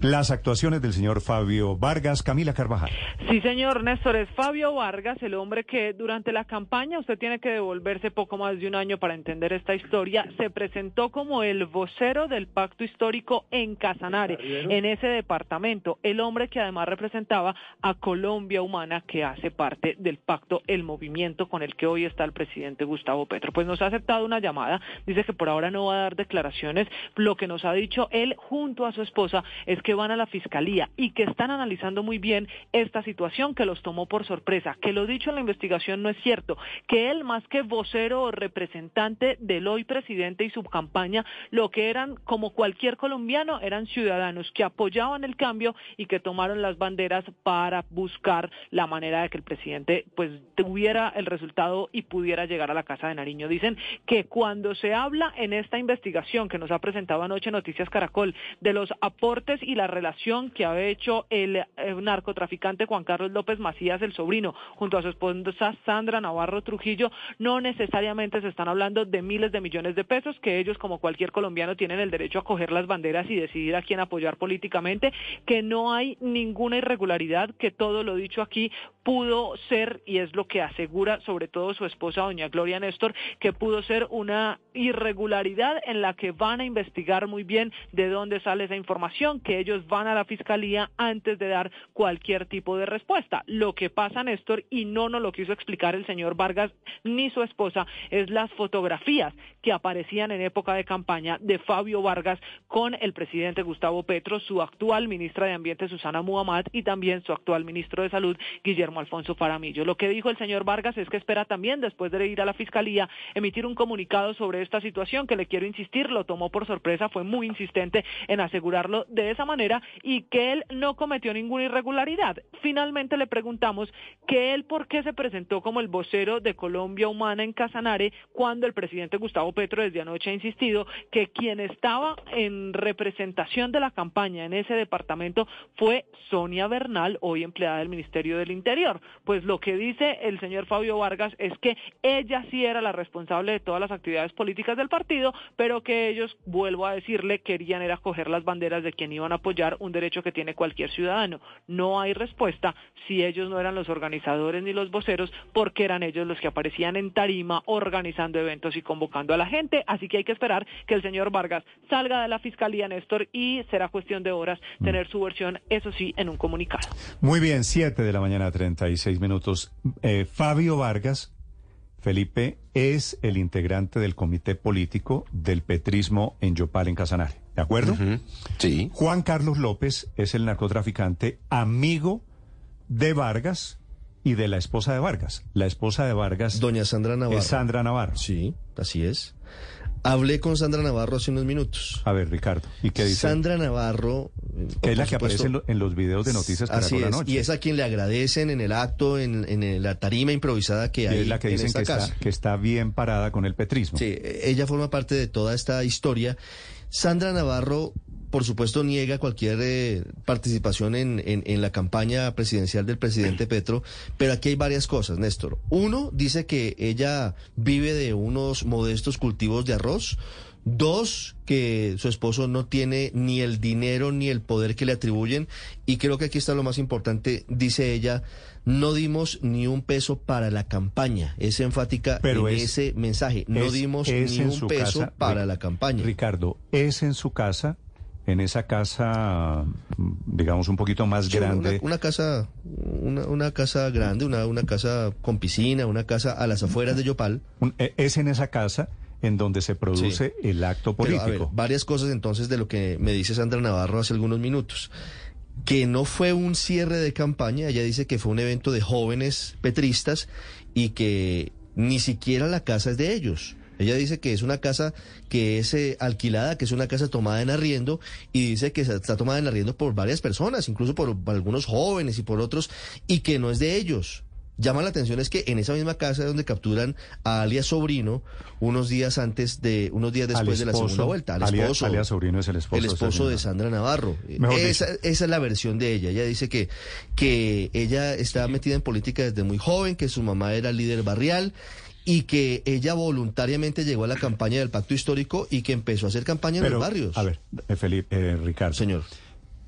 Las actuaciones del señor Fabio Vargas, Camila Carvajal. Sí, señor Néstor, es Fabio Vargas, el hombre que durante la campaña, usted tiene que devolverse poco más de un año para entender esta historia, se presentó como el vocero del pacto histórico en Casanare, en ese departamento, el hombre que además representaba a Colombia Humana, que hace parte del pacto, el movimiento con el que hoy está el presidente Gustavo Petro. Pues nos ha aceptado una llamada, dice que por ahora no va a dar declaraciones, lo que nos ha dicho él junto a su esposa es que van a la fiscalía y que están analizando muy bien esta situación que los tomó por sorpresa, que lo dicho en la investigación no es cierto, que él más que vocero o representante del hoy presidente y su campaña, lo que eran como cualquier colombiano eran ciudadanos que apoyaban el cambio y que tomaron las banderas para buscar la manera de que el presidente pues tuviera el resultado y pudiera llegar a la casa de Nariño. Dicen que cuando se habla en esta investigación que nos ha presentado anoche Noticias Caracol de los aportes y la relación que ha hecho el, eh, narcotraficante Juan Carlos López Macías, el sobrino, junto a su esposa Sandra Navarro Trujillo, no necesariamente se están hablando de miles de millones de pesos, que ellos como cualquier colombiano tienen el derecho a coger las banderas y decidir a quién apoyar políticamente, que no hay ninguna irregularidad, que todo lo dicho aquí pudo ser, y es lo que asegura sobre todo su esposa, doña Gloria Néstor, que pudo ser una irregularidad en la que van a investigar muy bien de dónde sale esa información, que ellos van a la fiscalía antes de dar cualquier tipo de respuesta. Lo que pasa, Néstor, y no nos lo quiso explicar el señor Vargas ni su esposa, es las fotografías que aparecían en época de campaña de Fabio Vargas con el presidente Gustavo Petro, su actual ministra de Ambiente Susana Muhammad y también su actual ministro de Salud Guillermo Alfonso Faramillo. Lo que dijo el señor Vargas es que espera también, después de ir a la fiscalía, emitir un comunicado sobre esta situación que le quiero insistir, lo tomó por sorpresa, fue muy insistente en asegurarlo de esa manera y que él no cometió ninguna irregularidad. Finalmente le preguntamos que él por qué se presentó como el vocero de Colombia Humana en Casanare cuando el presidente Gustavo Petro desde anoche ha insistido que quien estaba en representación de la campaña en ese departamento fue Sonia Bernal, hoy empleada del Ministerio del Interior. Pues lo que dice el señor Fabio Vargas es que ella sí era la responsable de todas las actividades políticas del partido, pero que ellos, vuelvo a decirle, querían era coger las banderas de quien iban a apoyar un derecho que tiene cualquier ciudadano. No hay respuesta si ellos no eran los organizadores ni los voceros, porque eran ellos los que aparecían en tarima organizando eventos y convocando a la gente. Así que hay que esperar que el señor Vargas salga de la fiscalía, Néstor, y será cuestión de horas Mm. tener su versión, eso sí, en un comunicado. Muy bien, 7 de la mañana, 36 minutos. Eh, Fabio Vargas, Felipe, es el integrante del comité político del petrismo en Yopal, en Casanare. ¿De acuerdo? Sí. Juan Carlos López es el narcotraficante amigo de Vargas y de la esposa de Vargas. La esposa de Vargas. Doña Sandra Navarro. Es Sandra Navarro. Sí, así es. Hablé con Sandra Navarro hace unos minutos. A ver, Ricardo, ¿y qué dice? Sandra Navarro. eh, Que es la que aparece supuesto, en, lo- en los videos de Noticias Así Caracol es, anoche. y es a quien le agradecen en el acto, en, en la tarima improvisada que Y hay es la que en dicen esta que está, casa. que está bien parada con el petrismo. Sí, ella forma parte de toda esta historia. Sandra Navarro, por supuesto, niega cualquier eh, participación en, en- en la campaña presidencial del presidente Petro, pero aquí hay varias cosas, Néstor. Uno, dice que ella vive de unos modestos cultivos de arroz. Dos, que su esposo no tiene ni el dinero ni el poder que le atribuyen. Y creo que aquí está lo más importante, dice ella, no dimos ni un peso para la campaña. Es enfática Pero en es- ese mensaje. No es- dimos es ni un peso casa, para la campaña. Ricardo, es en su casa, en esa casa, digamos, un poquito más Sí, grande. Una, casa, una, una casa grande, una, una casa con piscina, una casa a las afueras de Yopal. Un- eh, es en esa casa en donde se produce el acto Pero, a ver, político. varias cosas entonces de lo que me dice Sandra Navarro hace algunos minutos. Que no fue un cierre de campaña, ella dice que fue un evento de jóvenes petristas y que ni siquiera la casa es de ellos. Ella dice que es una casa que es eh, alquilada, que es una casa tomada en arriendo y dice que está tomada en arriendo por varias personas, incluso por algunos jóvenes y por otros, y que no es de ellos. Llama la atención es que en esa misma casa es donde capturan a alias Sobrino unos días antes de, unos días después de la segunda vuelta. Al alias- esposo. alias Sobrino es el esposo El de esposo de Sandra. Sandra Navarro. Esa, esa es la versión de ella. Ella dice que, que ella está metida en política desde muy joven, que su mamá era líder barrial y que ella voluntariamente llegó a la campaña del pacto histórico y que empezó a hacer campaña en los barrios. A ver, eh, Felipe, eh, Ricardo. Señor.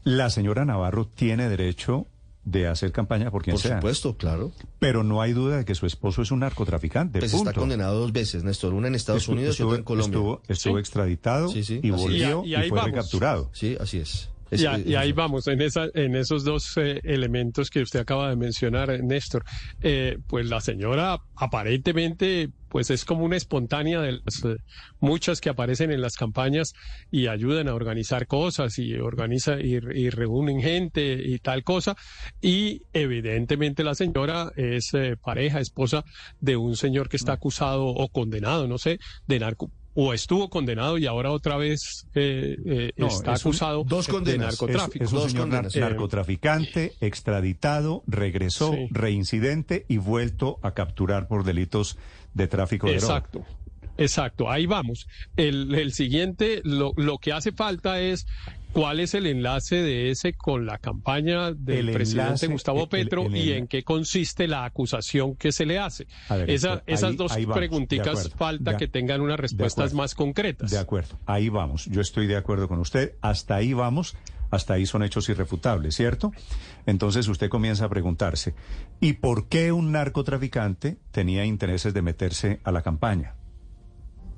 La señora Navarro tiene derecho de hacer campaña por quien Por sea. supuesto, claro. Pero no hay duda de que su esposo es un narcotraficante. Pues punto. está condenado dos veces, Néstor. Una en Estados Estu- Unidos y estuvo- otra en Colombia. estuvo- estuvo extraditado y así volvió es. y, fue recapturado. Sí, así es. Es- y, a- es- y ahí vamos, en, esa, en esos dos eh, elementos que usted acaba de mencionar, eh, Néstor. Eh, pues la señora aparentemente pues es como una espontánea de las eh, muchas que aparecen en las campañas y ayudan a organizar cosas y organiza y, y reúnen gente y tal cosa. Y evidentemente la señora es pareja, esposa de un señor que está acusado o condenado, no sé, de narco o estuvo condenado y ahora otra vez eh, eh, No, está es un- acusado de narcotráfico. Es, es un señor nar- Eh, narcotraficante, extraditado, regresó, Sí. reincidente y vuelto a capturar por delitos de tráfico de droga. Exacto. Exacto, ahí vamos. El, el siguiente, lo, lo que hace falta es cuál es el enlace de ese con la campaña del El presidente enlace, Gustavo el- Petro el- y en qué consiste la acusación que se le hace. Ver, Esa- esas ahí- dos ahí vamos, preguntitas acuerdo. falta De- que tengan unas respuestas acuerdo. más concretas. De acuerdo, ahí vamos. Yo estoy de acuerdo con usted. Hasta ahí vamos. Hasta ahí son hechos irrefutables, ¿cierto? Entonces usted comienza a preguntarse, ¿y por qué un narcotraficante tenía intereses de meterse a la campaña?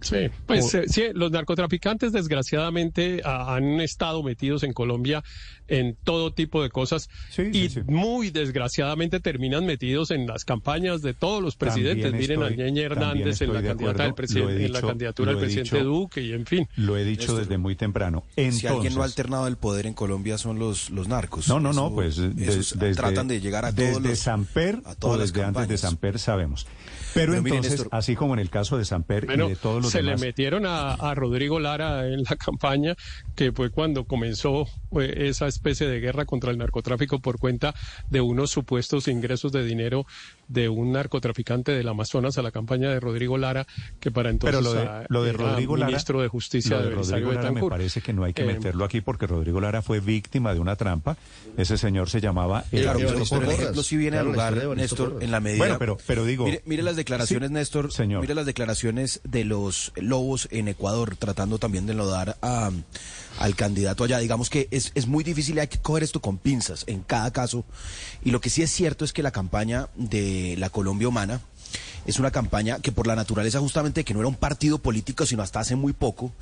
Sí, pues eh, sí, los narcotraficantes desgraciadamente ah, han estado metidos en Colombia en todo tipo de cosas y muy desgraciadamente terminan metidos en las campañas de todos los presidentes. También Miren a estoy- Ñeñe también Hernández en la de acuerdo. del he en la dicho- candidatura del presidente dicho- Duque y en fin. Lo he dicho Néstor, desde muy temprano. si alguien no ha Entonces- alternado el poder en Colombia son los, los narcos. No, no, no, Eso- pues de- esos desde, tratan de llegar a desde todos los... Samper a o todas las desde antes de. Samper sabemos. Pero, Pero entonces, Néstor- así como en el caso de Samper Bueno, y de todos los se demás, le metieron a, a Rodrigo Lara en la campaña, que fue cuando comenzó esa especie de guerra contra el narcotráfico por cuenta de unos supuestos ingresos de dinero de un narcotraficante del Amazonas a la campaña de Rodrigo Lara, que para entonces pero lo de, lo de era Rodrigo Lara, ministro de Justicia lo de Rodrigo Lara me parece que no hay que Eh, meterlo aquí porque Rodrigo Lara fue víctima de una trampa. Ese señor se llamaba Claro, el Porras. ejemplo sí viene Claro, al lugar, Néstor, en la medida... Bueno, pero, pero digo... Mire, mire las declaraciones, Sí, Néstor. señor. Mire las declaraciones de los lobos en Ecuador, tratando también de enlodar a, al candidato allá. Digamos que es, es muy difícil, hay que coger esto con pinzas en cada caso. Y lo que sí es cierto es que la campaña de la Colombia Humana es una campaña que por la naturaleza justamente que no era un partido político, sino hasta hace muy poco,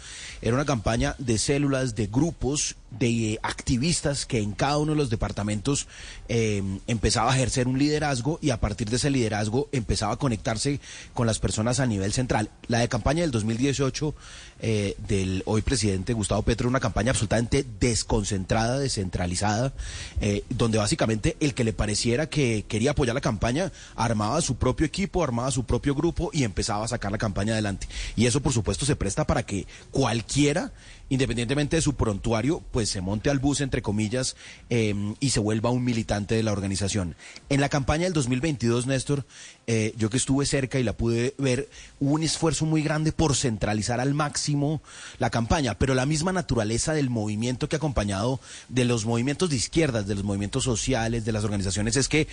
era una campaña de células, de grupos, de activistas que en cada uno de los departamentos eh, empezaba a ejercer un liderazgo y a partir de ese liderazgo empezaba a conectarse con las personas a nivel central. La de campaña del 2018 eh, del hoy presidente Gustavo Petro, una campaña absolutamente desconcentrada, descentralizada, eh, donde básicamente el que le pareciera que quería apoyar la campaña armaba su propio equipo, armaba su propio grupo y empezaba a sacar la campaña adelante. Y eso por supuesto se presta para que cualquiera independientemente de su prontuario, pues se monte al bus, entre comillas, eh, y se vuelva un militante de la organización. En la campaña del 2022, Néstor, eh, yo que estuve cerca y la pude ver, hubo un esfuerzo muy grande por centralizar al máximo la campaña, pero la misma naturaleza del movimiento que ha acompañado de los movimientos de izquierdas, de los movimientos sociales, de las organizaciones, es que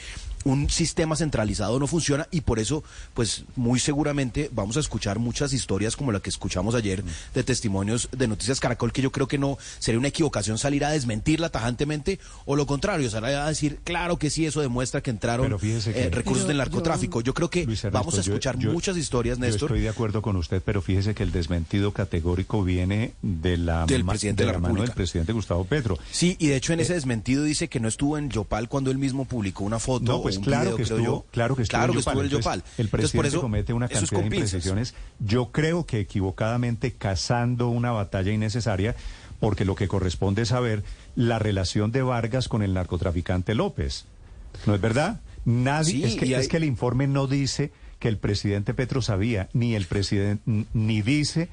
un sistema centralizado no funciona y por eso, pues muy seguramente vamos a escuchar muchas historias como la que escuchamos ayer de testimonios de Noticias Caracol, que yo creo que no sería una equivocación salir a desmentirla tajantemente o lo contrario, salir a decir, claro que sí, eso demuestra que entraron fíjese que- eh, recursos Pero del yo- narcotráfico. Yo, creo que Ernesto, vamos a yo- escuchar yo- muchas historias, Yo Néstor. estoy de acuerdo con usted, pero fíjese que el desmentido categórico viene de la, Del presidente de la mano del presidente Gustavo Petro. Sí, y de hecho en Eh, ese desmentido dice que no estuvo en Yopal cuando él mismo publicó una foto No, o pues un claro video, que estuvo, yo. claro que estuvo Claro en que estuvo en Yopal. Entonces, El Entonces, por presidente eso, comete una cantidad de imprecisiones. Yo creo que equivocadamente cazando una batalla innecesaria, porque lo que corresponde es saber la relación de Vargas con el narcotraficante López. ¿No es verdad? Nadie, Sí, es, que, y hay- es que el informe no dice que el presidente Petro sabía, ni el presidente, ni dice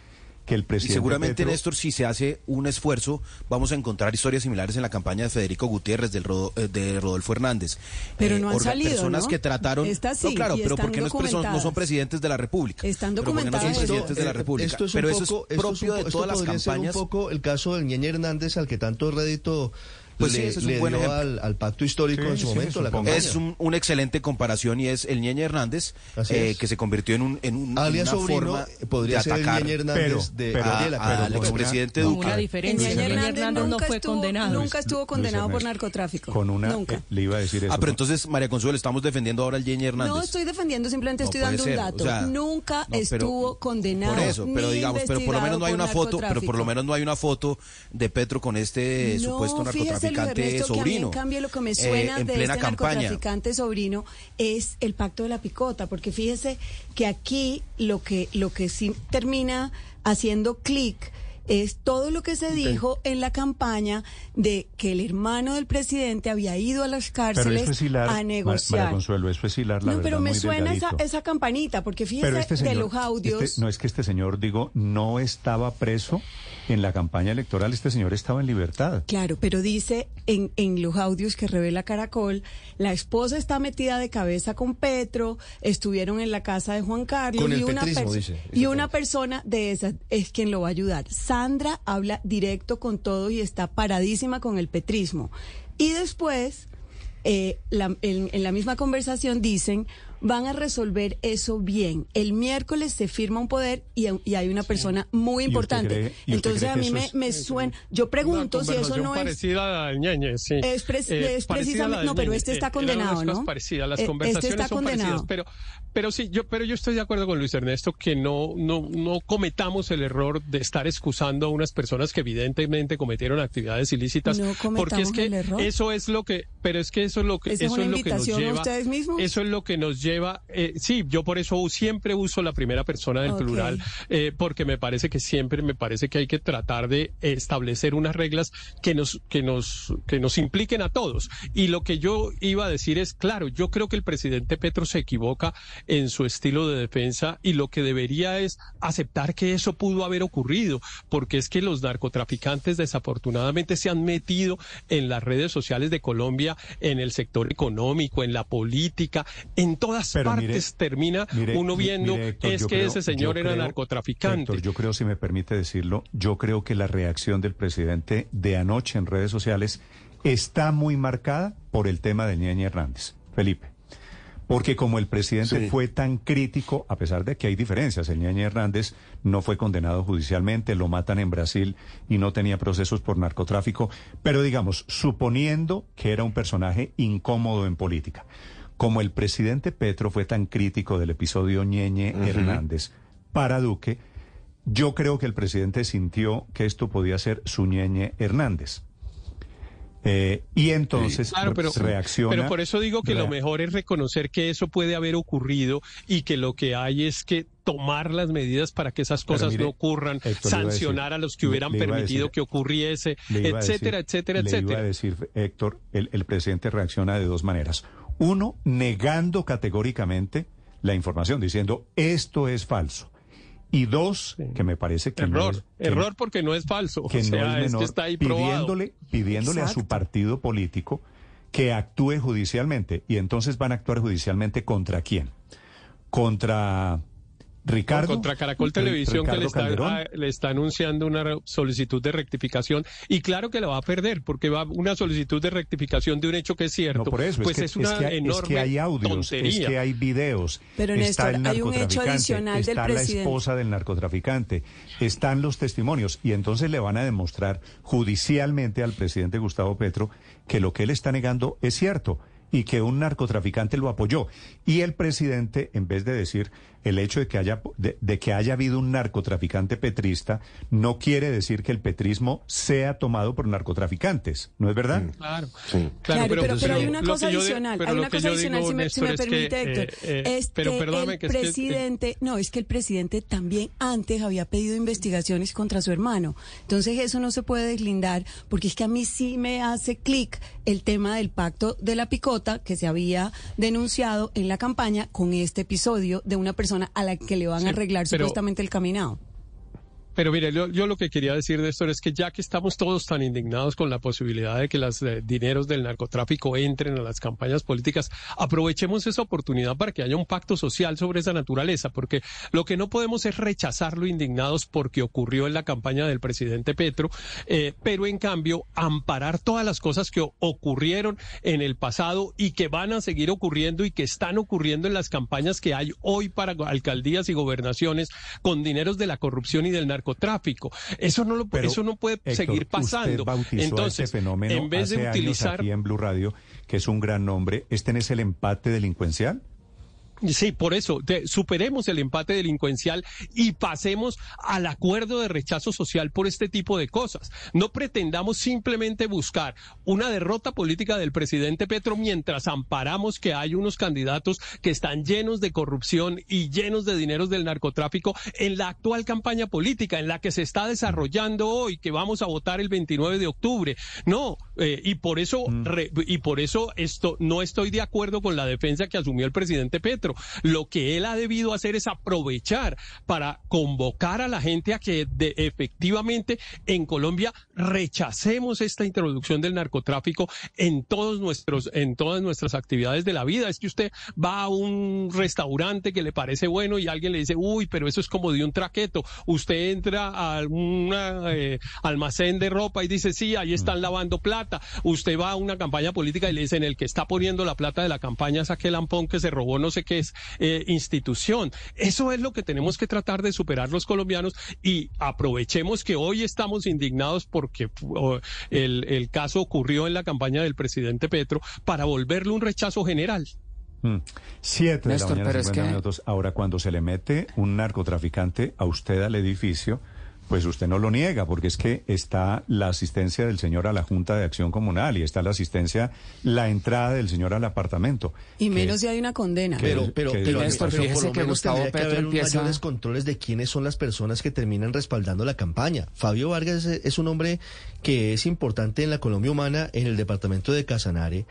que el Y presidente seguramente, Petro- Néstor, si se hace un esfuerzo, vamos a encontrar historias similares en la campaña de Federico Gutiérrez, del Rodo- eh, de Rodolfo Hernández. Pero no han salido, Personas ¿no? que trataron... Está sí, no, claro, y pero están ¿por qué no, es preso- no son presidentes de la República? Están Pero ¿por qué no son presidentes de la Eh, República? Esto es un pero poco, eso es esto es un propio de esto todas las campañas. un poco el caso del Ñeñe Hernández al que tanto rédito Pues sí, le, ese es un buen dio ejemplo. al, al pacto histórico Sí, en su sí, momento. la es un- una excelente comparación y es el Ñeñe Hernández, eh, es. que se convirtió en, un, en, un, Alias una Sobrino forma podría de ser el atacar Ñeñe Hernández de a- Gabriela, a- pero al expresidente una- Duque. Una diferencia. Ñeñe Ñeñe Hernández nunca fue estuvo, condenado. Nunca estuvo condenado por Ernesto, narcotráfico. Con una, Nunca. eh, le iba a decir eso. Ah, pero entonces, María Consuelo, estamos defendiendo ahora al Ñeñe Hernández. No estoy defendiendo, simplemente estoy dando un dato. Nunca pero- estuvo condenado. Por eso, pero digamos, pero por lo menos no hay una foto, por pero por lo narcotráfico. menos no hay una foto de Petro con este supuesto Luis narcotraficante Ernesto, que a mí, sobrino. en cambio, lo que me eh, suena en de plena este campaña. narcotraficante sobrino es el pacto de la picota, porque fíjese que aquí lo que, lo que sí termina haciendo clic es todo lo que se dijo en la campaña de que el hermano del presidente había ido a las Pero cárceles eso es hilar, a Mar- negociar. María Consuelo, eso es hilar, la no, verdad, pero me muy suena esa, esa campanita, porque fíjese este señor, de los audios. este- no es que este señor, digo, no estaba preso en la campaña electoral, este señor estaba en libertad. Claro, pero dice en, en los audios que revela Caracol, la esposa está metida de cabeza con Petro, estuvieron en la casa de Juan Carlos Con el y, una, petrismo, perso- dice, y dice una persona de esas es quien lo va a ayudar. Sandra habla directo con todo y está paradísima con el petrismo. Y después, eh, la- en, en la misma conversación dicen, van a resolver eso bien. El miércoles se firma un poder y, y hay una persona muy ¿Y usted importante. cree- y usted Entonces a mí eso me, es- me suena, yo pregunto si eso no es... parecida a la Ñeñe, sí. Es pre- es parecida a la precisamente- no, pero este está Eh, condenado, ¿no? parecidas, las Eh, este conversaciones está son condenado. parecidas, pero, pero sí, yo, pero yo estoy de acuerdo con Luis Ernesto que no, no, no cometamos el error de estar excusando a unas personas que evidentemente cometieron actividades ilícitas, No porque es cometamos que el error. eso es lo que, pero es que eso es lo que, ¿Esa es eso una es lo que nos invitación a lleva, ustedes mismos? eso es lo que nos lleva, eh, sí, yo por eso siempre uso la primera persona del plural, eh, porque me parece que siempre me parece que hay que tratar de establecer unas reglas que nos que nos que nos impliquen a todos. Y lo que yo iba a decir es claro yo creo que el presidente Petro se equivoca en su estilo de defensa y lo que debería es aceptar que eso pudo haber ocurrido porque es que los narcotraficantes desafortunadamente se han metido en las redes sociales de Colombia en el sector económico en la política en todas Pero mire, partes termina Mire, uno mi- viendo mire, Héctor, es yo que creo- ese señor era creo- narcotraficante. Héctor, yo creo, si me permite decirlo, yo creo que la reacción del presidente de anoche en redes sociales está muy marcada por el tema de Ñeñe Hernández. Felipe. Porque como el presidente Sí. fue tan crítico, a pesar de que hay diferencias, el Ñeñe Hernández no fue condenado judicialmente, lo matan en Brasil y no tenía procesos por narcotráfico, pero digamos, suponiendo que era un personaje incómodo en política. Como el presidente Petro fue tan crítico del episodio Ñeñe. Hernández para Duque, yo creo que el presidente sintió que esto podía ser su Ñeñe Hernández. Eh, y entonces Claro, pero, reacciona. pero por eso digo que lo mejor es reconocer que eso puede haber ocurrido y que lo que hay es que tomar las medidas para que esas cosas mire, no ocurran, Héctor, le iba a decir- sancionar a los que le- hubieran le permitido decir- que ocurriese, Le etcétera, decir- etcétera, le etcétera. iba a decir, Héctor, el, el presidente reacciona de dos maneras. Uno, negando categóricamente la información, diciendo esto es falso. Y dos, que me parece que no Error, es- que- error porque no es falso, que o sea, no es es menor, que está ahí probado. pidiéndole, pidiéndole a su partido político que actúe judicialmente. Y entonces van a actuar judicialmente contra quién? Contra Ricardo. Contra Caracol Televisión que le está, Calderón. ah, le está anunciando una solicitud de rectificación y claro que la va a perder porque va una solicitud de rectificación de un hecho que es cierto. No, por eso, pues es, que, una es que hay, es enorme que hay audios, tontería. es que hay videos, Pero, está Néstor, el hay un hecho narcotraficante, adicional del está la presidente. esposa del narcotraficante, están los testimonios y entonces le van a demostrar judicialmente al presidente Gustavo Petro que lo que él está negando es cierto y que un narcotraficante lo apoyó. Y el presidente, en vez de decir el hecho de que haya, de, de que haya habido un narcotraficante petrista, no quiere decir que el petrismo sea tomado por narcotraficantes, ¿no es verdad? Claro. Sí. Claro, pero, pero hay una cosa de- adicional, pero hay una cosa adicional, digo, si me, si Néstor, me es que, permite, Héctor. eh, eh, es pero que perdóname el que es que, eh, presidente, no, es que el presidente también antes había pedido investigaciones contra su hermano. Entonces eso no se puede deslindar, porque es que a mí sí me hace clic el tema del pacto de la picota que se había denunciado en la campaña con este episodio de una persona a la que le van a arreglar pero- supuestamente el caminado. Pero mire, yo, lo que quería decir de esto es que ya que estamos todos tan indignados con la posibilidad de que los eh, dineros del narcotráfico entren a las campañas políticas, aprovechemos esa oportunidad para que haya un pacto social sobre esa naturaleza, porque lo que no podemos es rechazarlo indignados porque ocurrió en la campaña del presidente Petro, eh, pero en cambio amparar todas las cosas que ocurrieron en el pasado y que van a seguir ocurriendo y que están ocurriendo en las campañas que hay hoy para alcaldías y gobernaciones con dineros de la corrupción y del narcotráfico. Eso no lo eso no puede seguir pasando. Entonces, fenómeno en vez de utilizar aquí en Blue Radio, que es un gran nombre, ¿este es el empate delincuencial? Sí, por eso, superemos el empate delincuencial y pasemos al acuerdo de rechazo social por este tipo de cosas. No pretendamos simplemente buscar una derrota política del presidente Petro mientras amparamos que hay unos candidatos que están llenos de corrupción y llenos de dineros del narcotráfico en la actual campaña política, en la que se está desarrollando hoy, que vamos a votar el 29 de octubre. No, eh, y por eso, mm. y por eso esto, no estoy de acuerdo con la defensa que asumió el presidente Petro. Lo que él ha debido hacer es aprovechar para convocar a la gente a que efectivamente en Colombia rechacemos esta introducción del narcotráfico en todos nuestros, en todas nuestras actividades de la vida. Es que usted va a un restaurante que le parece bueno y alguien le dice, uy, pero eso es como de un traqueto. Usted entra a un eh, almacén de ropa y dice, sí, ahí están mm. lavando plata. Usted va a una campaña política y le dicen, el que está poniendo la plata de la campaña es aquel lampón que se robó no sé qué es eh, institución. Eso es lo que tenemos que tratar de superar los colombianos y aprovechemos que hoy estamos indignados porque el, el caso ocurrió en la campaña del presidente Petro para volverle un rechazo general. Mm. Siete de la mañana, 50 minutos. Ahora, cuando se le mete un narcotraficante a usted al edificio, pues usted no lo niega, porque es que está la asistencia del señor a la Junta de Acción Comunal y está la asistencia, la entrada del señor al apartamento. Y menos si hay una condena. Pero, pero, pero, Néstor, fíjese que Gustavo Petro empieza... mayores controles de quiénes son las personas que terminan respaldando la campaña. Fabio Vargas es un hombre que es importante en la Colombia Humana, en el departamento de Casanare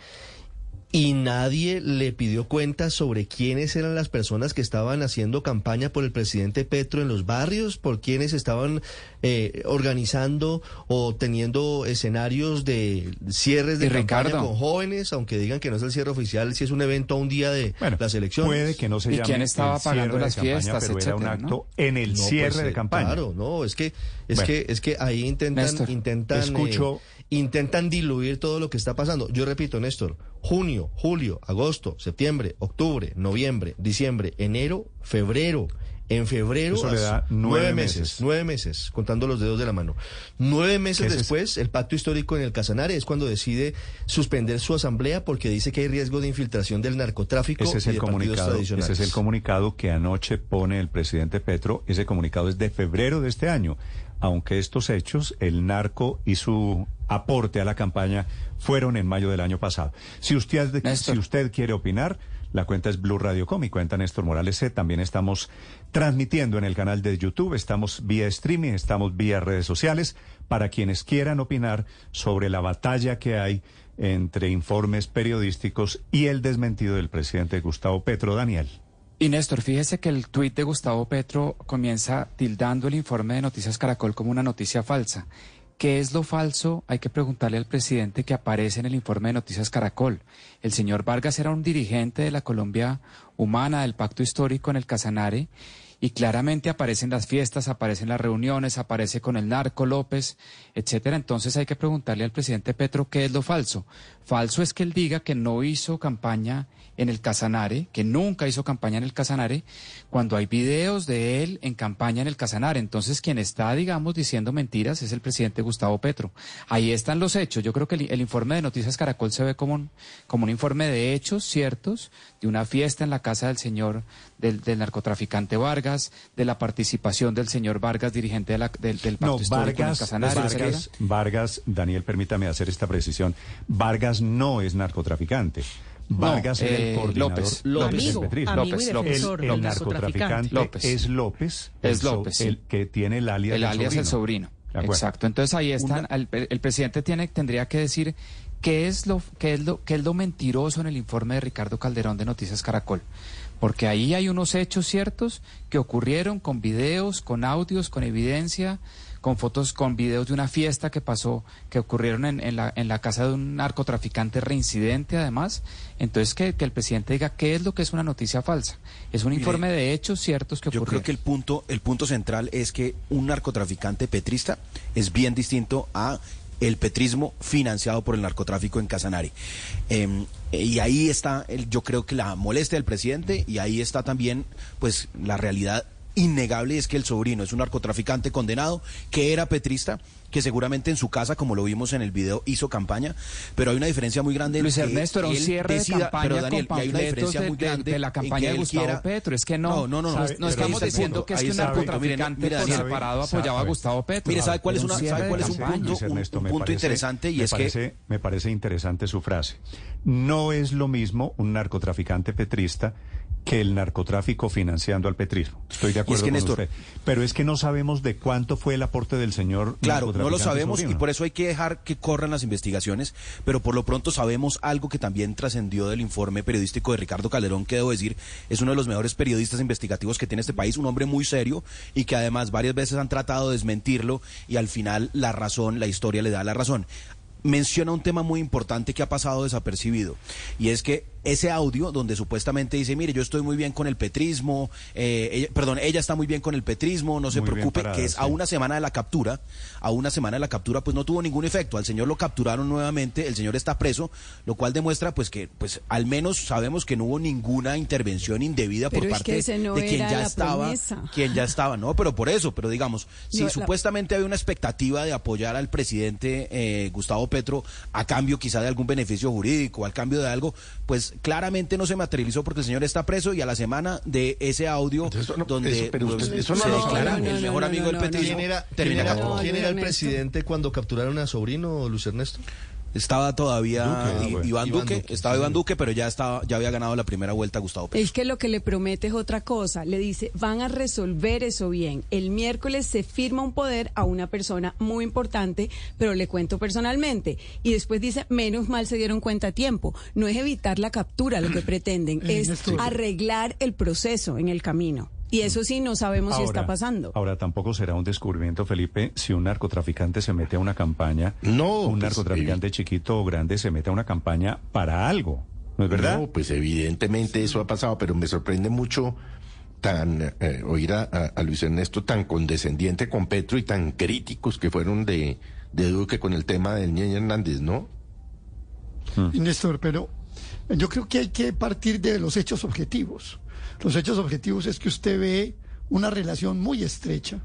y nadie le pidió cuentas sobre quiénes eran las personas que estaban haciendo campaña por el presidente Petro en los barrios, por quiénes estaban eh, organizando o teniendo escenarios de cierres de campaña con jóvenes, aunque digan que no es el cierre oficial, si es un evento a un día de las elecciones. Puede que no se llame ¿Y quién estaba pagando las fiestas, pero era un acto en el cierre pues, de eh, campaña. Claro, no, es que es que es que ahí intentan intentan escucho eh, intentan diluir todo lo que está pasando. Yo repito, Néstor, junio, julio, agosto, septiembre, octubre, noviembre, diciembre, enero, febrero. En febrero, Eso le da nueve, meses, Nueve meses, contando los dedos de la mano. Nueve meses después, el pacto histórico en el Casanare es cuando decide suspender su asamblea porque dice que hay riesgo de infiltración del narcotráfico. Ese es el comunicado. Ese es el comunicado que anoche pone el presidente Petro. Ese comunicado es de febrero de este año aunque estos hechos, el narco y su aporte a la campaña fueron en mayo del año pasado. Si usted, si usted quiere opinar, la cuenta es Blue Radio Com y cuenta Néstor Morales C. También estamos transmitiendo en el canal de YouTube, estamos vía streaming, estamos vía redes sociales para quienes quieran opinar sobre la batalla que hay entre informes periodísticos y el desmentido del presidente Gustavo Petro Daniel. Y Néstor, fíjese que el tuit de Gustavo Petro comienza tildando el informe de Noticias Caracol como una noticia falsa. ¿Qué es lo falso? Hay que preguntarle al presidente que aparece en el informe de Noticias Caracol. El señor Vargas era un dirigente de la Colombia humana, del pacto histórico en el Casanare, y claramente aparecen las fiestas, aparecen las reuniones, aparece con el narco López, etcétera. Entonces hay que preguntarle al presidente Petro qué es lo falso. Falso es que él diga que no hizo campaña en el Casanare, que nunca hizo campaña en el Casanare, cuando hay videos de él en campaña en el Casanare. Entonces, quien está, digamos, diciendo mentiras es el presidente Gustavo Petro. Ahí están los hechos. Yo creo que el, informe de Noticias Caracol se ve como un, como un informe de hechos ciertos, de una fiesta en la casa del señor, del, narcotraficante Vargas, de la participación del señor Vargas, dirigente del, del Pacto Histórico en el Casanare. Vargas, Vargas, Daniel, permítame hacer esta precisión. Vargas no es narcotraficante. Vargas era el eh, coordinador López, López, López, López, López, el, el narcotraficante López. es López, es López, el que tiene el alias el alias sobrino. el sobrino. Exacto. Entonces ahí están. El, el, presidente tiene tendría que decir qué es lo qué es lo qué es lo mentiroso en el informe de Ricardo Calderón de Noticias Caracol porque ahí hay unos hechos ciertos que ocurrieron con videos, con audios, con evidencia, con fotos, con videos de una fiesta que pasó, que ocurrieron en, en la, en la casa de un narcotraficante reincidente además. Entonces que, que el presidente diga qué es lo que es una noticia falsa. Es un Mire, informe de hechos ciertos que Yo ocurrieron. creo que el punto, el punto central es que un narcotraficante petrista es bien distinto a el petrismo financiado por el narcotráfico en Casanare. Eh, y ahí está, el, yo creo que la molestia del presidente y ahí está también, pues, la realidad innegable es que el sobrino es un narcotraficante condenado que era petrista que seguramente en su casa, como lo vimos en el video, hizo campaña, pero hay una diferencia muy grande en Luis que Ernesto, era un cierre de campaña pero Daniel, con hay una diferencia de- muy de- grande de la en campaña que de Gustavo quiera- Petro. Es que no, no, no, no, estamos diciendo punto, que es que un narcotraficante Mire, por separado sabe, apoyaba a. Gustavo Petro. Mire, ¿sabe cuál es un una- sabe cuál es un punto? Luis Ernesto, un punto parece- interesante y me es que- parece, me parece interesante su frase. No es lo mismo un narcotraficante petrista que el narcotráfico financiando al petrismo. Estoy de es acuerdo que, con Néstor- usted. Pero es que no sabemos de cuánto fue el aporte del señor Claro, no lo sabemos y por eso hay que dejar que corran las investigaciones, pero por lo pronto sabemos algo que también trascendió del informe periodístico de Ricardo Calderón, que debo decir es uno de los mejores periodistas investigativos que tiene este país, un hombre muy serio y que además varias veces han tratado de desmentirlo y al final la razón, la historia le da la razón. Menciona un tema muy importante que ha pasado desapercibido y es que ese audio donde supuestamente dice, mire, yo estoy muy bien con el petrismo, eh, ella- perdón, ella está muy bien con el petrismo, no se Muy preocupe, parada, que es a una semana de la captura, a una semana de la captura, pues no tuvo ningún efecto. Al señor lo capturaron nuevamente, el señor está preso, lo cual demuestra pues que pues al menos sabemos que no hubo ninguna intervención indebida por Pero parte no de quien ya estaba, promesa. quien ya estaba, no, pero por eso, pero digamos, si No, la- supuestamente había una expectativa de apoyar al presidente eh, Gustavo Petro a cambio quizá de algún beneficio jurídico, al cambio de algo, pues claramente no se materializó porque el señor está preso y a la semana de ese audio donde eso- pero usted- eso no se lo- declara no, el mejor amigo del no, petrismo, ¿Quién era, quién termina era- acá. quién era el presidente cuando capturaron a Sobrino, Luis Ernesto? Estaba todavía Duque, ah. Iván, Iván Duque, Duque, estaba. Iván Duque, pero ya estaba, ya había ganado la primera vuelta Gustavo Petro. Es que lo que le promete es otra cosa. Le dice, van a resolver eso bien. El miércoles se firma un poder a una persona muy importante, pero le cuento personalmente. Y después dice, menos mal se dieron cuenta a tiempo. No es evitar la captura lo que pretenden, es arreglar el proceso en el camino. Y eso sí, no sabemos si está pasando. Ahora tampoco será un descubrimiento, Felipe, si un narcotraficante se mete a una campaña. No, Un pues, narcotraficante chiquito o grande se mete a una campaña para algo. ¿No es verdad? No, pues evidentemente eso ha pasado, pero me sorprende mucho tan eh, oír a, a- a Luis Ernesto tan condescendiente con Petro y tan críticos que fueron de, de Duque con el tema del Ñeñe Hernández, ¿no? Y Néstor, pero yo creo que hay que partir de los hechos objetivos. Los hechos objetivos es que usted ve una relación muy estrecha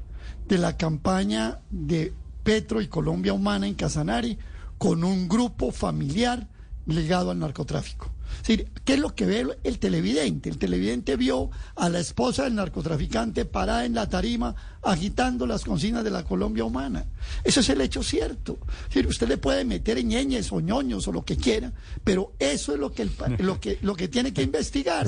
de la campaña de Petro y Colombia Humana en Casanare con un grupo familiar ligado al narcotráfico. Es decir, ¿qué es lo que ve el televidente? El televidente vio a la esposa del narcotraficante parada en la tarima agitando las consignas de la Colombia humana. Eso es el hecho cierto. Es decir, usted le puede meter ñeñes o ñoños o lo que quiera, pero eso es lo que, el lo que, lo que tiene que.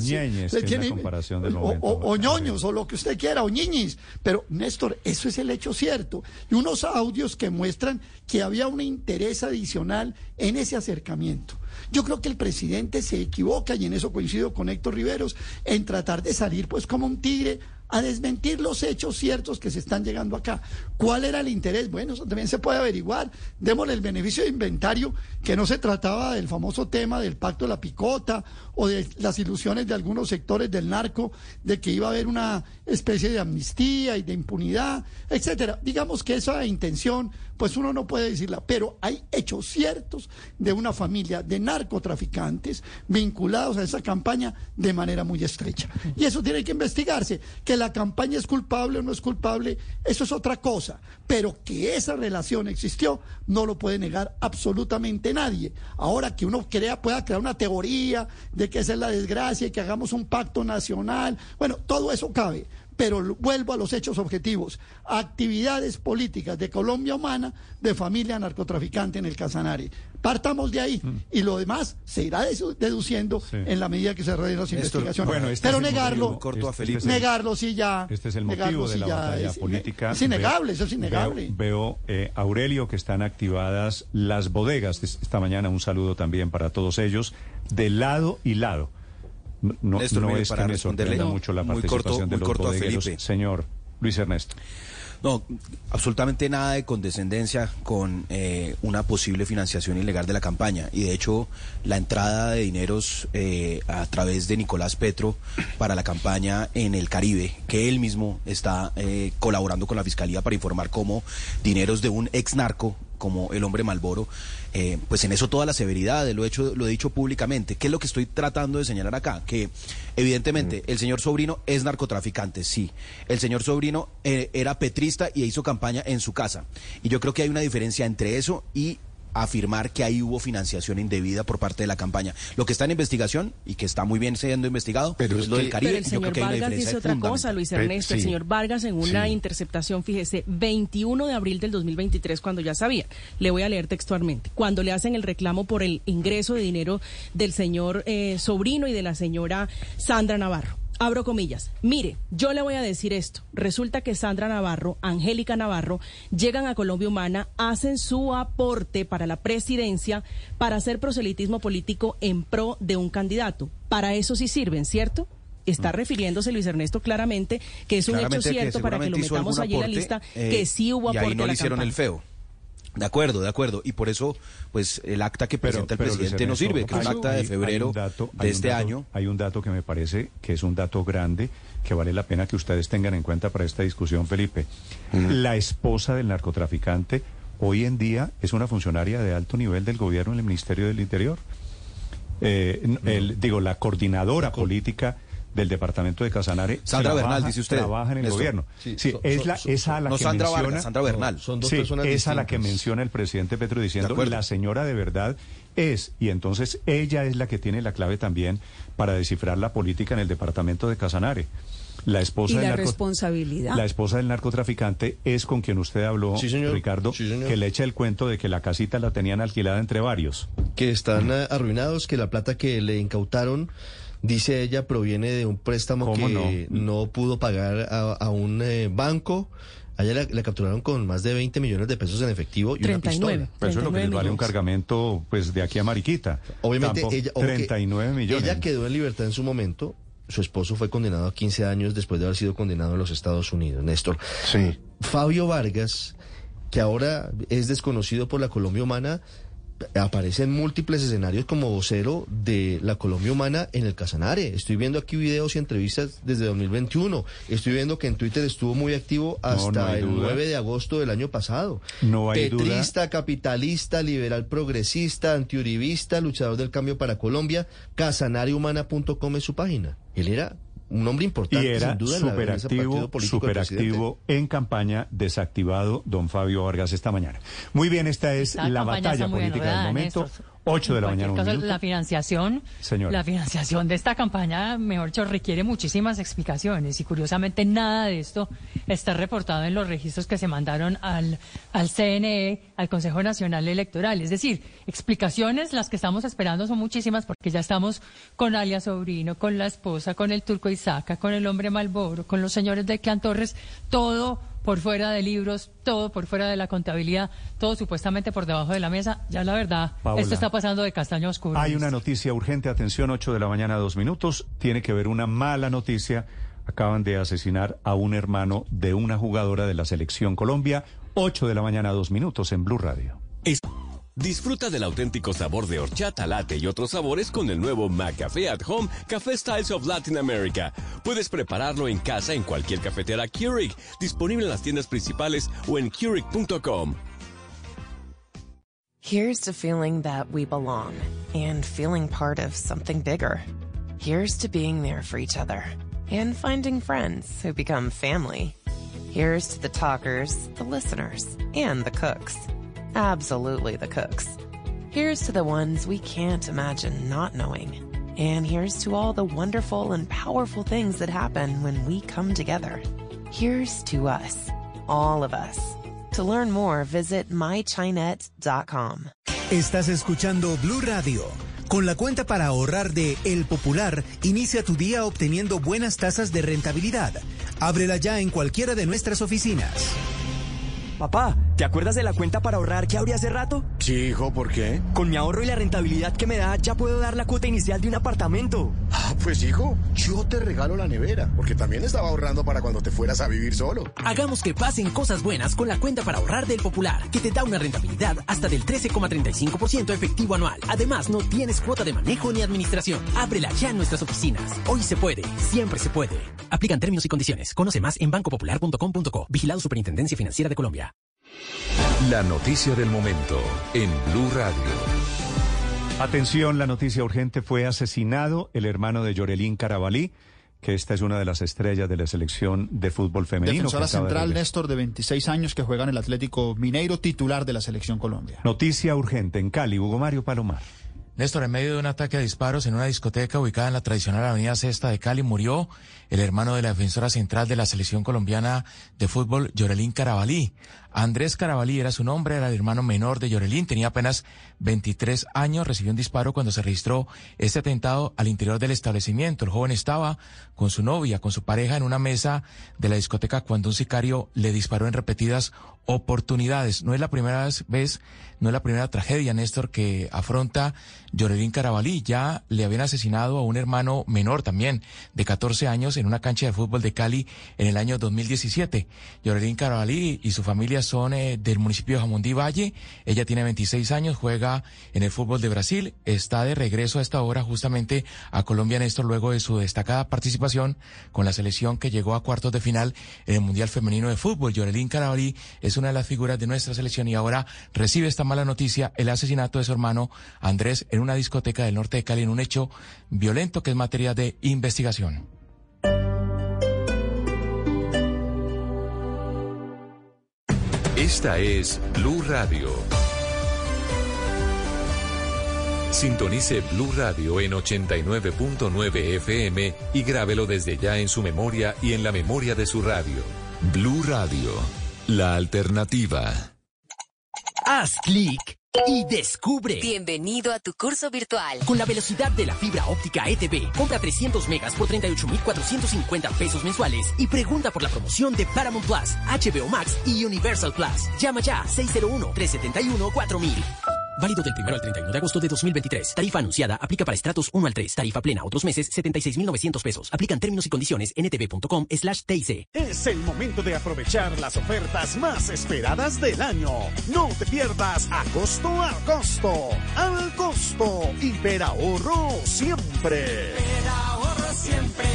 Ñeñes, comparación del o, o- o ñoños o lo que usted quiera, o ñiñis. Pero, Néstor, eso es el hecho cierto. Y unos audios que muestran que había un interés adicional en ese acercamiento. Yo creo que el presidente se equivoca, y en eso coincido con Héctor Riveros, en tratar de salir pues como un tigre a desmentir los hechos ciertos que se están llegando acá. ¿Cuál era el interés? Bueno, eso también se puede averiguar. Démosle el beneficio de inventario, que no se trataba del famoso tema del pacto de la picota o de las ilusiones de algunos sectores del narco de que iba a haber una especie de amnistía y de impunidad, etcétera. Digamos que esa intención, pues uno no puede decirla, pero hay hechos ciertos de una familia de narcotraficantes vinculados a esa campaña de manera muy estrecha. Y eso tiene que investigarse. Que la campaña es culpable o no es culpable, eso es otra cosa. Pero que esa relación existió, no lo puede negar absolutamente nadie. Ahora que uno crea, pueda crear una teoría de que esa es la desgracia y que hagamos un pacto nacional, bueno, todo eso cabe. Pero vuelvo a los hechos objetivos. Actividades políticas de Colombia Humana de familia narcotraficante en el Casanare. Partamos de ahí y lo demás se irá deduciendo en la medida que se realicen las investigaciones. bueno, este Pero es el negarlo, motivo. Corto a este- Felipe. negarlo sí ya. Este es el motivo de la batalla es- política. Es innegable, Veo- eso es innegable. Veo, veo, eh, Aurelio, que están activadas las bodegas es- esta mañana. Un saludo también para todos ellos, de lado y lado. No, Néstor, no mire, es que para me sorprenda mucho la muy participación corto- de muy los bodegueros. Señor Luis Ernesto. No, absolutamente nada de condescendencia con eh, una posible financiación ilegal de la campaña. Y de hecho, la entrada de dineros eh, a través de Nicolás Petro para la campaña en el Caribe, que él mismo está eh, colaborando con la Fiscalía para informar cómo dineros de un ex narco como el hombre Malboro, eh, pues en eso toda la severidad, lo he, hecho, lo he dicho públicamente. ¿Qué es lo que estoy tratando de señalar acá? Que evidentemente el señor Sobrino es narcotraficante, sí. El señor Sobrino eh, era petrista y hizo campaña en su casa. Y yo creo que hay una diferencia entre eso y afirmar que ahí hubo financiación indebida por parte de la campaña. Lo que está en investigación y que está muy bien siendo investigado es lo del Caribe. Pero el y yo creo señor Vargas dice otra cosa. Luis Ernesto. El Sí. señor Vargas en una Sí. interceptación, fíjese, 21 de abril del 2023, cuando ya sabía. Le voy a leer textualmente. Cuando le hacen el reclamo por el ingreso de dinero del señor eh, sobrino y de la señora Sandra Navarro. Abro comillas. Mire, yo le voy a decir esto. Resulta que Sandra Navarro, Angélica Navarro, llegan a Colombia Humana, hacen su aporte para la presidencia para hacer proselitismo político en pro de un candidato. Para eso sí sirven, ¿cierto? Está refiriéndose Luis Ernesto claramente que es un hecho Mm. Que cierto para que lo metamos allí en la lista eh, que sí hubo y aporte ahí no a le hicieron el feo. De acuerdo, de acuerdo. Y por eso, pues, el acta que presenta el pero, presidente no sirve, que es un acta de febrero dato- de este dato- año. Hay un dato que me parece que es un dato grande que vale la pena que ustedes tengan en cuenta para esta discusión, Felipe. La esposa del narcotraficante hoy en día es una funcionaria de alto nivel del gobierno en el Ministerio del Interior. Eh, el- digo, la coordinadora política del departamento de Casanare. Sandra trabaja- Bernal, dice usted, Trabaja en el Néstor. gobierno. Sí, es la, esa a la no que Sandra menciona. Vargas, Sandra Bernal. No, Son dos sí, personas esa a la que menciona el presidente Petro diciendo acuerdo. la señora de verdad es, y entonces ella es la que tiene la clave también para descifrar la política en el departamento de Casanare. La esposa Y la responsabilidad. la esposa del narcotraficante es con quien usted habló, Sí, señor. Ricardo, Sí, señor. que le echa el cuento de que la casita la tenían alquilada entre varios. que están eh, arruinados, que la plata que le incautaron, dice ella, proviene de un préstamo ¿Cómo que no? pudo pagar a, a un eh, banco. Allá la, la capturaron con más de 20 millones de pesos en efectivo y una 39. pistola. Pero eso es lo que les vale un cargamento pues de aquí a Mariquita. Obviamente Tampoco- ella, ojo que 39 millones. ella quedó en libertad en su momento. Su esposo fue condenado a 15 años después de haber sido condenado en los Estados Unidos, Néstor. Sí. Fabio Vargas, que ahora es desconocido por la Colombia Humana, aparece en múltiples escenarios como vocero de la Colombia Humana en el Casanare. Estoy viendo aquí videos y entrevistas desde 2021. Estoy viendo que en Twitter estuvo muy activo hasta no el duda. 9 de agosto del año pasado. No hay duda. Petrista, capitalista, liberal progresista, antiuribista, luchador del cambio para Colombia, casanarehumana.com es su página. Él era un hombre Y importante, era sin duda, en, la, en superactivo, superactivo en campaña, desactivado don Fabio Vargas esta mañana. Muy bien, esta es Esta la campaña batalla política del momento. Néstor. 8 de la mañana, caso, la financiación, Señora. la financiación de esta campaña, mejor dicho, requiere muchísimas explicaciones y curiosamente nada de esto está reportado en los registros que se mandaron al, al CNE, al Consejo Nacional Electoral. Es decir, explicaciones, las que estamos esperando son muchísimas porque ya estamos con alias Sobrino, con la esposa, con el turco Isaca, con el hombre Malboro, con los señores de Clan Torres, todo por fuera de libros, todo por fuera de la contabilidad, todo supuestamente por debajo de la mesa. Ya la verdad, Paola. esto está pasando de castaño oscuro. Hay una noticia urgente, atención, 8 de la mañana, dos minutos. Tiene que ver una mala noticia. Acaban de asesinar a un hermano de una jugadora de la selección Colombia. 8 de la mañana, dos minutos en Blue Radio. Disfruta del auténtico sabor de horchata, latte y otros sabores con el nuevo McCafé at Home Café Styles of Latin America. Puedes prepararlo en casa en cualquier cafetera Keurig, disponible en las tiendas principales o en Keurig.com. Here's to feeling that we belong and feeling part of something bigger. Here's to being there for each other and finding friends who become family. Here's to the talkers, the listeners, and the cooks. Absolutely the cooks. Here's to the ones we can't imagine not knowing. And here's to all the wonderful and powerful things that happen when we come together. Here's to us, all of us. To learn more, visit mychinet.com. Estás escuchando Blue Radio. Con la cuenta para ahorrar de El Popular, inicia tu día obteniendo buenas tasas de rentabilidad. Ábrela ya en cualquiera de nuestras oficinas. Papá, ¿Te acuerdas de la cuenta para ahorrar que abrí hace rato? Sí, hijo, ¿por qué? Con mi ahorro y la rentabilidad que me da, ya puedo dar la cuota inicial de un apartamento. Ah, pues hijo, yo te regalo la nevera, porque también estaba ahorrando para cuando te fueras a vivir solo. Hagamos que pasen cosas buenas con la cuenta para ahorrar del Popular, que te da una rentabilidad hasta del 13,35% efectivo anual. Además, no tienes cuota de manejo ni administración. Ábrela ya en nuestras oficinas. Hoy se puede, siempre se puede. Aplican términos y condiciones. Conoce más en bancopopular.com.co. Vigilado Superintendencia Financiera de Colombia. La noticia del momento en Blue Radio. Atención, la noticia urgente fue asesinado el hermano de Yorelín Carabalí, que esta es una de las estrellas de la selección de fútbol femenino. Defensora de central regresar. Néstor de 26 años que juega en el Atlético Mineiro, titular de la selección Colombia. Noticia urgente en Cali, Hugo Mario Palomar. Néstor, en medio de un ataque a disparos en una discoteca ubicada en la tradicional avenida Cesta de Cali, murió el hermano de la defensora central de la selección colombiana de fútbol, Yorelín Carabalí. Andrés Carabalí era su nombre, era el hermano menor de Yorelín, tenía apenas 23 años, recibió un disparo cuando se registró este atentado al interior del establecimiento. El joven estaba con su novia, con su pareja en una mesa de la discoteca cuando un sicario le disparó en repetidas oportunidades. No es la primera vez, no es la primera tragedia, Néstor, que afronta Yorelín Carabalí. Ya le habían asesinado a un hermano menor también, de 14 años, en una cancha de fútbol de Cali en el año 2017. Yorelín Carabalí y su familia son eh, del municipio de Jamundí Valle. Ella tiene 26 años, juega en el fútbol de Brasil. Está de regreso a esta hora justamente a Colombia, Néstor, luego de su destacada participación con la selección que llegó a cuartos de final en el Mundial Femenino de Fútbol. Yorelín Carabalí es una de las figuras de nuestra selección y ahora recibe esta mala noticia, el asesinato de su hermano Andrés en una discoteca del norte de Cali en un hecho violento que es materia de investigación. Esta es Blue Radio. Sintonice Blue Radio en 89.9 FM y grábelo desde ya en su memoria y en la memoria de su radio. Blue Radio, la alternativa. Haz clic y descubre. Bienvenido a tu curso virtual. Con la velocidad de la fibra óptica ETV, compra 300 megas por 38,450 pesos mensuales y pregunta por la promoción de Paramount Plus, HBO Max y Universal Plus. Llama ya 601-371-4000. Válido del 1 al 31 de agosto de 2023. Tarifa anunciada aplica para estratos 1 al 3. Tarifa plena otros meses 76,900 pesos. Aplican términos y condiciones ntv.com slash TIC. Es el momento de aprovechar las ofertas más esperadas del año. No te pierdas agosto a agosto. Al costo. Hiperahorro siempre. ahorro siempre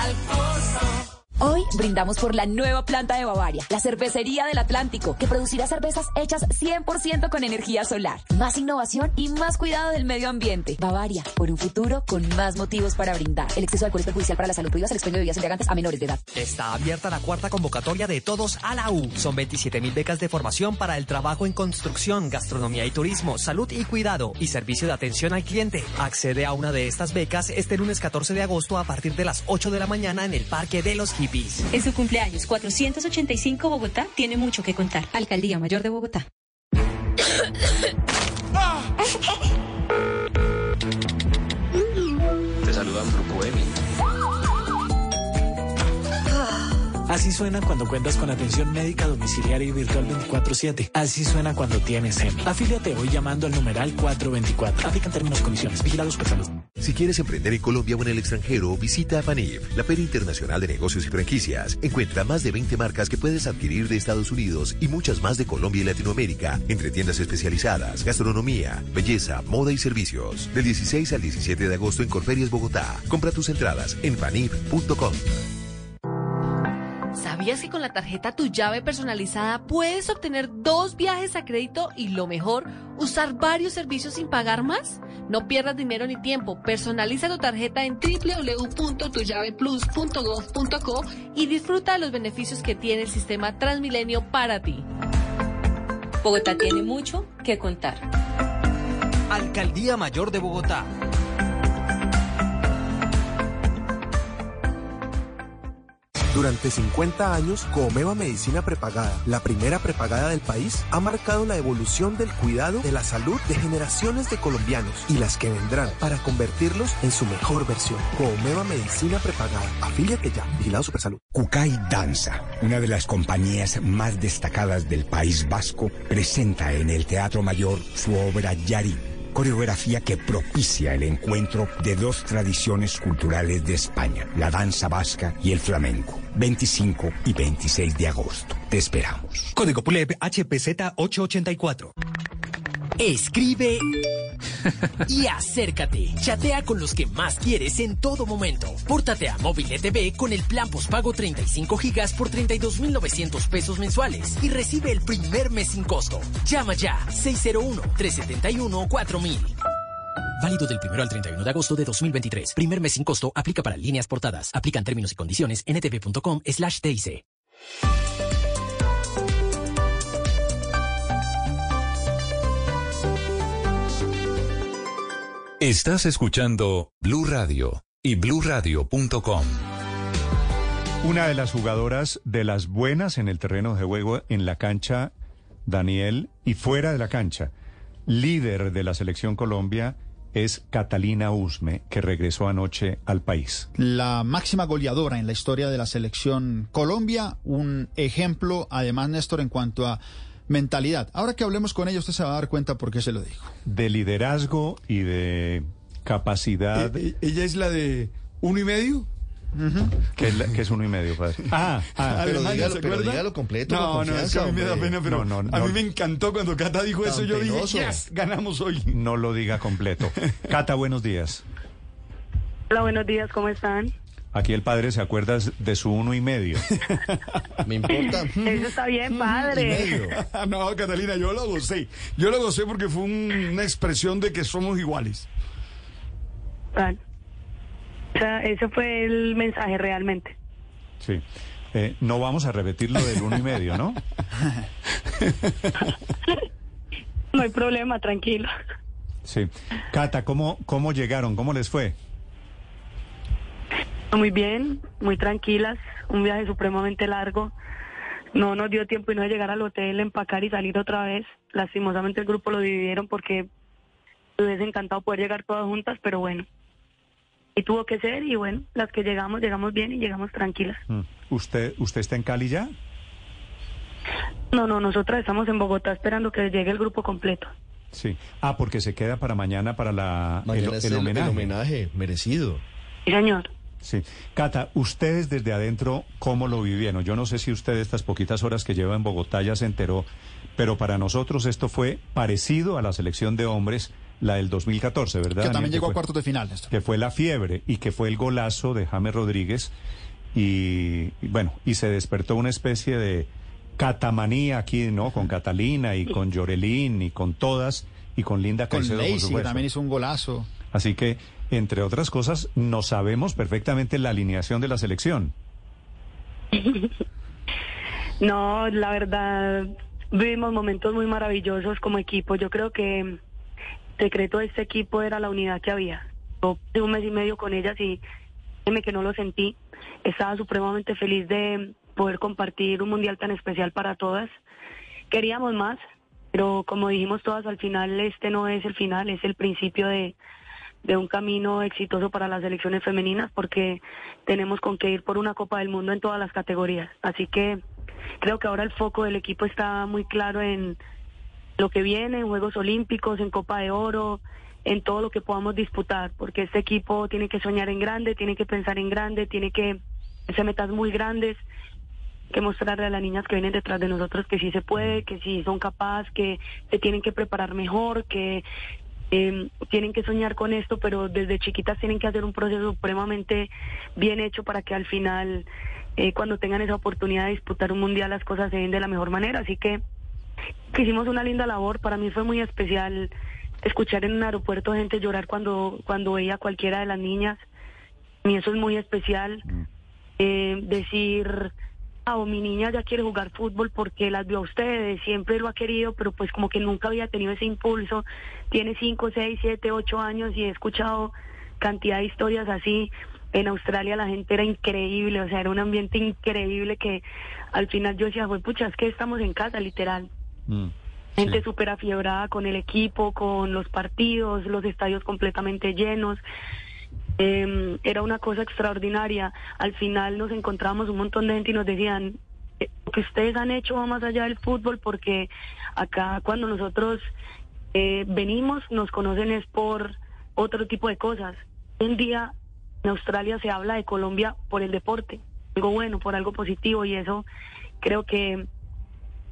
al costo. Hoy brindamos por la nueva planta de Bavaria, la cervecería del Atlántico, que producirá cervezas hechas 100% con energía solar. Más innovación y más cuidado del medio ambiente. Bavaria, por un futuro con más motivos para brindar. El exceso de alcohol es perjudicial para la salud. Prohíbas el expendio de bebidas embriagantes a menores de edad. Está abierta la cuarta convocatoria de Todos a la U. Son 27 mil becas de formación para el trabajo en construcción, gastronomía y turismo, salud y cuidado y servicio de atención al cliente. Accede a una de estas becas este lunes 14 de agosto a partir de las 8 de la mañana en el Parque de los En su cumpleaños 485 Bogotá tiene mucho que contar. Alcaldía Mayor de Bogotá. Así suena cuando cuentas con atención médica domiciliaria y virtual 24-7. Así suena cuando tienes EMI. Afíliate hoy llamando al numeral 424. Aplican términos y condiciones. Vigilados por salud. Si quieres emprender en Colombia o en el extranjero, visita FANIF, la Feria Internacional de Negocios y Franquicias. Encuentra más de 20 marcas que puedes adquirir de Estados Unidos y muchas más de Colombia y Latinoamérica, entre tiendas especializadas, gastronomía, belleza, moda y servicios. Del 16 al 17 de agosto en Corferias, Bogotá. Compra tus entradas en fanif.com. ¿Sabías que con la tarjeta Tu Llave personalizada puedes obtener dos viajes a crédito y lo mejor, usar varios servicios sin pagar más? No pierdas dinero ni tiempo. Personaliza tu tarjeta en www.tullaveplus.gov.co y disfruta de los beneficios que tiene el sistema Transmilenio para ti. Bogotá tiene mucho que contar. Alcaldía Mayor de Bogotá. Durante 50 años, Comeva Medicina Prepagada, la primera prepagada del país, ha marcado la evolución del cuidado de la salud de generaciones de colombianos y las que vendrán para convertirlos en su mejor versión. Comeva Medicina Prepagada. Afíliate ya. Vigilado Supersalud. Kukai Danza, una de las compañías más destacadas del País Vasco, presenta en el Teatro Mayor su obra Yari coreografía que propicia el encuentro de dos tradiciones culturales de España, la danza vasca y el flamenco. 25 y 26 de agosto. Te esperamos. Código PULEP HPZ 884. Escribe y acércate. Chatea con los que más quieres en todo momento. Pórtate a Móvil ETV con el plan postpago 35 gigas por 32,900 pesos mensuales y recibe el primer mes sin costo. Llama ya 601-371-4000. Válido del 1 al 31 de agosto de 2023. Primer mes sin costo aplica para líneas portadas. Aplican términos y condiciones en etv.com slash TIC. Estás escuchando Blue Radio y bluradio.com. Una de las jugadoras de las buenas en el terreno de juego en la cancha, Daniel, y fuera de la cancha, líder de la selección Colombia, es Catalina Usme, que regresó anoche al país. La máxima goleadora en la historia de la selección Colombia, un ejemplo, además, Néstor, en cuanto a mentalidad. Ahora que hablemos con ella, usted se va a dar cuenta por qué se lo digo. De liderazgo y de capacidad. Eh, eh, ¿Ella es la de uno y medio? ¿Qué, es la- qué es uno y medio, padre? Ah, ah, pero Alemania, dígalo, ¿se pero acuerda? dígalo completo, No, con no, es que a mí me da pena, pero No, no, a no. mí me encantó cuando Cata dijo Tan eso. Yo penoso. dije, yes, ganamos hoy. No lo diga completo. Cata, buenos días. Hola, buenos días, ¿cómo están? Aquí el padre se acuerda de su uno y medio. Me importa. Eso está bien, padre. no, Catalina, yo lo gocé. Yo lo gocé porque fue un- una expresión de que somos iguales. Vale. O sea, ese fue el mensaje realmente. Sí. Eh, no vamos a repetir lo del uno y medio, ¿no? No hay problema, tranquilo. Sí. Cata, ¿cómo, cómo llegaron? ¿Cómo les fue? Muy bien, muy tranquilas. Un viaje supremamente largo. No nos dio tiempo y no de llegar al hotel, empacar y salir otra vez. Lastimosamente el grupo lo dividieron porque hubiese encantado poder llegar todas juntas, pero bueno. Y tuvo que ser y bueno, las que llegamos, llegamos bien y llegamos tranquilas. Mm. ¿Usted, ¿Usted está en Cali ya? No, no, nosotras estamos en Bogotá esperando que llegue el grupo completo. Sí. Ah, porque se queda para mañana para la, Mañana el, es el homenaje. homenaje merecido. Sí, señor. Sí. Cata, ustedes desde adentro, ¿cómo lo vivieron? Yo no sé si usted estas poquitas horas que lleva en Bogotá ya se enteró, pero para nosotros esto fue parecido a la selección de hombres, la del 2014, ¿verdad? Que Daniel? también llegó a fue- cuartos de final, Néstor. que fue la fiebre y que fue el golazo de James Rodríguez y, y bueno, y se despertó una especie de catamanía aquí, ¿no? Con Catalina y con Llorelín y con todas y con Linda Con Caicedo, por Lacey, que también hizo un golazo. Así que, entre otras cosas, no sabemos perfectamente la alineación de la selección. No, la verdad, vivimos momentos muy maravillosos como equipo. Yo creo que el secreto de este equipo era la unidad que había. Yo un mes y medio con ellas y créeme que no lo sentí. Estaba supremamente feliz de poder compartir un mundial tan especial para todas. Queríamos más, pero como dijimos todas al final, este no es el final, es el principio de, de un camino exitoso para las selecciones femeninas porque tenemos con qué ir por una Copa del Mundo en todas las categorías. Así que creo que ahora el foco del equipo está muy claro en lo que viene, en Juegos Olímpicos, en Copa de Oro, en todo lo que podamos disputar, porque este equipo tiene que soñar en grande, tiene que pensar en grande, tiene que hacer metas muy grandes, que mostrarle a las niñas que vienen detrás de nosotros que sí se puede, que sí son capaces, que se tienen que preparar mejor, que eh, tienen que soñar con esto, pero desde chiquitas tienen que hacer un proceso supremamente bien hecho para que al final, eh, cuando tengan esa oportunidad de disputar un mundial, las cosas se den de la mejor manera. Así que que hicimos una linda labor. Para mí fue muy especial escuchar en un aeropuerto gente llorar cuando, cuando veía a cualquiera de las niñas. Y eso es muy especial. Eh, decir, o mi niña ya quiere jugar fútbol porque las vio a ustedes, siempre lo ha querido, pero pues como que nunca había tenido ese impulso. Tiene cinco, seis, siete, ocho años y he escuchado cantidad de historias así. En Australia la gente era increíble, o sea, era un ambiente increíble que al final yo decía, fue pucha, es que estamos en casa, literal. Mm, gente súper afiebrada con el equipo, con los partidos, los estadios completamente llenos. Eh, era una cosa extraordinaria. Al final nos encontramos un montón de gente y nos decían, eh, lo que ustedes han hecho va más allá del fútbol porque acá cuando nosotros eh, venimos nos conocen es por otro tipo de cosas. Un día en Australia se habla de Colombia por el deporte, algo bueno, por algo positivo y eso creo que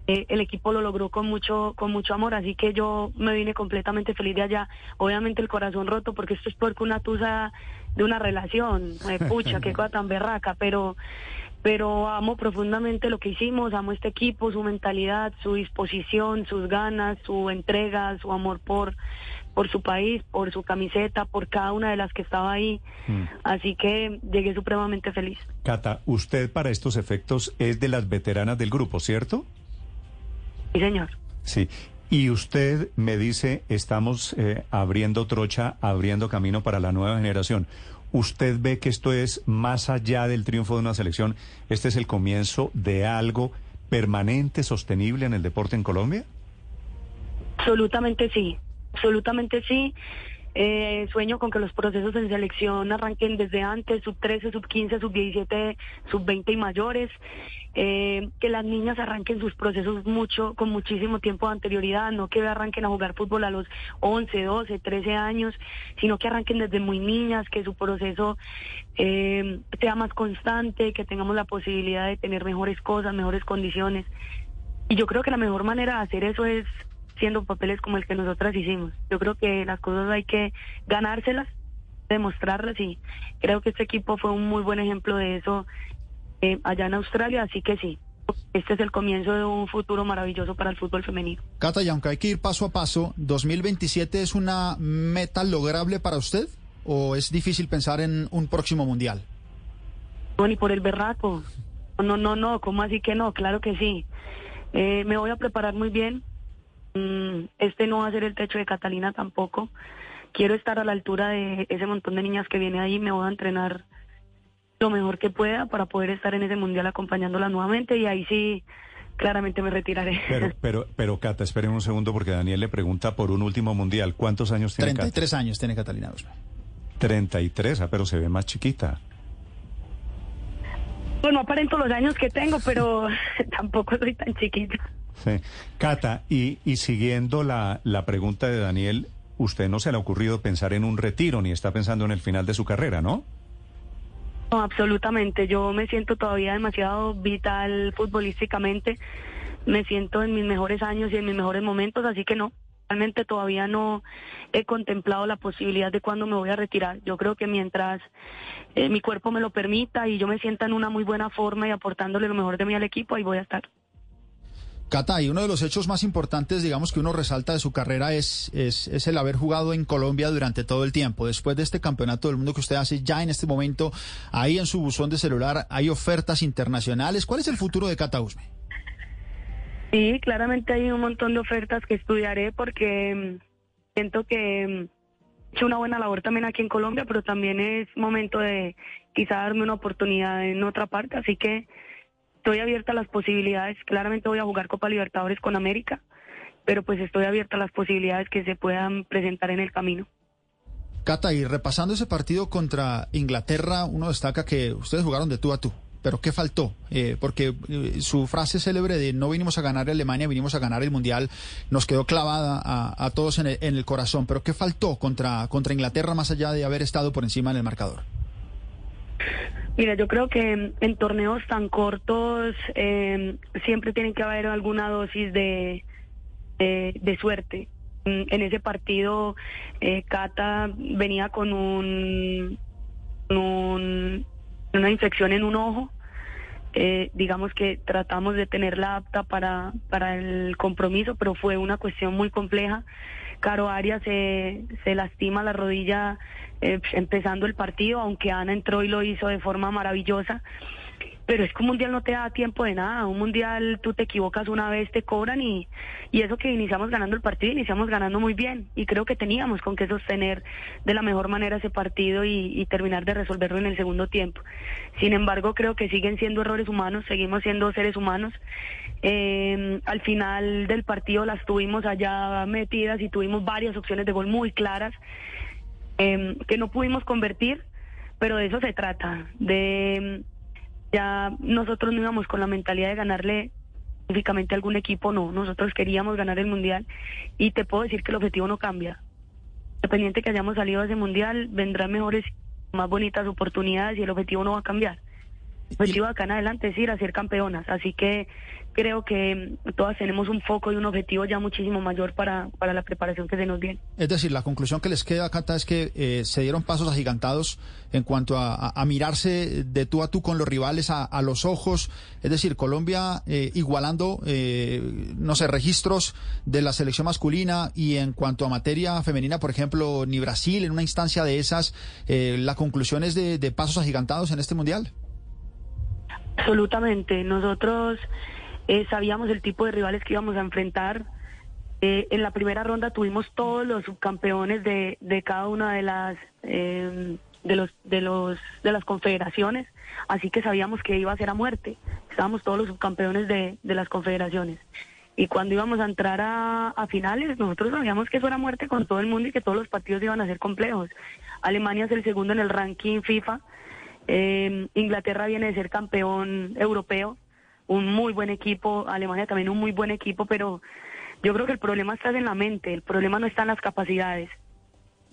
eh, el equipo lo logró con mucho con mucho amor, así que yo me vine completamente feliz de allá. Obviamente el corazón roto porque esto es porque una tusa de una relación, eh, pucha, qué cosa tan berraca, pero pero amo profundamente lo que hicimos, amo este equipo, su mentalidad, su disposición, sus ganas, su entrega, su amor por por su país, por su camiseta, por cada una de las que estaba ahí. Mm. Así que llegué supremamente feliz. Cata, usted para estos efectos es de las veteranas del grupo, ¿cierto? Sí, señor. Sí. Y usted me dice, estamos eh, abriendo trocha, abriendo camino para la nueva generación. ¿Usted ve que esto es más allá del triunfo de una selección? ¿Este es el comienzo de algo permanente, sostenible en el deporte en Colombia? Absolutamente sí, absolutamente sí. Eh, sueño con que los procesos en selección arranquen desde antes, sub 13, sub 15, sub 17, sub 20 y mayores. Eh, que las niñas arranquen sus procesos mucho, con muchísimo tiempo de anterioridad, no que arranquen a jugar fútbol a los 11, 12, 13 años, sino que arranquen desde muy niñas, que su proceso eh, sea más constante, que tengamos la posibilidad de tener mejores cosas, mejores condiciones. Y yo creo que la mejor manera de hacer eso es siendo papeles como el que nosotras hicimos. Yo creo que las cosas hay que ganárselas, demostrarlas y creo que este equipo fue un muy buen ejemplo de eso eh, allá en Australia, así que sí. Este es el comienzo de un futuro maravilloso para el fútbol femenino. Cata, y aunque hay que ir paso a paso, ¿2027 es una meta lograble para usted? ¿O es difícil pensar en un próximo mundial? No, ni por el berraco. No, no, no, ¿cómo así que no? Claro que sí. Eh, me voy a preparar muy bien. Mm, este no va a ser el techo de Catalina tampoco. Quiero estar a la altura de ese montón de niñas que viene ahí. Me voy a entrenar lo mejor que pueda para poder estar en ese mundial acompañándola nuevamente y ahí sí claramente me retiraré. Pero, pero, pero Cata, esperen un segundo porque Daniel le pregunta por un último mundial. ¿Cuántos años tiene 33 años tiene Catalina 33, ah, pero se ve más chiquita. Bueno, aparento los años que tengo, pero tampoco soy tan chiquita. Sí. Cata, y, y siguiendo la, la pregunta de Daniel, usted no se le ha ocurrido pensar en un retiro ni está pensando en el final de su carrera, ¿no? No, absolutamente. Yo me siento todavía demasiado vital futbolísticamente. Me siento en mis mejores años y en mis mejores momentos, así que no. Realmente todavía no he contemplado la posibilidad de cuándo me voy a retirar. Yo creo que mientras eh, mi cuerpo me lo permita y yo me sienta en una muy buena forma y aportándole lo mejor de mí al equipo, ahí voy a estar. Cata, y uno de los hechos más importantes, digamos, que uno resalta de su carrera es, es, es, el haber jugado en Colombia durante todo el tiempo. Después de este campeonato del mundo que usted hace ya en este momento, ahí en su buzón de celular hay ofertas internacionales. ¿Cuál es el futuro de Cata Usme? Sí, claramente hay un montón de ofertas que estudiaré porque mm, siento que mm, he hecho una buena labor también aquí en Colombia, pero también es momento de quizá darme una oportunidad en otra parte. Así que estoy abierta a las posibilidades. Claramente voy a jugar Copa Libertadores con América, pero pues estoy abierta a las posibilidades que se puedan presentar en el camino. Cata, y repasando ese partido contra Inglaterra, uno destaca que ustedes jugaron de tú a tú. Pero ¿qué faltó? Eh, porque eh, su frase célebre de no vinimos a ganar Alemania, vinimos a ganar el Mundial, nos quedó clavada a, todos en el, corazón. Pero ¿qué faltó contra, contra Inglaterra más allá de haber estado por encima en el marcador? Mira, yo creo que en, torneos tan cortos em, siempre tiene que haber alguna dosis de, de, suerte. Mm, en ese partido, eh, Cata venía con un, una infección en un ojo. Eh, digamos que tratamos de tenerla apta para, para el compromiso, pero fue una cuestión muy compleja. Caro Arias se, se lastima la rodilla eh, empezando el partido, aunque Ana entró y lo hizo de forma maravillosa. Pero es que un mundial no te da tiempo de nada. Un mundial tú te equivocas una vez, te cobran y, y eso que iniciamos ganando el partido, iniciamos ganando muy bien. Y creo que teníamos con qué sostener de la mejor manera ese partido y, terminar de resolverlo en el segundo tiempo. Sin embargo, creo que siguen siendo errores humanos, seguimos siendo seres humanos. Eh, al final del partido las tuvimos allá metidas y tuvimos varias opciones de gol muy claras eh, que no pudimos convertir, pero de eso se trata, de ya nosotros no íbamos con la mentalidad de ganarle específicamente algún equipo, no, nosotros queríamos ganar el mundial y te puedo decir que el objetivo no cambia. Independiente que hayamos salido de ese mundial, vendrán mejores, más bonitas oportunidades y el objetivo no va a cambiar. El objetivo de acá en adelante es ir a ser campeonas, así que creo que todas tenemos un foco y un objetivo ya muchísimo mayor para, para la preparación que se nos viene. Es decir, la conclusión que les queda, Cata, es que eh, se dieron pasos agigantados en cuanto a, mirarse de tú a tú con los rivales a, los ojos. Es decir, Colombia eh, igualando, eh, no sé, registros de la selección masculina y en cuanto a materia femenina, por ejemplo, ni Brasil en una instancia de esas, la conclusión es de, de pasos agigantados en este mundial. Absolutamente. Nosotros eh, sabíamos el tipo de rivales que íbamos a enfrentar. Eh, en la primera ronda tuvimos todos los subcampeones de, de cada una de las em, de las confederaciones, así que sabíamos que iba a ser a muerte. Estábamos todos los subcampeones de, las confederaciones. Y cuando íbamos a entrar a, finales, nosotros sabíamos que eso era muerte con todo el mundo y que todos los partidos iban a ser complejos. Alemania es el segundo en el ranking FIFA. Eh, Inglaterra viene de ser campeón europeo un muy buen equipo, Alemania también un muy buen equipo, pero yo creo que el problema está en la mente, el problema no está en las capacidades.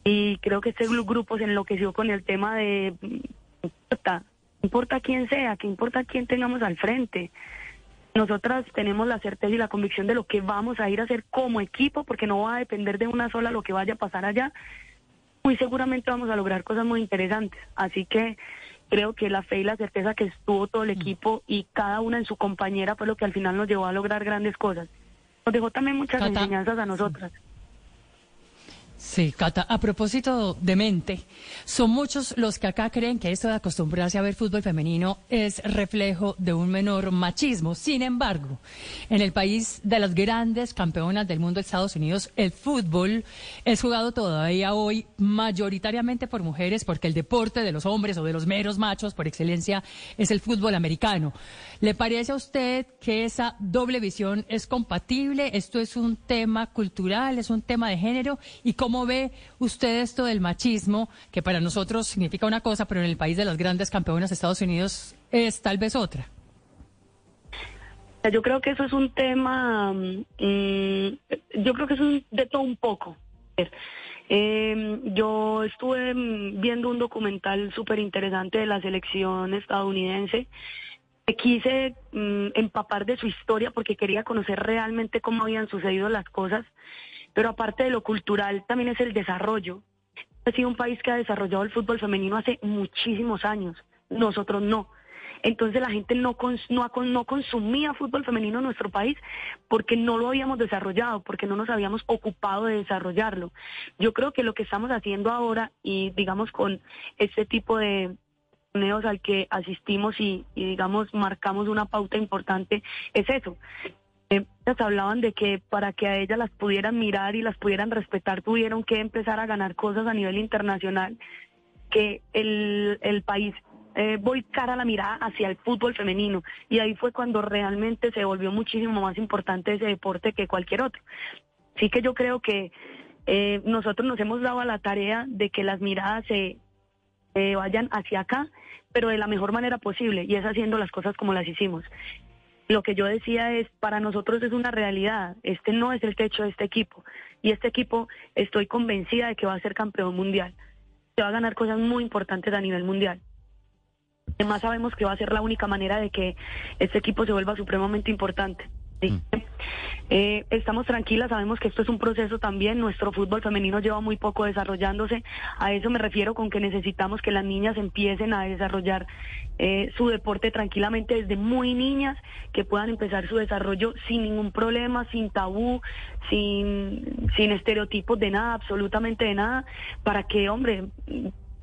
Y creo que este grupo se enloqueció con el tema de, importa, importa quién sea, que importa quién tengamos al frente. Nosotras tenemos la certeza y la convicción de lo que vamos a ir a hacer como equipo, porque no va a depender de una sola lo que vaya a pasar allá. Muy seguramente vamos a lograr cosas muy interesantes. Así que creo que la fe y la certeza que estuvo todo el mm. equipo y cada una en su compañera fue lo que al final nos llevó a lograr grandes cosas. Nos dejó también muchas enseñanzas a nosotras. Sí, Cata, a propósito de mente, son muchos los que acá creen que esto de acostumbrarse a ver fútbol femenino es reflejo de un menor machismo. Sin embargo, en el país de las grandes campeonas del mundo, Estados Unidos, el fútbol es jugado todavía hoy mayoritariamente por mujeres porque el deporte de los hombres o de los meros machos por excelencia es el fútbol americano. ¿Le parece a usted que esa doble visión es compatible? ¿Esto es un tema cultural, es un tema de género? ¿Y cómo ve usted esto del machismo, que para nosotros significa una cosa, pero en el país de las grandes campeonas Estados Unidos es tal vez otra? Yo creo que eso es un tema, mm, yo creo que eso es de todo un poco. Eh, yo estuve viendo un documental súper interesante de la selección estadounidense quise mm, empapar de su historia porque quería conocer realmente cómo habían sucedido las cosas, pero aparte de lo cultural también es el desarrollo. Ha sido un país que ha desarrollado el fútbol femenino hace muchísimos años, nosotros no. Entonces la gente no, no, no consumía fútbol femenino en nuestro país porque no lo habíamos desarrollado, porque no nos habíamos ocupado de desarrollarlo. Yo creo que lo que estamos haciendo ahora y digamos con este tipo de, al que asistimos y, digamos marcamos una pauta importante es eso. Ellas hablaban de que para que a ellas las pudieran mirar y las pudieran respetar tuvieron que empezar a ganar cosas a nivel internacional, que el, el país eh, volcara la mirada hacia el fútbol femenino y ahí fue cuando realmente se volvió muchísimo más importante ese deporte que cualquier otro. Así que yo creo que eh, nosotros nos hemos dado a la tarea de que las miradas se vayan hacia acá pero de la mejor manera posible y es haciendo las cosas como las hicimos. Lo que yo decía es, para nosotros es una realidad, este no es el techo de este equipo y este equipo estoy convencida de que va a ser campeón mundial, que va a ganar cosas muy importantes a nivel mundial. Además sabemos que va a ser la única manera de que este equipo se vuelva supremamente importante. Mm. Eh, estamos tranquilas, sabemos que esto es un proceso también, nuestro fútbol femenino lleva muy poco desarrollándose, a eso me refiero con que necesitamos que las niñas empiecen a desarrollar eh, su deporte tranquilamente desde muy niñas, que puedan empezar su desarrollo sin ningún problema, sin tabú, sin, sin estereotipos de nada, absolutamente de nada, para que, hombre,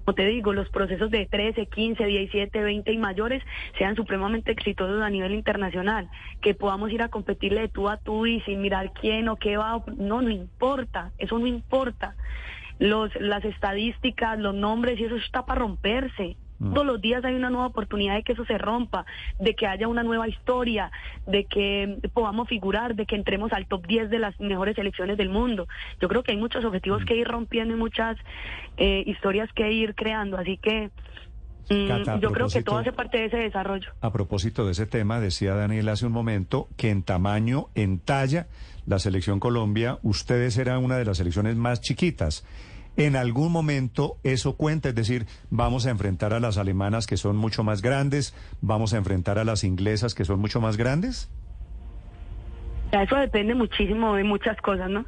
como te digo, los procesos de 13, 15, 17, 20 y mayores sean supremamente exitosos a nivel internacional, que podamos ir a competirle de tú a tú y sin mirar quién o qué va, no, no importa, eso no importa. Los, las estadísticas, los nombres y eso está para romperse. Todos los días hay una nueva oportunidad de que eso se rompa, de que haya una nueva historia, de que podamos figurar, de que entremos al top 10 de las mejores selecciones del mundo. Yo creo que hay muchos objetivos que ir rompiendo y muchas eh, historias que ir creando, así que mm, yo creo que todo hace parte de ese desarrollo. A propósito de ese tema, decía Daniel hace un momento que en tamaño, en talla, la selección Colombia, ustedes eran una de las selecciones más chiquitas. En algún momento eso cuenta, es decir, vamos a enfrentar a las alemanas que son mucho más grandes, vamos a enfrentar a las inglesas que son mucho más grandes. Eso depende muchísimo de muchas cosas, ¿no?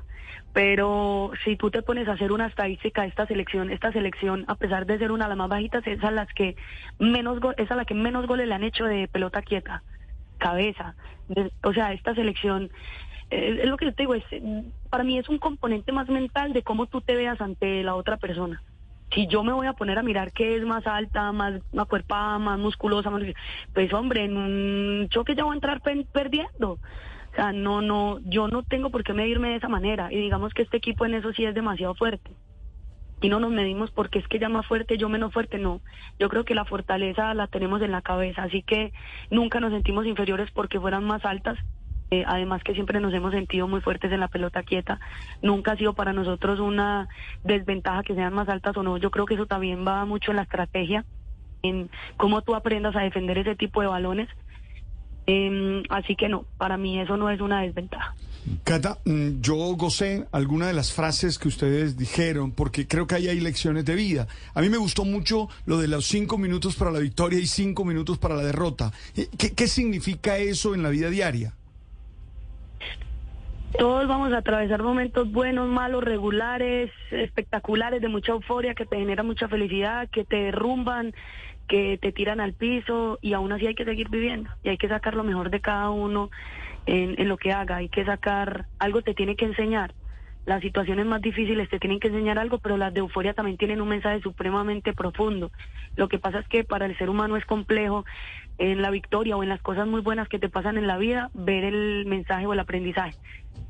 Pero si tú te pones a hacer una estadística esta selección, esta selección, a pesar de ser una de las más bajitas, es a las que menos es a la que menos goles le han hecho de pelota quieta, cabeza. O sea, esta selección es lo que yo te digo, es, para mí es un componente más mental de cómo tú te veas ante la otra persona. Si yo me voy a poner a mirar qué es más alta, más acuerpada, más musculosa, más, pues hombre, en un choque ya voy a entrar perdiendo. O sea, no, no, yo no tengo por qué medirme de esa manera. Y digamos que este equipo en eso sí es demasiado fuerte. Y no nos medimos porque es que ella más fuerte, yo menos fuerte, no. Yo creo que la fortaleza la tenemos en la cabeza, así que nunca nos sentimos inferiores porque fueran más altas eh, además que siempre nos hemos sentido muy fuertes en la pelota quieta. Nunca ha sido para nosotros una desventaja que sean más altas o no. Yo creo que eso también va mucho en la estrategia, en cómo tú aprendas a defender ese tipo de balones. Em, así que no, para mí eso no es una desventaja. Cata, mm, yo gocé alguna de las frases que ustedes dijeron porque creo que ahí hay lecciones de vida. A mí me gustó mucho lo de los cinco minutos para la victoria y cinco minutos para la derrota. Eh, qué significa eso en la vida diaria? Todos vamos a atravesar momentos buenos, malos, regulares, espectaculares, de mucha euforia, que te genera mucha felicidad, que te derrumban, que te tiran al piso y aún así hay que seguir viviendo y hay que sacar lo mejor de cada uno en, en lo que haga, hay que sacar, algo te tiene que enseñar. Las situaciones más difíciles te tienen que enseñar algo, pero las de euforia también tienen un mensaje supremamente profundo. Lo que pasa es que para el ser humano es complejo en la victoria o en las cosas muy buenas que te pasan en la vida ver el mensaje o el aprendizaje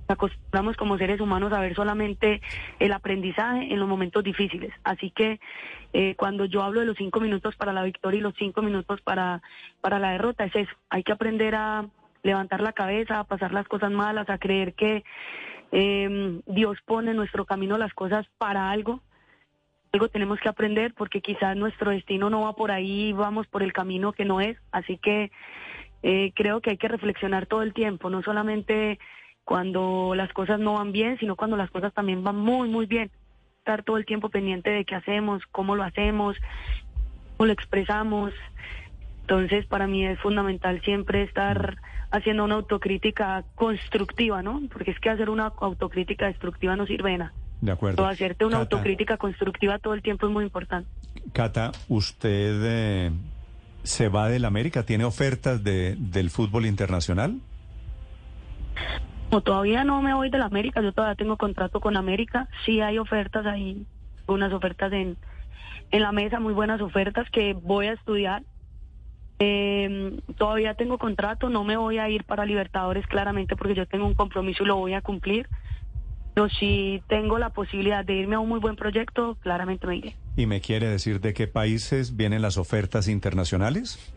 acostumbramos como seres humanos a ver solamente el aprendizaje en los momentos difíciles. Así que eh, cuando yo hablo de los cinco minutos para la victoria y los cinco minutos para, para la derrota, es eso. Hay que aprender a levantar la cabeza, a pasar las cosas malas, a creer que eh, Dios pone en nuestro camino las cosas para algo. Algo tenemos que aprender porque quizás nuestro destino no va por ahí, vamos por el camino que no es. Así que eh, creo que hay que reflexionar todo el tiempo, no solamente cuando las cosas no van bien, sino cuando las cosas también van muy, muy bien. Estar todo el tiempo pendiente de qué hacemos, cómo lo hacemos, cómo lo expresamos. Entonces, para mí es fundamental siempre estar haciendo una autocrítica constructiva, ¿no? Porque es que hacer una autocrítica destructiva no sirve de nada. De acuerdo. Hacerte una autocrítica constructiva todo el tiempo es muy importante. Cata, usted eh, se va del América, ¿tiene ofertas de, del fútbol internacional? Todavía no me voy de la América, yo todavía tengo contrato con América, sí hay ofertas ahí, unas ofertas en, en la mesa, muy buenas ofertas que voy a estudiar. Eh, todavía tengo contrato, no me voy a ir para Libertadores claramente porque yo tengo un compromiso y lo voy a cumplir. Pero si tengo la posibilidad de irme a un muy buen proyecto, claramente me iré. ¿Y me quiere decir de qué países vienen las ofertas internacionales?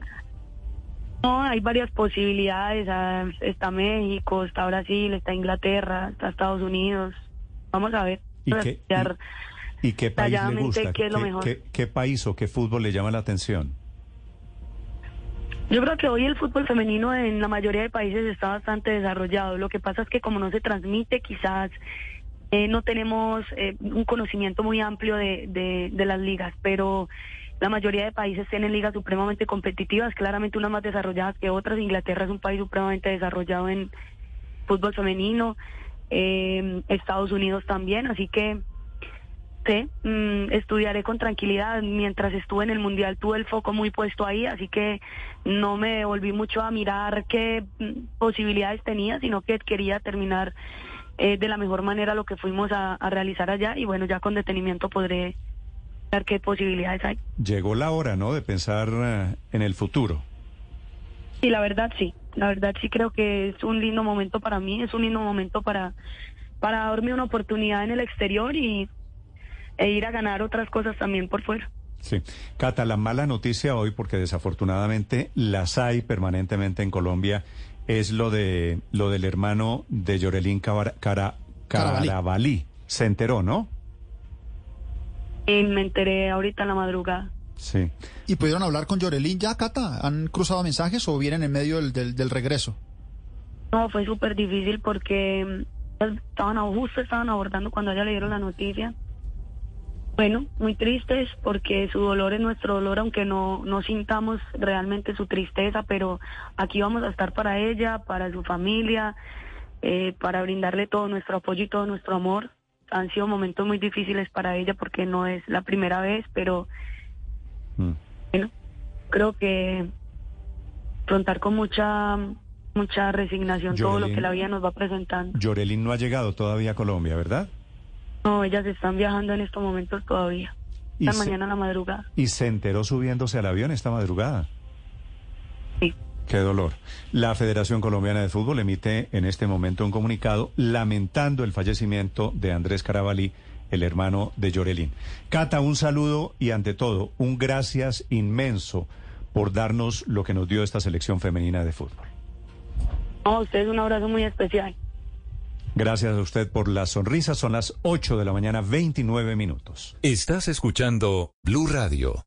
No, hay varias posibilidades. Ah, está México, está Brasil, está Inglaterra, está Estados Unidos. Vamos a ver. ¿Y qué, y, qué país le gusta? ¿Qué, país o qué fútbol le llama la atención? Yo creo que hoy el fútbol femenino en la mayoría de países está bastante desarrollado. Lo que pasa es que como no se transmite, quizás eh, no tenemos eh, un conocimiento muy amplio de, de, de las ligas, pero la mayoría de países tienen ligas supremamente competitivas, claramente unas más desarrolladas que otras. Inglaterra es un país supremamente desarrollado en fútbol femenino, eh, Estados Unidos también, así que sí, mm, estudiaré con tranquilidad. Mientras estuve en el Mundial tuve el foco muy puesto ahí, así que no me volví mucho a mirar qué mm, posibilidades tenía, sino que quería terminar eh, de la mejor manera lo que fuimos a realizar allá y bueno, ya con detenimiento podré ver qué posibilidades hay. Llegó la hora, ¿no?, de pensar eh, en el futuro. Y la verdad sí, la verdad sí creo que es un lindo momento para mí, es un lindo momento para, para darme una oportunidad en el exterior y e ir a ganar otras cosas también por fuera. Sí. Cata, la mala noticia hoy, porque desafortunadamente las hay permanentemente en Colombia, es lo de lo del hermano de Yorelín Cara, Cara, Carabalí. Se enteró, ¿no? Y me enteré ahorita en la madrugada. Sí. ¿Y pudieron hablar con Yorelín ya, Cata? ¿Han cruzado mensajes o vienen en medio del, del, regreso? No, fue súper difícil porque mm, estaban justo estaban abordando cuando ella le dieron la noticia. Bueno, muy tristes porque su dolor es nuestro dolor, aunque no, no sintamos realmente su tristeza, pero aquí vamos a estar para ella, para su familia, eh, para brindarle todo nuestro apoyo y todo nuestro amor. Han sido momentos muy difíciles para ella porque no es la primera vez, pero mm. bueno, creo que afrontar con mucha mucha resignación todo lo que la vida nos va presentando. Llorelín no ha llegado todavía a Colombia, ¿verdad? No, ellas están viajando en estos momentos todavía. Esta mañana a la madrugada. ¿Y se enteró subiéndose al avión esta madrugada? Sí. Qué dolor. La Federación Colombiana de Fútbol emite en este momento un comunicado lamentando el fallecimiento de Andrés Carabalí, el hermano de Llorelín. Cata, un saludo y ante todo, un gracias inmenso por darnos lo que nos dio esta selección femenina de fútbol. A usted un abrazo muy especial. Gracias a usted por la sonrisa. Son las 8 de la mañana, 29 minutos. Estás escuchando Blue Radio.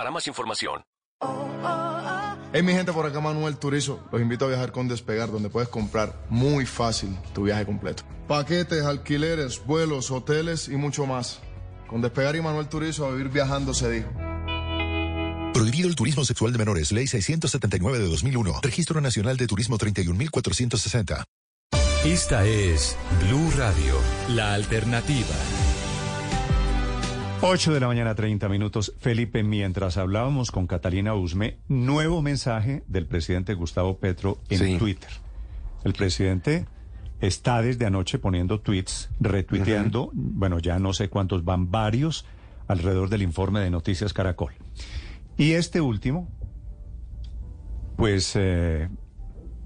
para más información. Hey mi gente, por acá Manuel Turizo. Los invito a viajar con Despegar, donde puedes comprar muy fácil tu viaje completo. Paquetes, alquileres, vuelos, hoteles y mucho más. Con Despegar y Manuel Turizo a vivir viajando se dijo. Prohibido el turismo sexual de menores. Ley 679 de 2001. Registro Nacional de Turismo 31460. Esta es Blue Radio, la alternativa. 8 de la mañana, 30 minutos. Felipe, mientras hablábamos con Catalina Usme, nuevo mensaje del presidente Gustavo Petro en Twitter. El presidente está desde anoche poniendo tweets, retuiteando, bueno, ya no sé cuántos van, varios, alrededor del informe de Noticias Caracol. Y este último, pues eh,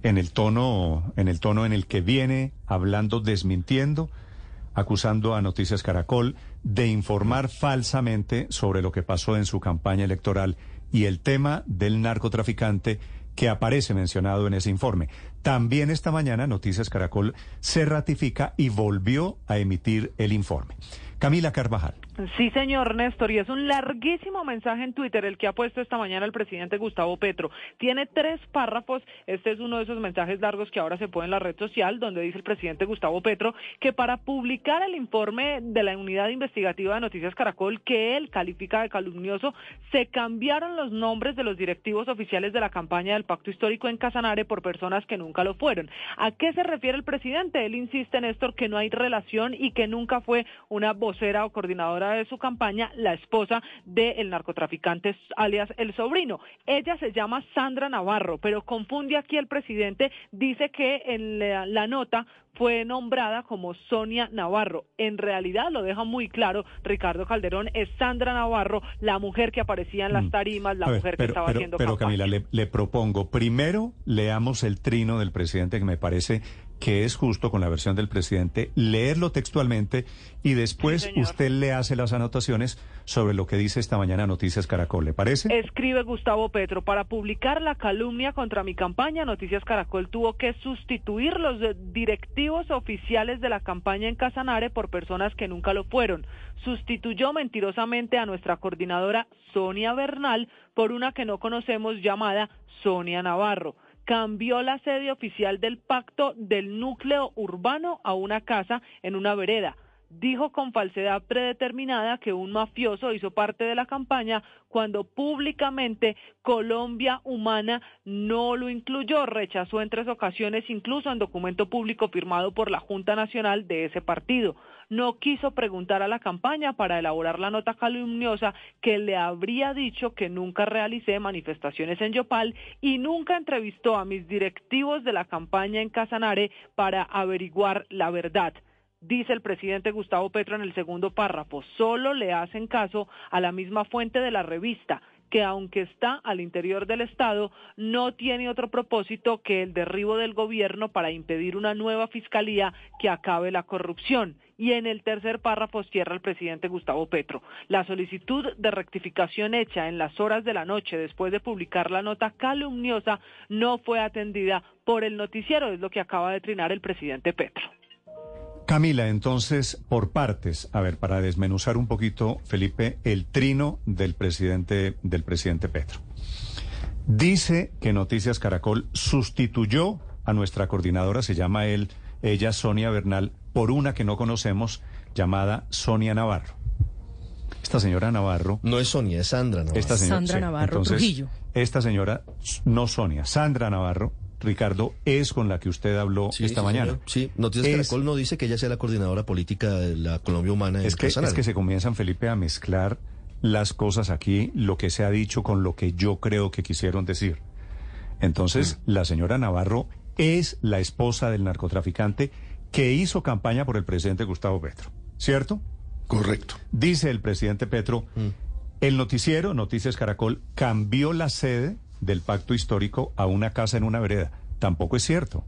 en el tono, en el tono en el que viene hablando, desmintiendo acusando a Noticias Caracol de informar falsamente sobre lo que pasó en su campaña electoral y el tema del narcotraficante que aparece mencionado en ese informe. También esta mañana Noticias Caracol se ratifica y volvió a emitir el informe. Camila Carvajal. Sí, señor Néstor, y es un larguísimo mensaje en Twitter el que ha puesto esta mañana el presidente Gustavo Petro. Tiene tres párrafos, este es uno de esos mensajes largos que ahora se pone en la red social, donde dice el presidente Gustavo Petro que para publicar el informe de la unidad investigativa de Noticias Caracol, que él califica de calumnioso, se cambiaron los nombres de los directivos oficiales de la campaña del Pacto Histórico en Casanare por personas que nunca lo fueron. ¿A qué se refiere el presidente? Él insiste, Néstor, que no hay relación y que nunca fue una vocera o coordinadora de su campaña, la esposa del narcotraficante alias el sobrino. Ella se llama Sandra Navarro, pero confunde aquí el presidente, dice que en la, nota fue nombrada como Sonia Navarro. En realidad lo deja muy claro Ricardo Calderón, es Sandra Navarro, la mujer que aparecía en las mm. tarimas, la mujer que estaba haciendo Pero Camila, le, le propongo, primero leamos el trino del presidente que me parece que es justo con la versión del presidente, leerlo textualmente y después usted le hace las anotaciones sobre lo que dice esta mañana Noticias Caracol. ¿Le parece? Escribe Gustavo Petro, para publicar la calumnia contra mi campaña, Noticias Caracol tuvo que sustituir los directivos oficiales de la campaña en Casanare por personas que nunca lo fueron. Sustituyó mentirosamente a nuestra coordinadora Sonia Bernal por una que no conocemos llamada Sonia Navarro cambió la sede oficial del pacto del núcleo urbano a una casa en una vereda dijo con falsedad predeterminada que un mafioso hizo parte de la campaña cuando públicamente Colombia Humana no lo incluyó, rechazó en tres ocasiones incluso en documento público firmado por la Junta Nacional de ese partido. No quiso preguntar a la campaña para elaborar la nota calumniosa que le habría dicho que nunca realicé manifestaciones en Yopal y nunca entrevistó a mis directivos de la campaña en Casanare para averiguar la verdad dice el presidente Gustavo Petro en el segundo párrafo, solo le hacen caso a la misma fuente de la revista, que aunque está al interior del Estado, no tiene otro propósito que el derribo del gobierno para impedir una nueva fiscalía que acabe la corrupción. Y en el tercer párrafo cierra el presidente Gustavo Petro. La solicitud de rectificación hecha en las horas de la noche después de publicar la nota calumniosa no fue atendida por el noticiero, es lo que acaba de trinar el presidente Petro. Camila, entonces, por partes, a ver, para desmenuzar un poquito, Felipe, el trino del presidente, del presidente Petro. Dice que Noticias Caracol sustituyó a nuestra coordinadora, se llama él, ella Sonia Bernal, por una que no conocemos, llamada Sonia Navarro. Esta señora Navarro. No es Sonia, es Sandra Navarro. Esta señora, Sandra sí, Navarro entonces, Trujillo. Esta señora, no Sonia, Sandra Navarro, Ricardo, es con la que usted habló Sí, esta sí, mañana. señor. Sí, Noticias Es- Caracol no dice que ella sea la coordinadora política de la Colombia Humana en Es que, es que se comienzan, Felipe, a mezclar las cosas aquí, lo que se ha dicho con lo que yo creo que quisieron decir. Entonces, la señora Navarro es la esposa del narcotraficante que hizo campaña por el presidente Gustavo Petro, ¿cierto? Correcto. Dice el presidente Petro, el noticiero, Noticias Caracol, cambió la sede del pacto histórico a una casa en una vereda. Tampoco es cierto.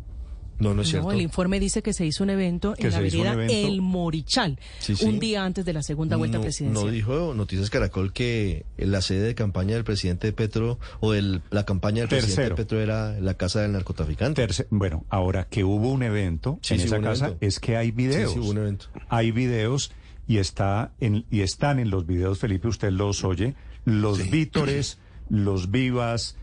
No, no No, el informe dice que se hizo un evento en la evento. El Morichal, Sí, sí. un día antes de la segunda vuelta no, presidencial. no dijo Noticias Caracol que la sede de campaña del presidente Petro o el- la campaña del presidente. Petro era la casa del narcotraficante. Terce- bueno, ahora que hubo un evento Sí, en sí, esa casa, evento. es que hay videos. Sí, sí, hubo un evento. Hay videos y está en, y están en los videos, Felipe, usted los oye, los vítores, los vivas,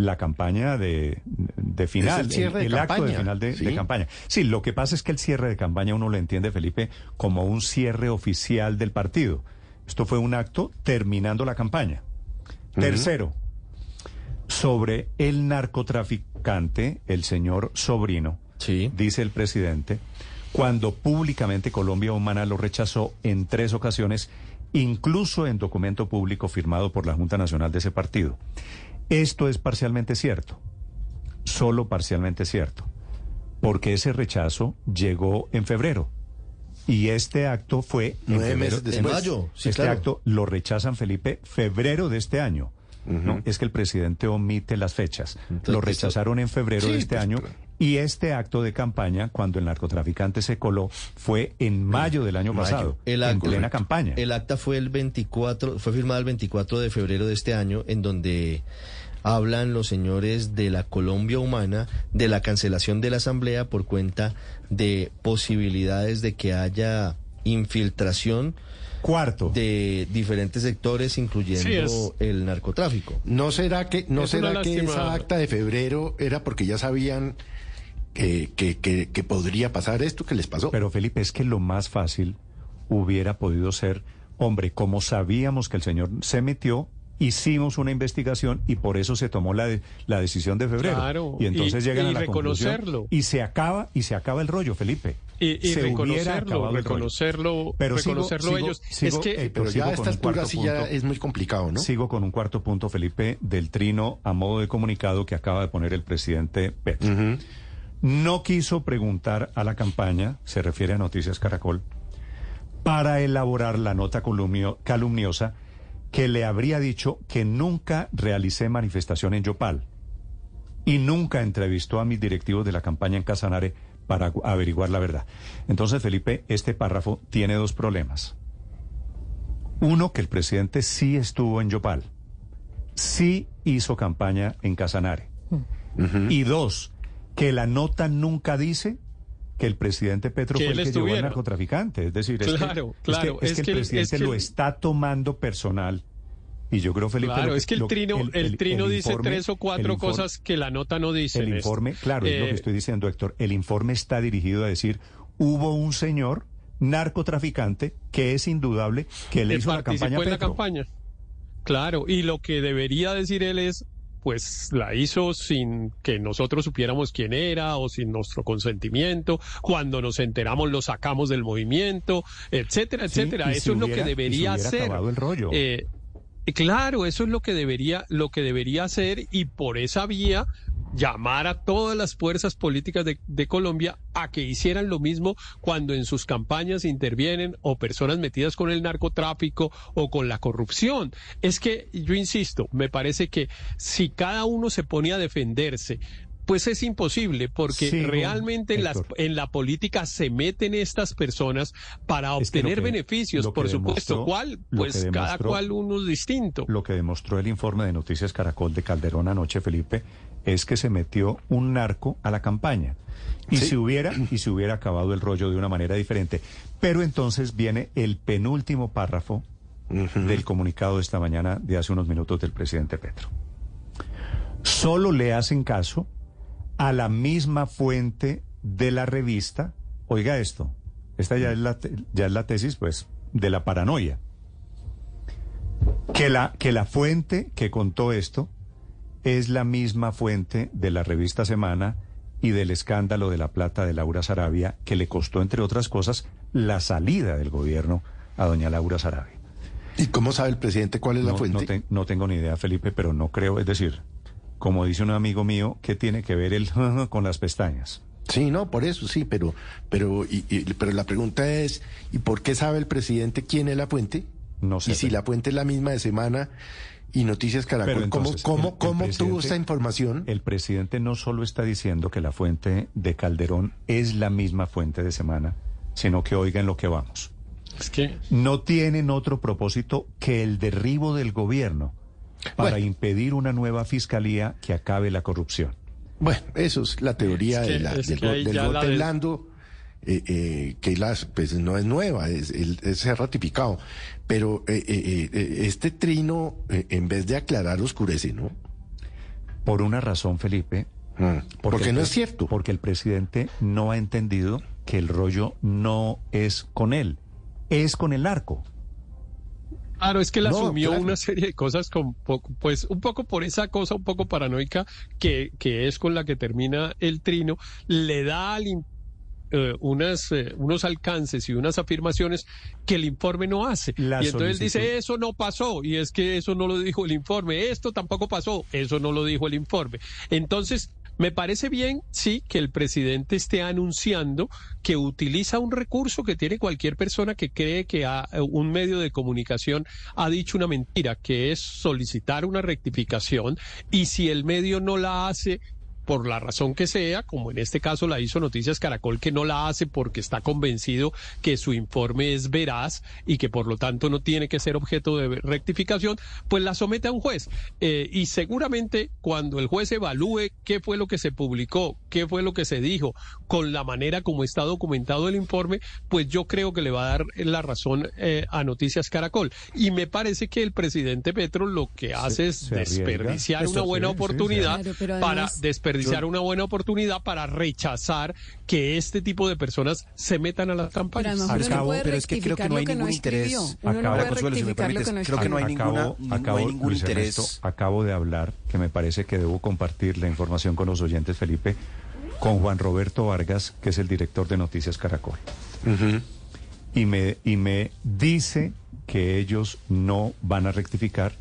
la campaña de, de final, el cierre de acto de final de, sí. de campaña. Sí, lo que pasa es que el cierre de campaña uno lo entiende, Felipe, como un cierre oficial del partido. Esto fue un acto terminando la campaña. Tercero, sobre el narcotraficante, el señor Sobrino, dice el presidente, cuando públicamente Colombia Humana lo rechazó en tres ocasiones, incluso en documento público firmado por la Junta Nacional de ese partido. Esto es parcialmente cierto, solo parcialmente cierto, porque ese rechazo llegó en febrero. Y este acto fue en Nueve meses. En mayo, sí, este claro. acto lo rechazan, Felipe, febrero de este año. ¿no? Es que el presidente omite las fechas. lo rechazaron en febrero Sí, de este pues, año y este acto de campaña, cuando el narcotraficante se coló, fue en mayo del año Mayo. pasado, El en plena campaña. El acta fue el 24, fue firmada el 24 de febrero de este año, en donde hablan los señores de la Colombia Humana de la cancelación de la Asamblea por cuenta de posibilidades de que haya infiltración Cuarto. de diferentes sectores, incluyendo Sí, el narcotráfico. ¿No será que, no Es será que esa acta de febrero era porque ya sabían que, que, que, que podría pasar esto que les pasó? Pero Felipe, es que lo más fácil hubiera podido ser, hombre, como sabíamos que el señor se metió, hicimos una investigación y por eso se tomó la, de- la decisión de febrero. Claro, y entonces y- llegan y a la conclusión reconocerlo. y se acaba y se acaba el rollo, Felipe. Y, y se hubiera reconocerlo, reconocerlo, Pero reconocerlo sigo- ellos. sigo- es que eh, pero sigo con un cuarto punto. es muy complicado, ¿no? Sigo con un cuarto punto, Felipe, del trino a modo de comunicado que acaba de poner el presidente Petro. No quiso preguntar a la campaña, se refiere a Noticias Caracol, para elaborar la nota calumnio- calumniosa que le habría dicho que nunca realicé manifestación en Yopal y nunca entrevistó a mis directivos de la campaña en Casanare para averiguar la verdad. Entonces, Felipe, este párrafo tiene dos problemas. Uno, que el presidente sí estuvo en Yopal, sí hizo campaña en Casanare. Y dos, que la nota nunca dice que el presidente Petro Que fue el que llevó al narcotraficante. Es decir, es que- Claro, es, claro, que, es es que el presidente lo está tomando personal. Y yo creo, Felipe... Claro, lo es que el lo- trino, el, trino el dice tres o cuatro informe- cosas que la nota no dice. el informe, claro, es lo Eh, que estoy diciendo, Héctor. El informe está dirigido a decir, hubo un señor narcotraficante que es indudable que le hizo la campaña en la campaña. Claro, y lo que debería decir él es, pues la hizo sin que nosotros supiéramos quién era o sin nuestro consentimiento. Cuando nos enteramos lo sacamos del movimiento, etcétera, Sí, etcétera. Eso es lo que debería hacer. acabado el rollo. Eh, Claro, eso es lo que debería, lo que debería hacer y por esa vía llamar a todas las fuerzas políticas de, de Colombia a que hicieran lo mismo cuando en sus campañas intervienen o personas metidas con el narcotráfico o con la corrupción. Es que yo insisto, me parece que si cada uno se pone a defenderse pues es imposible porque realmente en, las- en la política se meten estas personas para Es que obtener que- beneficios, por supuesto. demostró- ¿Cuál? Pues cada cual uno distinto. Lo que demostró el informe de Noticias Caracol de Calderón anoche, Felipe, es que se metió un narco a la campaña. Y Sí. si hubiera, y se hubiera acabado el rollo de una manera diferente. Pero entonces viene el penúltimo párrafo del comunicado de esta mañana de hace unos minutos del presidente Petro. Solo le hacen caso a la misma fuente de la revista. Oiga esto, esta ya es la, ya es la tesis, pues, de la paranoia. Que la, que la fuente que contó esto es la misma fuente de la revista Semana y del escándalo de la plata de Laura Sarabia, que le costó, entre otras cosas, la salida del gobierno a doña Laura Sarabia. ¿Y cómo sabe el presidente cuál es la No, fuente? no te- no tengo ni idea, Felipe, pero no creo, es decir, como dice un amigo mío, ¿qué tiene que ver el con las pestañas? Sí, no, por eso sí, pero, pero, y- y- pero la pregunta es, ¿y por qué sabe el presidente quién es la fuente? No sé. Y si la fuente es la misma de Semana y Noticias Caracol, Pero ¿cómo, entonces, cómo, el- el cómo esta información? El presidente no solo está diciendo que la fuente de Calderón es la misma fuente de Semana, sino que oigan lo que vamos. Es que No tienen otro propósito que el derribo del gobierno para Bueno. impedir una nueva fiscalía que acabe la corrupción. Bueno, eso es la teoría Es que- de la- es del, del la blando, eh, eh, que las, pues no es nueva, es, el- es ser ratificado. Pero eh, eh, eh, este trino, eh, en vez de aclarar, oscurece, ¿no? Por una razón, Felipe. porque el no es cierto. Porque el presidente no ha entendido que el rollo no es con él, es con el narco. Claro, es que él No, asumió claro. una serie de cosas con poco, pues un poco por esa cosa un poco paranoica que, que es con la que termina el trino, le da al eh, unas, eh, unos alcances y unas afirmaciones que el informe no hace. La y entonces él dice, eso no pasó, y es que eso no lo dijo el informe, esto tampoco pasó, eso no lo dijo el informe. Entonces, me parece bien, sí, que el presidente esté anunciando que utiliza un recurso que tiene cualquier persona que cree que ha- un medio de comunicación ha dicho una mentira, que es solicitar una rectificación, y si el medio no la hace, por la razón que sea, como en este caso la hizo Noticias Caracol, que no la hace porque está convencido que su informe es veraz y que por lo tanto no tiene que ser objeto de rectificación, pues la somete a un juez. Eh, y seguramente cuando el juez evalúe qué fue lo que se publicó, qué fue lo que se dijo, con la manera como está documentado el informe, pues yo creo que le va a dar la razón eh, a Noticias Caracol. Y me parece que el presidente Petro lo que hace es se desperdiciar una buena sí, sí, sí. oportunidad Claro, para además- desperdiciar Yo- una buena oportunidad para rechazar que este tipo de personas se metan a las Pero campañas. no Acabo- puede pero es que creo que no hay no ningún interés. escribió. Uno no Acabo- puede Consuelo, si me rectificar lo que no permites, creo que no hay escribió. ninguna- acabo, no hay acabo, ningún Luis interés. Ernesto, acabo de hablar, que me parece que debo compartir la información con los oyentes, Felipe, con Juan Roberto Vargas, que es el director de Noticias Caracol. y, me, y me dice que ellos no van a rectificar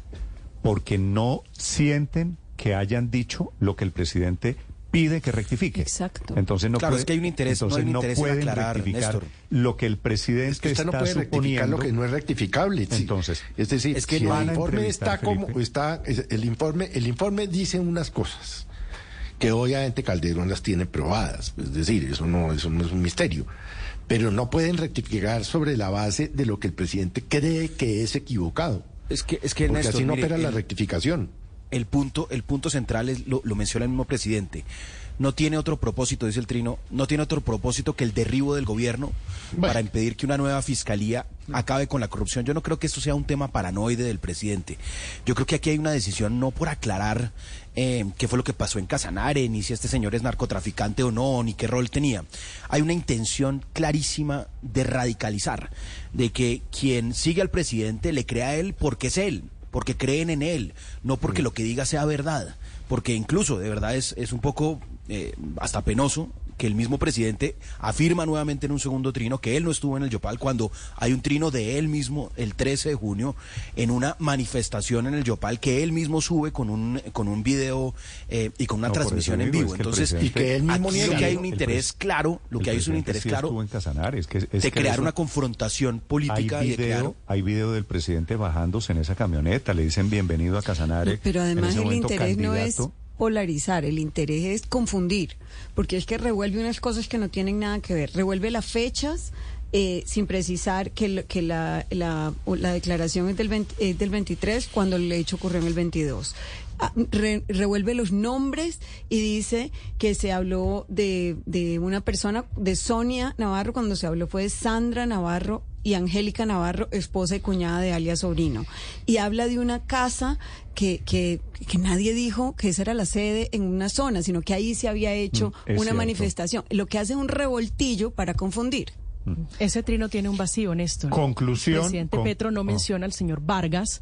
porque no sienten que hayan dicho lo que el presidente pide que rectifique. Exacto. Entonces no Claro, puede- es que hay un interés, no entonces hay un no en pueden aclarar, rectificar Néstor. lo que el presidente Es que usted no está puede rectificar suponiendo. lo que no es rectificable. sí. Entonces, es decir, es que si no el a informe está como está, es- el informe, el informe dice unas cosas que obviamente Calderón las tiene probadas, es decir, eso no, eso no es un misterio. Pero no pueden rectificar sobre la base de lo que el presidente cree que es equivocado. Es que, es que Porque Néstor, así no mire, opera la rectificación. El punto, el punto central es, lo, lo menciona el mismo presidente. no tiene otro propósito, dice el Trino, no tiene otro propósito que el derribo del gobierno para impedir que una nueva fiscalía acabe con la corrupción. Yo no creo que esto sea un tema paranoide del presidente. Yo creo que aquí hay una decisión no por aclarar eh, qué fue lo que pasó en Casanare, ni si este señor es narcotraficante o no, ni qué rol tenía. Hay una intención clarísima de radicalizar, de que quien sigue al presidente le crea a él porque es él, porque creen en él, no porque lo que diga sea verdad. Porque incluso, de verdad, es, es un poco eh, hasta penoso que el mismo presidente afirma nuevamente en un segundo trino que él no estuvo en el Yopal cuando hay un trino de él mismo el 13 de junio en una manifestación en el Yopal que él mismo sube con un con un video eh, y con una No, transmisión en vivo. Entonces, Y que él mismo aquí niega. lo que hay un interés claro, lo que hay es un interés sí claro en Casanare, es que- es de que crear eso- una confrontación política hay y de crear video, hay video del presidente bajándose en esa camioneta, le dicen bienvenido a Casanare. Pero en además el interés no es polarizar, el interés es confundir, porque es que revuelve unas cosas que no tienen nada que ver, revuelve las fechas. eh, sin precisar que, que la, la, la declaración es del, 20 es del 23 cuando el hecho ocurrió en el 22. Ah, re- revuelve los nombres y dice que se habló de, de una persona, de Sonia Navarro, cuando se habló fue de Sandra Navarro y Angélica Navarro, esposa y cuñada de alias Sobrino. Y habla de una casa que, que, que nadie dijo que esa era la sede en una zona, sino que ahí se había hecho Mm, una cierto. manifestación. Lo que hace es un revoltillo para confundir. Ese trino tiene un vacío, Néstor. Conclusión, El presidente con- Petro no oh. menciona al señor Vargas.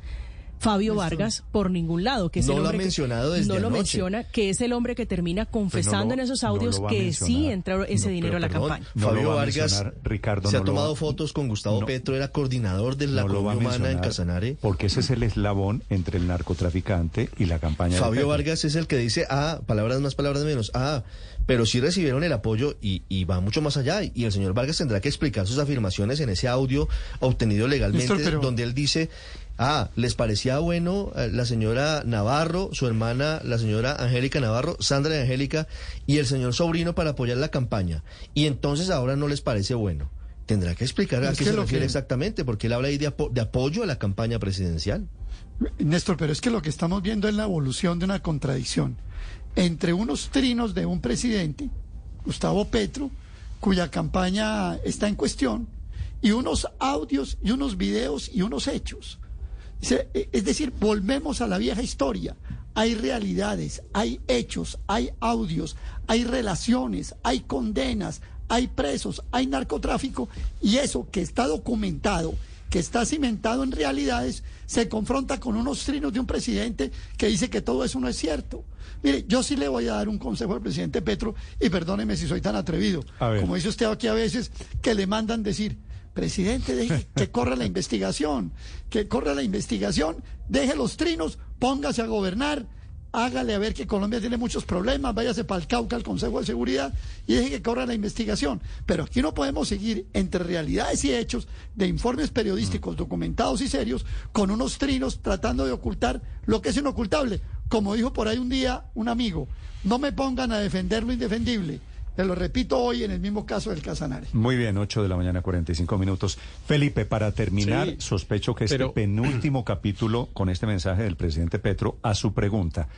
Fabio Vargas por ningún lado, que es No el lo ha mencionado desde no lo menciona, que es el hombre que termina confesando lo- en esos audios que sí entró ese No, dinero a la perdón, campaña. Fabio Vargas Ricardo, se no ha tomado va- fotos con Gustavo Petro, era coordinador de la Humana en Casanare. Porque ese es el eslabón entre el narcotraficante y la campaña de Fabio. Vargas es el que dice, ah, palabras más, palabras menos, ah, pero sí recibieron el apoyo y, y va mucho más allá. Y el señor Vargas tendrá que explicar sus afirmaciones en ese audio obtenido legalmente, pero- donde él dice, ah, les parecía bueno eh, la señora Navarro, su hermana, la señora Angélica Navarro, Sandra y Angélica, y el señor sobrino para apoyar la campaña. Y entonces ahora no les parece bueno. Tendrá que explicar a Es qué que se lo refiere que- exactamente, porque él habla ahí de, apo- de apoyo a la campaña presidencial. Néstor, pero es que lo que estamos viendo es la evolución de una contradicción entre unos trinos de un presidente, Gustavo Petro, cuya campaña está en cuestión, y unos audios y unos videos y unos hechos. Se- e- Es decir, volvemos a la vieja historia. Hay realidades, hay hechos, hay audios, hay relaciones, hay condenas, hay presos, hay narcotráfico y eso que está documentado, que está cimentado en realidades, se confronta con unos trinos de un presidente que dice que todo eso no es cierto. Mire, yo sí le voy a dar un consejo al presidente Petro y perdóneme si soy tan atrevido. Como dice usted aquí a veces, que le mandan decir, presidente, deje que corra la investigación, que corra la investigación, deje los trinos, póngase a gobernar, hágale a ver que Colombia tiene muchos problemas, váyase para el Cauca al Consejo de Seguridad y deje que corra la investigación. Pero aquí no podemos seguir entre realidades y hechos de informes periodísticos documentados y serios con unos trinos tratando de ocultar lo que es inocultable. Como dijo por ahí un día un amigo, no me pongan a defender lo indefendible. Te lo repito hoy en el mismo caso del Casanare. Muy bien, 8 de la mañana, 45 minutos. Felipe, para terminar, Sí, sospecho que este pero- penúltimo capítulo con este mensaje del presidente Petro a su pregunta,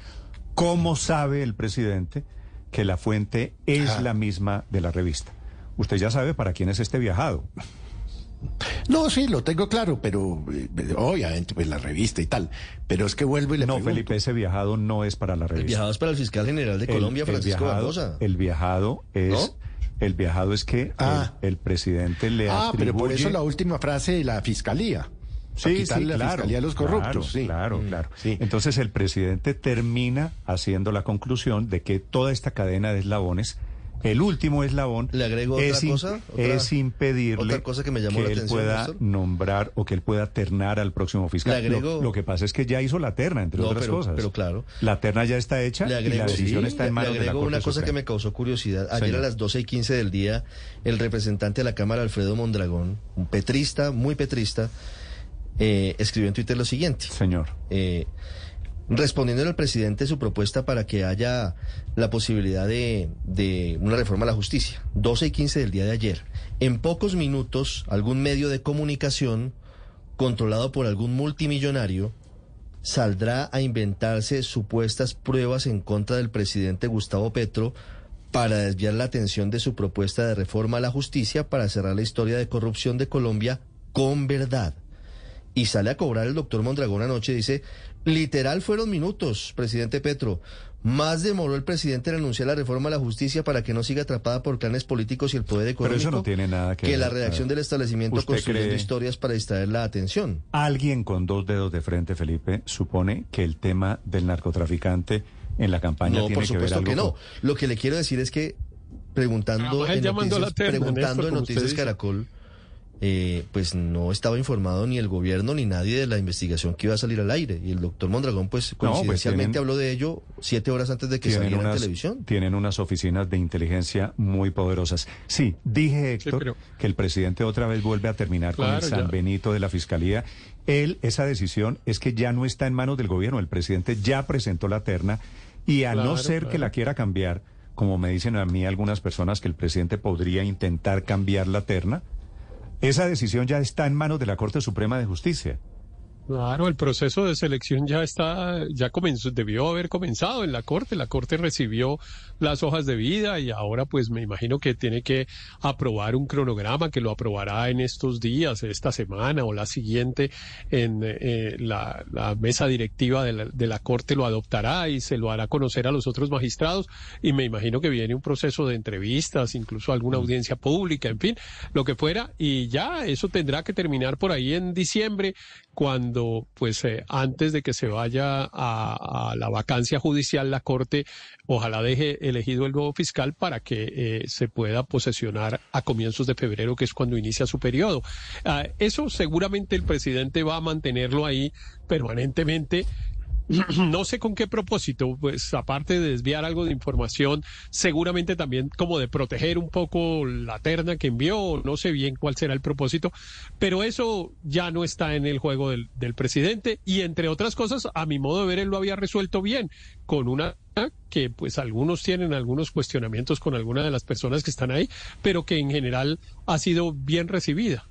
¿cómo sabe el presidente que la fuente es Ah. la misma de la revista? Usted ya sabe para quién es este viajado. No, sí, lo tengo claro, pero eh, obviamente, pues la revista y tal. Pero es que vuelvo y le No, pregunto. Felipe, ese viajado no es para la revista. viajado es para el fiscal general de El- Colombia, el Francisco viajado- Barbosa. El viajado es... ¿No? El viajado es que Ah. el, el presidente le Ah, pero por atribuye- eso la última frase de la fiscalía. Sí, quitarle sí, la claro, fiscalía a los corruptos. sí. Claro, Mm, claro. sí. Entonces el presidente termina haciendo la conclusión de que toda esta cadena de eslabones, el último eslabón, ¿Le agrego otra es, cosa? Otra- es impedirle otra cosa que me llamó la él atención, pueda nombrar o que él pueda ternar al próximo fiscal. Le agrego- Lo, lo que pasa es que ya hizo la terna, entre No, otras pero- cosas. pero claro. La terna ya está hecha Le y agrego, la decisión sí, está en le manos de la agrego Corte una cosa que me causó curiosidad. Ayer Señor. a las 12 y 15 del día, el representante de la Cámara, Alfredo Mondragón, un petrista, muy petrista, eh, escribió en Twitter lo siguiente. Señor. Eh, respondiendo al presidente su propuesta para que haya la posibilidad de, una reforma a la justicia. 12 y 15 del día de ayer. En pocos minutos, algún medio de comunicación controlado por algún multimillonario saldrá a inventarse supuestas pruebas en contra del presidente Gustavo Petro para desviar la atención de su propuesta de reforma a la justicia para cerrar la historia de corrupción de Colombia con verdad. Y sale a cobrar el doctor Mondragón anoche, dice, literal fueron minutos, presidente Petro. Más demoró el presidente en anunciar la reforma a la justicia para que no siga atrapada por planes políticos y el poder económico. Pero eso no tiene nada que, que ver. la redacción del establecimiento ¿Usted construyendo cree- historias para distraer la atención. Alguien con dos dedos de frente, Felipe, supone que el tema del narcotraficante en la campaña No, tiene por que ver supuesto algo que no. con- Lo que le quiero decir es que preguntando Ah, en llamando Noticias, terna, preguntando Néstor, en Noticias dice. Caracol, eh, pues no estaba informado ni el gobierno ni nadie de la investigación que iba a salir al aire. Y el doctor Mondragón, pues pues coincidencialmente tienen- habló de ello siete horas antes de que saliera en unas, televisión. tienen unas oficinas de inteligencia muy poderosas. Sí, dije, Héctor, pero- que el presidente otra vez vuelve a terminar con el San ya. Benito de la Fiscalía. Él, esa decisión es que ya no está en manos del gobierno. El presidente ya presentó la terna y a no Claro, ser que la quiera cambiar, como me dicen a mí algunas personas que el presidente podría intentar cambiar la terna, esa decisión ya está en manos de la Corte Suprema de Justicia. Claro, el proceso de selección ya está, ya comenzó, debió haber comenzado en la Corte. La Corte recibió las hojas de vida y ahora pues me imagino que tiene que aprobar un cronograma que lo aprobará en estos días, esta semana o la siguiente, en eh, la, la mesa directiva de la, de la Corte lo adoptará y se lo hará conocer a los otros magistrados. Y me imagino que viene un proceso de entrevistas, incluso alguna audiencia pública, en fin, lo que fuera. Y ya eso tendrá que terminar por ahí en diciembre cuando, pues, eh, antes de que se vaya a, la vacancia judicial, la Corte ojalá deje elegido el nuevo fiscal para que eh, se pueda posesionar a comienzos de febrero, que es cuando inicia su periodo. Ah, eso seguramente el presidente va a mantenerlo ahí permanentemente no sé con qué propósito, pues aparte de desviar algo de información, seguramente también como de proteger un poco la terna que envió, no sé bien cuál será el propósito, pero eso ya no está en el juego del, presidente y entre otras cosas, a mi modo de ver, él lo había resuelto bien con una que pues algunos tienen algunos cuestionamientos con alguna de las personas que están ahí, pero que en general ha sido bien recibida.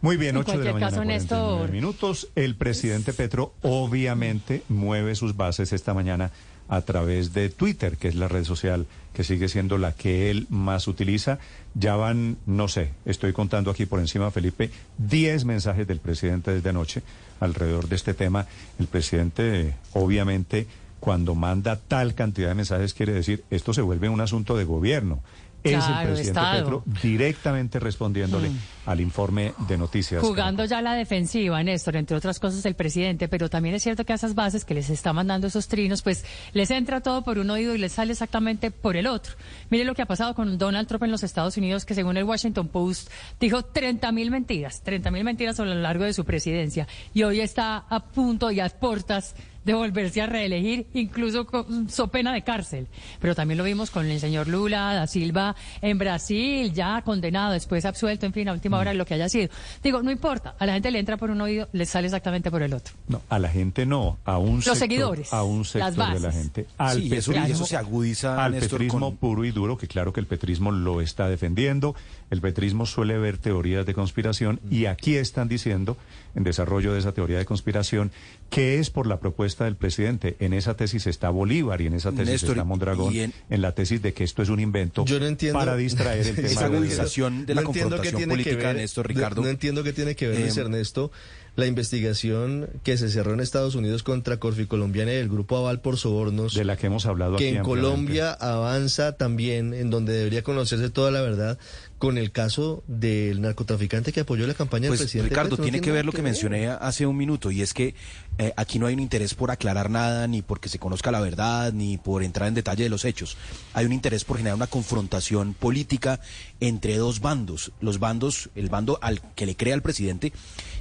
Muy bien, En 8 de la mañana, caso, 49 Néstor. minutos. El presidente Petro obviamente mueve sus bases esta mañana a través de Twitter, que es la red social que sigue siendo la que él más utiliza. Ya van, no sé, estoy contando aquí por encima, Felipe, 10 mensajes del presidente desde anoche alrededor de este tema. El presidente, obviamente, cuando manda tal cantidad de mensajes, quiere decir, esto se vuelve un asunto de gobierno. Es el Claro, presidente Estado. Petro directamente respondiéndole Mm. al informe de noticias. Jugando ya la defensiva, Néstor, entre otras cosas el presidente, pero también es cierto que a esas bases que les está mandando esos trinos, pues les entra todo por un oído y les sale exactamente por el otro. Mire lo que ha pasado con Donald Trump en los Estados Unidos, que según el Washington Post dijo 30 mil mentiras, 30 mil mentiras a lo largo de su presidencia, y hoy está a punto y a puertas de volverse a reelegir, incluso con so pena de cárcel. Pero también lo vimos con el señor Lula da Silva en Brasil, ya condenado, después absuelto, en fin, a última hora lo que haya sido. Digo, no importa, a la gente le entra por un oído, le sale exactamente por el otro. No, a la gente no, a un Los sector, seguidores, a un las sector de la bases. gente. Al Sí, eso- y eso se agudiza, al Néstor, petrismo con- puro y duro, que claro que el petrismo lo está defendiendo. El petrismo suele ver teorías de conspiración y aquí están diciendo, en desarrollo de esa teoría de conspiración, que es por la propuesta del presidente. En esa tesis está Bolívar y en esa tesis Néstor, está Mondragón, y en... en- la tesis de que esto es un invento Yo no entiendo. para distraer el tema Esa de la agudización de la No entiendo qué confrontación tiene que política, ver- Néstor, no- Ricardo. No, entiendo qué tiene que ver, Luis Eh, Ernesto, la investigación que se cerró en Estados Unidos contra Corfi Colombiana y el Grupo Aval por sobornos. De la que hemos hablado que aquí en. Colombia avanza también, en donde debería conocerse toda la verdad, con el caso del narcotraficante que apoyó la campaña del Pues presidente. Ricardo, Petro. No tiene que ver lo que mencioné hace un minuto y es que eh, aquí no hay un interés por aclarar nada, ni porque se conozca la verdad, ni por entrar en detalle de los hechos. Hay un interés por generar una confrontación política entre dos bandos. Los bandos, el bando al que le crea al presidente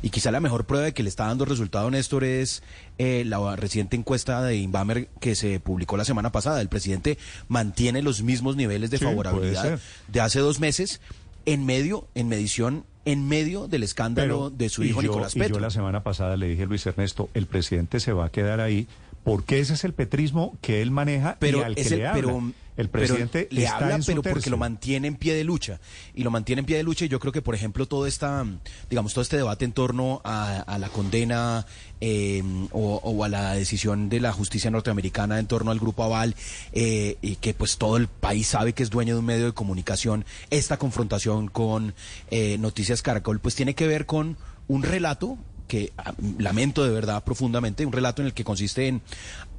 y quizá la mejor prueba de que le está dando resultado, Néstor, es eh, la reciente encuesta de Inbamer que se publicó la semana pasada. El presidente mantiene los mismos niveles de Sí, favorabilidad de hace dos meses en medio, en medición, en medio del escándalo de su y hijo yo- Nicolás y Petro. yo la semana pasada le dije a Luis Ernesto, el presidente se va a quedar ahí porque ese es el petrismo que él maneja Pero y al que le habla. pero- El presidente le está habla, en su pero porque lo mantiene en pie de lucha. Y lo mantiene en pie de lucha. Y yo creo que, por ejemplo, todo esta, digamos, todo este debate en torno a, a la condena eh, o, o a la decisión de la justicia norteamericana en torno al grupo Aval, eh, y que pues todo el país sabe que es dueño de un medio de comunicación, esta confrontación con eh, Noticias Caracol, pues tiene que ver con un relato que ah, lamento de verdad profundamente, un relato en el que consiste en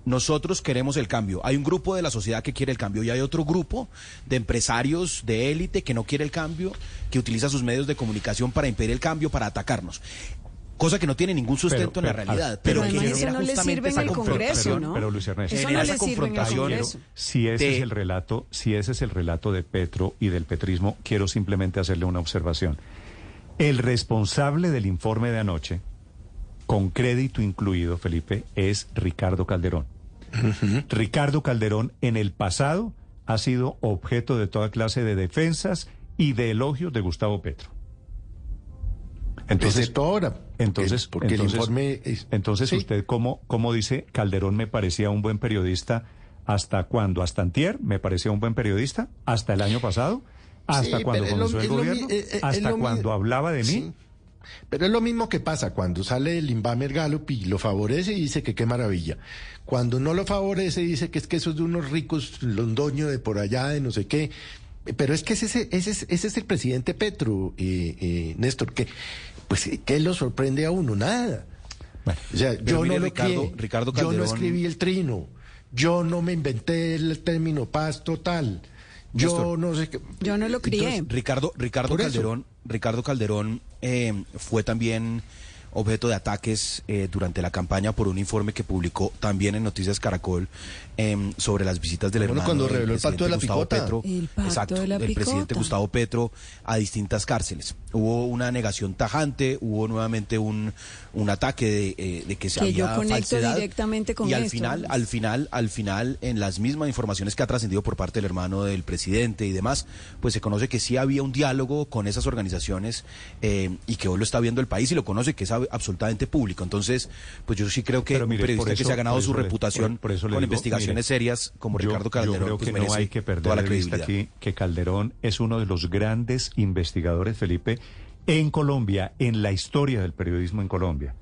nosotros queremos el cambio. Hay un grupo de la sociedad que quiere el cambio y hay otro grupo de empresarios de élite que no quiere el cambio, que utiliza sus medios de comunicación para impedir el cambio, para atacarnos. Cosa que no tiene ningún sustento en la realidad, pero, Además, que eso no le sirve en el confrontación. Congreso, ¿no? Pero Luis Ernesto, Eso no genera le esa sirve en el confrontación. Si ese de- es el relato, si ese es el relato de Petro y del petrismo, quiero simplemente hacerle una observación. El responsable del informe de anoche, con crédito incluido, Felipe, es Ricardo Calderón. Ricardo Calderón en el pasado ha sido objeto de toda clase de defensas y de elogios de Gustavo Petro. Entonces, ahora. entonces, porque el informe es- entonces Sí. usted cómo, cómo dice Calderón me parecía un buen periodista hasta cuándo, hasta antier me parecía un buen periodista, hasta el año pasado, hasta Sí, cuando comenzó el lo gobierno, eh, eh, hasta mi- cuando hablaba de mí. Sí. Pero es lo mismo que pasa cuando sale el Inbamer Gallup y lo favorece y dice que qué maravilla. Cuando no lo favorece dice que es que eso es de unos ricos londoños de por allá, de no sé qué. Pero es que ese, ese, ese es, ese es el presidente Petro, eh, eh, Néstor, que pues ¿qué lo sorprende a uno? Nada. o sea, Pero yo mire, no lo Ricardo- crié, Ricardo yo no Calderón- escribí el trino, yo no me inventé el término paz total, yo Néstor. no sé qué. Yo no lo crié. Entonces, Ricardo, Ricardo eso. Ricardo Calderón eh, fue también objeto de ataques eh, durante la campaña por un informe que publicó también en Noticias Caracol em, sobre las visitas del Bueno, hermano cuando reveló el pacto de la Gustavo picota. Petro, El pacto exacto, de la del presidente. Gustavo Petro a distintas cárceles. Hubo una negación tajante, hubo nuevamente un, un ataque de, eh, de que se Que yo había conecto falsedad directamente con y al esto. final, al final, al final, en las mismas informaciones que ha trascendido por parte del hermano del presidente y demás, pues se conoce que sí había un diálogo con esas organizaciones eh, y que hoy lo está viendo el país y lo conoce que es ab- absolutamente público. Entonces, pues yo sí creo que Pero un mire, periodista por que se ha ganado su le- reputación por- por eso le con digo, investigaciones mire, serias como yo- Ricardo Calderón, Yo creo pues que no hay que perder toda la de vista credibilidad. aquí que Calderón es uno de los grandes investigadores, Felipe, en Colombia, en la historia del periodismo en Colombia.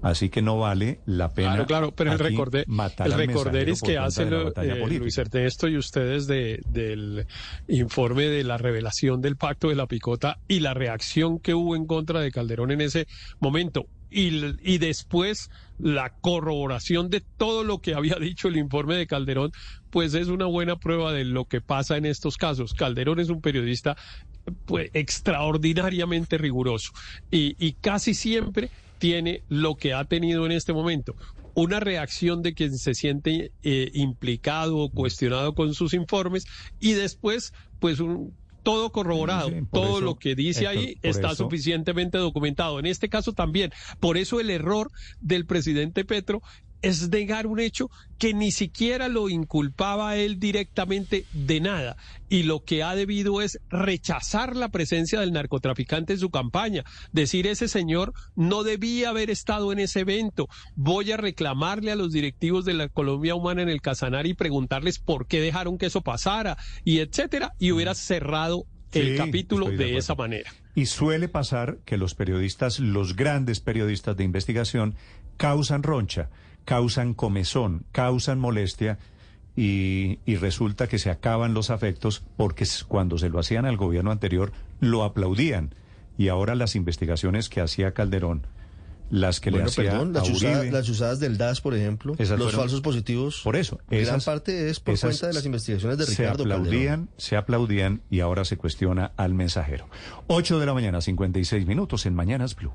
Así que no vale la pena. Claro, claro, pero el recordé, matar el al recorder mensajero es por que hace lo- eh. Luis Ernesto y ustedes de, del informe de la revelación del pacto de la picota y la reacción que hubo en contra de Calderón en ese momento. Y, y después la corroboración de todo lo que había dicho el informe de Calderón, pues es una buena prueba de lo que pasa en estos casos. Calderón es un periodista pues, extraordinariamente riguroso y, y casi siempre tiene lo que ha tenido en este momento. Una reacción de quien se siente eh, implicado o cuestionado con sus informes y después, pues, un, todo corroborado. Sí, todo eso, lo que dice Héctor, ahí está eso- suficientemente documentado. En este caso también. Por eso el error del presidente Petro es negar un hecho que ni siquiera lo inculpaba a él directamente de nada. Y lo que ha debido es rechazar la presencia del narcotraficante en su campaña. Decir ese señor no debía haber estado en ese evento. Voy a reclamarle a los directivos de la Colombia Humana en el Casanar y preguntarles por qué dejaron que eso pasara y etcétera. Y hubiera cerrado el capítulo de, esa manera. Y suele pasar que los periodistas, los grandes periodistas de investigación, causan roncha, causan comezón, causan molestia y, y resulta que se acaban los afectos porque cuando se lo hacían al gobierno anterior lo aplaudían y ahora las investigaciones que hacía Calderón, las que bueno, le hacía perdón, las, a chuzada- Uribe, las chuzadas del DAS, por ejemplo, los fueron- falsos positivos. Por eso, gran esas- parte es por esas cuenta de las investigaciones de se Ricardo Calderón. aplaudían, se aplaudían y ahora se cuestiona al mensajero. 8 de la mañana, 56 minutos en Mañanas Blue.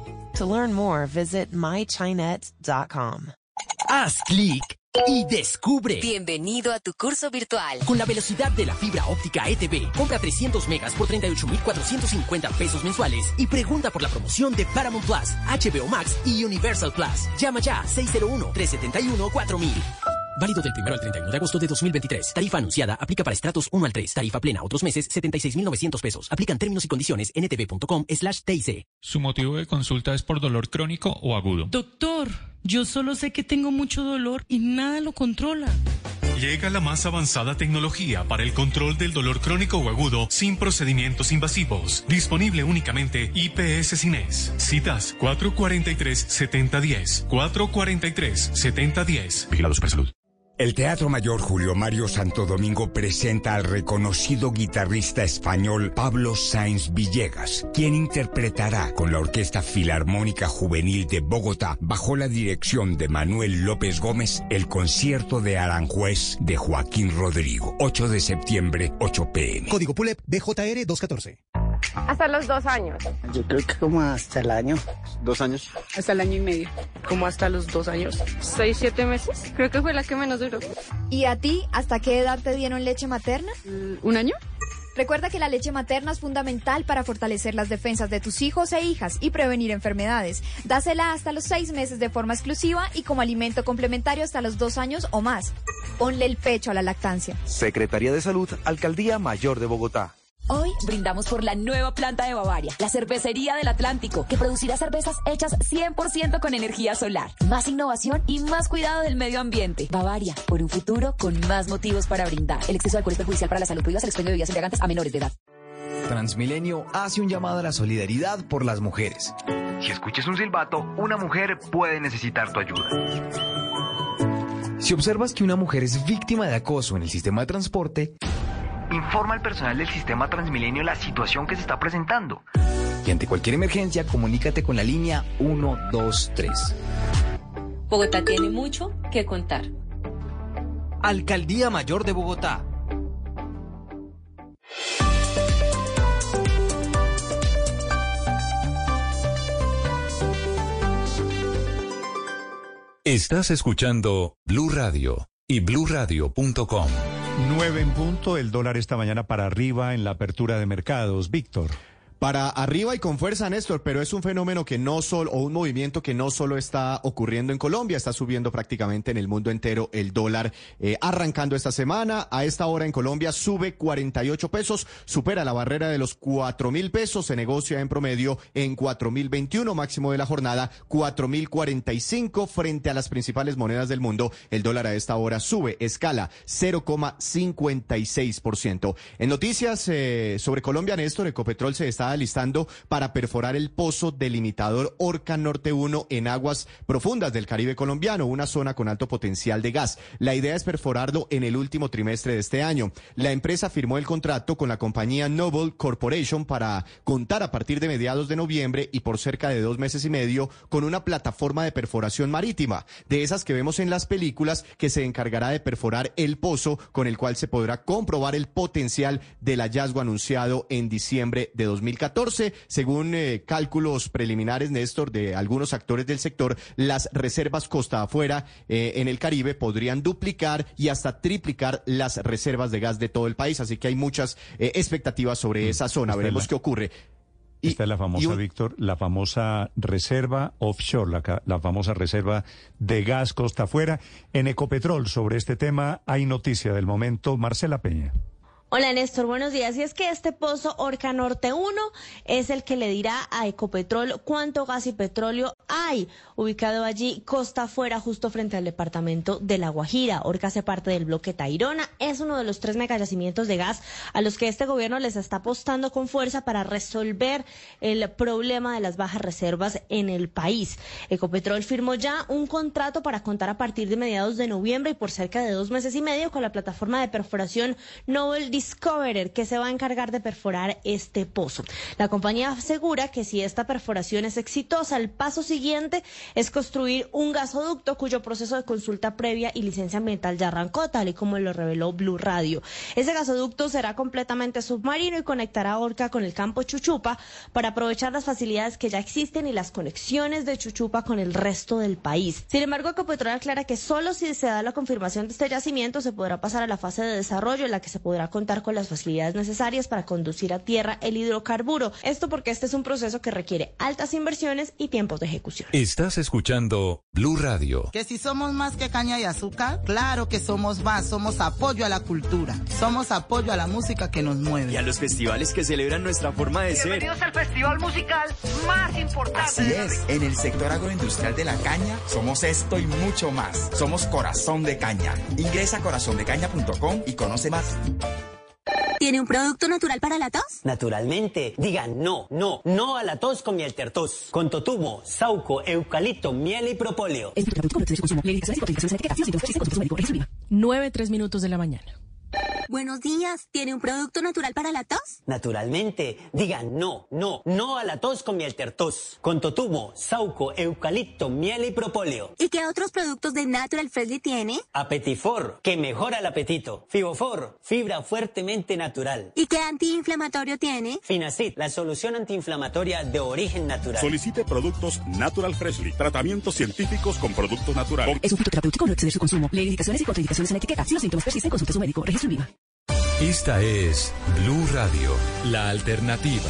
To learn more, visit mychinet.com. Haz clic y descubre. Bienvenido a tu curso virtual. Con la velocidad de la fibra óptica ETV, compra 300 megas por 38,450 pesos mensuales y pregunta por la promoción de Paramount Plus, HBO Max y Universal Plus. Llama ya 601-371-4000. Válido del 1 al 31 de agosto de 2023. Tarifa anunciada. Aplica para estratos 1 al 3. Tarifa plena. Otros meses 76,900 pesos. Aplican términos y condiciones. ntv.com slash TIC. ¿Su motivo de consulta es por dolor crónico o agudo? Doctor, yo solo sé que tengo mucho dolor y nada lo controla. Llega la más avanzada tecnología para el control del dolor crónico o agudo sin procedimientos invasivos. Disponible únicamente IPS Cines. Citas 443-7010. 443-7010. Vigilado Supersalud. El Teatro Mayor Julio Mario Santo Domingo presenta al reconocido guitarrista español Pablo Sáenz Villegas, quien interpretará con la Orquesta Filarmónica Juvenil de Bogotá, bajo la dirección de Manuel López Gómez, el concierto de Aranjuez de Joaquín Rodrigo. 8 de septiembre, 8 pm. Código PULEP BJR 214. Hasta los dos años. Yo creo que como hasta el año. ¿Dos años? Hasta el año y medio. ¿Como hasta los dos años? ¿Seis, siete meses? Creo que fue la que menos duró. ¿Y a ti, hasta qué edad te dieron leche materna? ¿Un año? Recuerda que la leche materna es fundamental para fortalecer las defensas de tus hijos e hijas y prevenir enfermedades. Dásela hasta los seis meses de forma exclusiva y como alimento complementario hasta los dos años o más. Ponle el pecho a la lactancia. Secretaría de Salud, Alcaldía Mayor de Bogotá. Hoy brindamos por la nueva planta de Bavaria, la cervecería del Atlántico, que producirá cervezas hechas 100% con energía solar. Más innovación y más cuidado del medio ambiente. Bavaria, por un futuro con más motivos para brindar. El exceso de alcohol es perjudicial para la salud. Prohíbas el expendio de bebidas embriagantes a menores de edad. Transmilenio hace un llamado a la solidaridad por las mujeres. Si escuches un silbato, una mujer puede necesitar tu ayuda. Si observas que una mujer es víctima de acoso en el sistema de transporte, informa al personal del sistema Transmilenio la situación que se está presentando. Y ante cualquier emergencia, comunícate con la línea 123. Bogotá tiene mucho que contar. Alcaldía Mayor de Bogotá. Estás escuchando Blue Radio y bluradio.com. 9 en punto, el dólar esta mañana para arriba en la apertura de mercados. Víctor. Para arriba y con fuerza, Néstor, pero es un fenómeno que no solo, o un movimiento que no solo está ocurriendo en Colombia, está subiendo prácticamente en el mundo entero el dólar, eh, arrancando esta semana. A esta hora en Colombia sube 48 pesos, supera la barrera de los 4 mil pesos, se negocia en promedio en 4 mil 21, máximo de la jornada 4 mil 45 frente a las principales monedas del mundo. El dólar a esta hora sube, escala 0,56%. En noticias eh, sobre Colombia, Néstor, Ecopetrol se está alistando para perforar el pozo delimitador Orca Norte 1 en aguas profundas del Caribe colombiano, una zona con alto potencial de gas. La idea es perforarlo en el último trimestre de este año. La empresa firmó el contrato con la compañía Noble Corporation para contar a partir de mediados de noviembre y por cerca de dos meses y medio con una plataforma de perforación marítima, de esas que vemos en las películas, que se encargará de perforar el pozo con el cual se podrá comprobar el potencial del hallazgo anunciado en diciembre de 2014. Según eh, cálculos preliminares, Néstor, de algunos actores del sector, las reservas costa afuera eh, en el Caribe podrían duplicar y hasta triplicar las reservas de gas de todo el país. Así que hay muchas eh, expectativas sobre esa zona. Veremos qué ocurre. Esta es la famosa, Víctor, la famosa reserva offshore, la, la, famosa reserva de gas costa afuera. En Ecopetrol, sobre este tema, hay noticia del momento. Marcela Peña. Hola Néstor, buenos días. Y es que este pozo Orca Norte 1 es el que le dirá a Ecopetrol cuánto gas y petróleo hay, ubicado allí costa afuera, justo frente al departamento de La Guajira. Orca hace parte del bloque Tairona, es uno de los tres megayacimientos de gas a los que este gobierno les está apostando con fuerza para resolver el problema de las bajas reservas en el país. Ecopetrol firmó ya un contrato para contar a partir de mediados de noviembre y por cerca de dos meses y medio con la plataforma de perforación Novel Discoverer, que se va a encargar de perforar este pozo. La compañía asegura que si esta perforación es exitosa, el paso siguiente es construir un gasoducto cuyo proceso de consulta previa y licencia ambiental ya arrancó, tal y como lo reveló Blue Radio. Ese gasoducto será completamente submarino y conectará Orca con el campo Chuchupa para aprovechar las facilidades que ya existen y las conexiones de Chuchupa con el resto del país. Sin embargo, Ecopetrol aclara que solo si se da la confirmación de este yacimiento se podrá pasar a la fase de desarrollo en la que se podrá contar con las facilidades necesarias para conducir a tierra el hidrocarburo. Esto porque este es un proceso que requiere altas inversiones y tiempos de ejecución. Estás escuchando Blue Radio. Que si somos más que caña y azúcar, claro que somos más, somos apoyo a la cultura, somos apoyo a la música que nos mueve. Y a los festivales que celebran nuestra forma de ser. Bienvenidos al festival musical más importante. Así es, en el sector agroindustrial de la caña somos esto y mucho más. Somos Corazón de Caña. Ingresa a corazondecaña.com y conoce más. ¿Tiene un producto natural para la tos? Naturalmente. Digan no, no, no a la tos con miel tertos. Con totumo, sauco, eucalipto, miel y propóleo. Nueve, tres minutos de la mañana. Buenos días. ¿Tiene un producto natural para la tos? Naturalmente. Digan no, no, no a la tos con miel tertos. Con totumo, sauco, eucalipto, miel y propóleo. ¿Y qué otros productos de Natural Freshly tiene? Apetifor, que mejora el apetito. Fibofor, fibra fuertemente natural. ¿Y qué antiinflamatorio tiene? Finacid, la solución antiinflamatoria de origen natural. Solicite productos Natural Freshly. Tratamientos científicos con productos naturales. Es un fitoterapéutico, no exceder su consumo. Lee indicaciones y contraindicaciones en la etiqueta. Si los síntomas persisten, consulte a su médico. Registro viva. Esta es Blue Radio, la alternativa.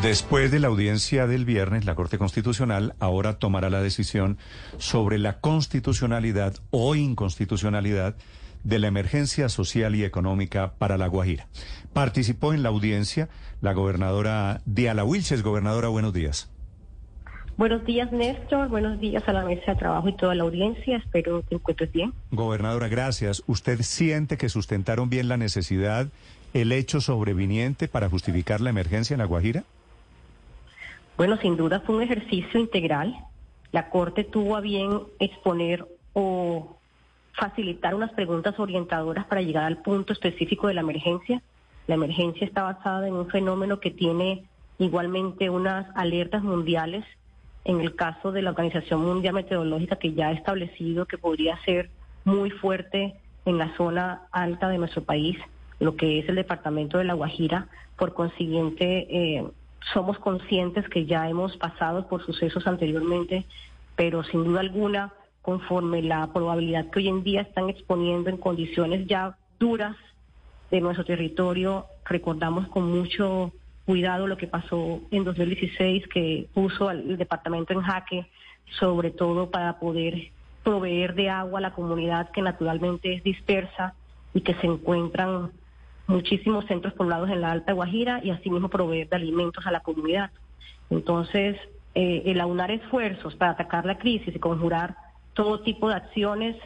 Después de la audiencia del viernes, la Corte Constitucional ahora tomará la decisión sobre la constitucionalidad o inconstitucionalidad de la emergencia social y económica para La Guajira. Participó en la audiencia la gobernadora Diala Wilches. Gobernadora, buenos días. Buenos días, Néstor. Buenos días a la mesa de trabajo y toda la audiencia. Espero que encuentres bien. Gobernadora, gracias. ¿Usted siente que sustentaron bien la necesidad, el hecho sobreviniente para justificar la emergencia en La Guajira? Bueno, sin duda fue un ejercicio integral. La Corte tuvo a bien exponer o facilitar unas preguntas orientadoras para llegar al punto específico de la emergencia. La emergencia está basada en un fenómeno que tiene igualmente unas alertas mundiales en el caso de la Organización Mundial Meteorológica que ya ha establecido que podría ser muy fuerte en la zona alta de nuestro país, lo que es el departamento de La Guajira. Por consiguiente, eh, somos conscientes que ya hemos pasado por sucesos anteriormente, pero sin duda alguna, conforme la probabilidad que hoy en día están exponiendo en condiciones ya duras de nuestro territorio, recordamos con mucho cuidado lo que pasó en 2016, que puso al departamento en jaque, sobre todo para poder proveer de agua a la comunidad que naturalmente es dispersa y que se encuentran muchísimos centros poblados en la Alta Guajira y asimismo proveer de alimentos a la comunidad. Entonces, eh, el aunar esfuerzos para atacar la crisis y conjurar todo tipo de acciones,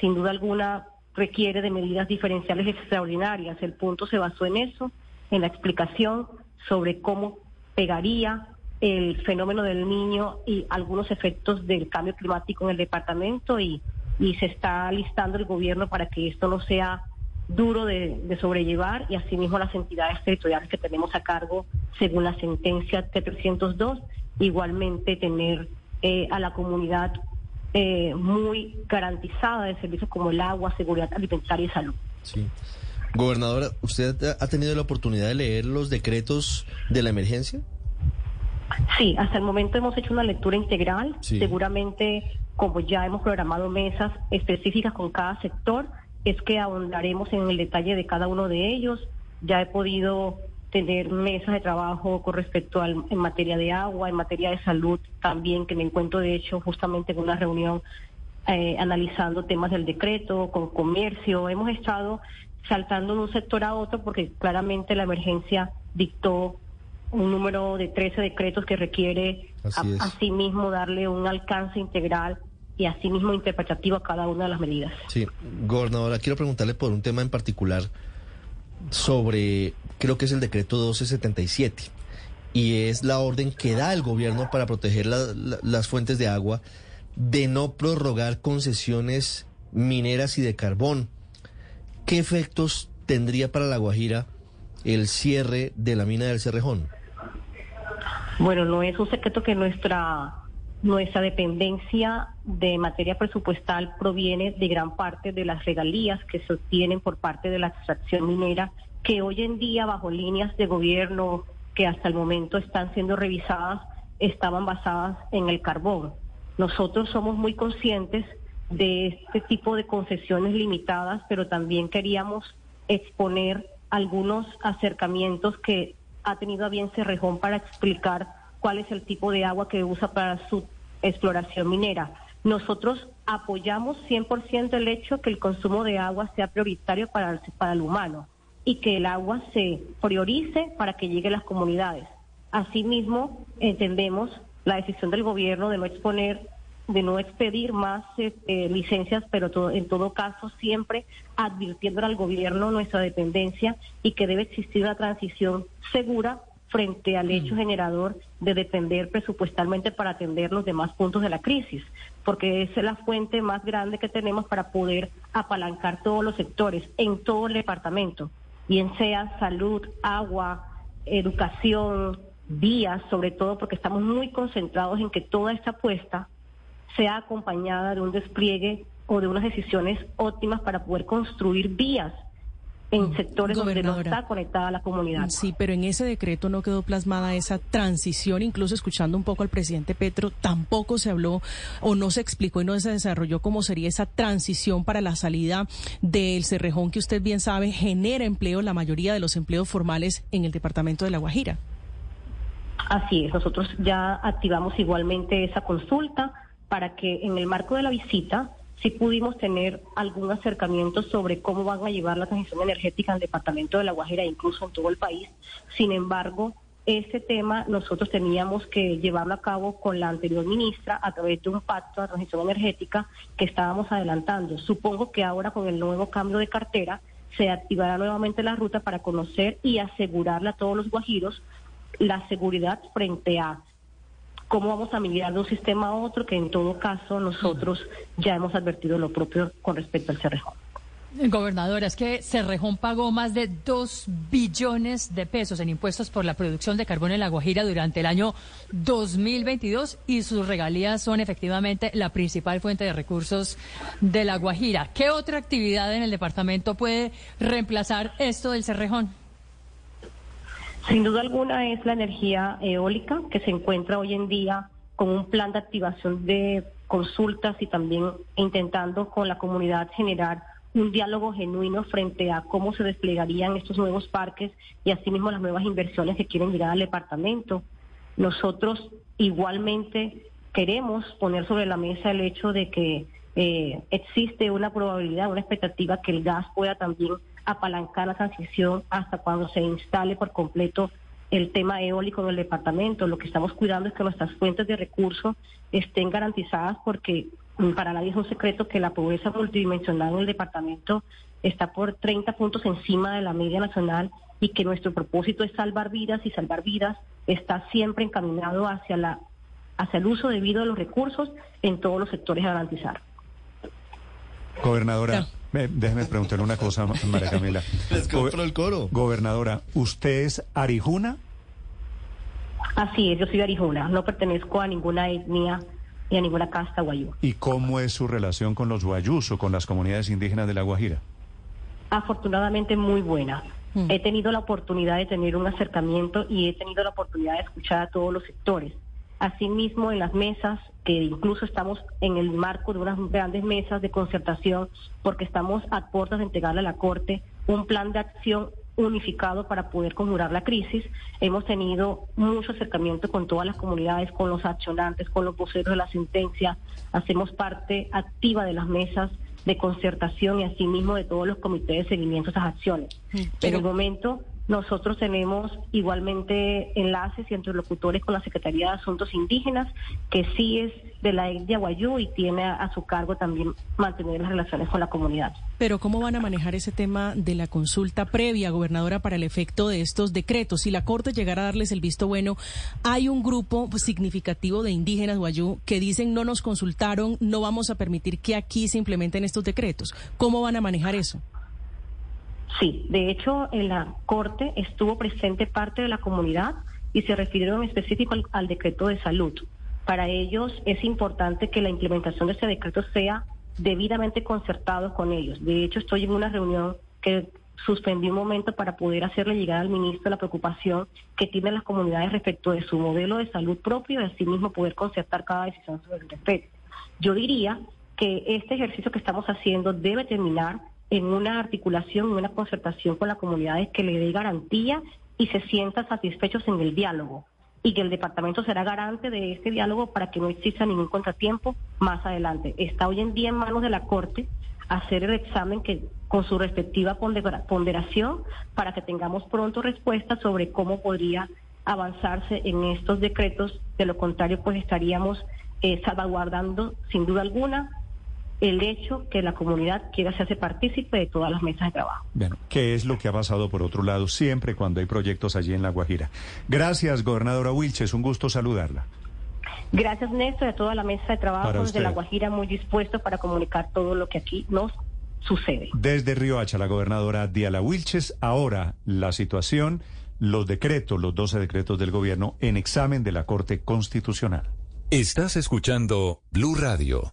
sin duda alguna, requiere de medidas diferenciales extraordinarias. El punto se basó en eso, en la explicación sobre cómo pegaría el fenómeno del niño y algunos efectos del cambio climático en el departamento y, y se está listando el gobierno para que esto no sea duro de, sobrellevar y asimismo las entidades territoriales que tenemos a cargo según la sentencia T302 igualmente tener eh, a la comunidad eh, muy garantizada de servicios como el agua, seguridad alimentaria y salud. Sí. Gobernadora, ¿usted ha tenido la oportunidad de leer los decretos de la emergencia? Sí, hasta el momento hemos hecho una lectura integral. Seguramente, como ya hemos programado mesas específicas con cada sector, es que ahondaremos en el detalle de cada uno de ellos. Ya he podido tener mesas de trabajo con respecto al, en materia de agua, en materia de salud también, que me encuentro de hecho justamente en una reunión eh, analizando temas del decreto, con comercio. Hemos estado saltando de un sector a otro porque claramente la emergencia dictó un número de 13 decretos que requiere asimismo darle un alcance integral y asimismo interpretativo a cada una de las medidas. Sí, gobernadora, quiero preguntarle por un tema en particular sobre, creo que es el decreto 1277, y es la orden que da el gobierno para proteger la- la- las fuentes de agua de no prorrogar concesiones mineras y de carbón. ¿Qué efectos tendría para La Guajira el cierre de la mina del Cerrejón? Bueno, no es un secreto que nuestra nuestra dependencia de materia presupuestal proviene de gran parte de las regalías que se obtienen por parte de la extracción minera, que hoy en día bajo líneas de gobierno que hasta el momento están siendo revisadas, estaban basadas en el carbón. Nosotros somos muy conscientes de este tipo de concesiones limitadas, pero también queríamos exponer algunos acercamientos que ha tenido a bien Cerrejón para explicar cuál es el tipo de agua que usa para su exploración minera. Nosotros apoyamos 100% el hecho que el consumo de agua sea prioritario para para el humano y que el agua se priorice para que llegue a las comunidades. Asimismo, entendemos la decisión del gobierno de no exponer, de no expedir más eh, licencias, pero todo- en todo caso siempre advirtiendo al gobierno nuestra dependencia y que debe existir una transición segura frente al hecho generador de depender presupuestalmente para atender los demás puntos de la crisis, porque esa es la fuente más grande que tenemos para poder apalancar todos los sectores en todo el departamento, bien sea salud, agua, educación, vías, sobre todo porque estamos muy concentrados en que toda esta apuesta sea acompañada de un despliegue o de unas decisiones óptimas para poder construir vías en sectores donde no está conectada la comunidad. Sí, pero en ese decreto no quedó plasmada esa transición, incluso escuchando un poco al presidente Petro, tampoco se habló o no se explicó y no se desarrolló cómo sería esa transición para la salida del Cerrejón, que usted bien sabe genera empleo, la mayoría de los empleos formales en el departamento de La Guajira. Así es, nosotros ya activamos igualmente esa consulta para que en el marco de la visita sí pudimos tener algún acercamiento sobre cómo van a llevar la transición energética al departamento de La Guajira, incluso en todo el país. Sin embargo, ese tema nosotros teníamos que llevarlo a cabo con la anterior ministra a través de un pacto de transición energética que estábamos adelantando. Supongo que ahora con el nuevo cambio de cartera se activará nuevamente la ruta para conocer y asegurarle a todos los guajiros la seguridad frente a cómo vamos a migrar de un sistema a otro, que en todo caso nosotros ya hemos advertido lo propio con respecto al Cerrejón. Gobernadora, es que Cerrejón pagó más de 2 billones de pesos en impuestos por la producción de carbón en La Guajira durante el año 2022 y sus regalías son efectivamente la principal fuente de recursos de La Guajira. ¿Qué otra actividad en el departamento puede reemplazar esto del Cerrejón? Sin duda alguna es la energía eólica que se encuentra hoy en día con un plan de activación de consultas y también intentando con la comunidad generar un diálogo genuino frente a cómo se desplegarían estos nuevos parques y asimismo las nuevas inversiones que quieren llegar al departamento. Nosotros igualmente queremos poner sobre la mesa el hecho de que eh, existe una probabilidad, una expectativa que el gas pueda también apalancar la transición hasta cuando se instale por completo el tema eólico en el departamento. Lo que estamos cuidando es que nuestras fuentes de recursos estén garantizadas porque mm, para nadie es un secreto que la pobreza multidimensional en el departamento está por 30 puntos encima de la media nacional y que nuestro propósito es salvar vidas y salvar vidas está siempre encaminado hacia la hacia el uso debido de los recursos en todos los sectores a garantizar. Gobernadora, déjeme preguntarle una cosa, María Camila. Les compro el coro. Gobernadora, ¿usted es arijuna? Así es, yo soy de Arijuna, no pertenezco a ninguna etnia ni a ninguna casta guayú. ¿Y cómo es su relación con los guayús o con las comunidades indígenas de La Guajira? afortunadamente muy buena. He tenido la oportunidad de tener un acercamiento y he tenido la oportunidad de escuchar a todos los sectores. Asimismo, en las mesas, que incluso estamos en el marco de unas grandes mesas de concertación, porque estamos a puertas de entregarle a la Corte un plan de acción unificado para poder conjurar la crisis. Hemos tenido mucho acercamiento con todas las comunidades, con los accionantes, con los voceros de la sentencia. Hacemos parte activa de las mesas de concertación y asimismo de todos los comités de seguimiento a esas acciones. En el momento nosotros tenemos igualmente enlaces y interlocutores con la Secretaría de Asuntos Indígenas, que sí es de la de Aguayú y tiene a, su cargo también mantener las relaciones con la comunidad. Pero ¿cómo van a manejar ese tema de la consulta previa, gobernadora, para el efecto de estos decretos? Si la Corte llegara a darles el visto bueno, hay un grupo significativo de indígenas Guayú que dicen no nos consultaron, no vamos a permitir que aquí se implementen estos decretos. ¿Cómo van a manejar eso? Sí, de hecho en la Corte estuvo presente parte de la comunidad y se refirieron en específico al, decreto de salud. Para ellos es importante que la implementación de ese decreto sea debidamente concertado con ellos. De hecho, estoy en una reunión que suspendí un momento para poder hacerle llegar al ministro la preocupación que tienen las comunidades respecto de su modelo de salud propio y asimismo poder concertar cada decisión sobre el respecto. Yo diría que este ejercicio que estamos haciendo debe terminar en una articulación, en una concertación con las comunidades que le dé garantía y se sientan satisfechos en el diálogo y que el departamento será garante de este diálogo para que no exista ningún contratiempo más adelante. Está hoy en día en manos de la Corte hacer el examen que con su respectiva ponderación para que tengamos pronto respuestas sobre cómo podría avanzarse en estos decretos. De lo contrario, pues estaríamos eh, salvaguardando sin duda alguna el hecho que la comunidad quiera hacerse partícipe de todas las mesas de trabajo. Bueno, ¿qué es lo que ha pasado por otro lado siempre cuando hay proyectos allí en La Guajira? Gracias, gobernadora Wilches, un gusto saludarla. Gracias, Néstor, a toda la mesa de trabajo de La Guajira, muy dispuesto para comunicar todo lo que aquí nos sucede. Desde Río Hacha, la gobernadora Diala Wilches, ahora la situación, los decretos, los 12 decretos del gobierno en examen de la Corte Constitucional. Estás escuchando Blue Radio.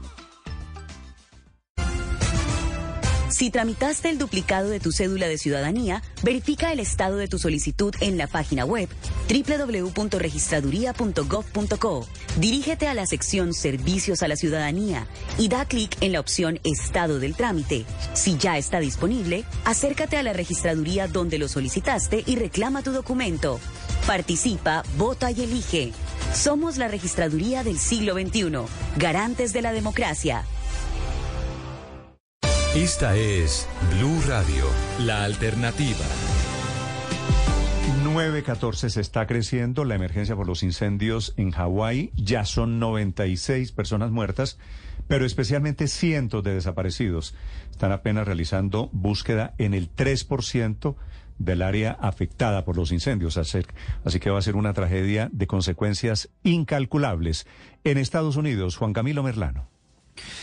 Si tramitaste el duplicado de tu cédula de ciudadanía, verifica el estado de tu solicitud en la página web www.registraduría.gov.co. Dirígete a la sección Servicios a la Ciudadanía y da clic en la opción Estado del trámite. Si ya está disponible, acércate a la registraduría donde lo solicitaste y reclama tu documento. Participa, vota y elige. Somos la registraduría del siglo XXI, garantes de la democracia. Esta es Blue Radio, la alternativa. 914 se está creciendo la emergencia por los incendios en Hawái. Ya son 96 personas muertas, pero especialmente cientos de desaparecidos. Están apenas realizando búsqueda en el 3% del área afectada por los incendios. Así que va a ser una tragedia de consecuencias incalculables. En Estados Unidos, Juan Camilo Merlano.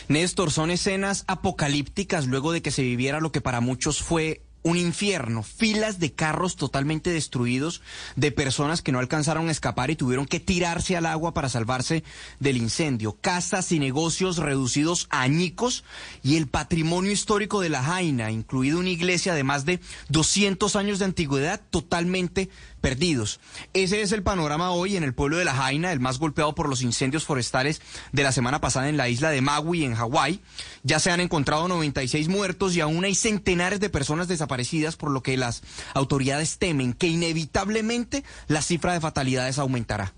Néstor, son escenas apocalípticas luego de que se viviera lo que para muchos fue un infierno, filas de carros totalmente destruidos, de personas que no alcanzaron a escapar y tuvieron que tirarse al agua para salvarse del incendio, casas y negocios reducidos a añicos y el patrimonio histórico de la Jaina, incluido una iglesia de más de 200 años de antigüedad, totalmente perdidos. Ese es el panorama hoy en el pueblo de La Jaina, el más golpeado por los incendios forestales de la semana pasada en la isla de Maui, en Hawái. Ya se han encontrado 96 muertos y aún hay centenares de personas desaparecidas, por lo que las autoridades temen que inevitablemente la cifra de fatalidades aumentará.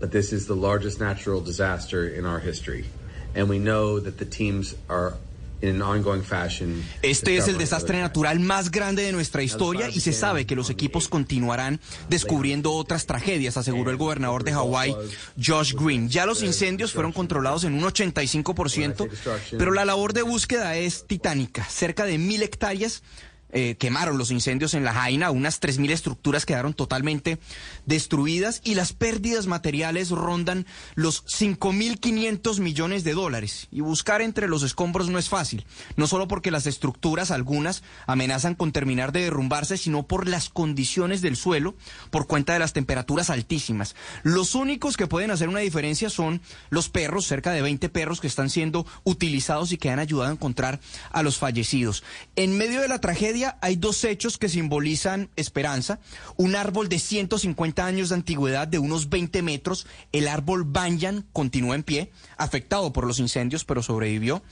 But this is the largest natural disaster in our history, and we know that the teams are este es el desastre natural más grande de nuestra historia y se sabe que los equipos continuarán descubriendo otras tragedias, aseguró el gobernador de Hawái, Josh Green. Ya los incendios fueron controlados en un 85%, pero la labor de búsqueda es titánica. Cerca de mil hectáreas eh, quemaron los incendios en La Jaina, unas 3.000 estructuras quedaron totalmente destruidas y las pérdidas materiales rondan los 5.500 millones de dólares. Y buscar entre los escombros no es fácil, no solo porque las estructuras, algunas, amenazan con terminar de derrumbarse, sino por las condiciones del suelo, por cuenta de las temperaturas altísimas. Los únicos que pueden hacer una diferencia son los perros, cerca de 20 perros que están siendo utilizados y que han ayudado a encontrar a los fallecidos. En medio de la tragedia hay dos hechos que simbolizan esperanza. Un árbol de 150 años de antigüedad de unos 20 metros, el árbol Banyan continúa en pie, afectado por los incendios, pero sobrevivió.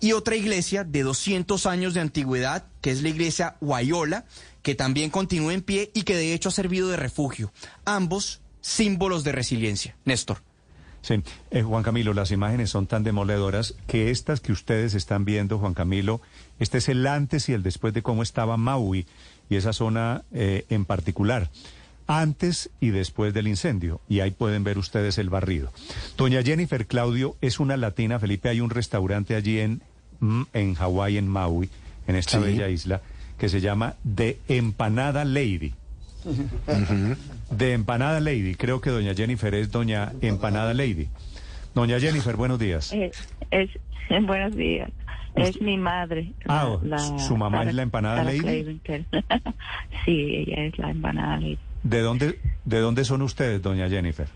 Y otra iglesia de 200 años de antigüedad, que es la iglesia Guayola, que también continúa en pie y que de hecho ha servido de refugio. Ambos símbolos de resiliencia. Néstor. Sí, eh, Juan Camilo, las imágenes son tan demoledoras que estas que ustedes están viendo, Juan Camilo, este es el antes y el después de cómo estaba Maui y esa zona eh, en particular, antes y después del incendio. Y ahí pueden ver ustedes el barrido. Doña Jennifer Claudio es una latina, Felipe, hay un restaurante allí en, mm, en Hawái, en Maui, en esta bella isla, que se llama The Empanada Lady. De Empanada Lady. Creo que doña Jennifer es doña Empanada Lady. Doña Jennifer, buenos días. Es, buenos días. Es mi madre. Ah, la- ¿su mamá Sara- es la Empanada Sara Lady? Sí, ella es la empanada lady. ¿De dónde, ¿De dónde son ustedes, doña Jennifer?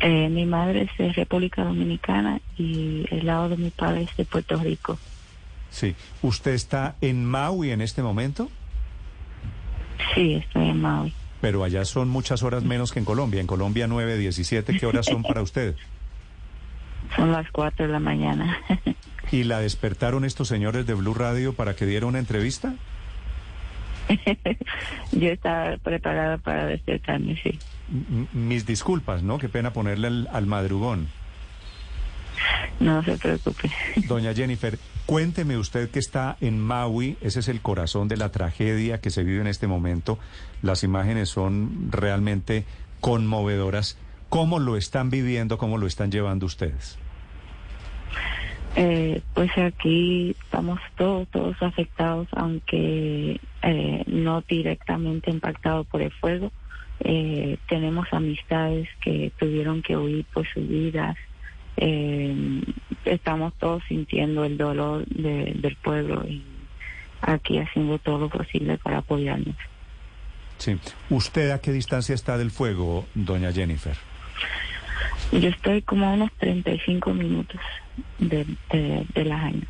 Eh, mi madre es de República Dominicana y el lado de mi padre es de Puerto Rico. Sí. ¿Usted está en Maui en este momento? Sí, estoy en Maui. Pero allá son muchas horas menos que en Colombia. En Colombia 9, 17. ¿Qué horas son para usted? Son las 4 de la mañana. ¿Y la despertaron estos señores de Blue Radio para que diera una entrevista? Yo estaba preparada para despertarme, sí. M- mis disculpas, ¿no? Qué pena ponerle al, al madrugón. No se preocupe. Doña Jennifer, cuénteme usted que está en Maui, ese es el corazón de la tragedia que se vive en este momento. Las imágenes son realmente conmovedoras. ¿Cómo lo están viviendo? ¿Cómo lo están llevando ustedes? Eh, pues aquí estamos todos, todos afectados, aunque eh, no directamente impactados por el fuego. Eh, tenemos amistades que tuvieron que huir por sus vidas. Eh, estamos todos sintiendo el dolor de- del pueblo y aquí haciendo todo lo posible para apoyarnos. Sí. ¿Usted a qué distancia está del fuego, doña Jennifer? Yo estoy como a unos 35 minutos de, de, de la Jaina.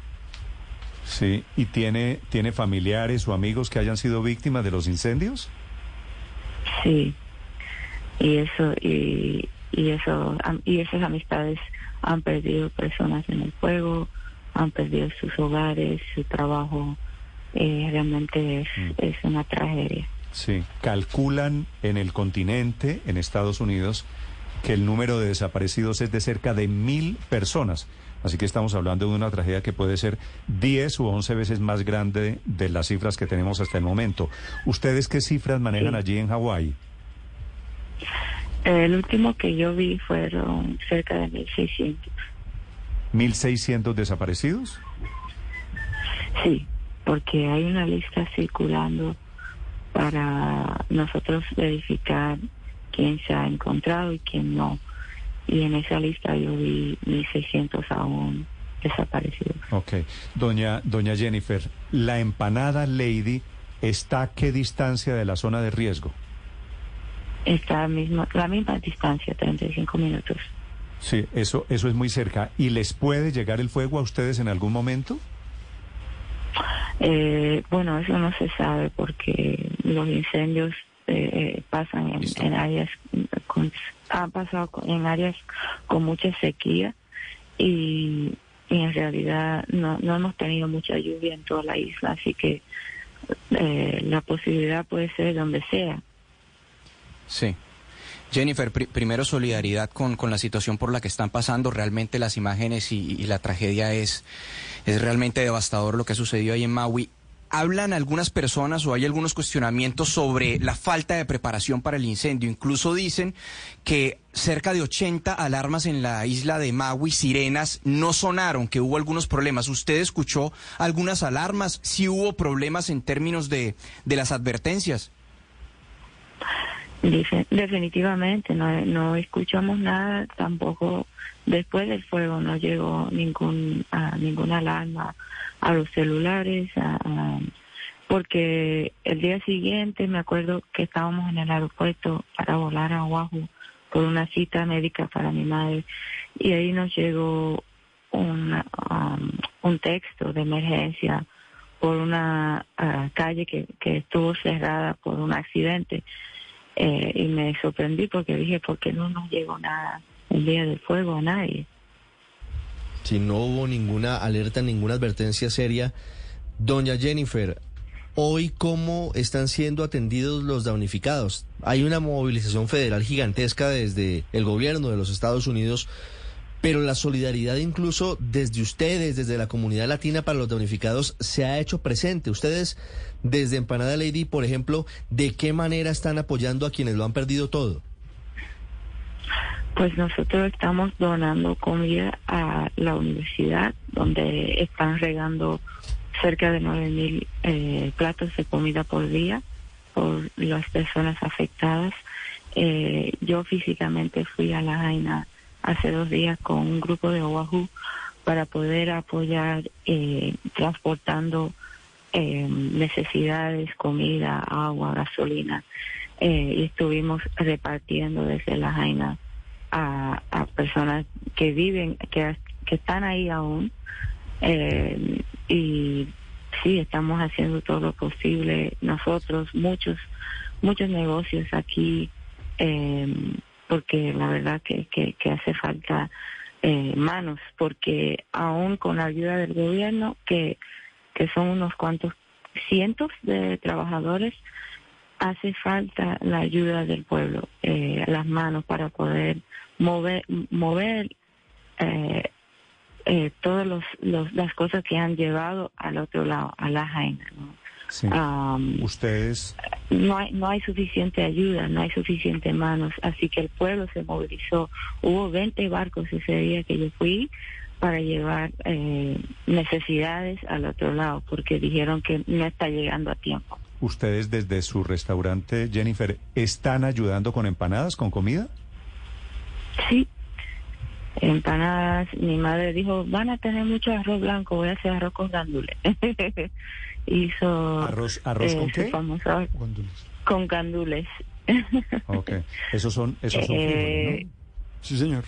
Sí. ¿Y tiene, tiene familiares o amigos que hayan sido víctimas de los incendios? Sí, y eso y, y eso y esas amistades han perdido personas en el fuego, han perdido sus hogares, su trabajo. Eh, realmente es, es una tragedia. Sí. Calculan en el continente, en Estados Unidos, que el número de desaparecidos es de cerca de mil personas. Así que estamos hablando de una tragedia que puede ser 10 u 11 veces más grande de las cifras que tenemos hasta el momento. ¿Ustedes qué cifras manejan allí en Hawái? El último que yo vi fueron cerca de 1.600. ¿1.600 desaparecidos? Sí, porque hay una lista circulando para nosotros verificar quién se ha encontrado y quién no. Y en esa lista yo vi 1.600 aún desaparecidos. Ok. Doña, doña Jennifer, ¿la empanada Lady está a qué distancia de la zona de riesgo? Está mismo, la misma distancia, 35 minutos. Sí, eso, eso es muy cerca. ¿Y les puede llegar el fuego a ustedes en algún momento? Eh, bueno, eso no se sabe porque los incendios eh, pasan en, en áreas con, han pasado en áreas con mucha sequía y, y en realidad no, no hemos tenido mucha lluvia en toda la isla, así que eh, la posibilidad puede ser donde sea. Sí. Jennifer, pri- primero solidaridad con, con la situación por la que están pasando. Realmente las imágenes y, y la tragedia es, es realmente devastador lo que sucedió ahí en Maui. Hablan algunas personas o hay algunos cuestionamientos sobre la falta de preparación para el incendio. Incluso dicen que cerca de 80 alarmas en la isla de Maui, sirenas, no sonaron, que hubo algunos problemas. ¿Usted escuchó algunas alarmas? ¿Sí hubo problemas en términos de, de las advertencias? Dice, definitivamente, no, no escuchamos nada, tampoco después del fuego no llegó ningún ninguna alarma a los celulares, porque el día siguiente me acuerdo que estábamos en el aeropuerto para volar a Oahu por una cita médica para mi madre y ahí nos llegó una, um, un texto de emergencia por una ah, calle que, que estuvo cerrada por un accidente eh, y me sorprendí porque dije, ¿por qué no nos llegó nada el día del fuego a nadie? Si no hubo ninguna alerta, ninguna advertencia seria. Doña Jennifer, hoy cómo están siendo atendidos los damnificados? Hay una movilización federal gigantesca desde el gobierno de los Estados Unidos, pero la solidaridad incluso desde ustedes, desde la comunidad latina para los damnificados, se ha hecho presente. Ustedes, desde Empanada Lady, por ejemplo, ¿de qué manera están apoyando a quienes lo han perdido todo? Pues nosotros estamos donando comida a la universidad, donde están regando cerca de 9 mil eh, platos de comida por día por las personas afectadas. Eh, yo físicamente fui a La Jaina hace dos días con un grupo de Oahu para poder apoyar eh, transportando eh, necesidades, comida, agua, gasolina. Eh, y estuvimos repartiendo desde La Jaina a, personas que viven, que, que están ahí aún. Eh, y sí, estamos haciendo todo lo posible. Nosotros, muchos, muchos negocios aquí, eh, porque la verdad que, que, que hace falta eh, manos, porque aún con la ayuda del gobierno, que, que son unos cuantos cientos de trabajadores, hace falta la ayuda del pueblo, eh, las manos para poder mover, mover eh, eh, todas los, los, las cosas que han llevado al otro lado, a la Jaina. ¿no? Sí. Um, Ustedes, no hay, no hay suficiente ayuda, no hay suficiente manos, así que el pueblo se movilizó. Hubo 20 barcos ese día que yo fui para llevar eh, necesidades al otro lado, porque dijeron que no está llegando a tiempo. ustedes desde su restaurante, Jennifer, ¿están ayudando con empanadas, con comida? Sí, empanadas. Mi madre dijo, van a tener mucho arroz blanco, voy a hacer arroz con gandules. Hizo ¿Arroz, arroz eh, con qué? famoso- con gandules. Ok, esos son, esos son Eh, frijoles, ¿no? Sí, señor.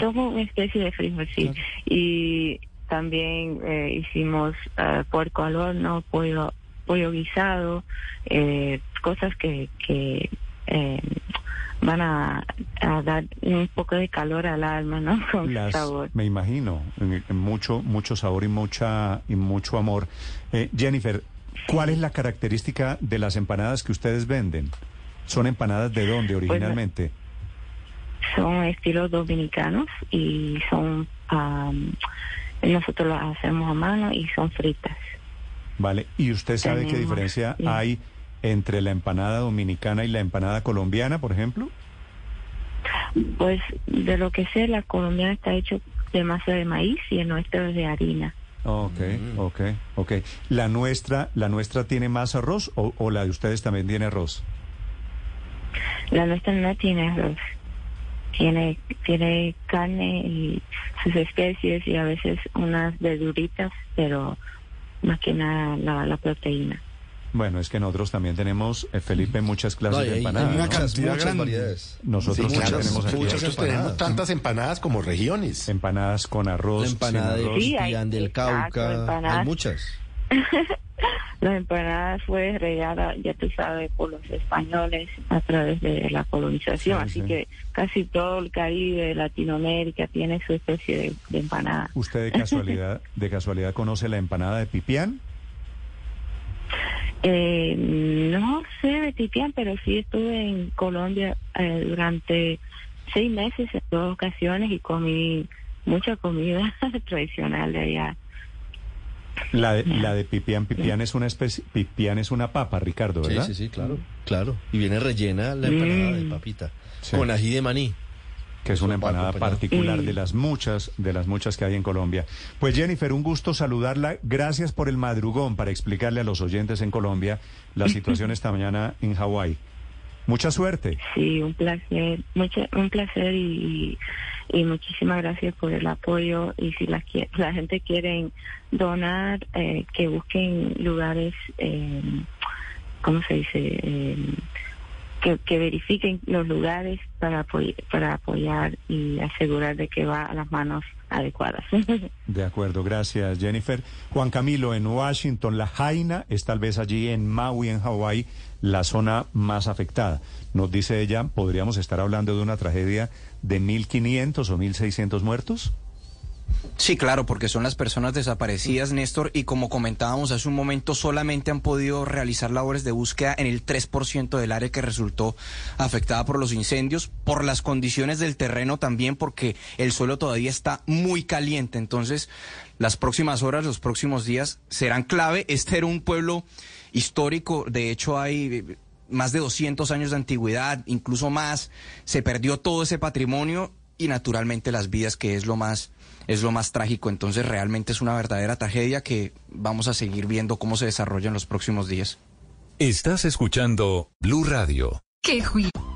Son una especie de frijol, sí. Y también eh, hicimos eh, puerco al horno, pollo, pollo guisado, eh, cosas que, que eh, van a, a dar un poco de calor al alma, ¿no? Con Las- sabor. Me imagino, mucho, mucho sabor y mucha y mucho amor. Eh, Jennifer, ¿cuál es la característica de las empanadas que ustedes venden? ¿Son empanadas de dónde originalmente? Son estilos dominicanos y son, am, nosotros las hacemos a mano y son fritas. Vale, ¿y usted sabe qué diferencia sí. hay entre la empanada dominicana y la empanada colombiana, por ejemplo? Pues de lo que sé, la colombiana está hecho de masa de maíz y el nuestro es de harina. Ok, ok, ok. ¿La nuestra, la nuestra tiene más arroz o, o la de ustedes también tiene arroz? La nuestra no tiene arroz. Tiene, tiene carne y sus especies y a veces unas verduritas, pero más que nada la, la proteína. Bueno, es que nosotros también tenemos, eh, Felipe, muchas clases No, de hay- hay empanadas. una ¿no? cantidad Muchas grande. variedades. Nosotros Sí, muchas, tenemos aquí muchas tenemos tantas empanadas como regiones. Empanadas con arroz. La empanada sin de arroz. Sí, del exacto, Cauca, empanadas. hay muchas. Las empanadas fue regada, ya tú sabes, por los españoles a través de la colonización, Sí, así sí. que casi todo el Caribe, Latinoamérica tiene su especie de, de empanada. ¿Usted de casualidad, de casualidad conoce la empanada de pipián? Eh, no sé de Tipián, pero sí estuve en Colombia eh, durante seis meses en dos ocasiones y comí mucha comida tradicional de allá. La de, la de pipián, pipián es una especie, pipián es una papa, Ricardo, ¿verdad? Sí, sí, sí, claro, claro. Y viene rellena la empanada de Mm. papita Sí. con ají de maní. que es una empanada particular de Mm. las muchas, de las muchas que hay en Colombia. Pues Jennifer, un gusto saludarla. Gracias por el madrugón para explicarle a los oyentes en Colombia la situación esta mañana en Hawái. Mucha suerte. Sí, un placer, mucha, un placer y, y muchísimas gracias por el apoyo. Y si la, la gente quiere donar, eh, que busquen lugares, eh, ¿cómo se dice? Eh, que, que verifiquen los lugares para, apoy- para apoyar y asegurar de que va a las manos adecuadas. De acuerdo, gracias Jennifer. Juan Camilo, en Washington, la Jaina es tal vez allí en Maui, en Hawái, la zona más afectada. Nos dice ella, ¿podríamos estar hablando de una tragedia de 1.500 o 1.600 muertos? Sí, claro, porque son las personas desaparecidas, Néstor, y como comentábamos hace un momento, solamente han podido realizar labores de búsqueda en el 3% del área que resultó afectada por los incendios, por las condiciones del terreno también, porque el suelo todavía está muy caliente. Entonces, las próximas horas, los próximos días serán clave. Este era un pueblo histórico, de hecho hay más de 200 años de antigüedad, incluso más. Se perdió todo ese patrimonio y naturalmente las vidas, que es lo más es lo más trágico. Entonces realmente es una verdadera tragedia que vamos a seguir viendo cómo se desarrolla en los próximos días. Estás escuchando Blue Radio. ¡Qué juicio!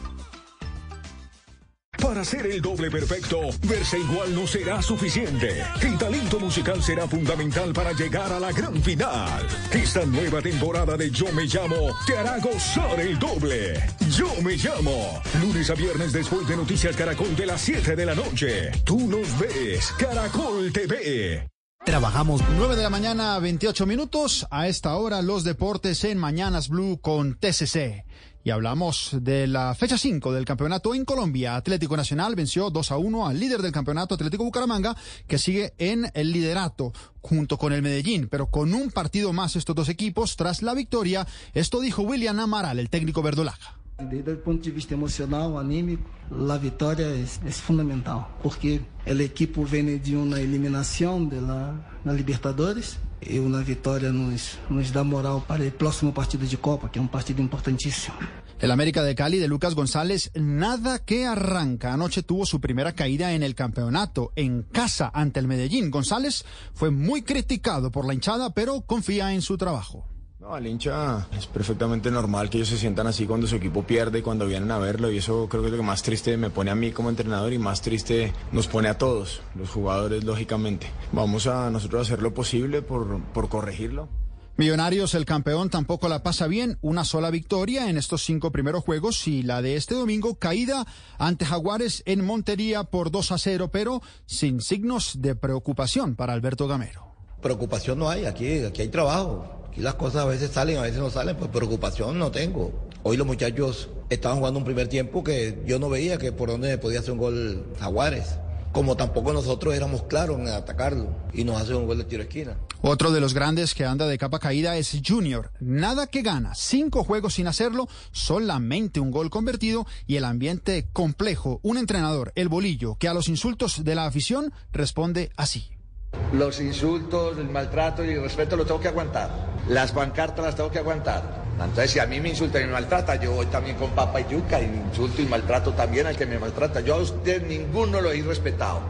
Para ser el doble perfecto, verse igual no será suficiente. El talento musical será fundamental para llegar a la gran final. Esta nueva temporada de Yo Me Llamo te hará gozar el doble. Yo Me Llamo. Lunes a viernes después de Noticias Caracol de las 7 de la noche. Tú nos ves, Caracol TV. Trabajamos 9 de la mañana, 28 minutos. A esta hora, los deportes en Mañanas Blue con TCC. Y hablamos de la fecha 5 del campeonato en Colombia. Atlético Nacional venció 2 a 1 al líder del campeonato Atlético Bucaramanga, que sigue en el liderato junto con el Medellín, pero con un partido más estos dos equipos tras la victoria. Esto dijo William Amaral, el técnico verdolaga. Desde el punto de vista emocional, anímico, la victoria es, es fundamental, porque el equipo viene de una eliminación de la, la Libertadores y una victoria nos, nos da moral para el próximo partido de Copa, que es un partido importantísimo. El América de Cali de Lucas González, nada que arranca. Anoche tuvo su primera caída en el campeonato, en casa ante el Medellín. González fue muy criticado por la hinchada, pero confía en su trabajo. No, al hincha es perfectamente normal que ellos se sientan así cuando su equipo pierde y cuando vienen a verlo y eso creo que es lo que más triste me pone a mí como entrenador y más triste nos pone a todos, los jugadores lógicamente. Vamos a nosotros a hacer lo posible por, por corregirlo. Millonarios, el campeón, tampoco la pasa bien. Una sola victoria en estos cinco primeros juegos y la de este domingo caída ante Jaguares en Montería por 2 a 0, pero sin signos de preocupación para Alberto Gamero. Preocupación no hay, aquí, aquí hay trabajo. Aquí las cosas a veces salen, a veces no salen, pues preocupación no tengo. Hoy los muchachos estaban jugando un primer tiempo que yo no veía que por dónde podía hacer un gol Jaguares. Como tampoco nosotros éramos claros en atacarlo y nos hace un gol de tiro de esquina. Otro de los grandes que anda de capa caída es Junior. Nada que gana, cinco juegos sin hacerlo, solamente un gol convertido y el ambiente complejo. Un entrenador, el bolillo, que a los insultos de la afición responde así. Los insultos, el maltrato y el respeto lo tengo que aguantar. Las pancartas las tengo que aguantar. Entonces, si a mí me insultan y me maltratan, yo voy también con papa y yuca y insulto y maltrato también al que me maltrata. Yo a usted ninguno lo he respetado.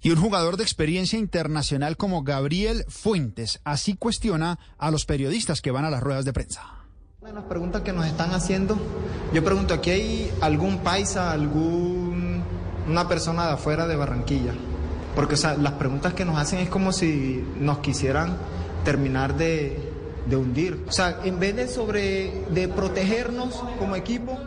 Y un jugador de experiencia internacional como Gabriel Fuentes así cuestiona a los periodistas que van a las ruedas de prensa. Las preguntas que nos están haciendo, yo pregunto, ¿aquí hay algún paisa, algún una persona de afuera de Barranquilla? Porque o sea, las preguntas que nos hacen es como si nos quisieran terminar de, de hundir. O sea, en vez de sobre de protegernos como equipo,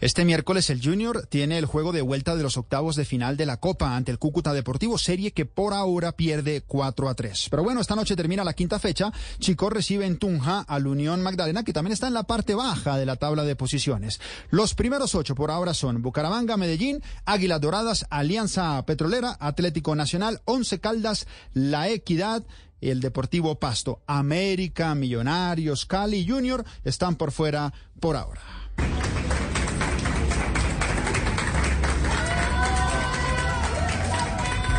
Este miércoles el Junior tiene el juego de vuelta de los octavos de final de la Copa ante el Cúcuta Deportivo, serie que por ahora pierde 4 a 3. Pero bueno, esta noche termina la quinta fecha. Chico recibe en Tunja al Unión Magdalena, que también está en la parte baja de la tabla de posiciones. Los primeros ocho por ahora son Bucaramanga, Medellín, Águilas Doradas, Alianza Petrolera, Atlético Nacional, Once Caldas, La Equidad, el Deportivo Pasto, América, Millonarios, Cali Junior están por fuera por ahora.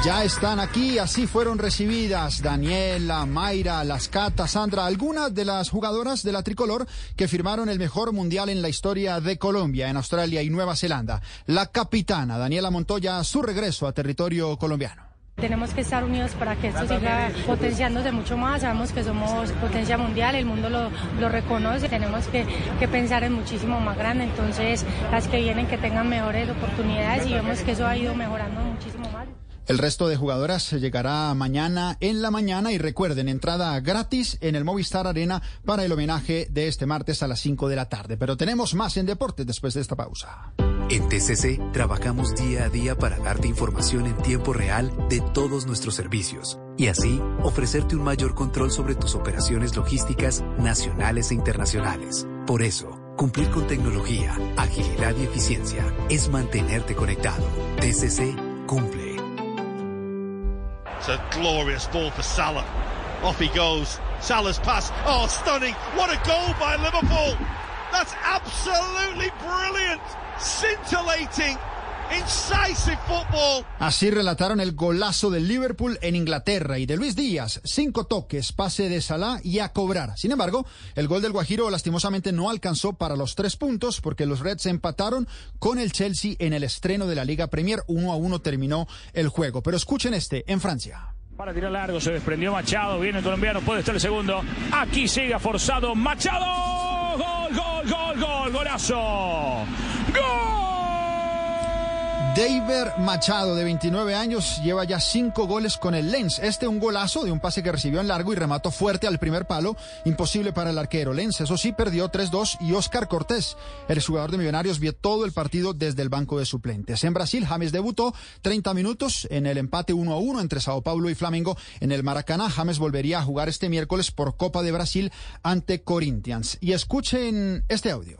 Ya están aquí, así fueron recibidas Daniela, Mayra, Lascata, Sandra, algunas de las jugadoras de la tricolor que firmaron el mejor mundial en la historia de Colombia, en Australia y Nueva Zelanda. La capitana Daniela Montoya, su regreso a territorio colombiano. Tenemos que estar unidos para que esto siga potenciándose mucho más. Sabemos que somos potencia mundial, el mundo lo, lo reconoce. Tenemos que, que, pensar en muchísimo más grande. Entonces, las que vienen que tengan mejores oportunidades y vemos que eso ha ido mejorando muchísimo más. El resto de jugadoras llegará mañana en la mañana y recuerden, entrada gratis en el Movistar Arena para el homenaje de este martes a las 5 de la tarde. Pero tenemos más en deportes después de esta pausa. En TCC trabajamos día a día para darte información en tiempo real de todos nuestros servicios y así ofrecerte un mayor control sobre tus operaciones logísticas nacionales e internacionales. Por eso, cumplir con tecnología, agilidad y eficiencia es mantenerte conectado. TCC cumple. It's a glorious ball for Salah. Off he goes. Salah's pass. Oh, stunning. What a goal by Liverpool. That's absolutely brilliant. Scintillating. Incisive football. Así relataron el golazo del Liverpool en Inglaterra y de Luis Díaz. Cinco toques, pase de Salah y a cobrar. Sin embargo, el gol del Guajiro lastimosamente no alcanzó para los tres puntos porque los Reds empataron con el Chelsea en el estreno de la Liga Premier. Uno a uno terminó el juego. Pero escuchen este en Francia. Para tirar largo, se desprendió Machado. Viene el colombiano, puede estar el segundo. Aquí sigue forzado Machado. Gol, gol, gol, gol, golazo. ¡Gol! David Machado, de 29 años, lleva ya cinco goles con el Lens. Este un golazo de un pase que recibió en largo y remató fuerte al primer palo. Imposible para el arquero. Lens, eso sí, perdió 3-2 y Oscar Cortés, el jugador de Millonarios, vio todo el partido desde el banco de suplentes. En Brasil, James debutó 30 minutos en el empate 1-1 entre Sao Paulo y Flamengo en el Maracaná. James volvería a jugar este miércoles por Copa de Brasil ante Corinthians. Y escuchen este audio.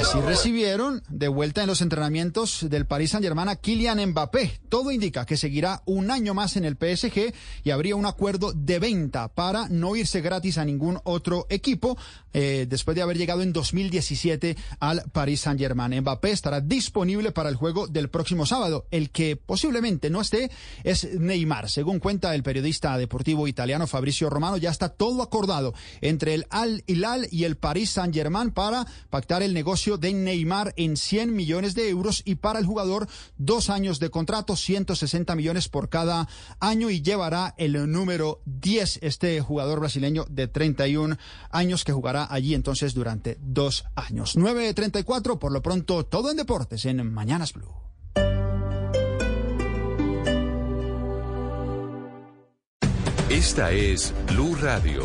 Así recibieron de vuelta en los entrenamientos del Paris Saint-Germain a Kylian Mbappé. Todo indica que seguirá un año más en el PSG y habría un acuerdo de venta para no irse gratis a ningún otro equipo eh, después de haber llegado en 2017 al Paris Saint-Germain. Mbappé estará disponible para el juego del próximo sábado. El que posiblemente no esté es Neymar. Según cuenta el periodista deportivo italiano Fabricio Romano, ya está todo acordado entre el Al Hilal y el Paris Saint-Germain para pactar el negocio de Neymar en 100 millones de euros y para el jugador dos años de contrato, 160 millones por cada año y llevará el número 10 este jugador brasileño de 31 años que jugará allí entonces durante dos años. 9.34, por lo pronto todo en deportes en Mañanas Blue. Esta es Blue Radio.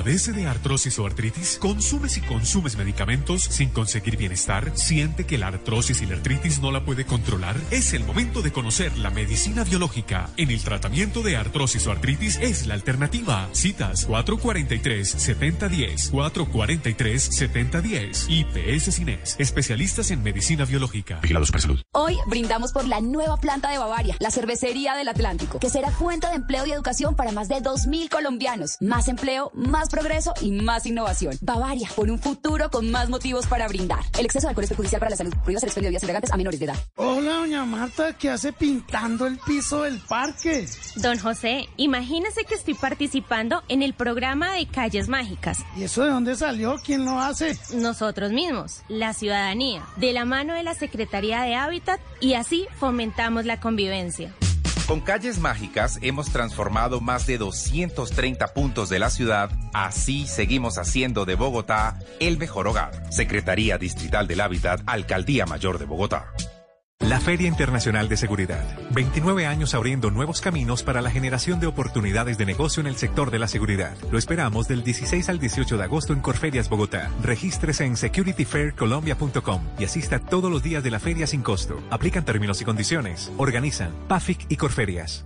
¿Padece de artrosis o artritis? ¿Consumes y consumes medicamentos sin conseguir bienestar? ¿Siente que la artrosis y la artritis no la puede controlar? Es el momento de conocer la medicina biológica. En el tratamiento de artrosis o artritis es la alternativa. Citas 443-7010, 443-7010. IPS Cines, especialistas en medicina biológica. Vigilados para salud. Hoy brindamos por la nueva planta de Bavaria, la cervecería del Atlántico, que será fuente de empleo y educación para más de 2.000 colombianos. Más empleo, más progreso y más innovación. Bavaria, por un futuro con más motivos para brindar. El exceso de alcohol es perjudicial para la salud. Prohíbas el expendio de bebidas elegantes a menores de edad. Hola, doña Marta, ¿qué hace pintando el piso del parque? Don José, imagínese que estoy participando en el programa de Calles Mágicas. ¿Y eso de dónde salió? ¿Quién lo hace? Nosotros mismos, la ciudadanía, de la mano de la Secretaría de Hábitat y así fomentamos la convivencia. Con calles mágicas hemos transformado más de 230 puntos de la ciudad. Así seguimos haciendo de Bogotá el mejor hogar. Secretaría Distrital del Hábitat, Alcaldía Mayor de Bogotá. La Feria Internacional de Seguridad. 29 años abriendo nuevos caminos para la generación de oportunidades de negocio en el sector de la seguridad. Lo esperamos del 16 al 18 de agosto en Corferias, Bogotá. Regístrese en securityfaircolombia.com y asista todos los días de la feria sin costo. Aplican términos y condiciones. Organizan PAFIC y Corferias.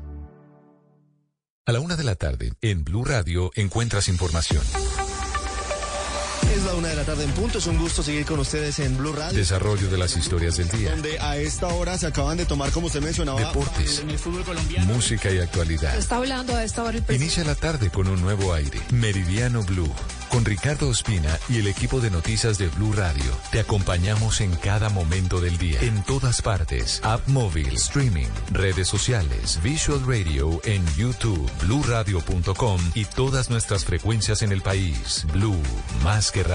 A la una de la tarde, en Blue Radio, encuentras información. Es la una de la tarde en punto. Es un gusto seguir con ustedes en Blue Radio. Desarrollo de las historias del día. Donde a esta hora se acaban de tomar, como usted mencionaba, Deportes. en el fútbol colombiano. Música y actualidad. Está hablando a esta hora el presidente. Inicia la tarde con un nuevo aire. Meridiano Blue. Con Ricardo Ospina y el equipo de noticias de Blue Radio. Te acompañamos en cada momento del día. En todas partes. App móvil, streaming, redes sociales, Visual Radio en YouTube, bluradio.com y todas nuestras frecuencias en el país. Blue, más que radio.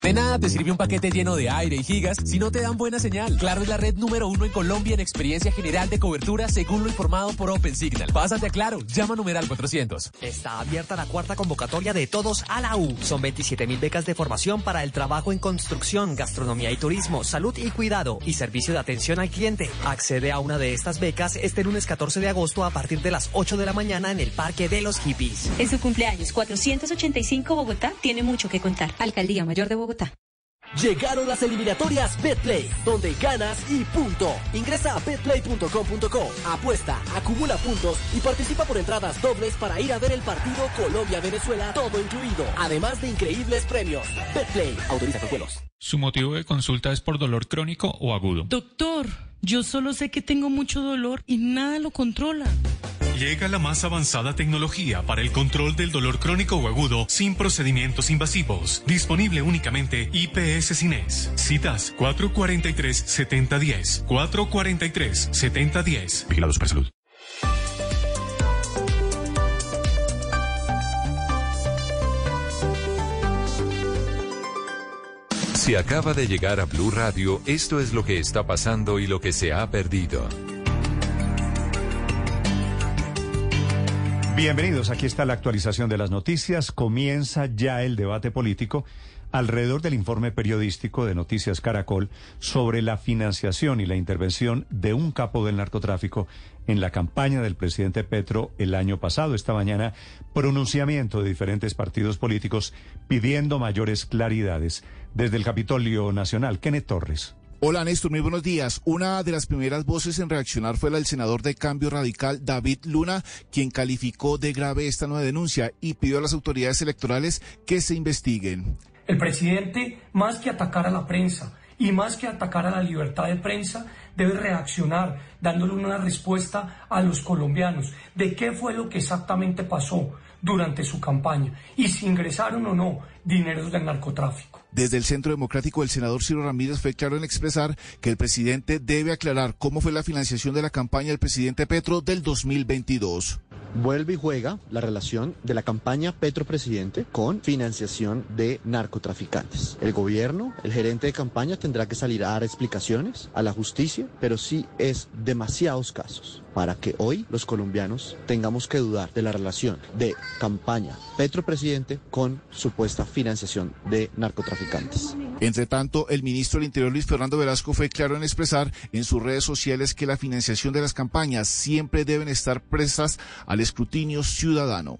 De nada te sirve un paquete lleno de aire y gigas si no te dan buena señal. Claro es la red número uno en Colombia en experiencia general de cobertura según lo informado por OpenSignal. Pásate a Claro, llama a numeral 400. Está abierta la cuarta convocatoria de Todos a la U. Son 27 mil becas de formación para el trabajo en construcción, gastronomía y turismo, salud y cuidado y servicio de atención al cliente. Accede a una de estas becas este lunes 14 de agosto a partir de las 8 de la mañana en el Parque de los Hippies. En su cumpleaños 485 Bogotá tiene mucho que contar. Alcaldía Mayor de Bogotá. Llegaron las eliminatorias Betplay, donde ganas y punto. Ingresa a betplay.com.co, apuesta, acumula puntos y participa por entradas dobles para ir a ver el partido Colombia-Venezuela, todo incluido. Además de increíbles premios. Betplay, autoriza con juegos. Su motivo de consulta es por dolor crónico o agudo. Doctor, yo solo sé que tengo mucho dolor y nada lo controla. Llega la más avanzada tecnología para el control del dolor crónico o agudo sin procedimientos invasivos. Disponible únicamente IPS Cines. Citas 443-7010. 443-7010. Vigilados para salud. Si acaba de llegar a Blue Radio, esto es lo que está pasando y lo que se ha perdido. Bienvenidos, aquí está la actualización de las noticias. Comienza ya el debate político alrededor del informe periodístico de Noticias Caracol sobre la financiación y la intervención de un capo del narcotráfico en la campaña del presidente Petro el año pasado. Esta mañana, pronunciamiento de diferentes partidos políticos pidiendo mayores claridades. Desde el Capitolio Nacional, Kenneth Torres. Hola Néstor, muy buenos días. Una de las primeras voces en reaccionar fue la del senador de Cambio Radical, David Luna, quien calificó de grave esta nueva denuncia y pidió a las autoridades electorales que se investiguen. El presidente, más que atacar a la prensa y más que atacar a la libertad de prensa, debe reaccionar dándole una respuesta a los colombianos de qué fue lo que exactamente pasó durante su campaña y si ingresaron o no dineros del narcotráfico. Desde el Centro Democrático, el senador Ciro Ramírez fue claro en expresar que el presidente debe aclarar cómo fue la financiación de la campaña del presidente Petro del 2022. Vuelve y juega la relación de la campaña Petro Presidente con financiación de narcotraficantes. El gobierno, el gerente de campaña tendrá que salir a dar explicaciones a la justicia, pero sí es demasiados casos para que hoy los colombianos tengamos que dudar de la relación de campaña Petro Presidente con supuesta financiación de narcotraficantes. Entre tanto, el ministro del Interior Luis Fernando Velasco fue claro en expresar en sus redes sociales que la financiación de las campañas siempre deben estar presas al escrutinio ciudadano.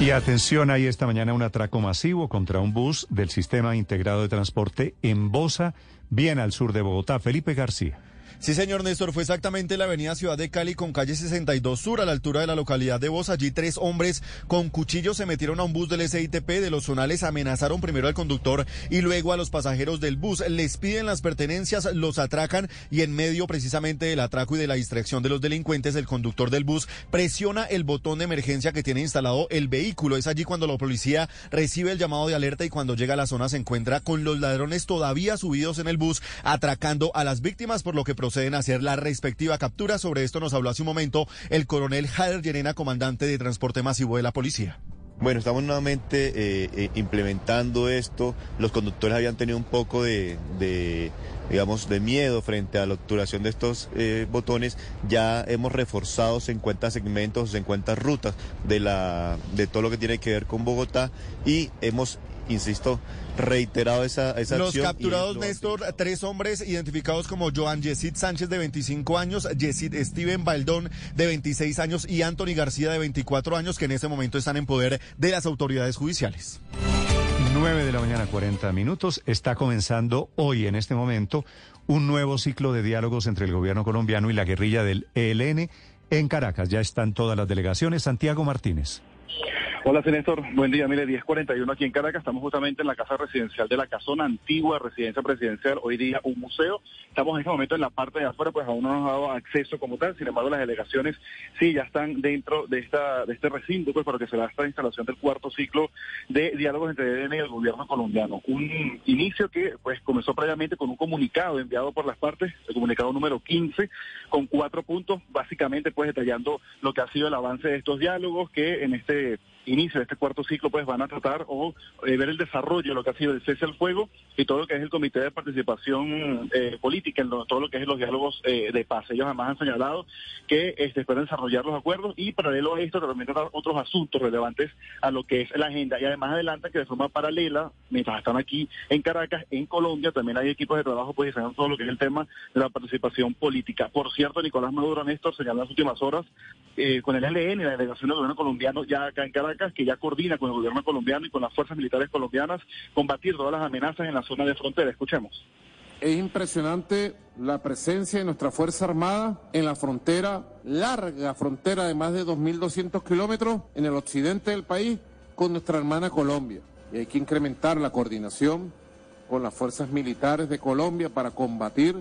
Y atención, ahí esta mañana un atraco masivo contra un bus del Sistema Integrado de Transporte en Bosa, bien al sur de Bogotá. Felipe García. Sí, señor Néstor, fue exactamente en la avenida Ciudad de Cali con calle 62 Sur, a la altura de la localidad de Voz. Allí tres hombres con cuchillos se metieron a un bus del SITP de los zonales, amenazaron primero al conductor y luego a los pasajeros del bus. Les piden las pertenencias, los atracan y en medio precisamente del atraco y de la distracción de los delincuentes, el conductor del bus presiona el botón de emergencia que tiene instalado el vehículo. Es allí cuando la policía recibe el llamado de alerta y cuando llega a la zona se encuentra con los ladrones todavía subidos en el bus, atracando a las víctimas, por lo que proceden a hacer la respectiva captura. Sobre esto nos habló hace un momento el coronel Jader Llerena, comandante de transporte masivo de la policía. Bueno, estamos nuevamente eh, eh, implementando esto. Los conductores habían tenido un poco de, digamos, de miedo frente a la obturación de estos eh, botones. Ya hemos reforzado 50 segmentos, 50 rutas de, la, de todo lo que tiene que ver con Bogotá y hemos insisto, reiterado esa, esa Los acción. capturados, Néstor, tres hombres identificados como Joan Yesid Sánchez de 25 años, Yesid Steven Baldón de 26 años y Anthony García de 24 años que en este momento están en poder de las autoridades judiciales. 9 de la mañana, 40 minutos. Está comenzando hoy, en este momento, un nuevo ciclo de diálogos entre el gobierno colombiano y la guerrilla del ELN en Caracas. Ya están todas las delegaciones. Santiago Martínez. Hola, Néstor. Buen día. Mire, 1041 aquí en Caracas. Estamos justamente en la casa residencial de la Casona, antigua residencia presidencial, hoy día un museo. Estamos en este momento en la parte de afuera, pues aún no nos ha dado acceso como tal. Sin embargo, las delegaciones sí ya están dentro de esta de este recinto, pues para que se da esta instalación del cuarto ciclo de diálogos entre EDN y el gobierno colombiano. Un inicio que pues comenzó previamente con un comunicado enviado por las partes, el comunicado número 15, con cuatro puntos, básicamente pues detallando lo que ha sido el avance de estos diálogos, que en este inicio de este cuarto ciclo, pues van a tratar o eh, ver el desarrollo de lo que ha sido el cese al fuego y todo lo que es el Comité de Participación eh, Política, en todo lo que es los diálogos eh, de paz. Ellos además han señalado que este, esperan desarrollar los acuerdos y paralelo a esto también tratar otros asuntos relevantes a lo que es la agenda. Y además adelantan que de forma paralela, mientras están aquí en Caracas, en Colombia, también hay equipos de trabajo pues diseñando todo lo que es el tema de la participación política. Por cierto, Nicolás Maduro Néstor señaló en las últimas horas con el LN la delegación del gobierno colombiano ya acá en Que ya coordina con el gobierno colombiano y con las fuerzas militares colombianas combatir todas las amenazas en la zona de frontera. Escuchemos. Es impresionante la presencia de nuestra Fuerza Armada en la frontera, larga frontera de más de 2.200 kilómetros en el occidente del país con nuestra hermana Colombia. Y hay que incrementar la coordinación con las fuerzas militares de Colombia para combatir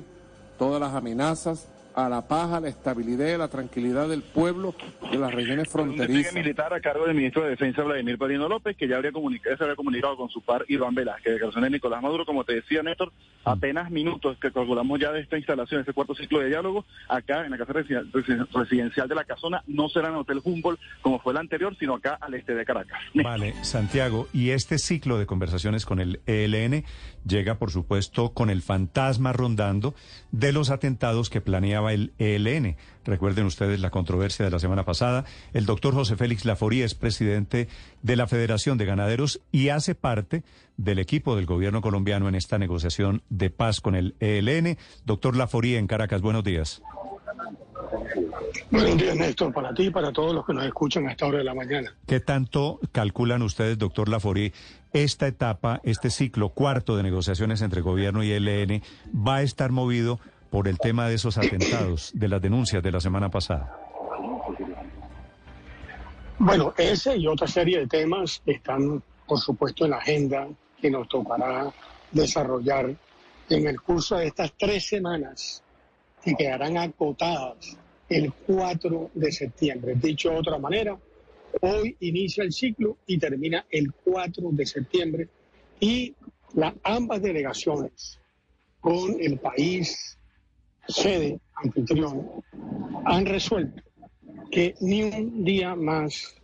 todas las amenazas a la paz, a la estabilidad y a la tranquilidad del pueblo de las regiones fronterizas. Un militar a cargo del ministro de Defensa Vladimir Padrino López, que ya habría comunicado, se había comunicado con su par Iván Velázquez, declaración de Nicolás Maduro, como te decía Néstor, apenas minutos que calculamos ya de esta instalación, este cuarto ciclo de diálogo, acá en la casa residencial de la Casona, no será en el Hotel Humboldt como fue el anterior, sino acá al este de Caracas. Vale, Santiago, y este ciclo de conversaciones con el ELN llega, por supuesto, con el fantasma rondando de los atentados que planeaba el ELN. Recuerden ustedes la controversia de la semana pasada. El doctor José Félix Laforí es presidente de la Federación de Ganaderos y hace parte del equipo del gobierno colombiano en esta negociación de paz con el ELN. Doctor Laforí en Caracas, buenos días. Buenos días, Néstor, para ti y para todos los que nos escuchan a esta hora de la mañana. ¿Qué tanto calculan ustedes, doctor Laforí, esta etapa, este ciclo cuarto de negociaciones entre gobierno y ELN va a estar movido por el tema de esos atentados, de las denuncias de la semana pasada? Bueno, ese y otra serie de temas están, por supuesto, en la agenda que nos tocará desarrollar en el curso de estas tres semanas que quedarán acotadas el 4 de septiembre. Dicho de otra manera, hoy inicia el ciclo y termina el 4 de septiembre y las ambas delegaciones con el país sede anfitrión han resuelto que ni un día más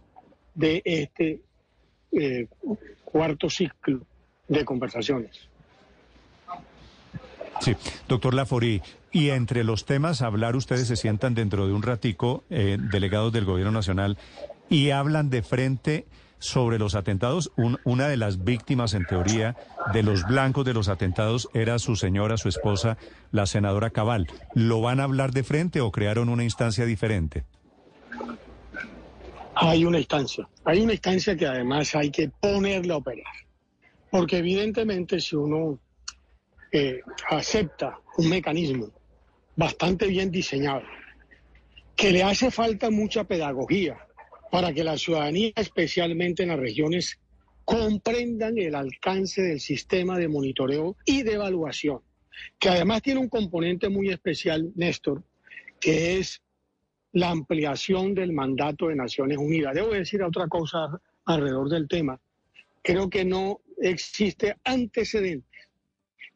de este eh, cuarto ciclo de conversaciones. Sí, doctor Laforí, y entre los temas a hablar, ustedes se sientan dentro de un ratico, eh, delegados del Gobierno Nacional, y hablan de frente sobre los atentados. una de las víctimas, en teoría, de los blancos de los atentados era su señora, su esposa, la senadora Cabal. ¿Lo van a hablar de frente o crearon una instancia diferente? Hay una instancia. Hay una instancia que además hay que ponerla a operar. Porque evidentemente si uno eh, acepta un mecanismo bastante bien diseñado, que le hace falta mucha pedagogía, para que la ciudadanía, especialmente en las regiones, comprendan el alcance del sistema de monitoreo y de evaluación, que además tiene un componente muy especial, Néstor, que es la ampliación del mandato de Naciones Unidas. Debo decir otra cosa alrededor del tema. Creo que no existe antecedente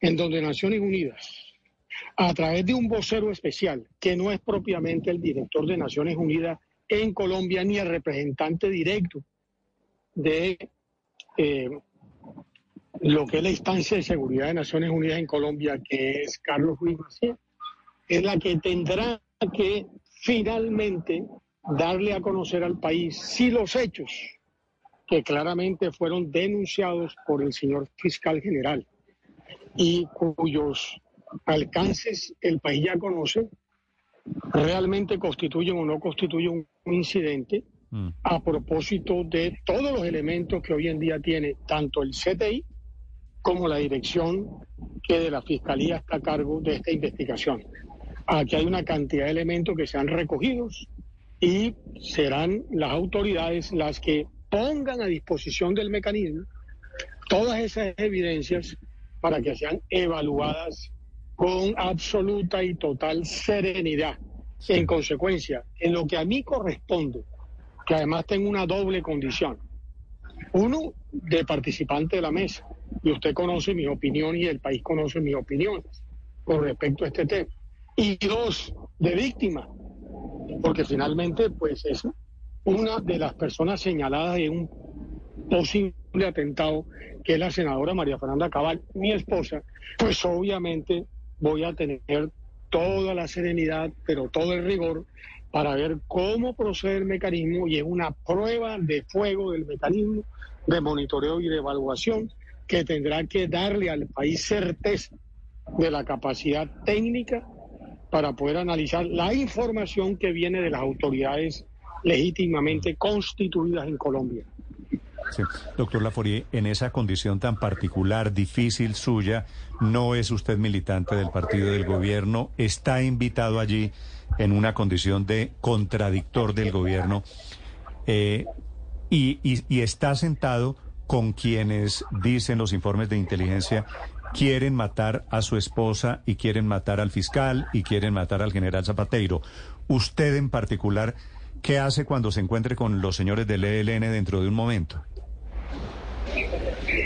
en donde Naciones Unidas, a través de un vocero especial, que no es propiamente el director de Naciones Unidas, en Colombia ni el representante directo de eh, lo que es la instancia de seguridad de Naciones Unidas en Colombia, que es Carlos Ruiz Macías, es la que tendrá que finalmente darle a conocer al país si los hechos que claramente fueron denunciados por el señor fiscal general y cuyos alcances el país ya conoce, realmente constituyen o no constituyen incidente Mm. a propósito de todos los elementos que hoy en día tiene tanto el CTI como la dirección que de la Fiscalía está a cargo de esta investigación. Aquí hay una cantidad de elementos que sean recogidos y serán las autoridades las que pongan a disposición del mecanismo todas esas evidencias para que sean evaluadas con absoluta y total serenidad. En consecuencia, en lo que a mí corresponde, que además tengo una doble condición. Uno, de participante de la mesa, y usted conoce mi opinión y el país conoce mis opiniones con respecto a este tema. Y dos, de víctima, porque finalmente pues es una de las personas señaladas en un posible atentado, que es la senadora María Fernanda Cabal, mi esposa, pues obviamente voy a tener toda la serenidad, pero todo el rigor para ver cómo procede el mecanismo y es una prueba de fuego del mecanismo de monitoreo y de evaluación que tendrá que darle al país certeza de la capacidad técnica para poder analizar la información que viene de las autoridades legítimamente constituidas en Colombia. Doctor Laforie, en esa condición tan particular, difícil suya, no es usted militante del partido del gobierno, está invitado allí en una condición de contradictor del gobierno eh, y, y está sentado con quienes dicen los informes de inteligencia quieren matar a su esposa y quieren matar al fiscal y quieren matar al general Zapateiro. Usted en particular, ¿qué hace cuando se encuentre con los señores del ELN dentro de un momento?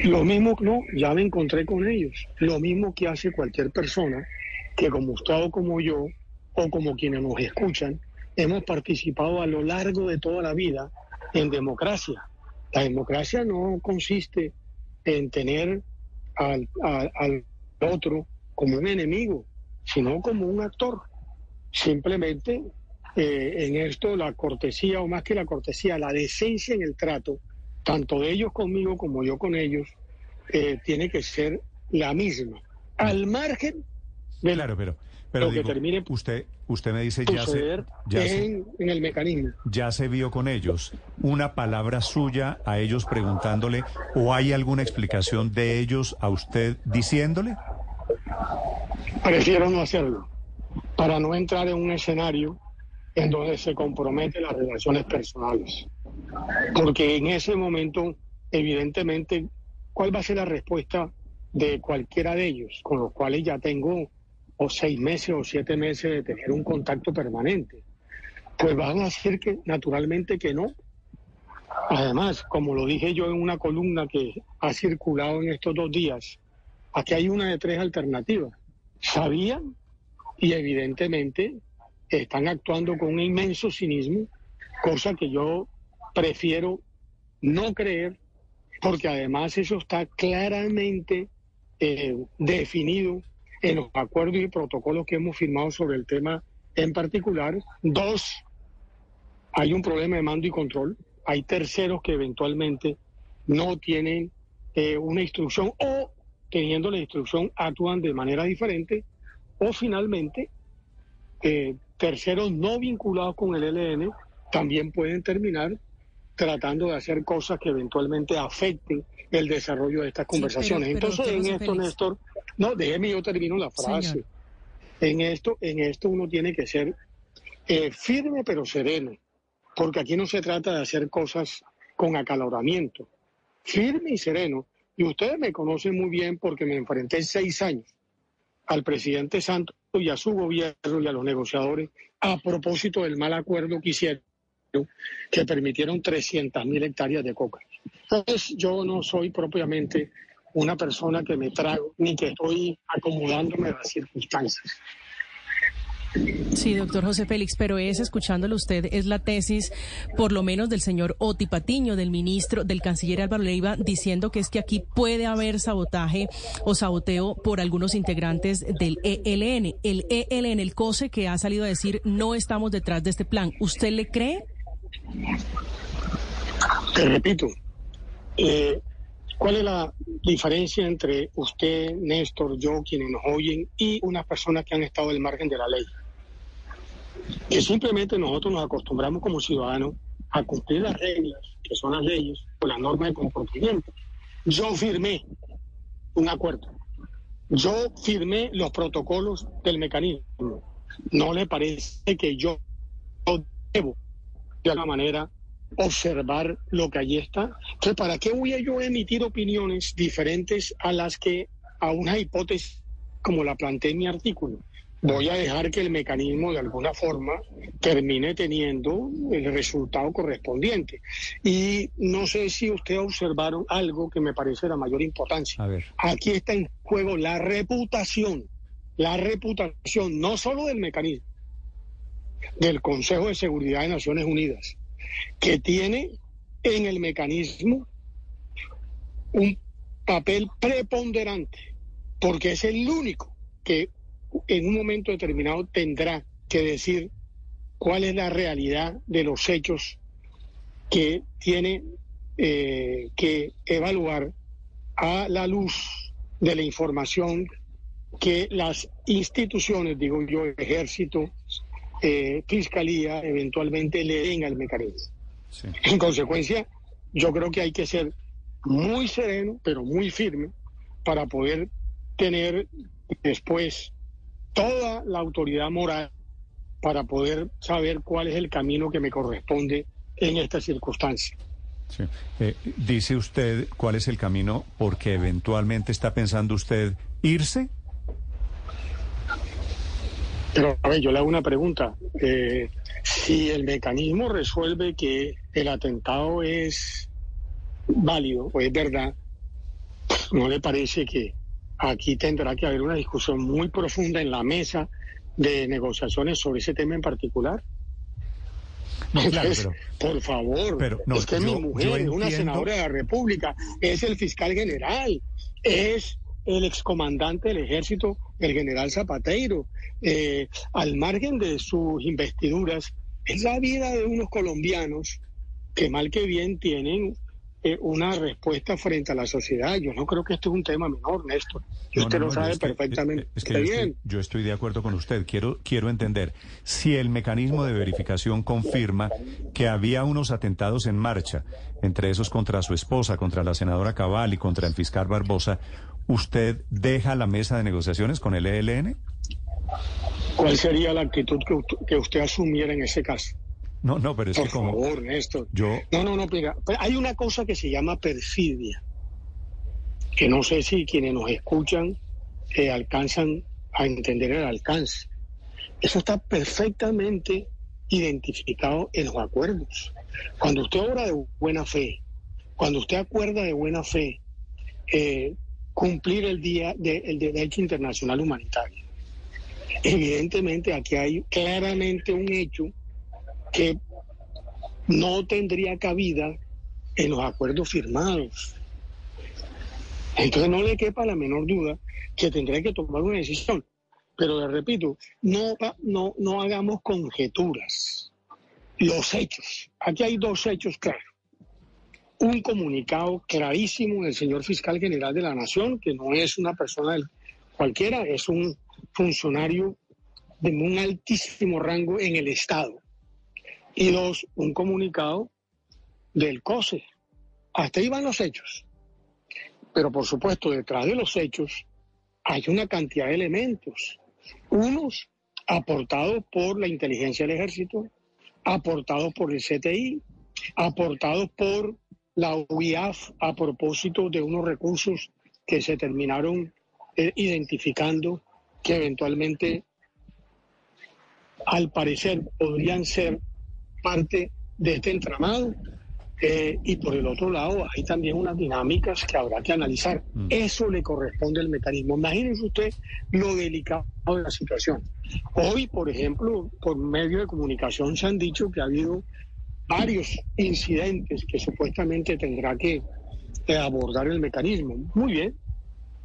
Lo mismo, no, ya me encontré con ellos. Lo mismo que hace cualquier persona que como usted o como yo, o como quienes nos escuchan, hemos participado a lo largo de toda la vida en democracia. La democracia no consiste en tener al, otro como un enemigo, sino como un actor. Simplemente eh, en esto la cortesía, o más que la cortesía, la decencia en el trato, tanto de ellos conmigo como yo con ellos, eh, tiene que ser la misma. Al margen de claro, pero, pero lo digo, que termine usted, usted me dice ya se, ya se, en el mecanismo. ya se vio con ellos. Una palabra suya a ellos preguntándole o hay alguna explicación de ellos a usted diciéndole. Prefiero no hacerlo, para no entrar en un escenario en donde se comprometen las relaciones personales. Porque en ese momento, evidentemente, ¿cuál va a ser la respuesta de cualquiera de ellos, con los cuales ya tengo o seis meses o siete meses de tener un contacto permanente? Pues van a decir que naturalmente que no. Además, como lo dije yo en una columna que ha circulado en estos dos días, aquí hay una de tres alternativas. Sabían y evidentemente están actuando con un inmenso cinismo, cosa que yo prefiero no creer, porque además eso está claramente eh, definido en los acuerdos y protocolos que hemos firmado sobre el tema en particular. Dos, hay un problema de mando y control. Hay terceros que eventualmente no tienen eh, una instrucción o teniendo la instrucción actúan de manera diferente. O finalmente, eh, terceros no vinculados con el ELN también pueden terminar tratando de hacer cosas que eventualmente afecten el desarrollo de estas conversaciones. pero, Entonces, en esto, Félix. Néstor, no, déjeme yo termino la frase. Señor. En esto, en esto uno tiene que ser eh, firme pero sereno, porque aquí no se trata de hacer cosas con acaloramiento. Firme y sereno. Y ustedes me conocen muy bien porque me enfrenté seis años al presidente Santos y a su gobierno y a los negociadores a propósito del mal acuerdo que hicieron, que permitieron 300 mil hectáreas de coca. Entonces, yo no soy propiamente una persona que me trago ni que estoy acomodándome a las circunstancias. Sí, doctor José Félix, pero es, escuchándolo usted, es la tesis, por lo menos del señor Oti Patiño, del ministro, del canciller Álvaro Leiva, diciendo que es que aquí puede haber sabotaje o saboteo por algunos integrantes del ELN. El ELN, el COSE, que ha salido a decir no estamos detrás de este plan. ¿Usted le cree? Te repito, eh, ¿cuál es la diferencia entre usted, Néstor, yo, quienes nos oyen, y unas personas que han estado al margen de la ley? Que simplemente nosotros nos acostumbramos como ciudadanos a cumplir las reglas, que son las leyes, o las normas de comportamiento. Yo firmé un acuerdo. Yo firmé los protocolos del mecanismo. ¿No le parece que yo debo, de alguna manera, observar lo que allí está. Entonces, ¿para qué voy a yo emitir opiniones diferentes a las que a una hipótesis como la planteé en mi artículo? Voy a dejar que el mecanismo de alguna forma termine teniendo el resultado correspondiente. Y no sé si ustedes observaron algo que me parece de la mayor importancia. Aquí está en juego la reputación, la reputación no solo del mecanismo, del Consejo de Seguridad de Naciones Unidas, que tiene en el mecanismo un papel preponderante, porque es el único que en un momento determinado tendrá que decir cuál es la realidad de los hechos que tiene eh, que evaluar a la luz de la información que las instituciones, digo yo, ejército, eh, fiscalía, eventualmente le den al mecanismo. En consecuencia, yo creo que hay que ser muy sereno, pero muy firme, para poder tener después toda la autoridad moral para poder saber cuál es el camino que me corresponde en esta circunstancia. Eh, dice usted cuál es el camino porque eventualmente está pensando usted irse. Pero, a ver, yo le hago una pregunta. Eh, si el mecanismo resuelve que el atentado es válido o es verdad, ¿no le parece que aquí tendrá que haber una discusión muy profunda en la mesa de negociaciones sobre ese tema en particular? por favor, es que mi mujer es una senadora de la República, es el fiscal general, es el excomandante del ejército, el general Zapateiro, eh, al margen de sus investiduras, es la vida de unos colombianos que mal que bien tienen eh, una respuesta frente a la sociedad. Yo no creo que esto es un tema menor, Néstor. Y usted lo sabe perfectamente bien. yo estoy de acuerdo con usted. Quiero, quiero entender, si el mecanismo de verificación confirma que había unos atentados en marcha, entre esos contra su esposa, contra la senadora Cabal y contra el fiscal Barbosa, ¿usted deja la mesa de negociaciones con el ELN? ¿Cuál sería la actitud que, usted asumiera en ese caso? No, no, pero es Por que como... favor, Néstor. Yo... No, no, no, mira, hay una cosa que se llama perfidia, que no sé si quienes nos escuchan eh, alcanzan a entender el alcance. Eso está perfectamente identificado en los acuerdos. Cuando usted obra de buena fe, cuando usted acuerda de buena fe eh, cumplir el día del derecho internacional humanitario, evidentemente aquí hay claramente un hecho que no tendría cabida en los acuerdos firmados. Entonces no le quepa la menor duda que tendrá que tomar una decisión. Pero le repito, no, no, no hagamos conjeturas. Los hechos. Aquí hay dos hechos claros. Un comunicado clarísimo del señor fiscal general de la Nación, que no es una persona cualquiera, es un funcionario de un altísimo rango en el Estado y dos, un comunicado del COSE. Hasta ahí van los hechos. Pero por supuesto, detrás de los hechos hay una cantidad de elementos. Unos aportados por la inteligencia del ejército, aportados por el CTI, aportados por la UIAF a propósito de unos recursos que se terminaron eh, identificando que eventualmente, al parecer, podrían ser parte de este entramado. Eh, y por el otro lado, hay también unas dinámicas que habrá que analizar. Eso le corresponde al mecanismo. Imagínense usted lo delicado de la situación. Hoy, por ejemplo, por medio de comunicación se han dicho que ha habido varios incidentes que supuestamente tendrá que eh, abordar el mecanismo. Muy bien,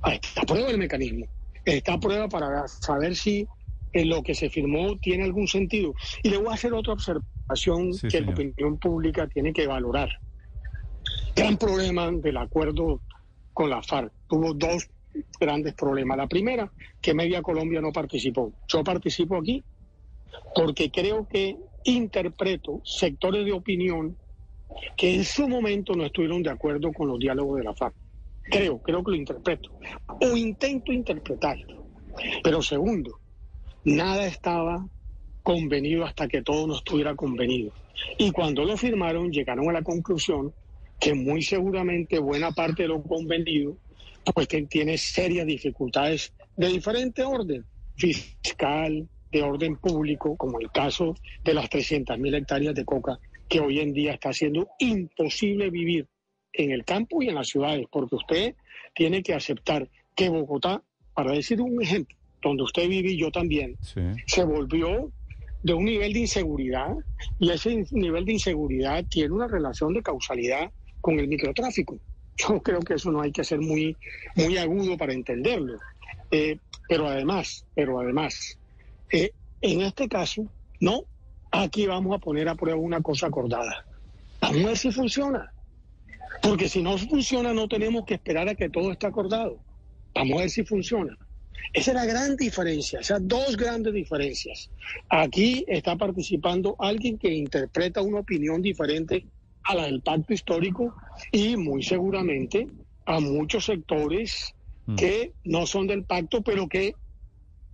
está a prueba el mecanismo. Está a prueba para saber si en lo que se firmó tiene algún sentido. Y le voy a hacer otra observación que la opinión pública tiene que valorar. Gran problema del acuerdo con la FARC. Tuvo dos grandes problemas. La primera, que Media Colombia no participó. Yo participo aquí porque creo que interpreto sectores de opinión que en su momento no estuvieron de acuerdo con los diálogos de la FARC. Creo, creo que lo interpreto. O intento interpretarlo. Pero segundo, nada estaba convenido hasta que todo no estuviera convenido. Y cuando lo firmaron, llegaron a la conclusión que muy seguramente buena parte de lo convenido pues tiene serias dificultades de diferente orden, fiscal, de orden público, como el caso de las 300.000 hectáreas de coca, que hoy en día está siendo imposible vivir en el campo y en las ciudades, porque usted tiene que aceptar que Bogotá, para decir un ejemplo, donde usted vive y yo también, se volvió de un nivel de inseguridad y ese nivel de inseguridad tiene una relación de causalidad con el microtráfico. Yo creo que eso no hay que ser muy, muy agudo para entenderlo. Eh, pero además, pero además, eh, en este caso, no, aquí vamos a poner a prueba una cosa acordada. Vamos a ver si funciona. Porque si no funciona, no tenemos que esperar a que todo esté acordado. Vamos a ver si funciona. Esa es la gran diferencia, esas dos grandes diferencias. Aquí está participando alguien que interpreta una opinión diferente a la del pacto histórico y muy seguramente a muchos sectores mm. que no son del pacto, pero que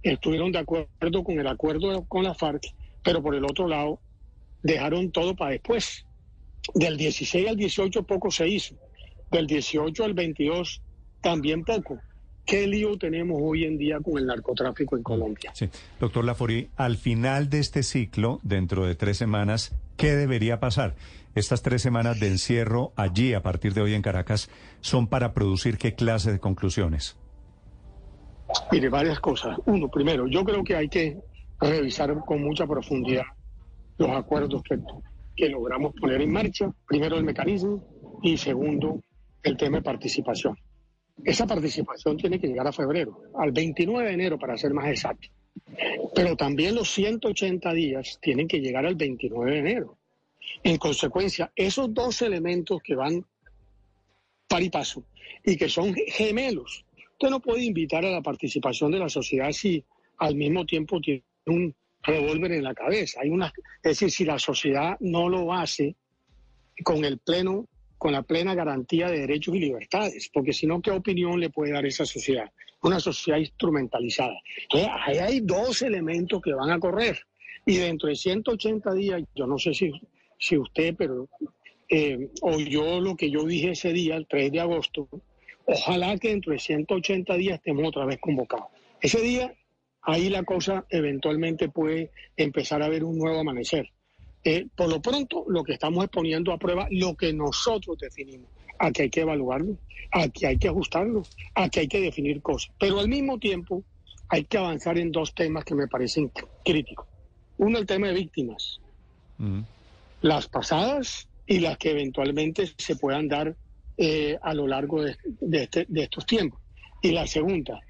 estuvieron de acuerdo con el acuerdo con la FARC, pero por el otro lado dejaron todo para después. Del 16 al 18 poco se hizo, del 18 al 22 también poco. ¿Qué lío tenemos hoy en día con el narcotráfico en Colombia? Sí. Doctor Lafori, al final de este ciclo, dentro de tres semanas, ¿qué debería pasar? Estas tres semanas de encierro allí, a partir de hoy en Caracas, son para producir qué clase de conclusiones? Mire, varias cosas. Uno, primero, yo creo que hay que revisar con mucha profundidad los acuerdos que, que logramos poner en marcha. Primero, el mecanismo y segundo, el tema de participación. Esa participación tiene que llegar a febrero, al 29 de enero para ser más exacto. Pero también los 180 días tienen que llegar al 29 de enero. En consecuencia, esos dos elementos que van par y paso y que son gemelos, usted no puede invitar a la participación de la sociedad si al mismo tiempo tiene un revólver en la cabeza. Hay una, es decir, si la sociedad no lo hace con el pleno con la plena garantía de derechos y libertades, porque si no, ¿qué opinión le puede dar esa sociedad? Una sociedad instrumentalizada. Entonces, ahí hay dos elementos que van a correr. Y dentro de 180 días, yo no sé si, si usted, pero eh, oyó lo que yo dije ese día, el 3 de agosto, ojalá que dentro de 180 días estemos otra vez convocados. Ese día, ahí la cosa eventualmente puede empezar a ver un nuevo amanecer. Eh, por lo pronto, lo que estamos es poniendo a prueba lo que nosotros definimos. Aquí hay que evaluarlo, aquí hay que ajustarlo, aquí hay que definir cosas. Pero al mismo tiempo, hay que avanzar en dos temas que me parecen críticos. Uno, el tema de víctimas. Las pasadas y las que eventualmente se puedan dar eh, a lo largo de, este, de, estos tiempos. Y la segunda,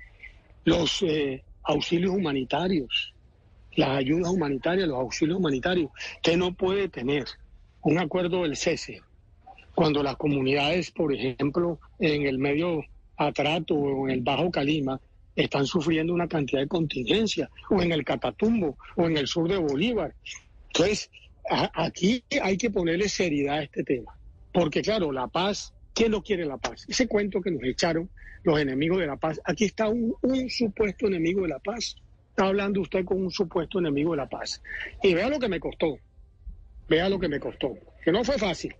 los eh, auxilios humanitarios las ayudas humanitarias, los auxilios humanitarios. que no puede tener un acuerdo del cese cuando las comunidades, por ejemplo, en el medio Atrato o en el Bajo Calima, están sufriendo una cantidad de contingencia, o en el Catatumbo, o en el sur de Bolívar. Entonces, aquí hay que ponerle seriedad a este tema, porque claro, la paz, ¿quién no quiere la paz? Ese cuento que nos echaron los enemigos de la paz, aquí está un supuesto enemigo de la paz, Está hablando usted con un supuesto enemigo de la paz. Y vea lo que me costó. Vea lo que me costó. Que no fue fácil,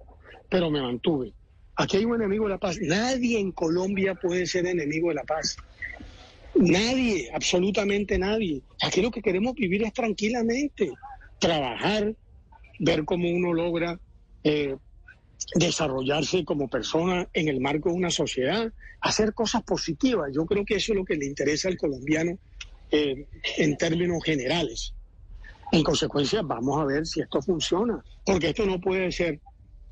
pero me mantuve. Aquí hay un enemigo de la paz. Nadie en Colombia puede ser enemigo de la paz. Nadie, absolutamente nadie. Aquí lo que queremos vivir es tranquilamente, trabajar, ver cómo uno logra eh, desarrollarse como persona en el marco de una sociedad, hacer cosas positivas. Yo creo que eso es lo que le interesa al colombiano eh, en términos generales. En consecuencia, vamos a ver si esto funciona, porque esto no puede ser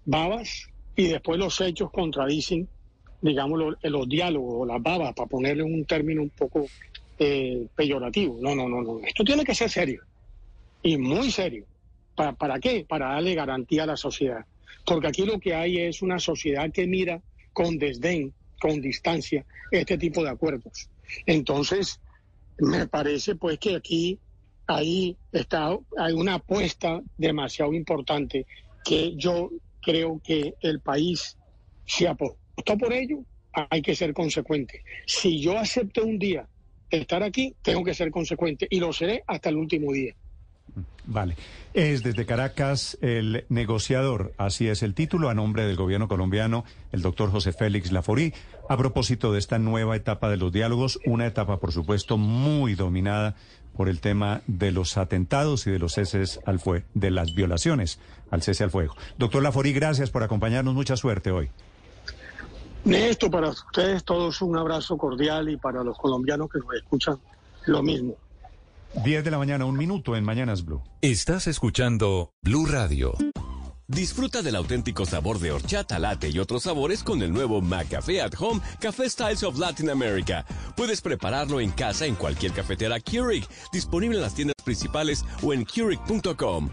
babas y después los hechos contradicen, digamos, los, diálogos o las babas, para ponerle un término un poco eh, peyorativo. No, no, no, no. Esto tiene que ser serio y muy serio. ¿Para, ¿Para qué? Para darle garantía a la sociedad. Porque aquí lo que hay es una sociedad que mira con desdén, con distancia, este tipo de acuerdos. Entonces, me parece pues que aquí ahí está, hay una apuesta demasiado importante que yo creo que el país se apostó por ello, hay que ser consecuente. Si yo acepto un día estar aquí, tengo que ser consecuente y lo seré hasta el último día. Vale. Es desde Caracas el negociador, así es el título, a nombre del gobierno colombiano, el doctor José Félix Laforí, a propósito de esta nueva etapa de los diálogos, una etapa, por supuesto, muy dominada por el tema de los atentados y de los ceses al fuego, de las violaciones al cese al fuego. Doctor Laforí, gracias por acompañarnos, mucha suerte hoy. Néstor, para ustedes todos un abrazo cordial y para los colombianos que nos escuchan, lo mismo. 10 de la mañana, un minuto en Mañanas Blue. Estás escuchando Blue Radio. Disfruta del auténtico sabor de horchata, latte y otros sabores con el nuevo McCafé at Home Café Styles of Latin America. Puedes prepararlo en casa en cualquier cafetera Keurig, disponible en las tiendas principales o en Keurig.com.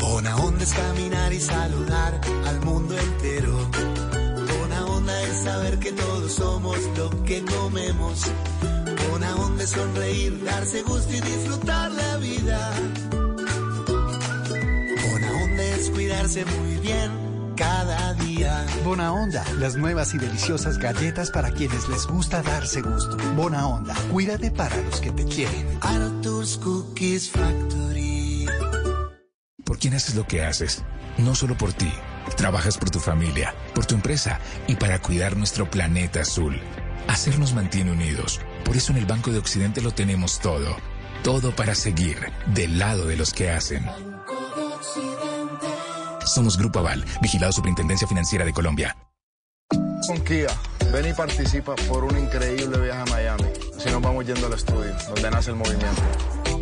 Bona onda es caminar y saludar al mundo entero. Bona onda es saber que todos somos lo que comemos. Bona onda es sonreír, darse gusto y disfrutar la vida. Bona onda es cuidarse muy bien cada día. Bona Onda, las nuevas y deliciosas galletas para quienes les gusta darse gusto. Bona Onda, cuídate para los que te quieren. Arthur's Cookies Factory. ¿Por quién haces lo que haces? No solo por ti. Trabajas por tu familia, por tu empresa y para cuidar nuestro planeta azul. Hacer nos mantiene unidos. Por eso en el Banco de Occidente lo tenemos todo. Todo para seguir del lado de los que hacen. Somos Grupo Aval, vigilado Superintendencia Financiera de Colombia. Con Kia, ven y participa por un increíble viaje a Miami. Así nos vamos yendo al estudio, donde nace el movimiento.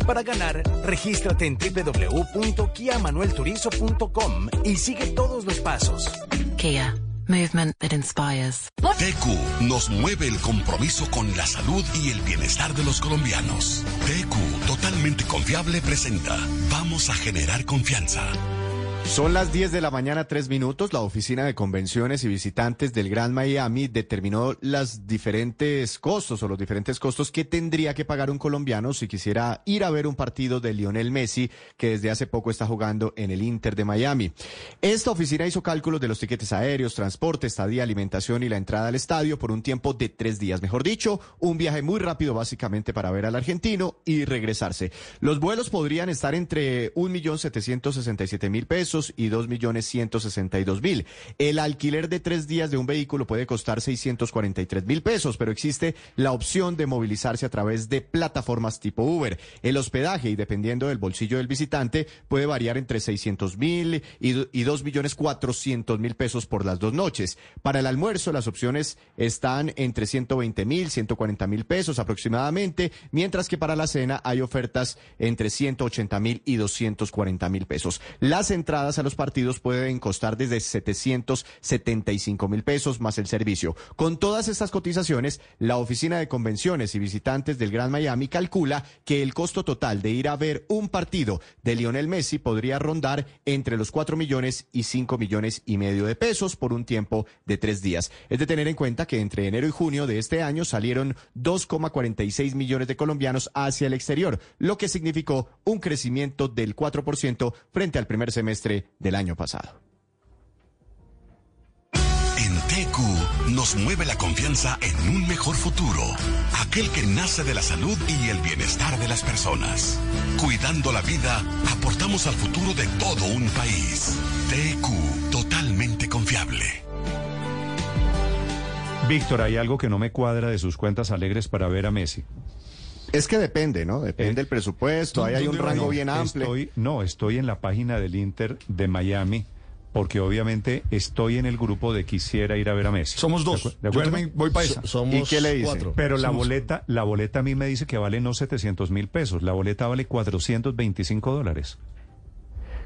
Para ganar, regístrate en www.kiamanuelturizo.com y sigue todos los pasos. Kia, movement that inspires. TQ nos mueve el compromiso con la salud y el bienestar de los colombianos. TQ, totalmente confiable, presenta. Vamos a generar confianza. Son las 10 de la mañana, tres minutos. La Oficina de Convenciones y Visitantes del Gran Miami determinó las diferentes costos o los diferentes costos que tendría que pagar un colombiano si quisiera ir a ver un partido de Lionel Messi, que desde hace poco está jugando en el Inter de Miami. Esta oficina hizo cálculos de los tiquetes aéreos, transporte, estadía, alimentación y la entrada al estadio por un tiempo de tres días. Mejor dicho, un viaje muy rápido básicamente para ver al argentino y regresarse. Los vuelos podrían estar entre 1.767.000 pesos sesenta y dos mil. El alquiler de tres días de un vehículo puede costar 643 mil pesos, pero existe la opción de movilizarse a través de plataformas tipo Uber. El hospedaje, y dependiendo del bolsillo del visitante, puede variar entre 600 mil y dos millones cuatrocientos mil pesos por las dos noches. Para el almuerzo, las opciones están entre 120 mil, 140 mil pesos aproximadamente, mientras que para la cena hay ofertas entre 180 mil y 240 mil pesos. Las entradas a los partidos pueden costar desde 775 mil pesos más el servicio. Con todas estas cotizaciones, la Oficina de Convenciones y Visitantes del Gran Miami calcula que el costo total de ir a ver un partido de Lionel Messi podría rondar entre los 4 millones y 5 millones y medio de pesos por un tiempo de tres días. Es de tener en cuenta que entre enero y junio de este año salieron 2,46 millones de colombianos hacia el exterior, lo que significó un crecimiento del 4% frente al primer semestre del año pasado. En TQ nos mueve la confianza en un mejor futuro, aquel que nace de la salud y el bienestar de las personas. Cuidando la vida, aportamos al futuro de todo un país. TQ, totalmente confiable. Víctor, hay algo que no me cuadra de sus cuentas alegres para ver a Messi. Es que depende, ¿no? Depende del presupuesto, ahí hay un rango bien amplio. Estoy, no, estoy en la página del Inter de Miami porque obviamente estoy en el grupo de quisiera ir a ver a Messi. Somos dos. ¿De Yo también voy para esa. ¿Y qué le dice? cuatro. Pero la Somos- boleta, la boleta a mí me dice que vale no 700 mil pesos, la boleta vale 425 dólares.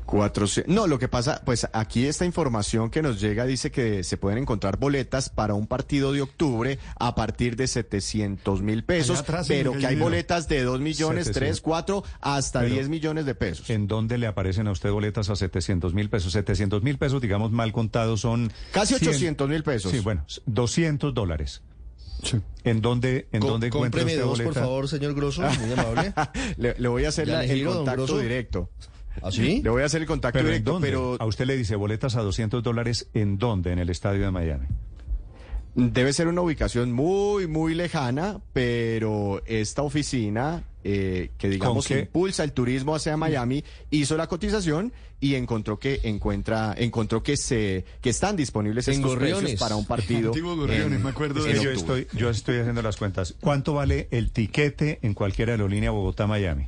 400. No, lo que pasa, pues aquí esta información que nos llega dice que se pueden encontrar boletas para un partido de octubre a partir de 700 mil pesos, atrás, pero que hay boletas de 2 millones, 700. 3, 4, hasta Pero- 10 millones de pesos. ¿En dónde le aparecen a usted boletas a 700 mil pesos? 700 mil pesos, digamos mal contados, son... Casi 100. 800 mil pesos. Sí, bueno, 200 dólares. ¿En dónde, en Co- dónde encuentra usted dos, por boleta? favor, señor Grosso, muy amable. le, le voy a hacer ¿Ya el giro, contacto directo. ¿Ah, sí? Le voy a hacer el contacto ¿Pero directo, pero A usted le dice boletas a 200 dólares, ¿en dónde? En el estadio de Miami. Debe ser una ubicación muy, muy lejana, pero esta oficina eh, que digamos ¿Con qué? impulsa el turismo hacia Miami hizo la cotización y encontró que encuentra, encontró que se que están disponibles En estos precios Gorriones. para un partido. Antiguo Gorriones, me acuerdo en yo estoy, yo estoy haciendo las cuentas. ¿Cuánto vale el tiquete en cualquier aerolínea Bogotá-Miami?